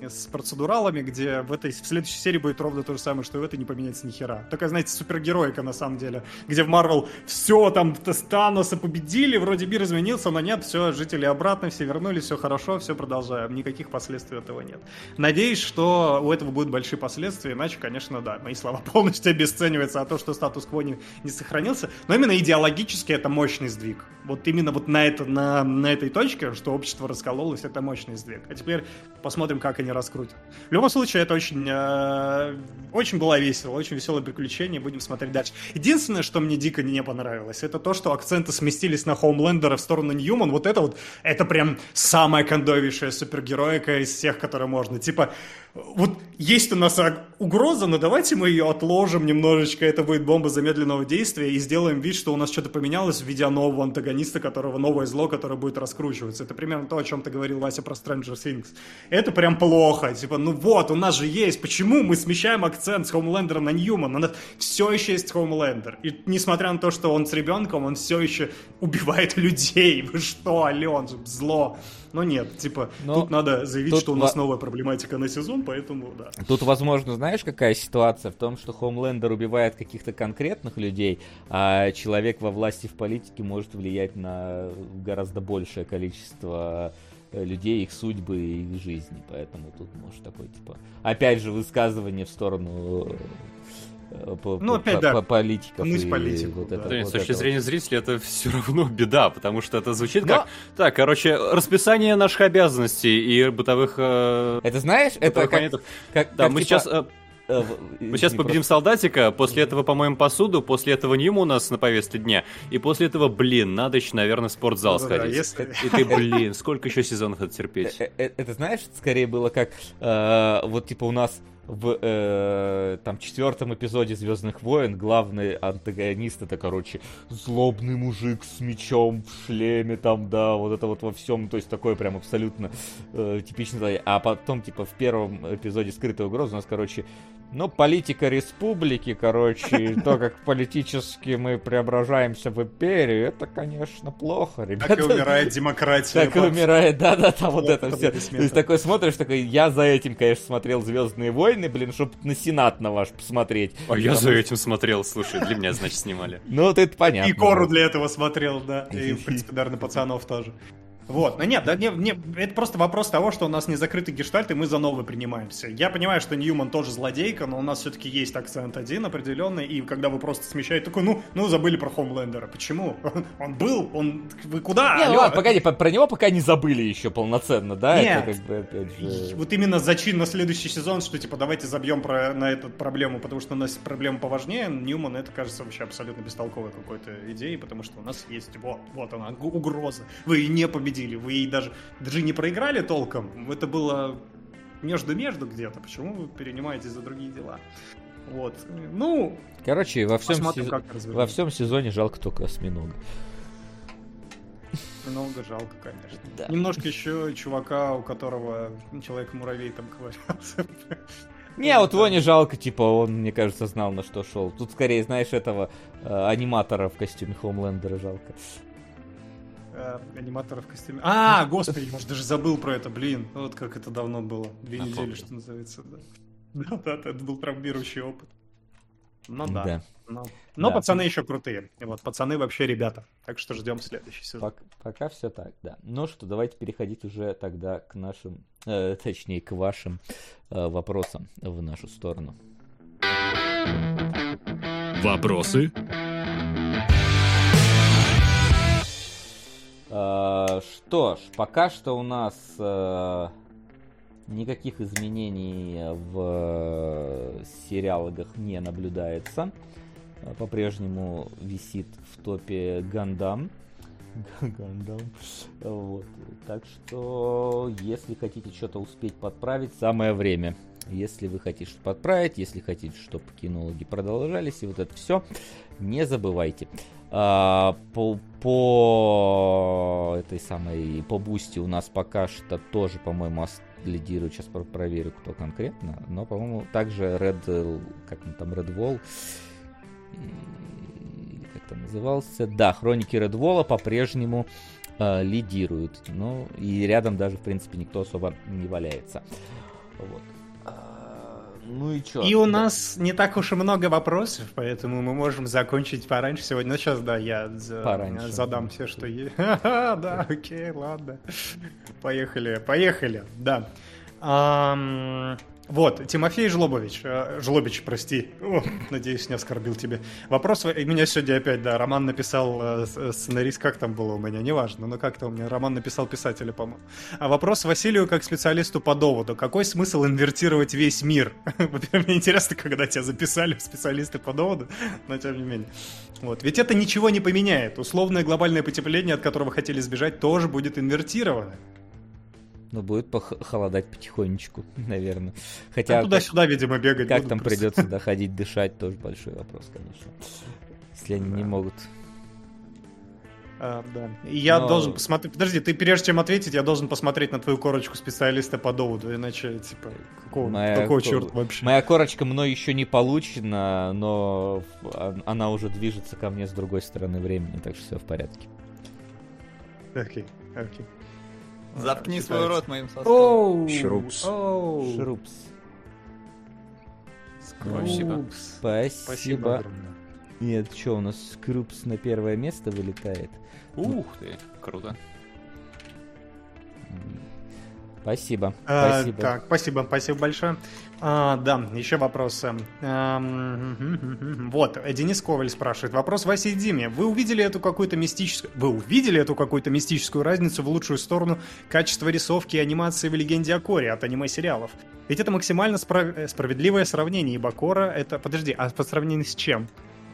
[SPEAKER 3] с процедуралами, где в этой в следующей серии будет ровно то же самое, что и в этой не поменяется ни хера. Такая, знаете, супергеройка на самом деле, где в Марвел все там Таноса победили, вроде мир изменился, но нет, все, жители обратно, все вернулись, все хорошо, все продолжаем. Никаких последствий этого нет. Надеюсь, что у этого будут большие последствия, иначе, конечно, да, мои слова полностью обесцениваются, а то, что статус-кво не, не сохранился. Но именно идеологически это мощный сдвиг. Вот именно вот на, это, на, на этой точке, что общество раскололось, это мощный сдвиг. А теперь посмотрим, как они раскрутят. В любом случае, это очень, э, очень было весело, очень веселое приключение, будем смотреть дальше. Единственное, что мне дико не понравилось, это то, что акценты сместились на Хоумлендера в сторону Ньюман. Вот это вот, это прям самая кондовейшая супергероика из всех, которые можно. Типа, вот есть у нас угроза, но давайте мы ее отложим немножечко, это будет бомба замедленного действия, и сделаем вид, что у нас что-то поменялось, введя нового антагониста, которого новое зло, которое будет раскручиваться. Это примерно то, о чем ты говорил, Вася, про Stranger Things. Это прям плохо. Типа, ну вот, у нас же есть. Почему мы смещаем акцент с Хоумлендера на Ньюман? У нас все еще есть Хоумлендер. И несмотря на то, что он с ребенком, он все еще убивает людей. Вы что, Ален, зло. Но нет, типа, Но тут надо заявить, тут что у нас новая проблематика на сезон, поэтому да.
[SPEAKER 2] Тут, возможно, знаешь, какая ситуация в том, что Хомлендер убивает каких-то конкретных людей, а человек во власти в политике может влиять на гораздо большее количество э, людей, их судьбы и их жизни. Поэтому тут может такой, типа, опять же, высказывание в сторону Э,
[SPEAKER 3] по, ну, опять, по, да. по
[SPEAKER 2] политиков.
[SPEAKER 3] и политику, вот
[SPEAKER 4] да. это, вот с точки это зрения вот. зрителя это все равно беда, потому что это звучит Но... как... Так, короче, расписание наших обязанностей и бытовых... Э...
[SPEAKER 2] Это знаешь, это как,
[SPEAKER 4] как... Да, как, мы типа... сейчас... Э... э мы сейчас победим солдатика, после этого помоем посуду, после этого Ньюма у нас на повестке дня, и после этого, блин, надо еще, наверное, в спортзал ну, сходить. Да, если... И ты, блин, сколько еще сезонов это терпеть?
[SPEAKER 2] Э, это, знаешь, скорее было как, вот типа у нас в э, там четвертом эпизоде Звездных войн главный антагонист это, короче, злобный мужик с мечом в шлеме, там, да, вот это вот во всем, то есть такой прям абсолютно э, типичный. А потом, типа, в первом эпизоде скрытой угрозы у нас, короче, ну, политика республики, короче, то, как политически мы преображаемся в империю, это, конечно, плохо, ребята.
[SPEAKER 3] Так и умирает демократия.
[SPEAKER 2] Так и умирает, да-да-да, вот это все. То есть такой смотришь, такой, я за этим, конечно, смотрел «Звездные войны», блин, чтобы на Сенат на ваш посмотреть.
[SPEAKER 4] А я за этим смотрел, слушай, для меня, значит, снимали.
[SPEAKER 2] Ну, вот это понятно.
[SPEAKER 3] И Кору для этого смотрел, да, и, в принципе, наверное, пацанов тоже. Вот, но нет, да, не, не, это просто вопрос того, что у нас не закрытый гештальт, и мы за новый принимаемся. Я понимаю, что Ньюман тоже злодейка, но у нас все-таки есть акцент один определенный, и когда вы просто смещаете, такой, ну, ну, забыли про Хомлендера. Почему? Он был, он, вы куда?
[SPEAKER 2] Не, ладно, погоди, про него пока не забыли еще полноценно, да?
[SPEAKER 3] Нет, это как бы, опять же... вот именно зачин на следующий сезон, что, типа, давайте забьем про, на эту проблему, потому что у нас проблема поважнее, Ньюман, это кажется вообще абсолютно бестолковой какой-то идеей, потому что у нас есть, вот, вот она, угроза. Вы не победили победили, вы ей даже, даже не проиграли толком, это было между-между где-то, почему вы перенимаете за другие дела? Вот, ну...
[SPEAKER 2] Короче, во всем, сез... во всем сезоне жалко только осьминога.
[SPEAKER 3] Много жалко, конечно. Да. Немножко еще чувака, у которого человек-муравей там ковырялся.
[SPEAKER 2] Не, вот его не жалко, типа, он, мне кажется, знал, на что шел. Тут скорее, знаешь, этого э, аниматора в костюме Хоумлендера жалко
[SPEAKER 3] э, аниматора в костюме. А, господи, я даже забыл про это, блин. Вот как это давно было. Две недели, что называется. Да, да, да, это был травмирующий опыт. Ну да.
[SPEAKER 2] Да.
[SPEAKER 3] Но, но
[SPEAKER 2] Да.
[SPEAKER 3] пацаны еще крутые. И вот пацаны вообще ребята. Так что ждем следующий сезон.
[SPEAKER 2] Пок- пока все так, да. Ну что, давайте переходить уже тогда к нашим, э, точнее, к вашим э, вопросам в нашу сторону.
[SPEAKER 6] Вопросы?
[SPEAKER 2] Э, Что ж, пока что у нас э, никаких изменений в э, сериалогах не наблюдается. По-прежнему висит в топе Гандам. Гандам. Вот. Так что, если хотите что-то успеть подправить, самое время. Если вы хотите что-то подправить, если хотите, чтобы кинологи продолжались, и вот это все, не забывайте. А, по, по этой самой, по Boosty у нас пока что тоже, по-моему, лидирует, сейчас про- проверю, кто конкретно, но, по-моему, также Red, как он там, Red Wall, как там назывался, да, Хроники Red Wall по-прежнему э, лидируют, ну, и рядом даже, в принципе, никто особо не валяется. Вот. Ну и чё?
[SPEAKER 3] И у
[SPEAKER 2] Да.
[SPEAKER 3] нас не так уж и много вопросов, поэтому мы можем закончить пораньше сегодня. Ну, сейчас, да, я за-
[SPEAKER 2] Пораньше.
[SPEAKER 3] задам все, что есть. Да, окей, ладно. Поехали, поехали, да. Вот, Тимофей Жлобович, э, Жлобич, прости, О, надеюсь, не оскорбил тебя. Вопрос, и меня сегодня опять, да, Роман написал, э, с- сценарист, как там было у меня, неважно, но как-то у меня Роман написал писателя, по-моему. А вопрос Василию как специалисту по доводу. Какой смысл инвертировать весь мир? Мне интересно, когда тебя записали специалисты по доводу, но тем не менее. Вот. Ведь это ничего не поменяет. Условное глобальное потепление, от которого хотели сбежать, тоже будет инвертировано.
[SPEAKER 2] Ну, будет пох- холодать потихонечку, наверное.
[SPEAKER 3] А
[SPEAKER 2] Хотя, как,
[SPEAKER 3] туда-сюда, видимо, бегать
[SPEAKER 2] как там
[SPEAKER 3] просто.
[SPEAKER 2] придется доходить, дышать, тоже большой вопрос, конечно. Если они не
[SPEAKER 3] Да.
[SPEAKER 2] могут.
[SPEAKER 3] А, да. И я
[SPEAKER 2] Но-
[SPEAKER 3] должен посмотреть... Подожди, ты прежде чем ответить, я должен посмотреть на твою корочку специалиста по доводу, иначе, типа, какого,
[SPEAKER 2] Моя
[SPEAKER 3] какого
[SPEAKER 2] ко-
[SPEAKER 3] черта вообще?
[SPEAKER 2] Моя корочка мной еще не получена, но а- она уже движется ко мне с другой стороны времени, так что все в порядке.
[SPEAKER 3] Окей, окей.
[SPEAKER 5] Заткни свой рот моим соском.
[SPEAKER 3] Оу,
[SPEAKER 1] Шрупс.
[SPEAKER 2] Шрупс.
[SPEAKER 4] Спасибо.
[SPEAKER 3] Шрупс.
[SPEAKER 2] Спасибо. Нет, что, у нас Скрупс на первое место вылетает?
[SPEAKER 4] Ух ты, круто.
[SPEAKER 2] Спасибо.
[SPEAKER 3] А,
[SPEAKER 2] Спасибо.
[SPEAKER 3] Так, спасибо, спасибо большое. А, да, еще мгм, мгм, мгм. Вот, Денис Коваль спрашивает. Вопрос Васе и Диме. Вы увидели эту какую-то мистическую... Вы увидели эту какую-то мистическую разницу в лучшую сторону качества рисовки и анимации в «Легенде о Коре» от аниме-сериалов? Ведь это максимально справ- э, справедливое сравнение, ибо Кора это... Подожди, а по сравнению с чем?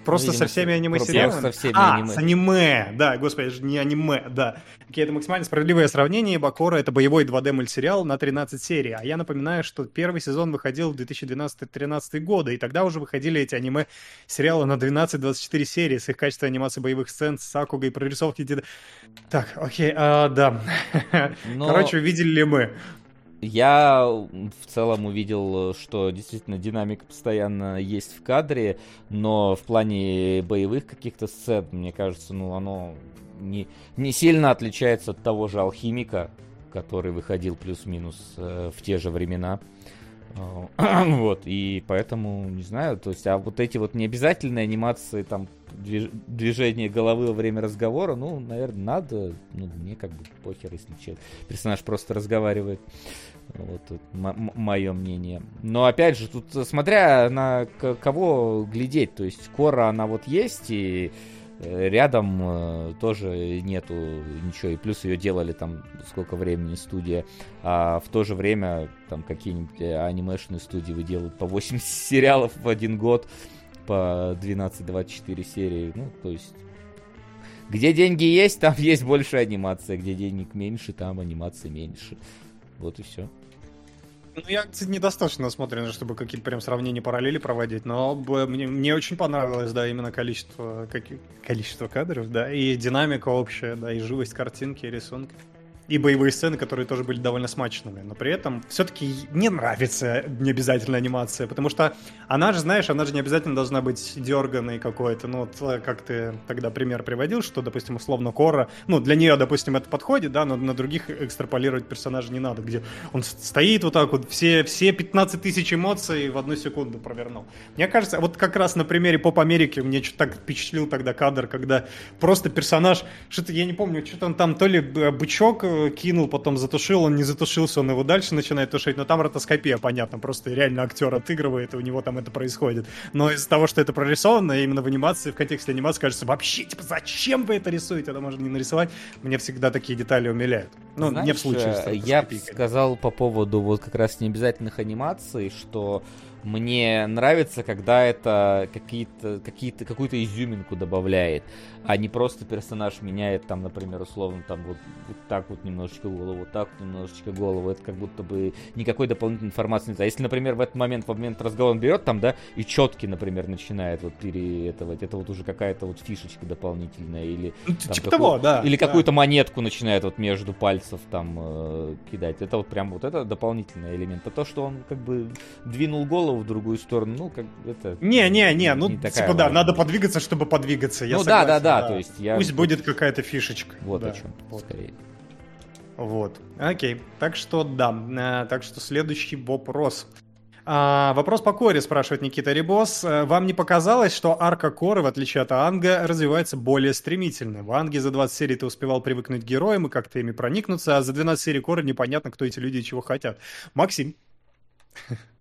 [SPEAKER 3] Просто
[SPEAKER 2] видимо,
[SPEAKER 3] со всеми
[SPEAKER 2] с-
[SPEAKER 3] аниме-сериалами?
[SPEAKER 2] просто со всеми
[SPEAKER 3] а,
[SPEAKER 2] аниме.
[SPEAKER 3] с аниме, да, господи, это же не аниме, да. Окей, это максимально справедливое сравнение, ибо Кора это боевой 2D мультсериал на 13 серий. А я напоминаю, что первый сезон выходил в 2012-2013 годы, и тогда уже выходили эти аниме-сериалы на 12-24 серии с их качеством анимации боевых сцен, с Сакугой, прорисовки. Так, окей, а, да.
[SPEAKER 2] Но-
[SPEAKER 3] Короче, увидели ли мы?
[SPEAKER 2] Я в целом увидел, что действительно динамика постоянно есть в кадре, но в плане боевых каких-то сцен, мне кажется, ну оно не, не сильно отличается от того же алхимика, который выходил плюс-минус э, в те же времена. Э, Вот, и поэтому, не знаю, то есть, а вот эти вот необязательные анимации, там, движ- движение головы во время разговора, ну, наверное, надо, ну, мне как бы похер, если че- персонаж просто разговаривает. Вот мое мнение. Но опять же, тут э, смотря на кого глядеть, то есть Кора, она вот есть, и э, рядом э, тоже нету ничего, и плюс ее делали там сколько времени студия, а в то же время там какие-нибудь э, анимешные студии выделывают по 80 сериалов в один год, по 12-24 серии, ну, то есть где деньги есть, там есть больше анимации, где денег меньше, там анимации меньше. Вот и все.
[SPEAKER 3] Ну, я, кстати, недостаточно насмотрен, чтобы какие-то прям сравнения параллели проводить, но мне, мне очень понравилось, да, именно количество, каки- количество кадров, да, и динамика общая, да, и живость картинки, и рисунка. И боевые сцены, которые тоже были довольно смачными. Но при этом все-таки не нравится не обязательно анимация, потому что она же, знаешь, она же не обязательно должна быть дерганой какой-то. Ну, вот э, как ты тогда пример приводил, что, допустим, условно Кора, ну, для нее, допустим, это подходит, да, но на других экстраполировать персонажа не надо, где он стоит вот так вот, все, все 15 тысяч эмоций в одну секунду провернул. Мне кажется, вот как раз на примере Поп-Америки мне что-то так впечатлил тогда кадр, когда просто персонаж, что-то, я не помню, что-то он там то ли бычок э, кинул, потом затушил, он не затушился, он его дальше начинает тушить, но там ротоскопия, понятно, просто реально актер отыгрывает, и у него там это происходит. Но из-за того, что это прорисовано, именно в анимации, в контексте анимации, кажется, вообще, типа, зачем вы это рисуете? Это можно не нарисовать. Мне всегда такие детали умиляют. Ну,
[SPEAKER 2] Знаешь,
[SPEAKER 3] не в случае с
[SPEAKER 2] э, Я сказал по поводу вот как раз необязательных анимаций, что мне нравится, когда это какие-то, какие-то, какую-то изюминку добавляет, а не просто персонаж меняет там, например, условно, там вот, вот так вот немножечко голову, вот так вот немножечко голову. Это как будто бы никакой дополнительной информации нет. А если, например, в этот момент, в момент разговора он берет там, да, и четки, например, начинает вот пере этого, это вот уже какая-то вот фишечка дополнительная или
[SPEAKER 3] Ну,
[SPEAKER 2] там
[SPEAKER 3] типа того, да.
[SPEAKER 2] или
[SPEAKER 3] да.
[SPEAKER 2] какую-то монетку начинает вот между пальцев там э, кидать. Это вот прям вот это дополнительный элемент. А то, что он как бы двинул голову в другую сторону, ну, как это...
[SPEAKER 3] Не-не-не, ну,
[SPEAKER 2] не
[SPEAKER 3] типа, да,
[SPEAKER 2] важная
[SPEAKER 3] надо подвигаться, чтобы подвигаться. Я
[SPEAKER 2] Ну да,
[SPEAKER 3] согласен,
[SPEAKER 2] да, да, то есть я-
[SPEAKER 3] Пусть будет какая-то фишечка.
[SPEAKER 2] Вот
[SPEAKER 3] да.
[SPEAKER 2] о чем,
[SPEAKER 3] Вот.
[SPEAKER 2] скорее.
[SPEAKER 3] Вот. Окей. Так что да. Э, Так что следующий вопрос. А, вопрос по Коре, спрашивает Никита Рибос. Э, Вам не показалось, что арка Коры, в отличие от Анга, развивается более стремительно? В Анге за 20 серий ты успевал привыкнуть к героям и как-то ими проникнуться, а за 12 серий Коры непонятно, кто эти люди и чего хотят. Максим.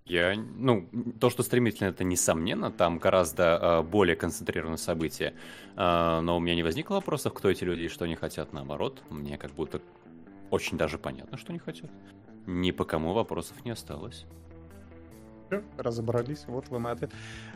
[SPEAKER 4] Я, ну, то, что стремительно, это несомненно, там гораздо э, более концентрированное событие. Э, но у меня не возникло вопросов, кто эти люди и что они хотят. Наоборот, мне как будто очень даже понятно, что они хотят. Ни по кому вопросов не осталось.
[SPEAKER 3] Разобрались, вот вам ответ.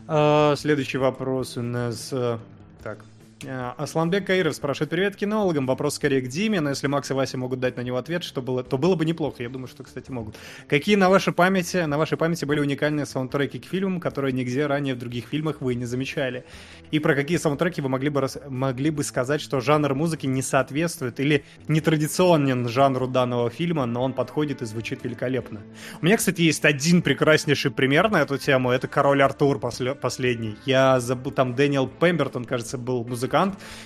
[SPEAKER 3] А, Следующий вопрос у нас... э, Так. А, Асланбек Каиров спрашивает, привет кинологам, вопрос скорее к Диме, но если Макс и Вася могут дать на него ответ, что было, то было бы неплохо, я думаю, что, кстати, могут. Какие на вашей памяти, на вашей памяти были уникальные саундтреки к фильмам, которые нигде ранее в других фильмах вы не замечали? И про какие саундтреки вы могли бы, могли бы сказать, что жанр музыки не соответствует или нетрадиционен жанру данного фильма, но он подходит и звучит великолепно? У меня, кстати, есть один прекраснейший пример на эту тему. Это «Король Артур» после- последний. Я забыл, там Дэниел Пембертон, кажется, был музыкант,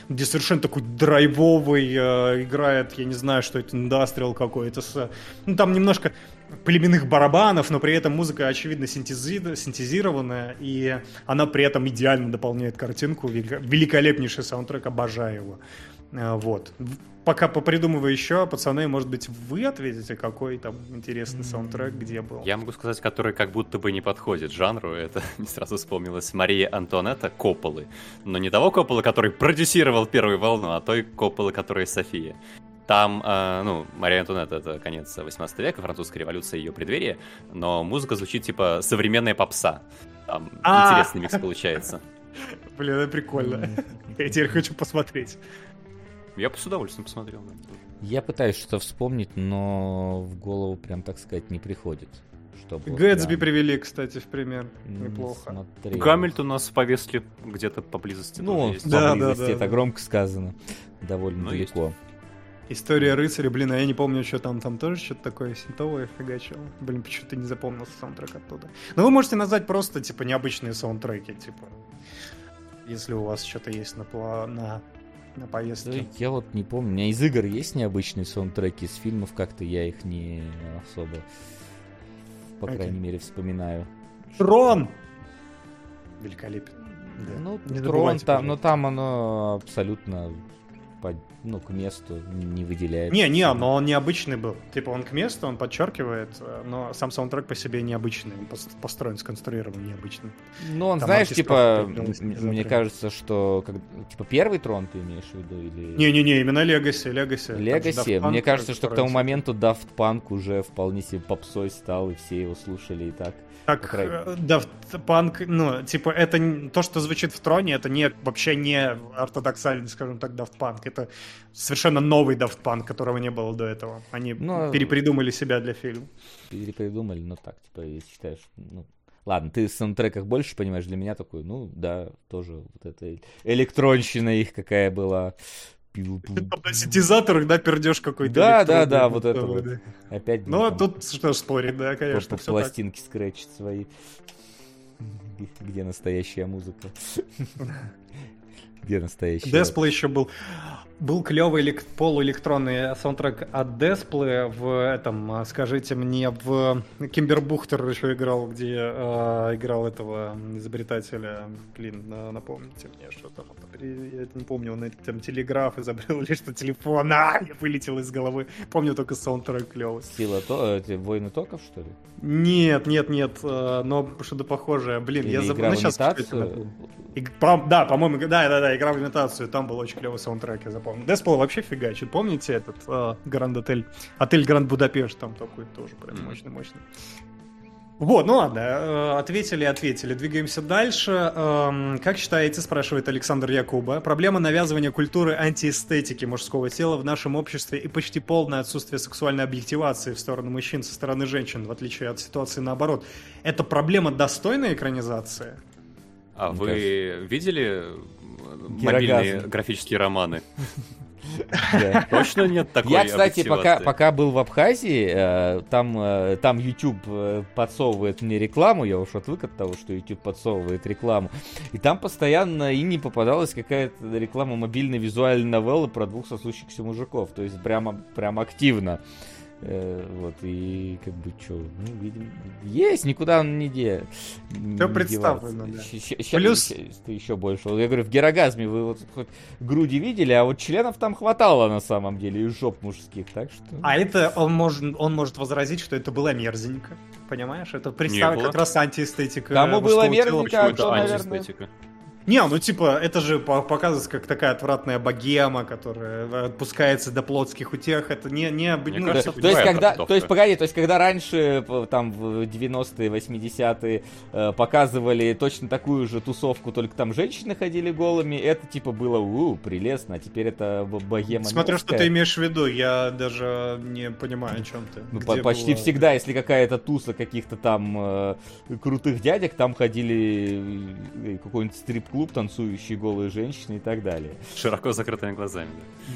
[SPEAKER 3] где совершенно такой драйвовый э, играет, я не знаю, что это, индастриал какой-то. с- ну, там немножко племенных барабанов, но при этом музыка, очевидно, синтези- синтезированная, и она при этом идеально дополняет картинку. Великолепнейший саундтрек, обожаю его. Э, Вот. Пока попридумываю еще, пацаны, может быть, вы ответите, какой там интересный саундтрек, где был.
[SPEAKER 4] Я могу сказать, который как будто бы не подходит жанру. Это не сразу вспомнилась Мария Антуанетта Копполы. Но не того Коппола, который продюсировал первую волну, а той Копполы, которая София. Там, э, ну, Мария Антуанетта это конец 18 века, французская революция, ее преддверие, но музыка звучит типа современная попса. Там
[SPEAKER 3] А!
[SPEAKER 4] интересный микс получается.
[SPEAKER 3] Блин, это прикольно. Я теперь хочу посмотреть.
[SPEAKER 4] Я бы с удовольствием посмотрел.
[SPEAKER 2] Я пытаюсь что-то вспомнить, но в голову прям, так сказать, не приходит. Чтобы
[SPEAKER 3] Гэтсби
[SPEAKER 2] прям
[SPEAKER 3] привели, кстати, в пример.
[SPEAKER 2] не
[SPEAKER 3] Неплохо.
[SPEAKER 2] смотрел.
[SPEAKER 4] Гамильтон у нас в повестке где-то поблизости
[SPEAKER 2] Ну,
[SPEAKER 4] есть.
[SPEAKER 3] Да,
[SPEAKER 2] поблизости,
[SPEAKER 3] да, да,
[SPEAKER 2] это
[SPEAKER 3] да.
[SPEAKER 2] громко сказано. Довольно
[SPEAKER 4] Ну,
[SPEAKER 2] далеко.
[SPEAKER 3] История рыцаря, блин, а я не помню, что там, там тоже что-то такое синтовое фигачило. Блин, почему-то не запомнился саундтрек оттуда. Но вы можете назвать просто, типа, необычные саундтреки, типа, если у вас что-то есть на, пла- на, на
[SPEAKER 2] Да,
[SPEAKER 3] повестке.
[SPEAKER 2] Я вот не помню. У меня из игр есть необычные саундтреки, из фильмов как-то я их не особо, по
[SPEAKER 3] Окей.
[SPEAKER 2] крайней мере, вспоминаю.
[SPEAKER 3] Трон! Великолепен. Да.
[SPEAKER 2] Ну,
[SPEAKER 3] Не
[SPEAKER 2] Трон там, но там оно абсолютно по- ну, к месту не выделяется.
[SPEAKER 3] Не, не, но он необычный был. Типа он к месту, он подчеркивает, э, но сам саундтрек по себе необычный. Он пос- построен, сконструирован необычно.
[SPEAKER 2] Ну, он,
[SPEAKER 3] Там
[SPEAKER 2] знаешь, типа, мне кажется, что, как, типа, первый трон ты имеешь в виду, или...
[SPEAKER 3] Не-не-не, именно Легаси, Легаси.
[SPEAKER 2] Легаси, мне кажется, что к тому моменту Daft Punk уже вполне себе попсой стал, и все его слушали и так.
[SPEAKER 3] Э, Daft Punk, ну, типа, это то, что звучит в троне, это не вообще не ортодоксальный, скажем так, Daft Punk. Это совершенно новый Daft Punk, которого не было до этого. Они
[SPEAKER 2] Ну,
[SPEAKER 3] перепридумали себя для фильма.
[SPEAKER 2] Перепридумали, ну так, типа, если считаешь, ну... Ладно, ты в саундтреках больше понимаешь, для меня такой, ну да, тоже вот эта электронщина их какая была.
[SPEAKER 3] Там на синтезаторах, да, пердеж какой-то.
[SPEAKER 2] Да, да, да, вот это вот. Опять
[SPEAKER 3] Ну, а тут что спорить, да, конечно, так.
[SPEAKER 2] пластинки скретчит свои. Где настоящая музыка? Где настоящая?
[SPEAKER 3] Десплей еще был. Был клевый полуэлектронный саундтрек от Десплея в этом, а, скажите мне, в Кимбербухтер еще играл, где э, играл этого изобретателя, блин, на- напомните мне, что там, я не помню, он там телеграф изобрел или что, телефон, а, я вылетел из головы, помню только саундтрек клевый.
[SPEAKER 2] Сила то, эти войны токов, что ли?
[SPEAKER 3] Нет, нет, нет, э, но что-то похожее, блин, я
[SPEAKER 2] Или
[SPEAKER 3] забыл,
[SPEAKER 2] игра
[SPEAKER 3] ну сейчас? И, да, по-моему, да, да, да, игра в имитацию, там был очень клевый саундтрек, я запомнил. Деспол вообще фигачит, помните этот э, Гранд Отель? Отель Гранд Будапешт, там такой тоже прям мощный-мощный. Вот, ну ладно, э, ответили, ответили. Двигаемся дальше. Эм, Как считаете, спрашивает Александр Якуба, проблема навязывания культуры антиэстетики мужского тела в нашем обществе и почти полное отсутствие сексуальной объективации в сторону мужчин со стороны женщин, в отличие от ситуации наоборот. Это проблема достойной экранизации?
[SPEAKER 4] А
[SPEAKER 2] Мне
[SPEAKER 4] вы видели э. Мобильные графические романы? Точно нет такой
[SPEAKER 2] Я, кстати, пока был в Абхазии, э, там, э, там YouTube э, подсовывает мне рекламу, я уж отвык от того, что YouTube подсовывает рекламу, и там постоянно и не попадалась какая-то реклама мобильной визуальной новеллы про двух сосущихся мужиков, то есть прямо, прям активно. Э, Вот, и как бы что, ну, видимо, есть, никуда он не де. не
[SPEAKER 3] Всё представлено, да. Плюс-
[SPEAKER 2] ты еще больше. Я говорю, в Герогазме вы вот хоть груди видели, а вот членов там хватало на самом деле, и жоп мужских, так что...
[SPEAKER 3] А это он может, он может возразить, что это было мерзенько. Понимаешь? Это представь,
[SPEAKER 4] было.
[SPEAKER 3] как раз антиэстетика.
[SPEAKER 2] Кому было
[SPEAKER 3] мужского тела.
[SPEAKER 2] мерзенько, а
[SPEAKER 4] это
[SPEAKER 2] то, наверное,
[SPEAKER 4] антиэстетика?
[SPEAKER 3] Не, ну типа, это же по- показывается как такая отвратная богема, которая отпускается до плотских утех. Это не... не
[SPEAKER 4] Мне
[SPEAKER 3] ну,
[SPEAKER 4] кажется,
[SPEAKER 3] типа,
[SPEAKER 2] то есть, когда, то есть, погоди, то есть, когда раньше, п- там, в 90-е, 80-е, э, показывали точно такую же тусовку, только там женщины ходили голыми, это, типа, было, у, прелестно, а теперь это богема
[SPEAKER 3] Смотря что ты имеешь в виду, я даже не понимаю, о чем ты.
[SPEAKER 2] Ну, по- почти
[SPEAKER 3] было-
[SPEAKER 2] всегда, если какая-то туса каких-то там э, крутых дядек, там ходили э, какой-нибудь стрип-клуб, танцующие голые женщины и так далее.
[SPEAKER 4] Широко закрытыми глазами.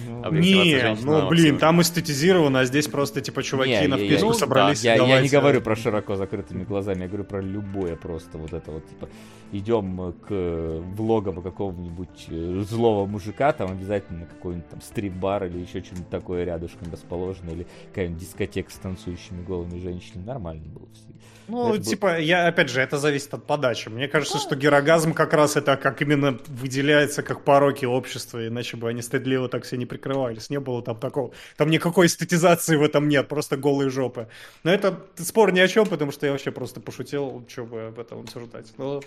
[SPEAKER 2] Ну,
[SPEAKER 4] да.
[SPEAKER 3] Не, ну блин, там эстетизировано, а здесь просто типа чуваки
[SPEAKER 2] Не,
[SPEAKER 3] на
[SPEAKER 2] я-
[SPEAKER 3] вписку
[SPEAKER 2] я-
[SPEAKER 3] собрались.
[SPEAKER 2] Я, я
[SPEAKER 3] давайте.
[SPEAKER 2] не говорю про широко закрытыми глазами, я говорю про любое просто вот это вот, типа, идем к влогам какого-нибудь э, злого мужика, там обязательно какой-нибудь там стрип-бар или еще что-нибудь такое рядышком расположено, или какая-нибудь дискотека с танцующими голыми женщинами, нормально было все.
[SPEAKER 3] Ну,
[SPEAKER 2] Это
[SPEAKER 3] типа, я, опять же, это зависит от подачи. Мне кажется, что герогазм как раз это как именно выделяется как пороки общества, иначе бы они стыдливо так все не прикрывались. Не было там такого. Там никакой эстетизации в этом нет, просто голые жопы. Но это спор ни о чем, потому что я вообще просто пошутил, что бы об этом обсуждать. Но,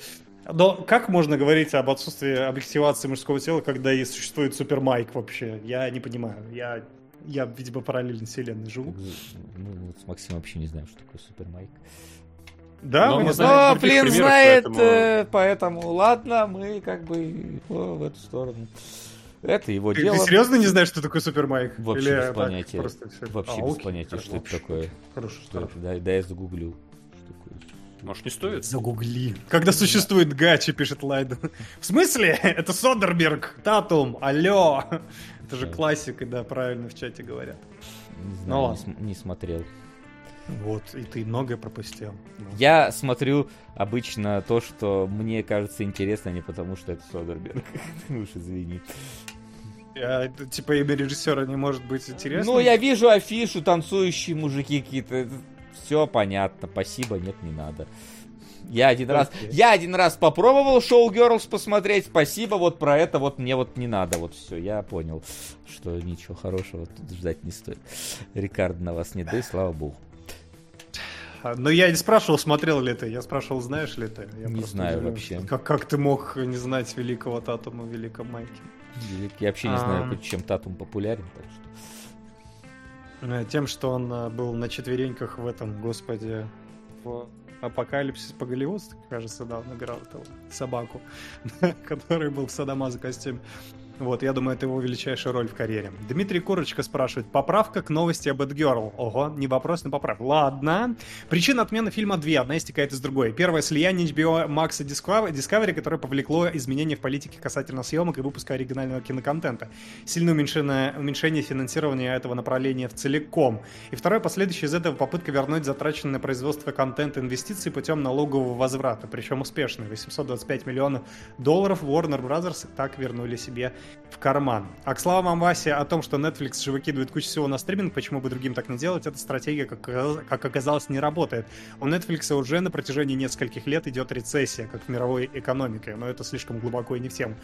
[SPEAKER 3] но как можно говорить об отсутствии объективации мужского тела, когда и существует супермайк вообще? Я не понимаю. Я, я видимо, параллельной вселенной живу.
[SPEAKER 2] Ну, вот с Максимом вообще не знаем, что такое супермайк.
[SPEAKER 3] Да,
[SPEAKER 4] Но мы
[SPEAKER 3] не
[SPEAKER 4] знаем?
[SPEAKER 2] Ну, блин,
[SPEAKER 4] примеров,
[SPEAKER 2] знает,
[SPEAKER 4] поэтому-
[SPEAKER 2] э, поэтому ладно, мы как бы о, в эту сторону. Это его
[SPEAKER 3] Ты,
[SPEAKER 2] дело.
[SPEAKER 3] ты серьезно не знаешь, что такое супермайк?
[SPEAKER 2] Вообще
[SPEAKER 3] Или
[SPEAKER 2] без
[SPEAKER 3] так
[SPEAKER 2] понятия.
[SPEAKER 3] просто?
[SPEAKER 2] Вообще
[SPEAKER 3] А,
[SPEAKER 2] без
[SPEAKER 3] окей,
[SPEAKER 2] понятия,
[SPEAKER 3] хорошо,
[SPEAKER 2] что это такое.
[SPEAKER 3] Хорошо,
[SPEAKER 2] Что это? Да, да я загуглю. Что такое.
[SPEAKER 4] Может, не стоит?
[SPEAKER 3] Загугли. Когда существует гачи, пишет Лайден. В смысле? Это Содерберг, Татум, алло. Это же классика, да, правильно в чате говорят.
[SPEAKER 2] Не
[SPEAKER 3] Ну
[SPEAKER 2] знаю, не,
[SPEAKER 3] ладно.
[SPEAKER 2] см- не смотрел.
[SPEAKER 3] Вот, и ты многое пропустил. Ну.
[SPEAKER 2] Я смотрю обычно то, что мне кажется интересно, а не потому, что это Содерберг. Уж извини.
[SPEAKER 3] А, это, типа имя режиссера не может быть интересным?
[SPEAKER 2] Ну, я вижу афишу, танцующие мужики какие-то. Все понятно. Спасибо, нет, не надо. Я один раз, я один раз попробовал шоу Girls посмотреть. Спасибо, вот про это вот мне вот не надо. Вот все, я понял, что ничего хорошего тут ждать не стоит. Рикард на вас не дай, слава богу.
[SPEAKER 3] А, Но я не спрашивал, смотрел ли ты. Я спрашивал, знаешь ли ты. Я
[SPEAKER 2] Не знаю
[SPEAKER 3] удивлен,
[SPEAKER 2] вообще.
[SPEAKER 3] Как, как ты мог не знать великого Татума, великом Майке?
[SPEAKER 2] Я вообще не знаю,
[SPEAKER 3] Ам.
[SPEAKER 2] чем Татум популярен, так что.
[SPEAKER 3] Э, Тем, что он э, был на четвереньках в этом, господи, в Апокалипсис по-голливудски, кажется, да, он играл этого собаку, который был в Садамаза костюме. Вот, я думаю, это его величайшая роль в карьере. Дмитрий Курочка спрашивает, поправка к новости об Эдгерл. Ого, не вопрос, но поправка. Ладно. Причина отмены фильма две, одна истекает из другой. Первое, слияние HBO Max и Discovery, которое повлекло изменения в политике касательно съемок и выпуска оригинального киноконтента. Сильное уменьшение, уменьшение финансирования этого направления в целиком. И второе, последующее из этого попытка вернуть затраченные на производство контента инвестиции путем налогового возврата, причем успешно. 825 миллионов долларов Warner Brothers так вернули себе в карман. А к словам Васи о том, что Netflix же выкидывает кучу всего на стриминг, почему бы другим так не делать, эта стратегия, как, как оказалось, не работает. У Netflix уже на протяжении нескольких лет идет рецессия, как в мировой экономике, но это слишком глубоко и не в тему.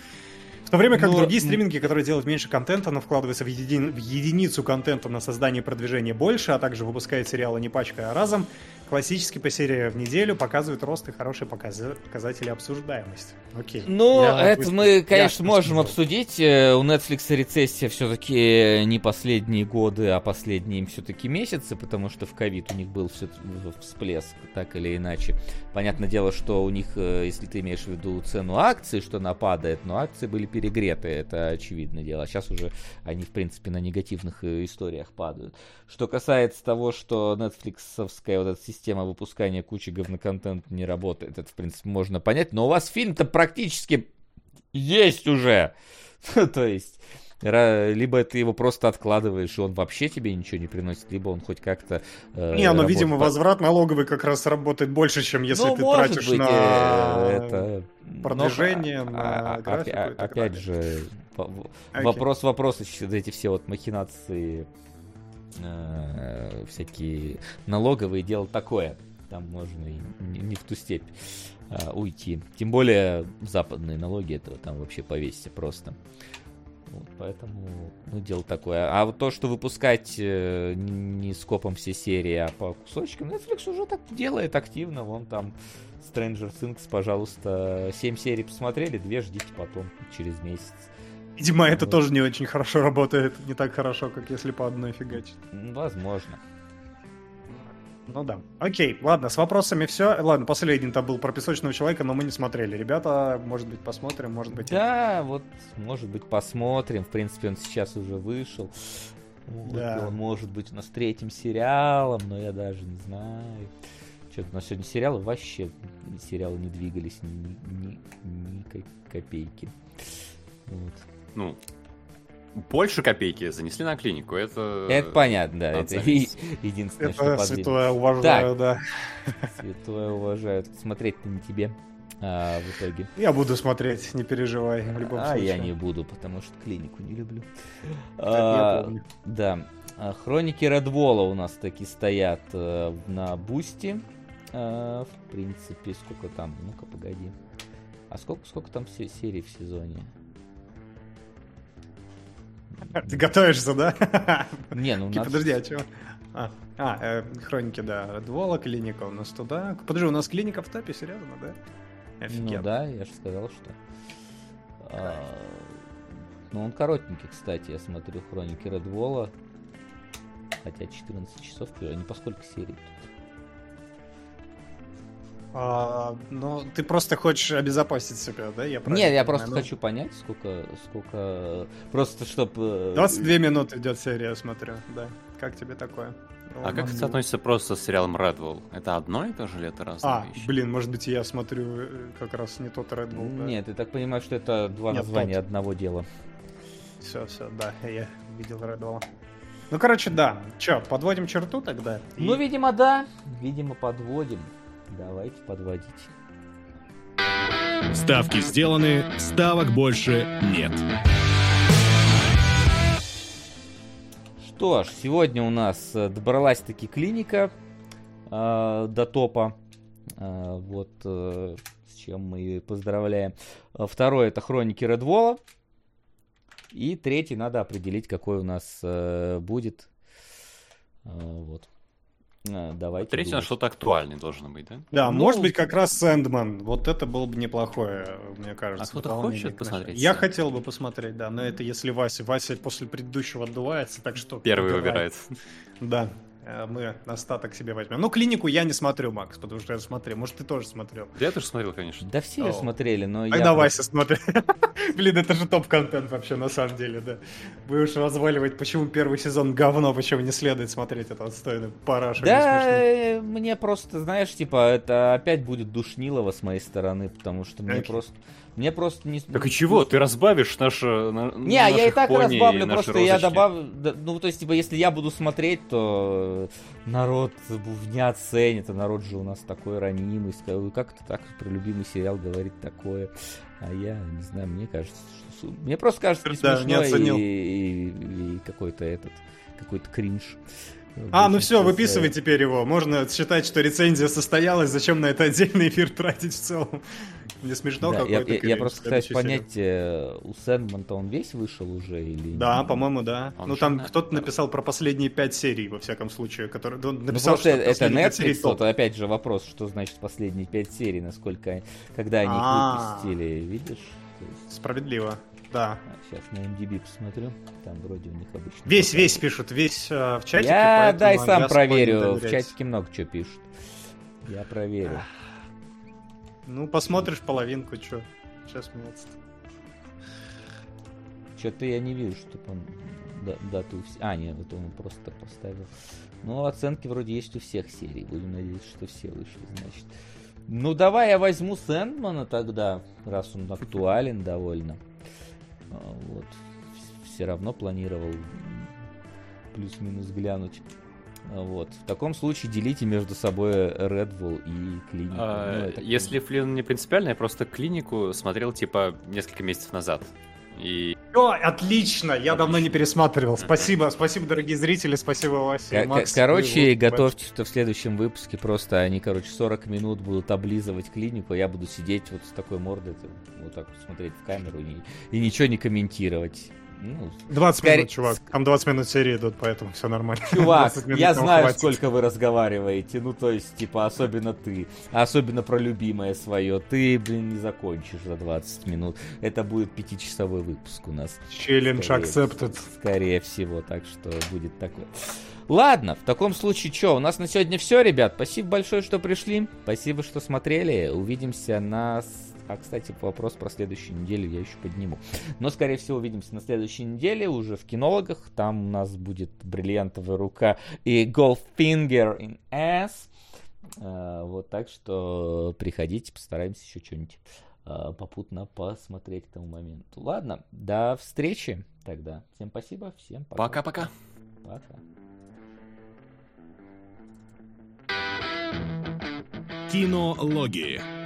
[SPEAKER 3] В то время как но... другие стриминги, которые делают меньше контента, но вкладываются в, еди... в единицу контента на создание и продвижение больше, а также выпускают сериалы не пачкой, а разом, классически по серии в неделю показывают рост и хорошие показатели обсуждаемости. Окей.
[SPEAKER 2] Ну, это вот мы, конечно, можем обсудить. Э, у Netflix рецессия все-таки не последние годы, а последние все-таки месяцы, потому что в ковид у них был все всплеск, так или иначе. Понятное дело, что у них, э, если ты имеешь в виду цену акций, что она падает, но акции были перегреты, это очевидное дело. сейчас уже они, в принципе, на негативных э, историях падают. Что касается того, что Netflixовская вот эта система выпускания кучи говноконтента не работает, это, в принципе, можно понять, но у вас фильм-то практически есть уже. То есть, либо ты его просто откладываешь, и он вообще тебе ничего не приносит, либо он хоть как-то...
[SPEAKER 3] Э, не, ну, видимо, возврат налоговый как раз работает больше, чем если ну, ты тратишь быть, на э, это... продвижение, но, на
[SPEAKER 2] а, графику. А, опять же, okay. вопрос, вопрос, эти все вот махинации э, всякие налоговые, дело такое. Там можно и не, не в ту степь э, уйти. Тем более западные налоги этого там вообще повесьте просто. Вот, поэтому, ну, дело такое. А вот то, что выпускать э, не скопом все серии, а по кусочкам, Netflix уже так делает активно. Вон там Stranger Things, пожалуйста, 7 серий посмотрели, две ждите потом, через месяц.
[SPEAKER 3] Видимо, это вот. тоже не очень хорошо работает. Не так хорошо, как если по одной фигачить.
[SPEAKER 2] Возможно.
[SPEAKER 3] Ну да. Окей, ладно, с вопросами все. Ладно, последний-то был про песочного человека, но мы не смотрели. Ребята, может быть, посмотрим, может быть.
[SPEAKER 2] Да, вот, может быть, посмотрим. В принципе, он сейчас уже вышел. Вот, да. Он может быть у нас третьим сериалом, но я даже не знаю. Что-то у нас сегодня сериалы вообще сериалы не двигались ни, ни, ни, ни копейки.
[SPEAKER 4] Вот ну, больше копейки занесли на клинику, это...
[SPEAKER 2] Это понятно, да, это единственное,
[SPEAKER 3] это что святое уважаю, так, да.
[SPEAKER 2] Святое уважаю, смотреть-то не тебе а, в итоге.
[SPEAKER 3] Я буду смотреть, не переживай, в любом
[SPEAKER 2] а
[SPEAKER 3] случае.
[SPEAKER 2] я не буду, потому что клинику не люблю. А, да. А, хроники Редвола у нас таки стоят э, на бусте. А, в принципе, сколько там? Ну-ка, погоди. А сколько, сколько там серий в сезоне?
[SPEAKER 3] Ты готовишься, да?
[SPEAKER 2] Не, ну...
[SPEAKER 3] Подожди, а чего? А, а э, хроники, да. Двола, клиника у нас туда. Подожди, у нас клиника в топе, серьезно, да?
[SPEAKER 2] Офигенно. Ну да, я же сказал, что... А, ну, он коротенький, кстати, я смотрю хроники Редвола. Хотя 14 часов, не по сколько серий тут.
[SPEAKER 3] А, ну, ты просто хочешь обезопасить себя, да?
[SPEAKER 2] Я Нет, я просто ну... хочу понять, сколько, сколько... Просто чтобы...
[SPEAKER 3] 22 э, минуты идет серия, смотрю, да. Как тебе такое?
[SPEAKER 4] А как это относится просто с сериалом Redwall? Это одно и то же или это разные
[SPEAKER 3] а, вещи? блин, может быть, я смотрю э, как раз не тот Redwall,
[SPEAKER 2] да? Нет, ты так понимаешь, что это два Нет, названия тот. одного дела.
[SPEAKER 3] Все, все, да, я видел Redwall. Ну, короче, да. Че, подводим черту тогда?
[SPEAKER 2] Ну, и... видимо, да. Видимо, подводим. Давайте подводить.
[SPEAKER 6] Ставки сделаны, ставок больше нет.
[SPEAKER 2] Что ж, сегодня у нас э, добралась таки клиника э, до топа. Э, вот э, с чем мы поздравляем. Второе это хроники Редвола. И третий надо определить, какой у нас э, будет. Э, вот. А, давайте.
[SPEAKER 4] Третий на что-то актуальный должен быть, да?
[SPEAKER 3] Да, ну, может быть, как раз Сэндман. Вот это было бы неплохое, мне кажется.
[SPEAKER 4] А кто-то хочет посмотреть?
[SPEAKER 3] Я хотел бы посмотреть, да, но это если Вася. Вася после предыдущего отдувается, так что...
[SPEAKER 4] Первый выбирает.
[SPEAKER 3] Да. Э, мы остаток себе возьмем. Ну, клинику я не смотрю, Макс, потому что я смотрю. Может, ты тоже смотрел.
[SPEAKER 4] Я тоже смотрел, конечно.
[SPEAKER 2] Да все
[SPEAKER 3] О.
[SPEAKER 2] смотрели, но
[SPEAKER 3] Тогда
[SPEAKER 2] я...
[SPEAKER 3] Вася смотрит. Блин, это же топ-контент вообще, на самом деле, да. Будешь разваливать, почему первый сезон говно, почему не следует смотреть это отстойный параш.
[SPEAKER 2] Да, э, мне просто, знаешь, типа, это опять будет душнилово с моей стороны, потому что мне просто... Мне просто не...
[SPEAKER 4] Так и чего? Ты разбавишь наше... на-
[SPEAKER 2] Не, я и так разбавлю,
[SPEAKER 4] и
[SPEAKER 2] просто я
[SPEAKER 4] розочки?
[SPEAKER 2] добавлю... да, Ну, то есть, типа, если я буду смотреть, то народ бувня ценит, а народ же у нас такой ранимый. Как ты так про любимый сериал говорит такое? А я, не знаю, мне кажется, что... Мне просто кажется не
[SPEAKER 3] Да, не
[SPEAKER 2] смешно
[SPEAKER 3] оценил.
[SPEAKER 2] и, и- и какой-то этот, какой-то кринж.
[SPEAKER 3] А, ну все, выписывай теперь его. Можно считать, что рецензия состоялась. Зачем на это отдельный эфир тратить в целом? Не смешно
[SPEAKER 2] Да, я,
[SPEAKER 3] какой-то
[SPEAKER 2] я- я
[SPEAKER 3] кринж.
[SPEAKER 2] просто пытаюсь понять, э, у Сэндмана-то он весь вышел уже или...
[SPEAKER 3] Да, по-моему, да.
[SPEAKER 4] Он
[SPEAKER 3] ну там
[SPEAKER 4] на-
[SPEAKER 3] кто-то написал про последние пять серий, во всяком случае, которые... Он
[SPEAKER 2] Ну
[SPEAKER 3] написал,
[SPEAKER 2] просто
[SPEAKER 3] что
[SPEAKER 2] это Netflix, вот опять же вопрос, что значит последние пять серий, насколько, когда они их
[SPEAKER 3] А.
[SPEAKER 2] выпустили, видишь? То
[SPEAKER 3] Справедливо, да.
[SPEAKER 2] сейчас на MDB посмотрю, там вроде у них обычно...
[SPEAKER 3] Весь,
[SPEAKER 2] показывают.
[SPEAKER 3] весь пишут, весь э, в чатике.
[SPEAKER 2] Я, дай сам
[SPEAKER 3] я
[SPEAKER 2] проверю, в чатике много чего пишут. Я проверю.
[SPEAKER 3] Ну, посмотришь половинку, что. Сейчас смеяться.
[SPEAKER 2] Что-то я не вижу, чтобы он да- дату... А, нет, вот он просто поставил. Ну, оценки вроде есть у всех серий. Будем надеяться, что все вышли, значит. Ну, давай я возьму Сэндмана тогда, раз он актуален довольно. А, Вот. Все равно планировал плюс-минус глянуть. А, Вот. В таком случае делите между собой Redwall и Клинику.
[SPEAKER 4] А,
[SPEAKER 2] Ну,
[SPEAKER 4] Если Флин не принципиально, я просто клинику смотрел типа несколько месяцев назад. И
[SPEAKER 3] О, отлично! Я давно не пересматривал. Спасибо, спасибо, дорогие зрители, спасибо, Вася.
[SPEAKER 2] ко-
[SPEAKER 3] Макс.
[SPEAKER 2] Короче,
[SPEAKER 3] вот
[SPEAKER 2] готовьтесь, что в следующем выпуске просто они, короче, 40 минут будут облизывать клинику, а я буду сидеть вот с такой мордой, вот так вот смотреть в камеру и, и ничего не комментировать. Ну,
[SPEAKER 3] 20
[SPEAKER 2] Скорее-
[SPEAKER 3] минут, чувак. Там 20 минут серии идут, поэтому все нормально.
[SPEAKER 2] чувак,
[SPEAKER 3] 20 минут
[SPEAKER 2] я знаю,
[SPEAKER 3] хватит.
[SPEAKER 2] сколько вы разговариваете, ну, то есть, типа, особенно ты, особенно про любимое свое, ты, блин, не закончишь за 20 минут. Это будет пятичасовой выпуск у нас.
[SPEAKER 3] Челлендж
[SPEAKER 2] Скорее-
[SPEAKER 3] accepted.
[SPEAKER 2] Скорее всего, так что будет такое. Ладно, в таком случае, что, у нас на сегодня все, ребят. Спасибо большое, что пришли. Спасибо, что смотрели. Увидимся на... А, кстати, вопрос про следующую неделю я еще подниму. Но, скорее всего, увидимся на следующей неделе уже в кинологах. Там у нас будет бриллиантовая рука и Goldfinger in Ass. А, Вот, так что приходите, постараемся еще что-нибудь а, попутно посмотреть к тому моменту. Ладно, до встречи тогда. Всем спасибо, всем пока.
[SPEAKER 4] пока-пока.
[SPEAKER 2] Пока.
[SPEAKER 6] Кинологии.